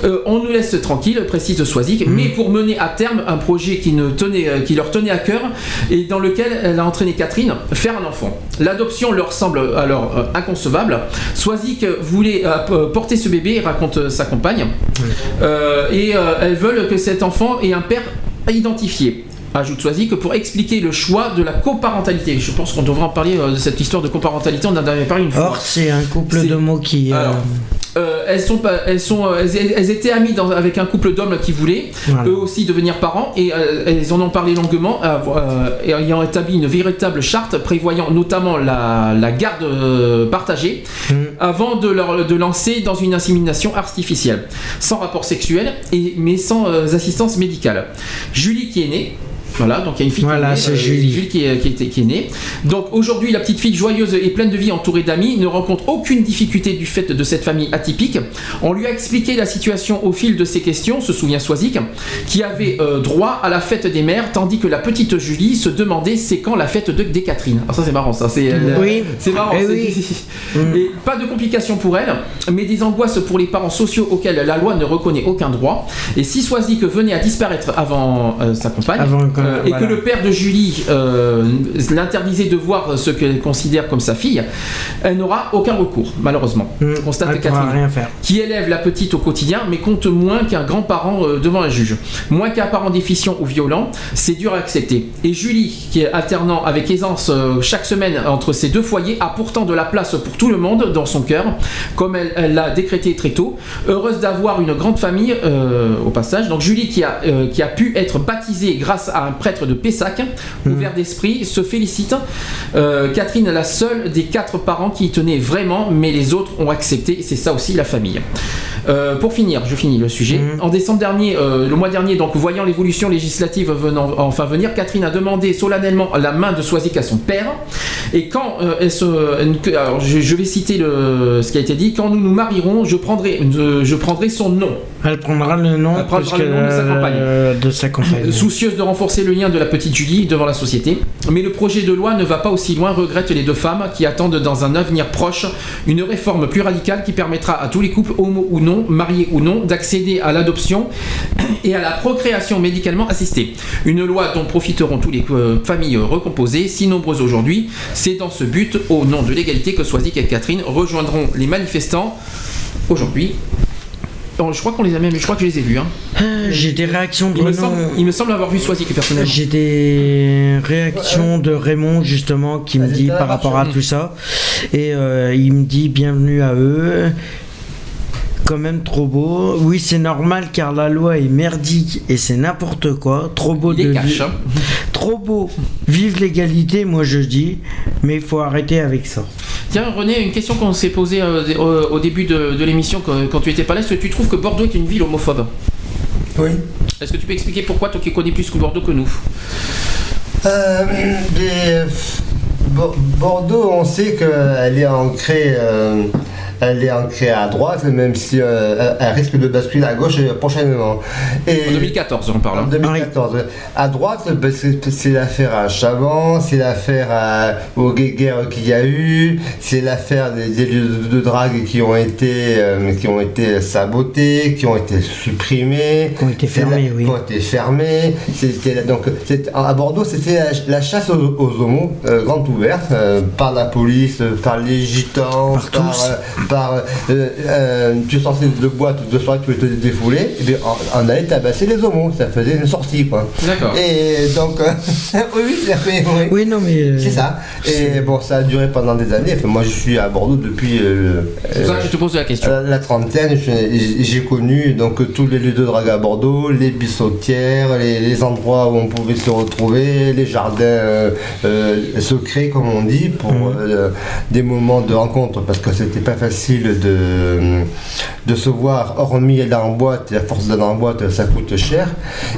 euh, on nous laisse tranquille, précise Soisic, mais pour mener à terme un projet qui, ne tenait, euh, qui leur tenait à cœur et dans lequel elle a entraîné Catherine, faire un enfant. L'adoption leur semble alors euh, inconcevable. Soisic voulait euh, porter ce bébé, raconte euh, sa compagne, euh, et euh, elles veulent que cet enfant ait un père identifié. Ajoute Soisic pour expliquer le choix de la coparentalité. Je pense qu'on devrait en parler euh, de cette histoire de coparentalité. On en avait parlé une fois. Or, c'est un couple de mots qui. euh, Alors, euh, elles sont elles sont, euh, elles, elles étaient amies dans- avec un couple d'hommes qui voulaient Voilà. eux aussi devenir parents et euh, elles en ont parlé longuement, euh, et ayant établi une véritable charte prévoyant notamment la, la garde partagée Mm. avant de leur de lancer dans une insémination artificielle, sans rapport sexuel et mais sans assistance médicale. Julie qui est née. Voilà, donc il y a une fille Voilà, qui est née, c'est Julie. Julie qui est, qui, est, qui est née. Donc aujourd'hui, la petite fille joyeuse et pleine de vie entourée d'amis ne rencontre aucune difficulté du fait de cette famille atypique. On lui a expliqué la situation au fil de ses questions, se souvient Soisic, qui avait euh, droit à la fête des mères, tandis que la petite Julie se demandait c'est quand la fête de, des Catherine. Alors ça c'est marrant, ça c'est euh, Oui. c'est marrant. Eh c'est- oui. Et pas de complications pour elle, mais des angoisses pour les parents sociaux auxquels la loi ne reconnaît aucun droit. Et si Soisic venait à disparaître avant euh, sa compagne, Avant euh, et voilà. que le père de Julie euh, l'interdisait de voir ce qu'elle considère comme sa fille, elle n'aura aucun recours, malheureusement. Mm. Constate Elle Catherine rien faire. qui élève la petite au quotidien, mais compte moins qu'un grand-parent euh, devant un juge. Moins qu'un parent déficient ou violent, c'est dur à accepter. Et Julie, qui est alternant avec aisance euh, chaque semaine entre ces deux foyers, a pourtant de la place pour tout le monde dans son cœur, comme elle elle l'a décrété très tôt. Heureuse d'avoir une grande famille euh, au passage. Donc Julie, qui a, euh, qui a pu être baptisée grâce à un prêtre de Pessac, ouvert d'esprit, se félicite. Euh, Catherine est la seule des quatre parents qui y tenaient vraiment, mais les autres ont accepté. C'est ça aussi la famille. Euh, pour finir, je finis le sujet. Mhm. En décembre dernier, euh, le mois dernier, donc voyant l'évolution législative venant enfin venir, Catherine a demandé solennellement la main de Soisic à son père. Et quand euh, elle se, alors je, je vais citer le, ce qui a été dit, quand nous nous marierons, je prendrai, je, prendrai son nom. Elle prendra le nom, Elle prendra le nom de sa compagne. de sa compagne. Soucieuse de renforcer le lien de la petite Julie devant la société. Mais le projet de loi ne va pas aussi loin, regrettent les deux femmes qui attendent dans un avenir proche une réforme plus radicale qui permettra à tous les couples, homo ou non, mariés ou non, d'accéder à l'adoption et à la procréation médicalement assistée. Une loi dont profiteront toutes les euh, familles recomposées, si nombreuses aujourd'hui. C'est dans ce but, au nom de l'égalité, que Swazik et Catherine rejoindront les manifestants aujourd'hui. Je crois qu'on les a même, je crois que je les ai vus. hein. Ah, J'ai des réactions de Il me, semble, il me semble avoir vu Swazik personnellement. J'ai des réactions de Raymond justement qui me dit par rapport à tout ça et euh, il me dit bienvenue à eux. Quand même trop beau. Oui, c'est normal car la loi est merdique et c'est n'importe quoi. Trop beau Il de hein. Trop beau. Vive l'égalité, moi je dis. Mais il faut arrêter avec ça. Tiens, René, une question qu'on s'est posée euh, au, début de, de l'émission quand, quand tu étais pas là. Est-ce que tu trouves que Bordeaux est une ville homophobe? Oui. Est-ce que tu peux expliquer pourquoi, toi qui connais plus que Bordeaux que nous? Euh, mais, euh, Bo- Bordeaux, on sait qu'elle est ancrée, euh, elle est ancrée à droite, même si euh, elle- risque de basculer à gauche euh, prochainement. Et En 2014, on parle. en hein. 2014. À droite, c'est c'est l'affaire à Chavant, c'est l'affaire aux guerres qu'il y a eu, c'est l'affaire des, des lieux de, de drague qui ont été euh, qui ont été sabotés, qui ont été supprimés, Qui ont été fermés, la- oui. qui ont été fermés. Donc à Bordeaux, c'était la, la chasse aux, aux homos euh, grande ouverte euh, par la police, euh, par les gitans, Par par, tous. Par, euh, euh, tu sortais de boîte de soirée, tu voulais te défouler, et bien, on, on allait tabasser les homos, ça faisait une sortie quoi. D'accord. Et donc, euh, oui, oui, oui, oui. Oui, non, mais. euh, C'est ça. Et bon, ça a duré pendant des années. Enfin, moi, je suis à Bordeaux depuis euh, C'est ça que je te pose la question. la, la trentaine. J'ai connu donc tous les lieux de drague à Bordeaux, les bissautières, les, les endroits où on pouvait se retrouver, les jardins euh, euh, secrets, comme on dit, pour euh, des moments de rencontre, parce que c'était pas facile de, de se voir, hormis aller en boîte. Et à force d'aller en boîte, ça coûte cher.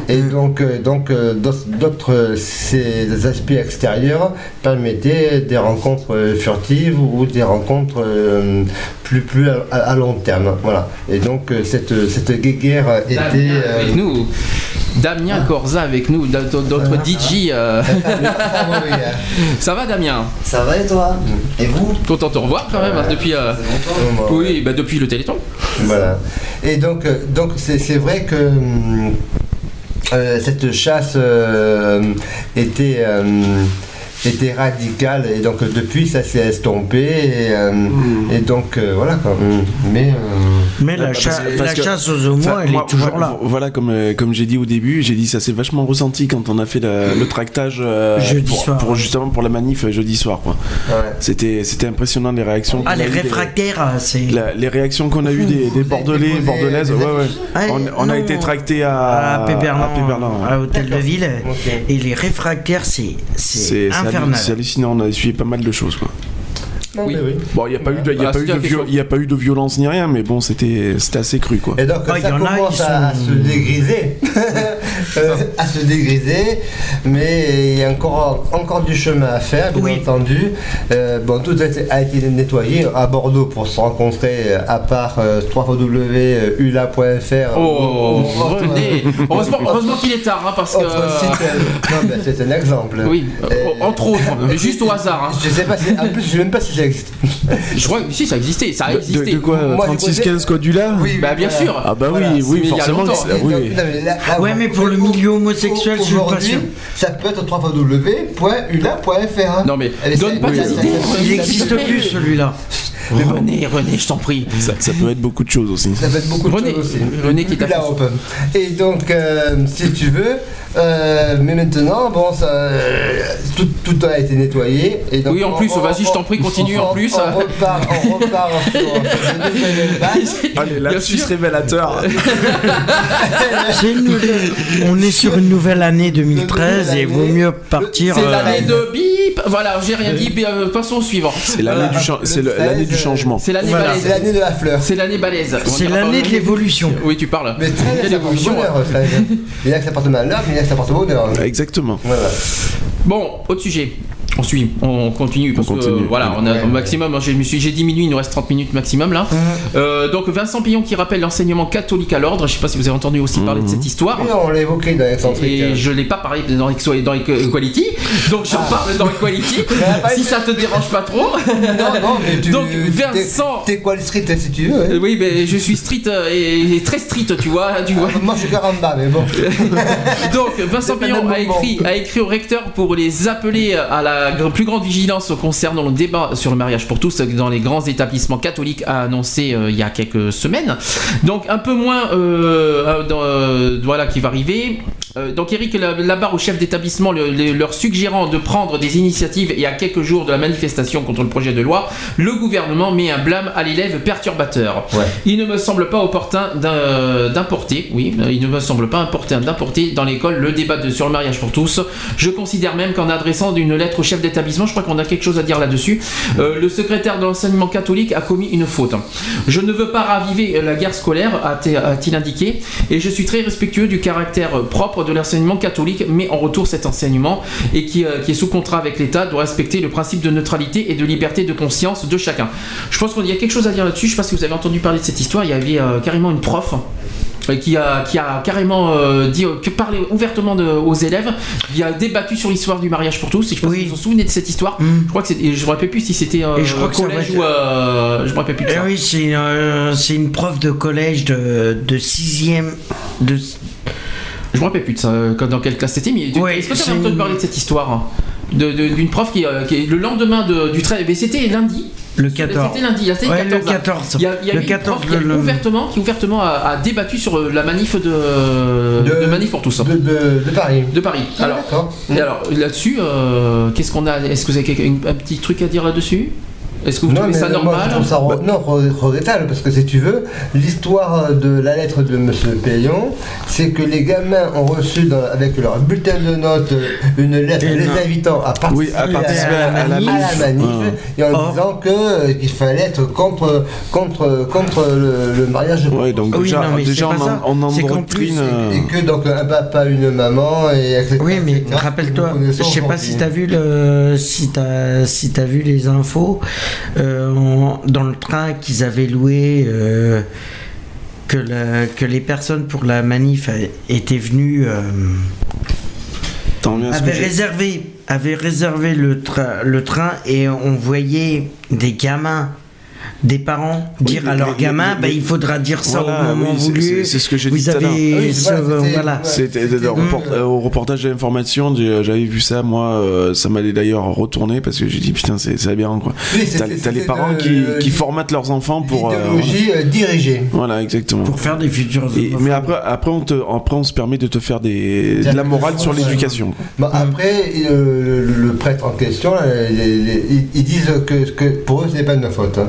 Et donc, euh, donc euh, d'autres- ces aspects extérieurs permettaient des rencontres furtives ou des rencontres euh, plus, plus à, long terme. Voilà. Et donc cette, cette guéguerre était. Euh, avec nous. Damien Corza avec nous, notre DJ. euh, hein. Ça va, Damien Ça va et toi? Et vous? Content de te revoir quand même hein, depuis. euh, Bon, Oui, bah, depuis le Téléthon. Voilà. Et donc, euh, donc c'est, c'est vrai que euh, cette chasse euh, était, était radicale et donc depuis ça s'est estompé et, euh, et donc euh, voilà quoi. Mais euh, Mais la, Parce- cha- parce la que- chasse aux homos, elle moi- est toujours moi, là. Voilà, comme, comme j'ai dit au début, j'ai dit ça s'est vachement ressenti quand on a fait la- le tractage euh, Jeudi pour, soir. pour- justement pour la manif jeudi soir. quoi. ouais. C'était c'était impressionnant les réactions. Ah, les réfractaires, ah, c'est. les réactions qu'on a eues des, des Bordelais, Bordelaises, des ouais, ouais. Ah, On, on a été tracté à, à Péberlan, à Péberlan, ouais. à Hôtel de Ville. Et les réfractaires, c'est infernal. c'est hallucinant, on a essuyé pas mal de choses. Quoi. Non, Oui. mais oui. Bon, il n'y a, pas eu y a Ah, pas eu de y a pas eu de violence ni rien, mais bon, c'était assez cru. quoi. Et donc Ah, il ça y en a, commence à, sont- se dégriser, Euh, à se dégriser, mais il y a encore, encore du chemin à faire, bien Oui. entendu. Euh, bon, tout a été, a été nettoyé à Bordeaux pour se rencontrer, à part euh, www.ula.fr. Oh, Heureusement, heureusement qu'il est tard, hein, parce que. euh, ben, c'est un exemple. Oui, Euh, euh, entre autres, mais juste au hasard. hein. Je sais pas si, en plus, je sais même pas si ça existe. Je crois que si, ça existait, ça a De, existé. de- de quoi Moi, du 36-15 quoi du là Oui, Bah, bien voilà. sûr. Ah bah Voilà, oui, oui, forcément. oui, Ouais, mais pour le milieu homosexuel, je suis pas aujourd'hui, sûr. Ça peut être www.ula.fr. Non, mais donne pas oui, Il n'existe plus celui-là. René, René, je t'en prie. Ça, ça peut être beaucoup de choses aussi. Ça peut être beaucoup de René, choses aussi. René qui t'a. Et donc, euh, si tu veux, euh, mais maintenant, bon, ça, euh, tout, tout a été nettoyé. Et donc, Oui, en on- plus, vas-y, je t'en prie, continue, en plus. On repart, on repart sur. Allez, lapsus révélateur. On est sur une nouvelle année 2013 et vaut mieux partir. C'est euh, l'année de bip. Voilà, j'ai rien dit. mais, passons au suivant. C'est l'année du, l'année du changement. C'est l'année Voilà, balèze. c'est l'année de la fleur. C'est l'année balèze. C'est l'année de l'évolution. Oui, tu parles. Mais très bien, l'évolution. Il y en a que ça porte malheur, mais il y en a que ça porte bonheur. Exactement. Voilà. Bon, autre sujet. On suit, on continue parce On que euh, voilà, on a Ouais, au maximum. J'ai me suis- j'ai 10 minutes, il nous reste 30 minutes maximum là. Euh, donc Vincent Pillon qui rappelle l'enseignement catholique à l'ordre. Je sais pas si vous avez entendu aussi parler de cette histoire. Oui, on l'a évoqué dans l'excentrique. Et je l'ai pas parlé dans, Equality, donc j'en parle dans Equality. si ça te dérange pas trop. Non, non, mais tu. Donc, t'es- Vincent- T'es quoi le street si tu veux hein. Oui, mais je suis street euh, et, et très street, tu vois, tu vois. Moi je suis caramba, mais bon. Donc Vincent Pillon a écrit, a écrit au recteur pour les appeler à la gr- plus grande vigilance concernant le débat sur le mariage pour tous dans les grands établissements catholiques a annoncé euh, il y a quelques semaines. Donc un peu moins euh, euh, euh, voilà qui va arriver. Euh, donc Eric La- Labarre au chef d'établissement le- le- leur suggérant de prendre des initiatives et à quelques jours de la manifestation contre le projet de loi, le gouvernement met un blâme à l'élève perturbateur. Ouais. Il ne me semble pas opportun d'importer, oui, il ne me semble pas opportun d'importer dans l'école le débat de- sur le mariage pour tous. Je considère même qu'en adressant une lettre au chef d'établissement, je crois qu'on a quelque chose à dire là-dessus, euh, le secrétaire de l'enseignement catholique a commis une faute. Je ne veux pas raviver la guerre scolaire, a-t- a-t-il indiqué, et je suis très respectueux du caractère euh, propre de l'enseignement catholique, mais en retour cet enseignement, et qui, euh, est sous contrat avec l'État, doit respecter le principe de neutralité et de liberté de conscience de chacun. Je pense qu'il y a quelque chose à dire là-dessus, je ne sais pas si vous avez entendu parler de cette histoire, il y avait euh, carrément une prof euh, qui a, qui a carrément euh, dit euh, que parler ouvertement de- aux élèves, il a débattu sur l'histoire du mariage pour tous. Et je sais pas si vous vous souvenez de cette histoire. Je crois que c'est, je me rappelle plus si c'était euh, Et je crois que collège ou euh, je me rappelle plus de Eh ça. oui, c'est une, euh, c'est une prof de collège de, de sixième. De... Je me rappelle plus de ça. euh, Dans quelle classe c'était Mais Ouais, est-ce que tu as entendu parler de cette histoire hein, de- de- d'une prof qui, euh, qui est le lendemain de- du 13 mais c'était lundi. Le 14. C'était lundi, c'était Ouais, le le 14. là. 14. Il y a, il y a Le eu une 14, prof qui, a le- le- ouvertement, qui ouvertement a, a débattu sur euh, la manif de, de, manif pour tous. De, de- de Paris. De Paris. Ah, alors, alors là-dessus, euh, qu'est-ce qu'on a Est-ce que vous avez un petit truc à dire là-dessus? Est-ce que vous Non, trouvez mais ça moi, normal je trouve ça re- non, re- regrettable, parce que si tu veux, l'histoire de la lettre de M. Payon, c'est que les gamins ont reçu dans- avec leur bulletin de notes une lettre Et les non. invitant à participer, Oui, à participer à, à la manif, manif. manif, et en Or- disant que, euh, qu'il fallait être contre, contre, contre le, le mariage. Ouais, donc Oui, déjà, non, déjà on, on endoctrine. euh, Et que donc un papa, une maman, et etc. Oui, mais rappelle-toi, je sais pas si t'as vu le, si t'as, si t'as vu les infos euh, dans le train qu'ils avaient loué, euh, que la- que les personnes pour la manif étaient venues, euh, avaient réservé, avaient réservé le le train et on voyait des gamins. Des parents dire mais- à leurs mais- gamins, mais- bah, il faudra dire ça Voilà, au moment oui, c'est- voulu. c'est- ce que j'ai Vous dit tout à l'heure. avez oui, voilà, c'était- euh, au reportage d'information, j'ai- j'avais vu ça, moi, euh, ça m'allait d'ailleurs retourner parce que j'ai dit putain, c'est aberrant quoi. T'as les parents de- qui, qui de- formatent leurs enfants pour. euh, L'idéologie euh, dirigée. Voilà, exactement. Pour faire des futurs. Et- mais après, après, on te, après, on se permet de te faire des, de la morale sur l'éducation. Bon, après, le, le- le prêtre en question, là, les- les- ils, ils disent que, que pour eux, ce n'est pas de ma faute. hein.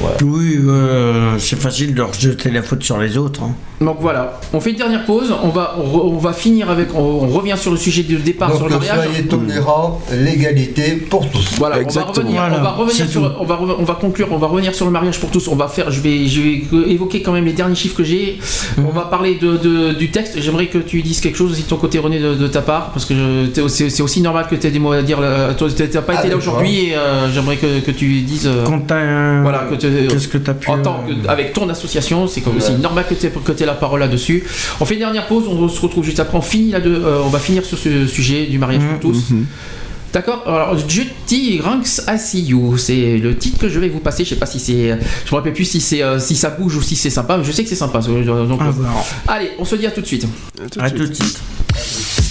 Voilà. Oui, euh, c'est facile de rejeter la faute sur les autres. hein. Donc voilà, on fait une dernière pause. On va, on, va finir avec. On, on revient sur le sujet du départ Donc, sur le mariage. soyez tolérants, l'égalité pour tous. Voilà, Exactement. on va revenir, Voilà, on va revenir sur, on va, re- on va conclure, on va revenir sur le mariage pour tous. On va faire, je vais, je vais évoquer quand même les derniers chiffres que j'ai. On va parler de, de- du texte. J'aimerais que tu dises quelque chose aussi de ton côté, René, de, de ta part, parce que c'est aussi normal que tu aies des mots à dire. Toi, t'as pas Ah, été là aujourd'hui et euh, j'aimerais que, que tu dises. euh, Quand voilà, que tu- Qu'est-ce que t'as pu. en tant euh, que, avec ton association, c'est comme Ouais. normal que tu aies, la parole là-dessus. On fait une dernière pause, on se retrouve juste après. On finit là de, euh, on va finir sur ce sujet du mariage pour tous. D'accord Alors, Jutty Ranks I See You, c'est le titre que je vais vous passer. Je sais pas si c'est, je me rappelle plus si c'est, euh, si ça bouge ou si c'est sympa. Mais je sais que c'est sympa. donc- à voir. allez, on se dit à tout de suite. À tout de suite. You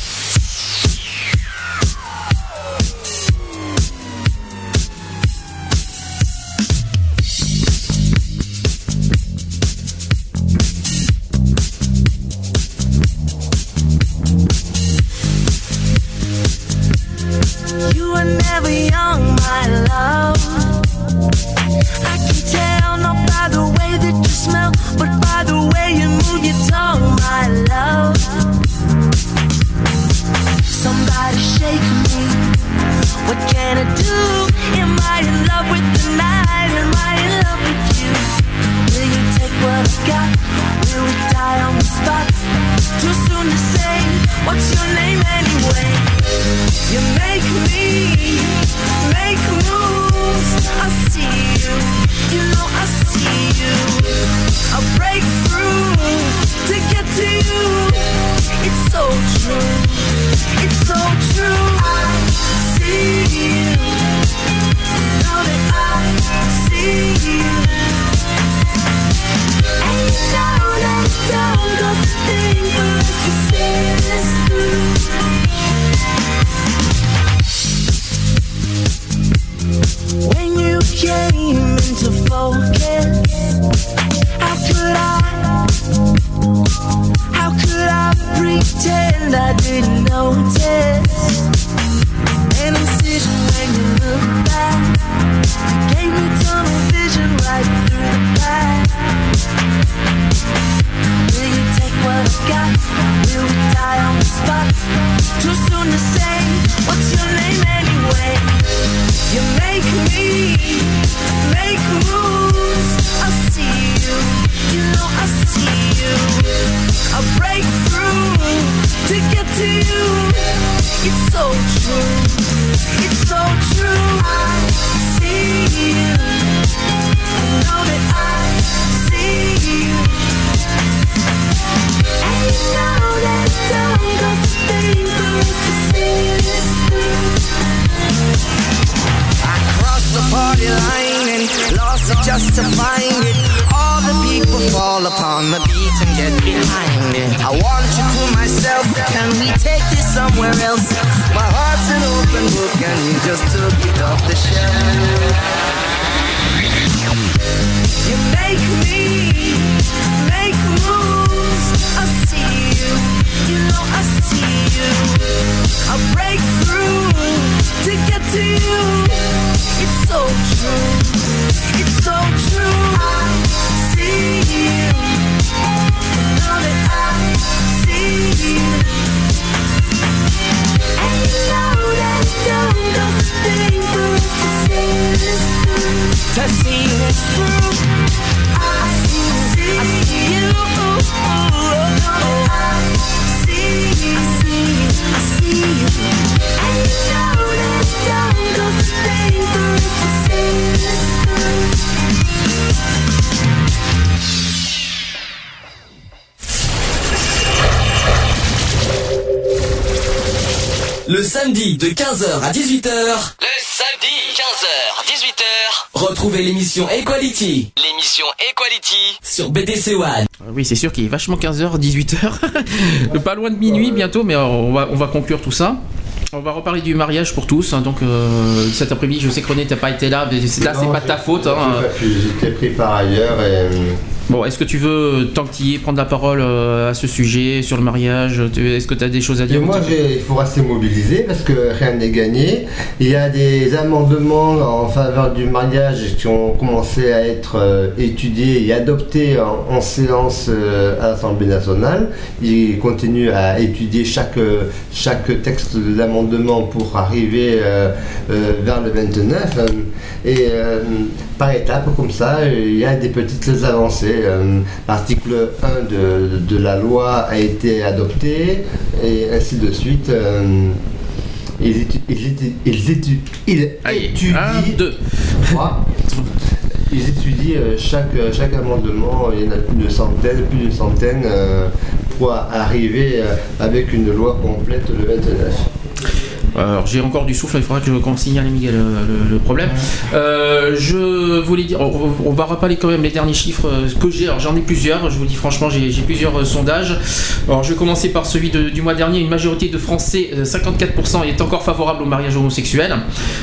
Equality. L'émission Equality sur BDC One. Euh, Oui, c'est sûr qu'il est vachement 15h, 18h. pas loin de minuit bientôt, mais euh, on va, on va conclure tout ça. On va reparler du mariage pour tous. hein, donc euh, cet après-midi, je sais que René, t'as pas été là. Mais c'est- là, c'est pas de ta faute. hein. J'étais pris par ailleurs et. Bon, est-ce que tu veux, tant que tu y es, prendre la parole euh, à ce sujet, sur le mariage Est-ce que tu as des choses à dire moi, il faut rester mobilisé parce que rien n'est gagné. Il y a des amendements en faveur du mariage qui ont commencé à être euh, étudiés et adoptés en, en séance euh, à l'Assemblée nationale. Ils continuent à étudier chaque, chaque texte d'amendement pour arriver euh, vers le 29. euh, et par étapes, comme ça, euh, il y a des petites avancées. Euh, L'article 1 de, de la loi a été adopté et ainsi de suite. euh, ils, étu- ils étu- ils étu- ils étudient. Trois. Ils étudient euh, chaque, chaque amendement, il y en a plus d'une centaine, plus d'une centaine, euh, pour arriver euh, avec une loi complète le 29. Alors j'ai encore du souffle, il faudra que je qu'on signale Miguel le, le problème. Euh, je voulais dire, on, va reparler quand même les derniers chiffres euh, que j'ai. Alors j'en ai plusieurs, je vous dis franchement, j'ai plusieurs euh, sondages. Alors je vais commencer par celui du mois dernier. Une majorité de Français, euh, 54%, est encore favorable au mariage homosexuel.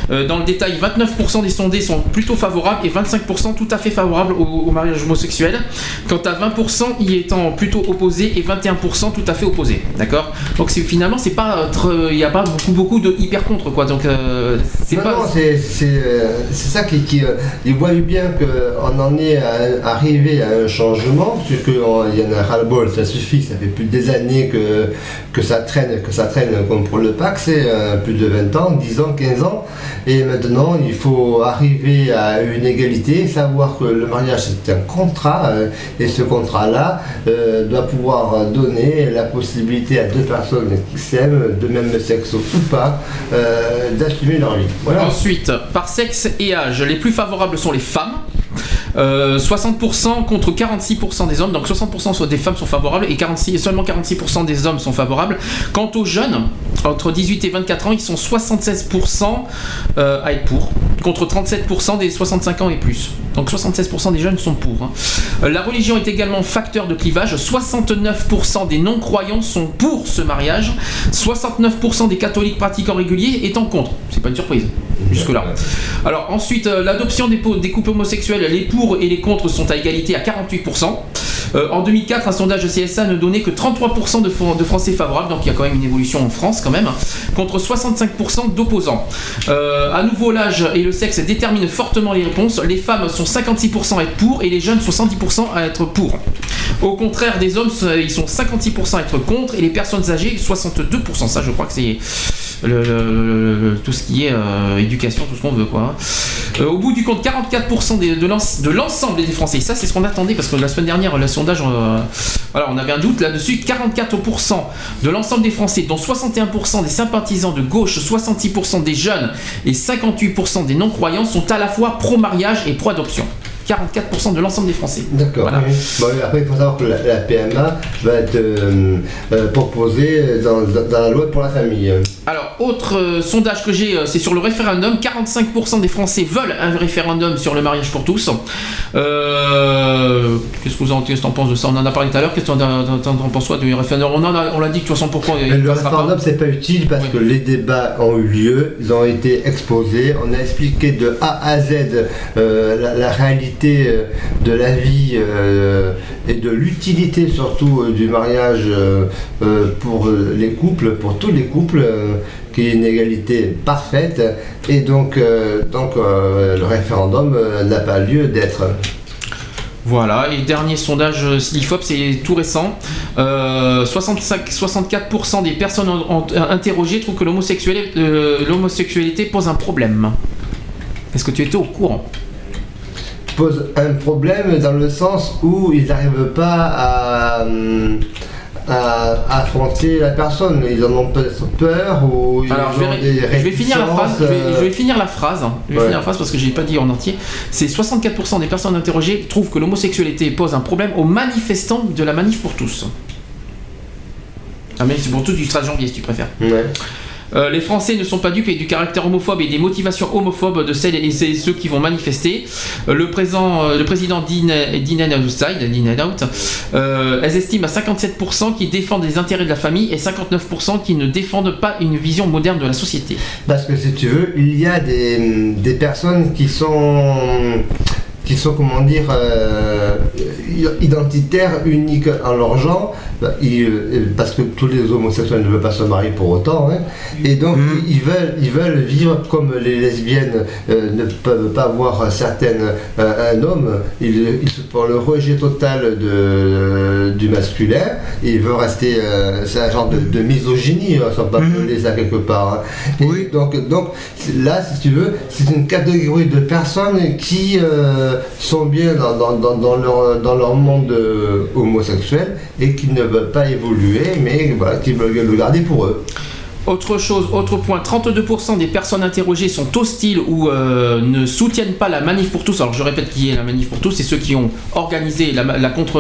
Dans le détail, 29% des sondés sont plutôt favorables et 25% tout à fait favorables au, mariage homosexuel. Quant à 20% y étant plutôt opposés et 21% tout à fait opposés. D'accord? Donc finalement c'est pas, il n'y a pas beaucoup beaucoup de de hyper contre quoi. Donc euh, c'est pas. non, c'est c'est, euh, c'est ça qui, qui, euh, ils voient bien qu'on en est à- arrivé à un changement, puisqu'il y en a ras-le-bol, ça suffit, ça fait plus des années que, que ça traîne, que ça traîne comme pour le PAC, c'est euh, plus de 20 ans, 10 ans, 15 ans, et maintenant il faut arriver à une égalité, savoir que le mariage c'est un contrat, et ce contrat-là euh, doit pouvoir donner la possibilité à deux personnes qui s'aiment, de même sexe ou pas, euh, d'assumer leur vie. Ensuite, par sexe et âge, les plus favorables sont les femmes. Euh, 60% contre 46% des hommes, donc 60% soit des femmes sont favorables et 46, seulement 46% des hommes sont favorables. Quant aux jeunes, entre 18 et 24 ans, ils sont 76% euh, à être pour, contre 37% des 65 ans et plus. Donc 76% des jeunes sont pour. hein. Euh, La religion est également facteur de clivage. 69% des non-croyants sont pour ce mariage. 69% des catholiques pratiquants réguliers étant contre. C'est pas une surprise. Jusque-là. Alors ensuite, euh, l'adoption des, des couples homosexuels, les pour et les contre sont à égalité à 48%. Euh, en 2004, un sondage de CSA ne donnait que 33% de, Fran- de Français favorables, donc il y a quand même une évolution en France quand même, contre 65% d'opposants. Euh, à nouveau, l'âge et le sexe déterminent fortement les réponses. Les femmes sont 56% à être pour et les jeunes sont 110% à être pour. Au contraire des hommes, ils sont 56% à être contre et les personnes âgées 62%. Ça, je crois que c'est le, le- tout ce qui est euh, éducation, tout ce qu'on veut quoi. Euh, au bout du compte, 44% des- de l'ens- de l'ensemble des Français, ça c'est ce qu'on attendait parce que la semaine dernière, le sondage, euh, voilà, on avait un doute là-dessus. 44% de l'ensemble des Français, dont 61% des sympathisants de gauche, 66% des jeunes et 58% des non-croyants sont à la fois pro-mariage et pro-adoption. 44% de l'ensemble des Français. D'accord. Voilà. Bon, après, il faut savoir que la, la PMA va être euh, euh, proposée dans la loi pour la famille. Alors, autre euh, sondage que j'ai, euh, c'est sur le référendum. 45% des Français veulent un référendum sur le mariage pour tous. Euh, Qu'est-ce que vous en, qu'est-ce que t'en penses de ça? On en a parlé tout à l'heure. Qu'est-ce que t'en, t'en- t'en- t'en penses quoi du référendum? On en a- on l'a dit de toute façon pourquoi il Mais le passera pas. référendum, c'est pas utile parce que les débats ont eu lieu, ils ont été exposés, on a expliqué de A à Z euh, la, la réalité euh, de la vie euh, et de l'utilité surtout euh, du mariage euh, euh, pour euh, les couples, pour tous les couples, euh, qui est une égalité parfaite. Et donc, euh, donc euh, le référendum euh, n'a pas lieu d'être. Voilà, et dernier sondage Slifop, c'est tout récent. Euh, 65, 64% des personnes interrogées trouvent que l'homosexualité, euh, l'homosexualité pose un problème. Est-ce que tu étais au courant? Pose un problème dans le sens où ils n'arrivent pas à, hum, à affronter la personne. Ils en ont peut-être peur ou ils Alors, je ont vais, des je vais finir la phrase. Je vais, je vais finir la phrase. Je vais Ouais. finir la phrase parce que j'ai pas dit en entier. C'est 64% des personnes interrogées trouvent que l'homosexualité pose un problème aux manifestants de la manif pour tous. La manif pour tous du 13 janvier, si tu préfères. Ouais. Euh, les Français ne sont pas dupes et du caractère homophobe et des motivations homophobes de celles et ceux qui vont manifester. Euh, euh, le président Dean Outside, Dean Out, elles estiment à 57% qui défendent les intérêts de la famille et 59% qui ne défendent pas une vision moderne de la société. Parce que si tu veux, il y a des personnes qui sont qui sont comment dire euh, identitaires, uniques en leur genre, bah, ils, euh, parce que tous les homosexuels ne veulent pas se marier pour autant, hein. et donc ils, ils veulent ils veulent vivre comme les lesbiennes euh, ne peuvent pas voir certaines euh, un homme, ils, ils se font le rejet total de, du masculin, ils veulent rester, c'est un genre de, de misogynie, on peut appeler ça quelque part. hein. Et donc, donc là, si tu veux, c'est une catégorie de personnes qui euh, sont bien dans, dans- dans- dans leur, dans leur monde euh, homosexuel et qui ne veulent pas évoluer, mais voilà, qui veulent le garder pour eux. Autre chose, autre point, 32% des personnes interrogées sont hostiles ou euh, ne soutiennent pas la manif pour tous. Alors je répète qui est la manif pour tous, c'est ceux qui ont organisé la, la contre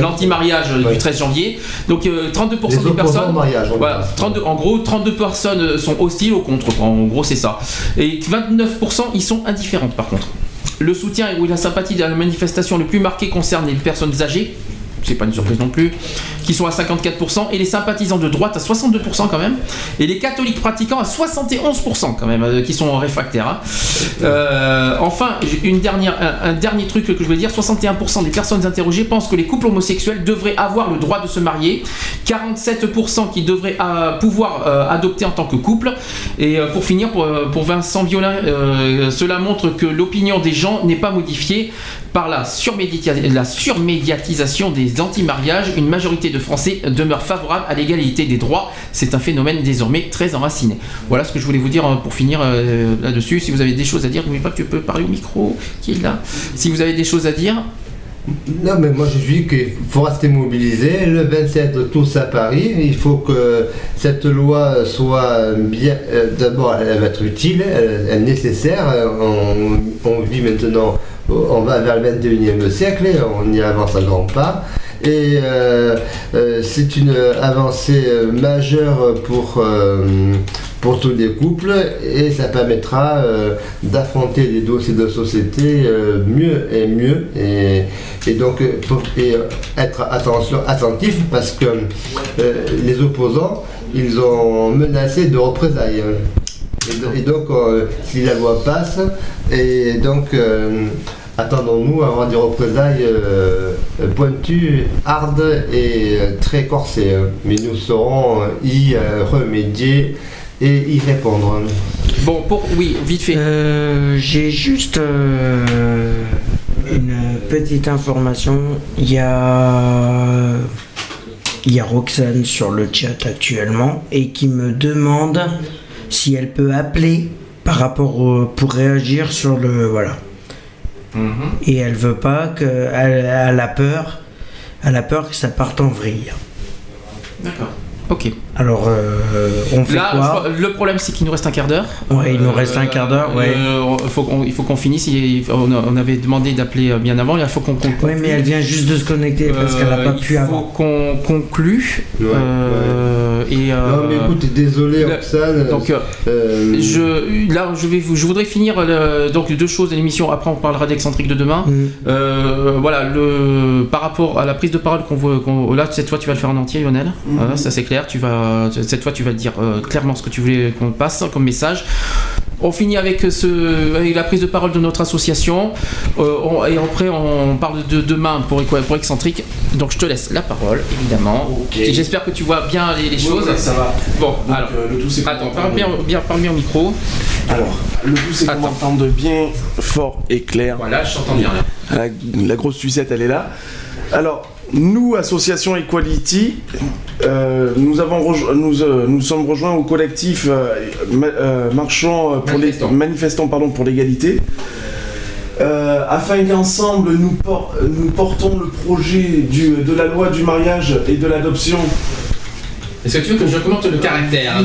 l'anti-mariage du 13 janvier. Donc euh, 32% Les des personnes, au mariage, on voilà, 32, en gros 32 personnes sont hostiles au contre. En gros c'est ça. Et 29% ils sont indifférentes par contre. Le soutien ou la sympathie de la manifestation le plus marqué concerne les personnes âgées. C'est pas une surprise non plus. qui sont à 54%, et les sympathisants de droite à 62% quand même, et les catholiques pratiquants à 71% quand même, euh, qui sont réfractaires. hein. Euh, enfin, une dernière, un, dernier truc que je voulais dire, 61% des personnes interrogées pensent que les couples homosexuels devraient avoir le droit de se marier, 47% qui devraient euh, pouvoir adopter en tant que couple, et pour finir, pour, pour Vincent Violin, cela montre que l'opinion des gens n'est pas modifiée par la, la surmédiatisation des anti-mariages. Une majorité de Français demeure favorable à l'égalité des droits. C'est un phénomène désormais très enraciné. Voilà ce que je voulais vous dire euh, pour finir euh, là-dessus. Si vous avez des choses à dire, n'oubliez pas que tu peux parler au micro qui est là. Si vous avez des choses à dire, Non, mais moi je dis qu'il faut rester mobilisé. Le 27, tous à Paris. Il faut que cette loi soit bien. euh, D'abord, elle va être utile, elle, est nécessaire. On vit maintenant, on va vers le 21e siècle, et on y avance à grands pas. Et euh, euh, c'est une avancée majeure pour, euh, pour tous les couples et ça permettra d'affronter les dossiers de société mieux et mieux. Et, donc, faut- et, être attentif parce que les opposants, ils ont menacé de représailles. Et, do- et donc, euh, si la loi passe, et donc, euh, attendons-nous à avoir des représailles euh, pointues, hardes et euh, très corsées. hein. Mais nous saurons y euh, remédier et y répondre. Bon, pour oui, vite fait. Euh, J'ai juste euh, une petite information. Il y a il y a Roxane sur le chat actuellement et qui me demande si elle peut appeler par rapport au- pour réagir sur le voilà. Et elle veut pas que elle, elle a peur, elle a peur que ça parte en vrille. D'accord. Ok. Alors euh, on fait Là, je quoi crois- le problème c'est qu'il nous reste un quart d'heure. Ouais, il nous reste un quart d'heure, ouais. Euh, faut qu'on- il faut qu'on finisse. Il- On, avait demandé d'appeler euh, bien avant. Il faut qu'on conclue. Oui, mais elle vient juste de se connecter parce qu'elle n'a pas pu il avant. faut qu'on conclue. euh, Et, euh, Non, mais écoute, désolé, le- Roxane. Donc, euh, je, là, je, vais, je voudrais finir le- donc deux choses de l'émission. Après, on parlera d'excentrique de demain. Mm. Euh, voilà, le, par rapport à la prise de parole qu'on voit, qu'on- là, cette fois, tu vas le faire en entier, Lionel. Voilà, ça c'est clair. Tu vas, cette fois, tu vas dire euh, clairement ce que tu voulais qu'on passe comme message. On finit avec, ce, avec la prise de parole de notre association. Euh, on- et après, on parle de demain pour, Excentrique. Donc, je te laisse la parole, évidemment. J'espère que tu vois bien les, choses. oui, ça va. Bon, Donc, alors. euh, le tout, c'est Attends, parle bien, bien, parle bien au micro. Alors, le tout, c'est qu'on entende bien, fort et clair. Voilà, je t'entends bien là. La, la grosse sucette, elle est là. Alors, nous, association Equality, euh, nous, avons rejo- nous, euh, nous sommes rejoints au collectif euh, euh, pour les manifestants pardon pour l'égalité. Afin qu'ensemble nous, por- nous portons le projet du- de la loi du mariage et de l'adoption Est-ce que tu veux que je commente le caractère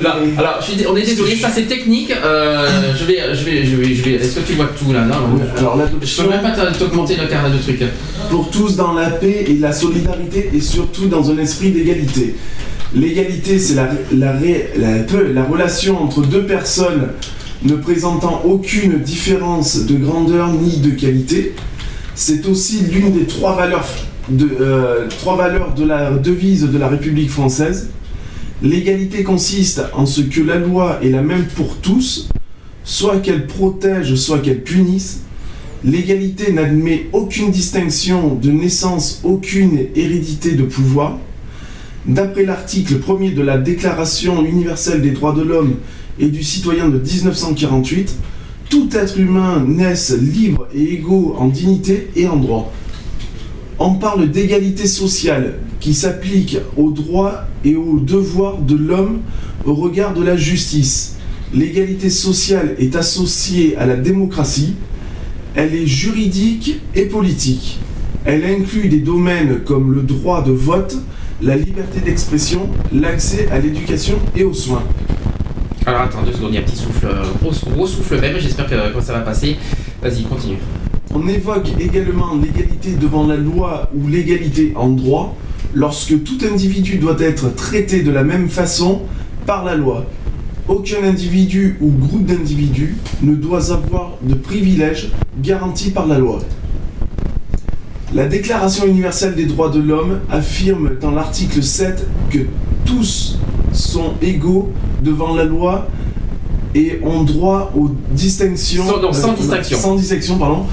là, Alors, je suis dé- on est désolé, ça c'est technique. euh, je vais, je vais, je vais, je vais. Est-ce que tu vois tout là non Alors, Je peux même pas te- t'augmenter le caractère de truc. pour tous dans la paix et la solidarité et surtout dans un esprit d'égalité. L'égalité, c'est la, la, ré- la- peu- la relation entre deux personnes ne présentant aucune différence de grandeur ni de qualité. C'est aussi l'une des trois valeurs, euh, trois valeurs de la devise de la République française. L'égalité consiste en ce que la loi est la même pour tous, soit qu'elle protège, soit qu'elle punisse. L'égalité n'admet aucune distinction de naissance, aucune hérédité de pouvoir. D'après l'article 1er de la Déclaration universelle des droits de l'homme et du citoyen de 1948, tout être humain naisse libre et égaux en dignité et en droit. On parle d'égalité sociale qui s'applique aux droits et aux devoirs de l'homme au regard de la justice. L'égalité sociale est associée à la démocratie, elle est juridique et politique. Elle inclut des domaines comme le droit de vote, la liberté d'expression, l'accès à l'éducation et aux soins. Alors attends deux secondes, il y a un petit souffle, euh, gros, gros souffle même. J'espère que, que ça va passer. Vas-y, continue. On évoque également l'égalité devant la loi ou l'égalité en droit lorsque tout individu doit être traité de la même façon par la loi. Aucun individu ou groupe d'individus ne doit avoir de privilèges garantis par la loi. La Déclaration universelle des droits de l'homme affirme dans l'article 7 que tous sont égaux devant la loi et ont droit aux distinctions. Sans- sans euh, distinction. Sans distinction, pardon.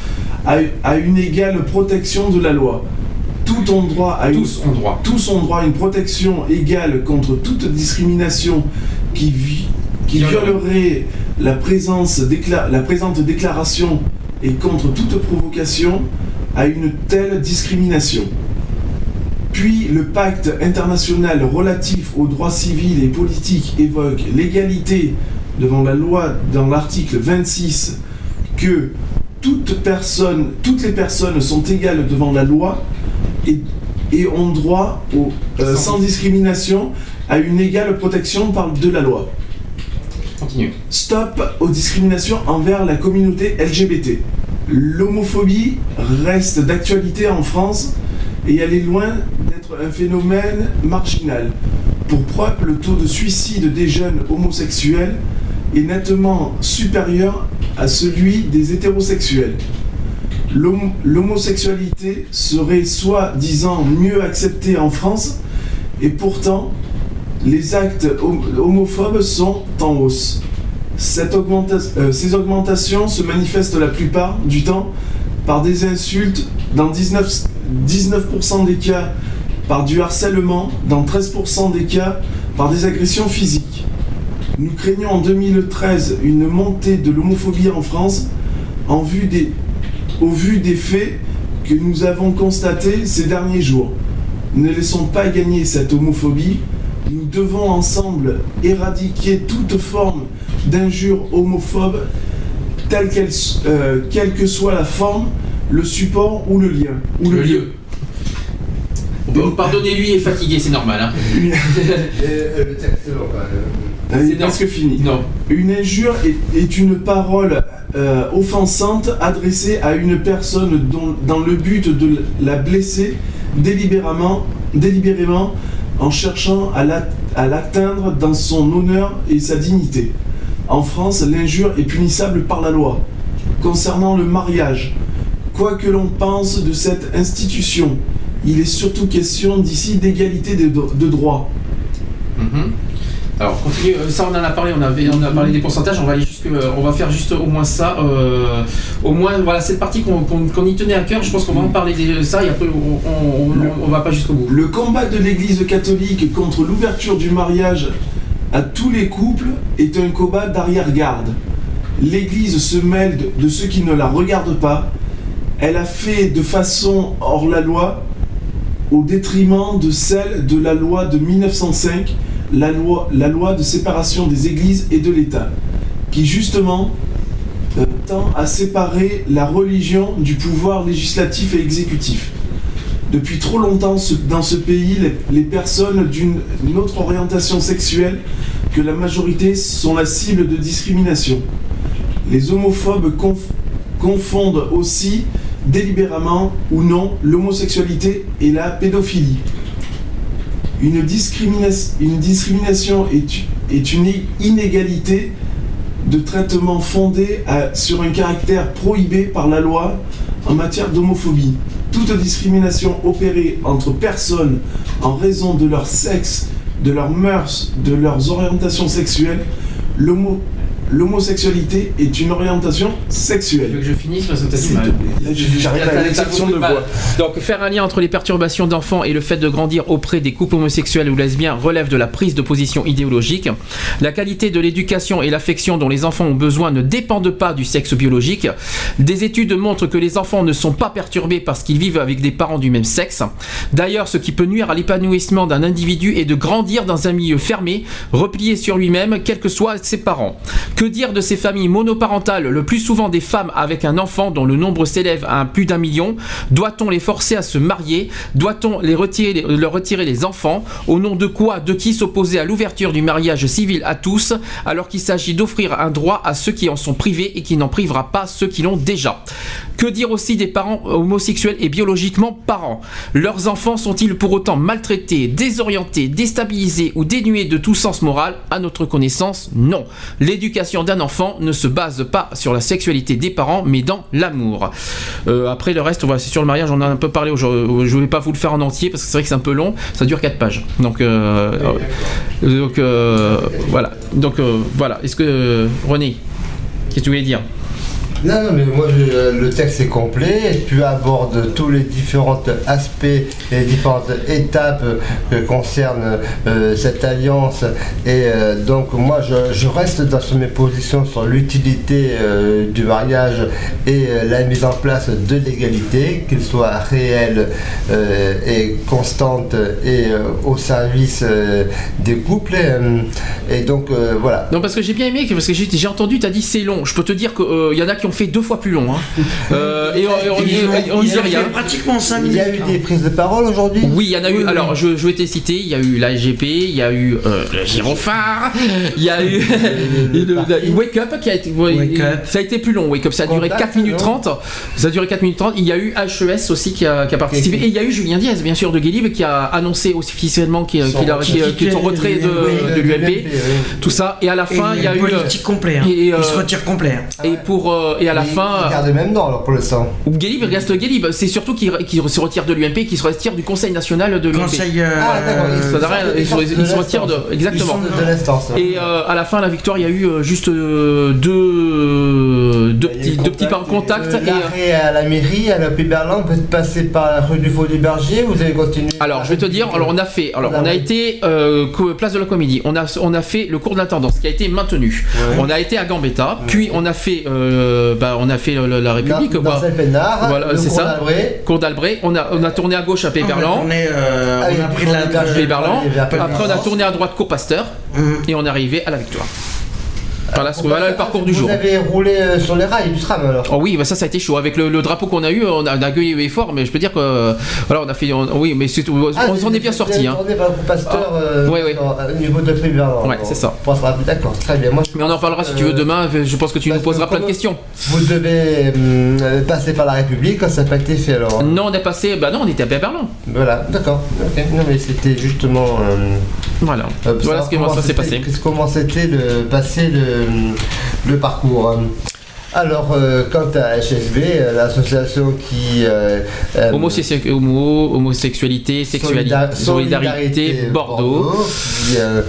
À, une égale protection de la loi. Tout ont droit à une- Tous ont droit. tous ont droit à une protection égale contre toute discrimination qui, vi- qui Violent. violerait la, présence décla- la présente déclaration et contre toute provocation à une telle discrimination. Puis le pacte international relatif aux droits civils et politiques évoque l'égalité devant la loi dans l'article 26 que toute personne, toutes les personnes sont égales devant la loi et, et ont droit au, euh, sans discrimination à une égale protection par de la loi. Continue. Stop aux discriminations envers la communauté LGBT. L'homophobie reste d'actualité en France et elle est loin d'être un phénomène marginal. Pour preuve, le taux de suicide des jeunes homosexuels est nettement supérieur à celui des hétérosexuels. L'hom- L'homosexualité serait soi-disant mieux acceptée en France et pourtant les actes hom- homophobes sont en hausse. Euh, ces augmentations se manifestent la plupart du temps par des insultes, dans 19, 19% des cas par du harcèlement, dans 13% des cas par des agressions physiques. Nous craignons en 2013 une montée de l'homophobie en France en vue des, au vu des faits que nous avons constatés ces derniers jours. Ne laissons pas gagner cette homophobie. Nous devons ensemble éradiquer toute forme d'injure homophobe, telle euh, quelle que soit la forme, le support ou le lien. Ou Le lieu. Bon, Pardonnez-lui, il est fatigué, c'est normal. hein. Euh, le texte, bah, C'est presque fini. Non. Une injure est, est une parole euh, offensante adressée à une personne dont- dans le but de la blesser délibérément, délibérément en cherchant à la- à l'atteindre dans son honneur et sa dignité. En France, l'injure est punissable par la loi. Concernant le mariage, quoi que l'on pense de cette institution, il est surtout question d'ici d'égalité de, de droits. Mhm. Alors, continue. euh, Ça, on en a parlé. On, avait, on a parlé des pourcentages. On va aller jusque. euh, On va faire juste au moins ça. euh, au moins, voilà, cette partie qu'on y tenait à cœur. Je pense qu'on va en parler de ça et après, on, on, on- on va pas jusqu'au bout. Le combat de l'Église catholique contre l'ouverture du mariage à tous les couples est un combat d'arrière-garde. L'Église se mêle de, de ceux qui ne la regardent pas. Elle a fait de façon hors la loi au détriment de celle de la loi de 1905, la loi, de séparation des églises et de l'État, qui justement euh, tend à séparer la religion du pouvoir législatif et exécutif. Depuis trop longtemps, dans ce pays, les, personnes d'une une autre orientation sexuelle que la majorité sont la cible de discrimination. Les homophobes conf- confondent aussi délibérément ou non l'homosexualité et la pédophilie. Une, discrimina- une discrimination est, une inégalité de traitement fondée sur un caractère prohibé par la loi en matière d'homophobie. Toute discrimination opérée entre personnes en raison de leur sexe, de leurs mœurs, de leurs orientations sexuelles, l'homosexualité est une orientation Tu sexuelle. veux que je finisse parce que t'as du mal. J'arrive à de voix. Donc, faire un lien entre les perturbations d'enfants et le fait de grandir auprès des couples homosexuels ou lesbiens relève de la prise de position idéologique. La qualité de l'éducation et l'affection dont les enfants ont besoin ne dépendent pas du sexe biologique. Des études montrent que les enfants ne sont pas perturbés parce qu'ils vivent avec des parents du même sexe. D'ailleurs, ce qui peut nuire à l'épanouissement d'un individu est de grandir dans un milieu fermé, replié sur lui-même, quels que soient ses parents. Que dire de ces familles monoparentales, le plus souvent des femmes avec un enfant dont le nombre s'élève à plus d'un million? Doit-on les forcer à se marier? Doit-on leur retirer les enfants? Au nom de quoi De qui s'opposer à l'ouverture du mariage civil à tous, alors qu'il s'agit d'offrir un droit à ceux qui en sont privés et qui n'en privera pas ceux qui l'ont déjà? Que dire aussi des parents homosexuels et biologiquement parents? Leurs enfants sont-ils pour autant maltraités, désorientés, déstabilisés ou dénués de tout sens moral? À notre connaissance, non. L'éducation d'un enfant ne se base pas sur la sexualité des parents, mais dans l'amour. Euh, après le reste, voilà, c'est sur le mariage, on en a un peu parlé aujourd'hui. Je ne vais pas vous le faire en entier parce que c'est vrai que c'est un peu long. Ça dure 4 pages. Donc, euh, donc euh, voilà. Donc euh, voilà. Est-ce que René, qu'est-ce que tu voulais dire? Non, non, mais moi je- le texte est complet. Tu abordes tous les différents aspects et les différentes étapes euh, que concerne euh, cette alliance. Et euh, donc, moi je, reste dans mes positions sur l'utilité euh, du mariage et euh, la mise en place de l'égalité, qu'il soit réelle euh, et constante et euh, au service euh, des couples. Et, euh, et donc, euh, voilà. Non, parce que j'ai bien aimé, parce que j'ai entendu, tu as dit c'est long. Je peux te dire qu'il y en a qui ont fait deux fois plus long. hein. Euh, et on, dit rien. pratiquement 5 Il y a eu des prises de parole aujourd'hui? Oui, il y en a eu. Alors, je, je vais te citer. Il y a eu la SGP, il y a eu euh, le Girophare, il y a eu Wake Up qui a été. Ça a été plus long. Wake Up, ça a duré Contact, 4 minutes non? 30. Ça a duré 4 minutes 30. Il y a eu HES aussi qui a, qui a participé. Et il y a eu Julien Diaz, bien sûr, de Guélib, qui a annoncé officiellement qu'il qu'il a- retrait. de, l'UMP. Tout ça. Et à la fin, il y a eu. politique complet, hein. Et, Il se retire complet, hein. Et pour euh, et à la Il- fin. il garde le même nom alors pour l'instant. Guélib reste Guélib. C'est surtout qu'il qu'il se retire de l'UMP, qu'il se retire du Conseil national de l'UMP. Conseil, euh, Ah, d'accord, ils, se- sortent de. Exactement. Ils sortent de l'instance. Et euh, à la fin, la victoire, il y a eu euh, juste euh, deux, deux, petits, deux petits pas en contact. De Et, euh, l'arrêt à la mairie, à la Berlin, vous êtes passé par la rue du Faux du Berger, vous avez continué alors, je vais te dire, alors on a fait, alors on a été euh, place de la Comédie, on a on a fait le cours de l'intendance qui a été maintenu. On a été à Gambetta, puis on a fait, euh, bah, on a fait le- le- la République. Dans- quoi. Marcel Pénard, voilà, le c'est cours ça. d'Albret. Cours d'Albret. On a on a tourné à gauche à Péberlan. On euh, a pris la. Péberlan. Après, on a tourné à droite Cours Pasteur et on est arrivé à la victoire. Voilà, ce- voilà le parcours du Vous jour. avez roulé euh, sur les rails du tram alors Oh oui, bah ça, ça a été chaud. Avec le, le drapeau qu'on a eu, on a, on a gueulé fort, mais je peux dire que. euh, Voilà, on a fait. on- oui, mais c'est- on, Ah, s'en est bien sorti. Hein. On est par le groupe Pasteur Ah, euh, ouais, ouais. au niveau de Berlin. Ouais, c'est ça. D'accord, très bien. Moi, je- Mais on en parlera si tu veux Euh, demain. Je pense que tu nous poseras plein de questions. Vous devez hum, euh, passer par la République, ça n'a pas été fait alors? Non, on est passé. Bah non, on était à Berlin. Voilà, d'accord. Non, mais c'était justement. euh, Voilà. euh, Voilà ce qui s'est passé. Comment c'était le passé le, le parcours. Alors, euh, quant à HSB, euh, l'association qui. euh, homo- homosexualité, sexualité, Solida- solidarité, Bordeaux. euh,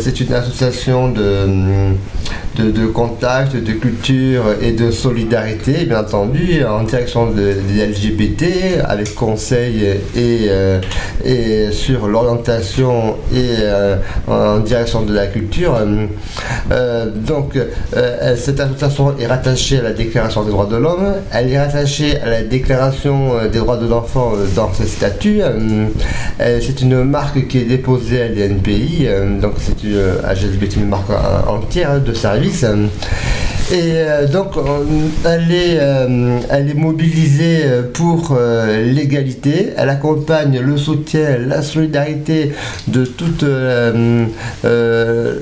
c'est une association de, de, de contact, de culture et de solidarité, bien entendu, en direction de- des LGBT, avec conseil et, et sur l'orientation et en direction de la culture. Donc, cette association est rattachée à la Déclaration des droits de l'homme, elle est rattachée à la Déclaration euh, des droits de l'enfant euh, dans ses statuts. Euh, C'est une marque qui est déposée à l'INPI, donc c'est une une marque entière de service. Euh, Et euh, donc, on- elle est, euh, elle est mobilisée euh, pour euh, l'égalité. Elle accompagne le soutien, la solidarité de toute euh, euh,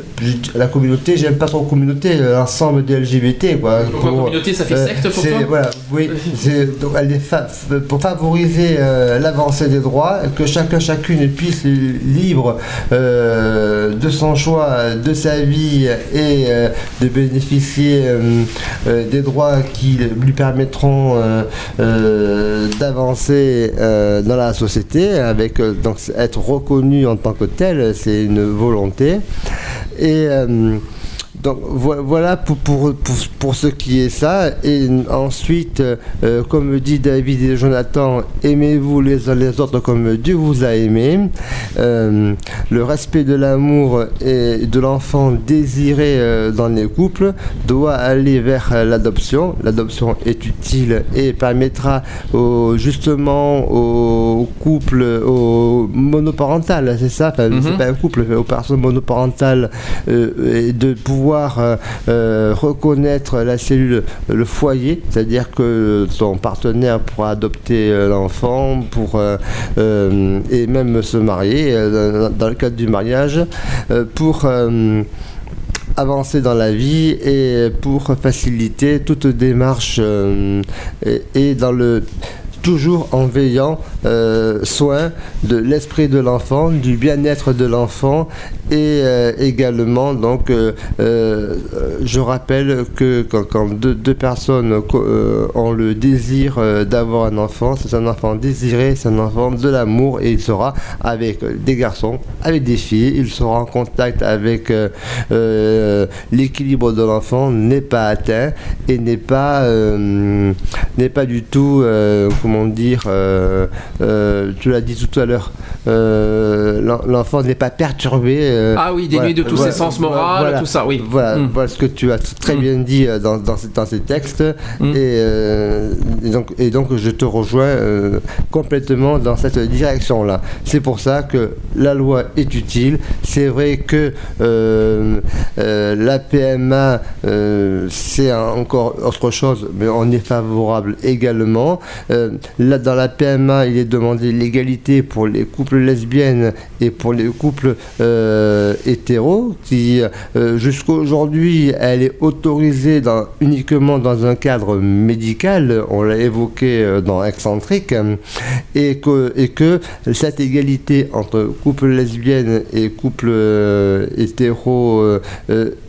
la communauté. J'aime pas trop communauté, euh, l'ensemble des LGBT. Quoi, Pourquoi communauté, ça fait secte pour toi voilà, oui, donc elle est fa- pour favoriser euh, l'avancée des droits, que chacun chacune puisse libre euh, de son choix, de sa vie et euh, de bénéficier euh, euh, des droits qui lui permettront euh, euh, d'avancer euh, dans la société, avec euh, donc être reconnu en tant que tel, c'est une volonté. Et euh, donc vo- voilà pour, pour, pour, pour ce qui est ça. Et ensuite, euh, comme dit David et Jonathan, aimez-vous les uns les autres comme Dieu vous a aimé. Euh, le respect de l'amour et de l'enfant désiré euh, dans les couples doit aller vers euh, l'adoption. L'adoption est utile et permettra au- justement aux couples, aux monoparentales, c'est ça, enfin, c'est pas un couple, aux personnes monoparentales, euh, de pouvoir euh, euh, reconnaître la cellule, le foyer, c'est-à-dire que ton partenaire pourra adopter euh, l'enfant pour euh, euh, et même se marier euh, dans- le cadre du mariage euh, pour euh, avancer dans la vie et pour faciliter toute démarche euh, et dans le toujours en veillant euh, soin de l'esprit de l'enfant, du bien-être de l'enfant et euh, également donc euh, je rappelle que quand, deux, personnes ont le désir d'avoir un enfant, c'est un enfant désiré, c'est un enfant de l'amour et il sera avec des garçons, avec des filles, il sera en contact avec l'équilibre de l'enfant n'est pas atteint et n'est pas n'est pas du tout euh, comment dire euh, euh, tu l'as dit tout à l'heure euh, l'en- l'enfant n'est pas perturbé Ah oui, dénué de tous ses sens moraux, tout ça, oui. voilà, Mm. voilà ce que tu as très bien dit dans, dans, ces- dans ces textes. Et, euh, et donc, et donc je te rejoins complètement dans cette direction là c'est pour ça que la loi est utile. C'est vrai que euh, euh, la PMA euh, c'est encore autre chose mais on est favorable également là dans la PMA il est demandé l'égalité pour les couples lesbiennes et pour les couples euh, hétéros qui euh, jusqu'à aujourd'hui elle est autorisée uniquement dans un cadre médical on l'a évoqué euh, dans Excentrique et que, et que cette égalité entre couple lesbienne et couple euh, hétéro euh,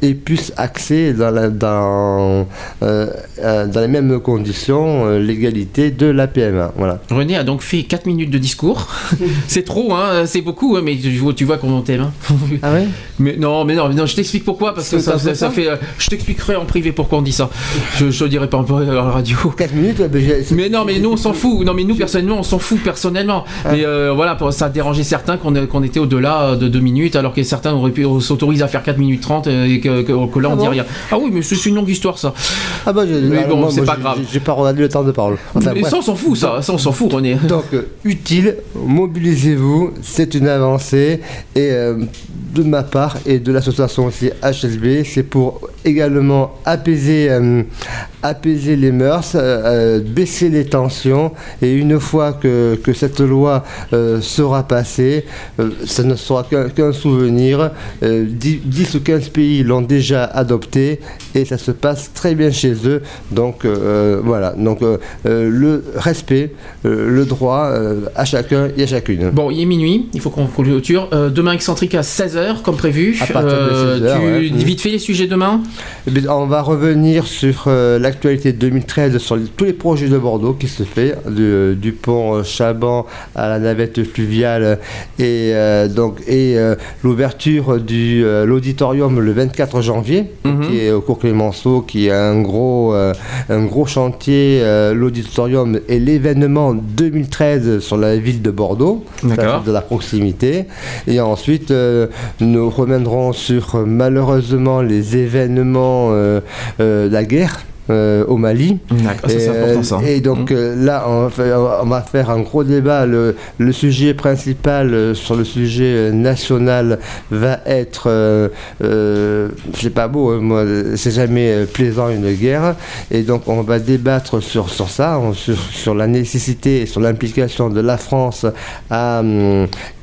est plus axée dans, les mêmes conditions l'égalité de la PMA voilà. René a donc fait 4 minutes de discours. c'est trop, hein, c'est beaucoup, hein, mais tu vois, tu vois comment on t'aime. hein. Ah ouais? Mais non, mais non, mais non, je t'explique pourquoi, parce que ça, fait. euh, je t'expliquerai en privé pourquoi on dit ça. Je, je le dirai pas en radio. 4 minutes euh, Mais non, mais nous on s'en fout. Non, mais nous personnellement, on s'en fout personnellement. Ah. Mais euh, voilà, pour- ça a dérangé certains qu'on qu'on était au-delà de 2 minutes, alors que certains auraient pu s'autoriser à faire 4 minutes 30 euh, et que, que- que là on Ah dit bon? rien. Ah oui, mais c'est une longue histoire ça. Ah bah j'ai- Mais bon, c'est pas grave. j'ai- pas regardé le temps de parole. Enfin, mais ça on s'en fout, ça, on s'en fout, René. Donc, euh, utile, mobilisez-vous, c'est une avancée. Et euh, de ma part et de l'association aussi HSB, c'est pour également apaiser, euh, apaiser les mœurs, baisser les tensions. Et une fois que, que cette loi sera passée, ça ne sera qu'un souvenir. Euh, 10, 10 ou 15 pays l'ont déjà adopté et ça se passe très bien chez eux. Donc voilà, donc le respect, euh, le droit euh, à chacun et à chacune. Bon, il est minuit, il faut qu'on clôture. Euh, demain, excentrique à 16h, comme prévu. À partir de 16 heures, tu ouais. dis vite fait les sujets demain Eh On va revenir sur l'actualité 2013, sur tous les projets de Bordeaux qui se fait, du, du pont Chaban à la navette fluviale et euh, donc et euh, l'ouverture euh, l'auditorium le 24 janvier, Mhm. qui est au cours Clémenceau, qui est un gros un gros chantier. l'auditorium est l'événement 2013 sur la ville de Bordeaux, de la proximité. Et ensuite, euh, nous reviendrons sur euh, malheureusement les événements euh, euh, de la guerre. Euh, au Mali. D'accord, ça, c'est Et, important, ça. Et donc euh, là, on va, faire, on va faire un gros débat. Le, le sujet principal euh, sur le sujet national va être, c'est pas beau, hein, moi, c'est jamais plaisant une guerre. Et donc on va débattre sur, sur ça, on- sur, sur la nécessité et sur l'implication de la France à,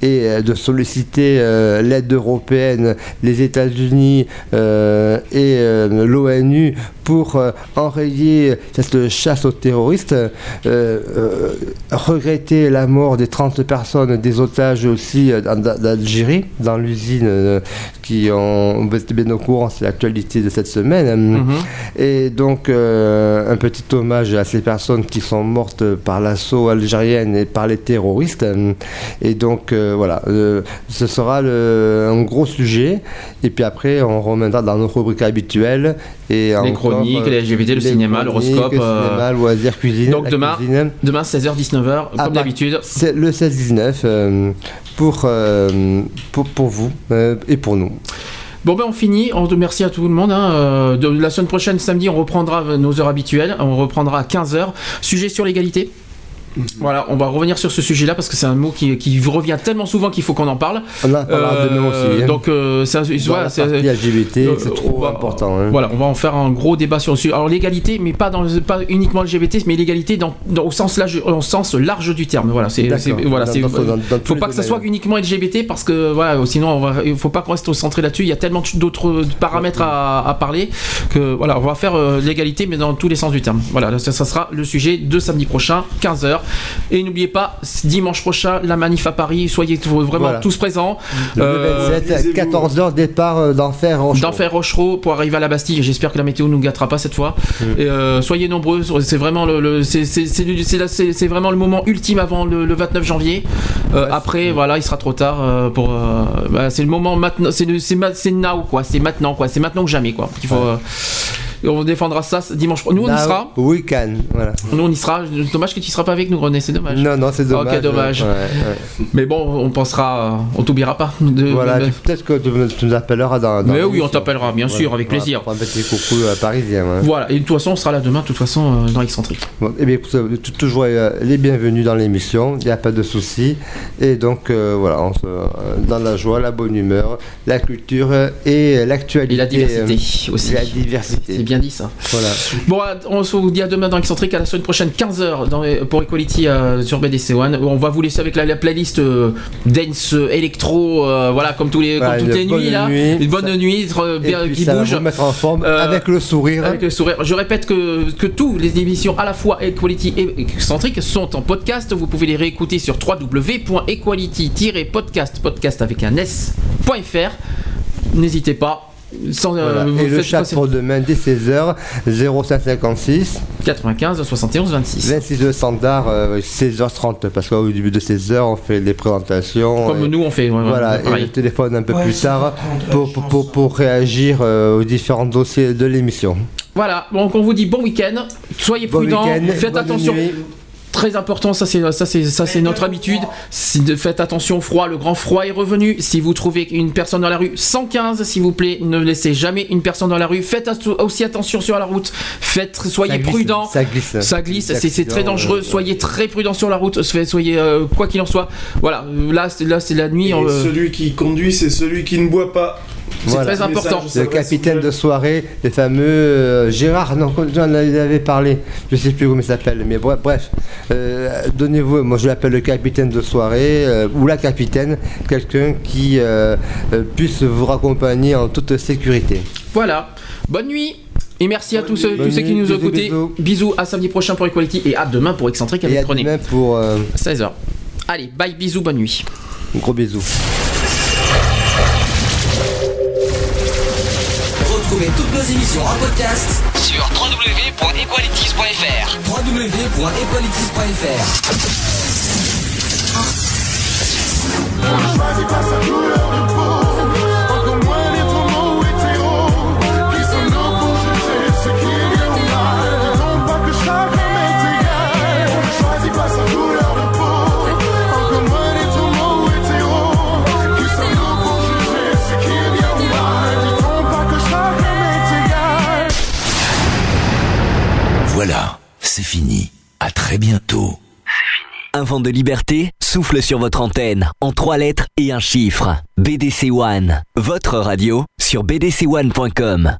et de solliciter l'aide européenne, les États-Unis et l'ONU pour euh, enrayer cette chasse aux terroristes, euh, euh, regretter la mort des 30 personnes, des otages aussi d'Al- d'Algérie, dans l'usine qui ont bien au courant, c'est l'actualité de cette semaine. Mhm. Et donc un petit hommage à ces personnes qui sont mortes par l'assaut algérien et par les terroristes. Et donc voilà, ce sera le- un gros sujet. Et puis après, on reviendra dans nos rubriques habituelles. Et Les encore, chroniques, euh, les LGBT, le les cinéma, l'horoscope, Le euh, cinéma, loisirs, cuisine. Donc demain, cuisine. demain 16h, 19h, Ah comme bah, d'habitude. C'est le 16-19 euh, pour, euh, pour, pour vous euh, et pour nous. Bon ben on finit, on merci à tout le monde. hein. Euh, de, la semaine prochaine, samedi, on reprendra nos heures habituelles, on reprendra à 15h. Sujet sur l'égalité Voilà, on va revenir sur ce sujet-là parce que c'est un mot qui, qui revient tellement souvent qu'il faut qu'on en parle. Demain aussi, hein. Donc, euh, voilà, c'est- partie LGBT, euh, c'est on trop va- important. hein. Voilà, on va en faire un gros débat sur le sujet. Alors l'égalité, mais pas dans pas uniquement LGBT, mais l'égalité dans, dans- au sens large, au sens large du terme. Voilà, c'est voilà, Dans- faut pas que ça soit uniquement LGBT parce que voilà, sinon on va, il faut pas qu'on reste centré là-dessus. Il y a tellement d'autres paramètres à, à parler que voilà, on va faire euh, l'égalité, mais dans tous les sens du terme. Voilà, ça, ça sera le sujet de samedi prochain, 15h. Et n'oubliez pas, dimanche prochain, la manif à Paris. Soyez vraiment Voilà. tous présents. Le Euh, 27, 14h, départ euh, d'enfer Rochereau. d'enfer Rochereau pour arriver à la Bastille. J'espère que la météo nous gâtera pas cette fois. Mm. Et, euh, soyez nombreux. C'est vraiment le, le- c'est- c'est- c'est du- c'est la- c'est- c'est vraiment le moment ultime avant le, le 29 janvier. Euh, après, voilà, il sera trop tard euh, pour. euh, bah, c'est le moment maintenant. C'est now quoi. C'est maintenant quoi. C'est maintenant que jamais quoi. Il faut. euh, et on défendra ça dimanche. Nous on y Now, sera. Week-end, voilà. Nous on y sera. Dommage que tu seras pas avec nous René. C'est dommage. Non, non, c'est dommage. Ok, dommage. Ouais, ouais. Mais bon, on pensera. On t'oubliera pas. De, Voilà, de- peut-être que tu, nous appelleras dans. dans Mais oui, on t'appellera, bien sûr, avec plaisir. Pour un petit coucou euh, parisien. hein. Voilà, et de toute façon, on sera là demain, de toute façon, euh, dans Excentrique. Bon, eh bien, écoute, euh, toujours les bienvenus dans l'émission, il n'y a pas de souci. Et donc, euh, voilà, on se- dans la joie, la bonne humeur, la culture et l'actualité. Et la diversité aussi. La diversité. Bien dit ça. Voilà. Bon, on se vous dit à demain dans Excentrique, à la semaine prochaine, 15h dans, pour Equality euh, sur BDC One. On va vous laisser avec la, la playlist euh, dance, euh, électro, euh, voilà, comme, tous les, Voilà, comme toutes les nuits là. nuit. Une bonne Ça- nuit euh, bien, qui ça va bouge. vous mettre en forme Euh, avec le sourire. Avec le sourire. Je répète que, que tous les émissions à la fois Equality et Excentrique sont en podcast. Vous pouvez les réécouter sur www.equality-podcast, podcast avec un s.fr. N'hésitez pas. Sans, euh, Voilà. vous Et le passer- pour demain dès 16h, 0556 95 71 26. 26 de standard, euh, 16h30, parce qu'au début de 16h, on fait des présentations. Comme et- nous on fait. ouais, Voilà, et pareil. le téléphone un peu Ouais, plus tard pour, pour, pour, pour réagir euh, aux différents dossiers de l'émission. Voilà, donc on vous dit bon week-end, soyez Bon prudents, faites bonne attention. nuit. Très important, ça c'est ça c'est ça c'est notre habitude. Si de- faites attention au froid, le grand froid est revenu. Si vous trouvez une personne dans la rue, 115 s'il vous plaît, ne laissez jamais une personne dans la rue. Faites aussi attention sur la route. Faites soyez prudents. ça glisse. Ça glisse, c'est très dangereux. euh, Soyez très prudents sur la route. Soyez euh, quoi qu'il en soit. Voilà, là c'est là c'est la nuit. Et euh, celui qui conduit, c'est celui qui ne boit pas. C'est Voilà. très important. Le capitaine de soirée, le fameux euh, Gérard, non, j'en avais parlé, je sais plus comment il s'appelle, mais bref, bref euh, donnez-vous, moi je l'appelle le capitaine de soirée, euh, ou la capitaine, quelqu'un qui euh, puisse vous raccompagner en toute sécurité. Voilà. Bonne nuit. Et merci à tous ceux, Bonne tous ceux qui nous ont bisous, écoutés. bisous. Bisous à samedi prochain pour Equality et à demain pour Excentrique Et avec à René. demain pour euh, 16h. Allez, bye, bisous, bonne nuit. un gros bisou. Retrouvez toutes nos émissions en podcast sur www.equalities.fr. www.equalities.fr. choisis pas sa couleur Voilà, c'est fini. À très bientôt. Un vent de liberté souffle sur votre antenne en trois lettres et un chiffre. BDC One, votre radio sur bdc1.com.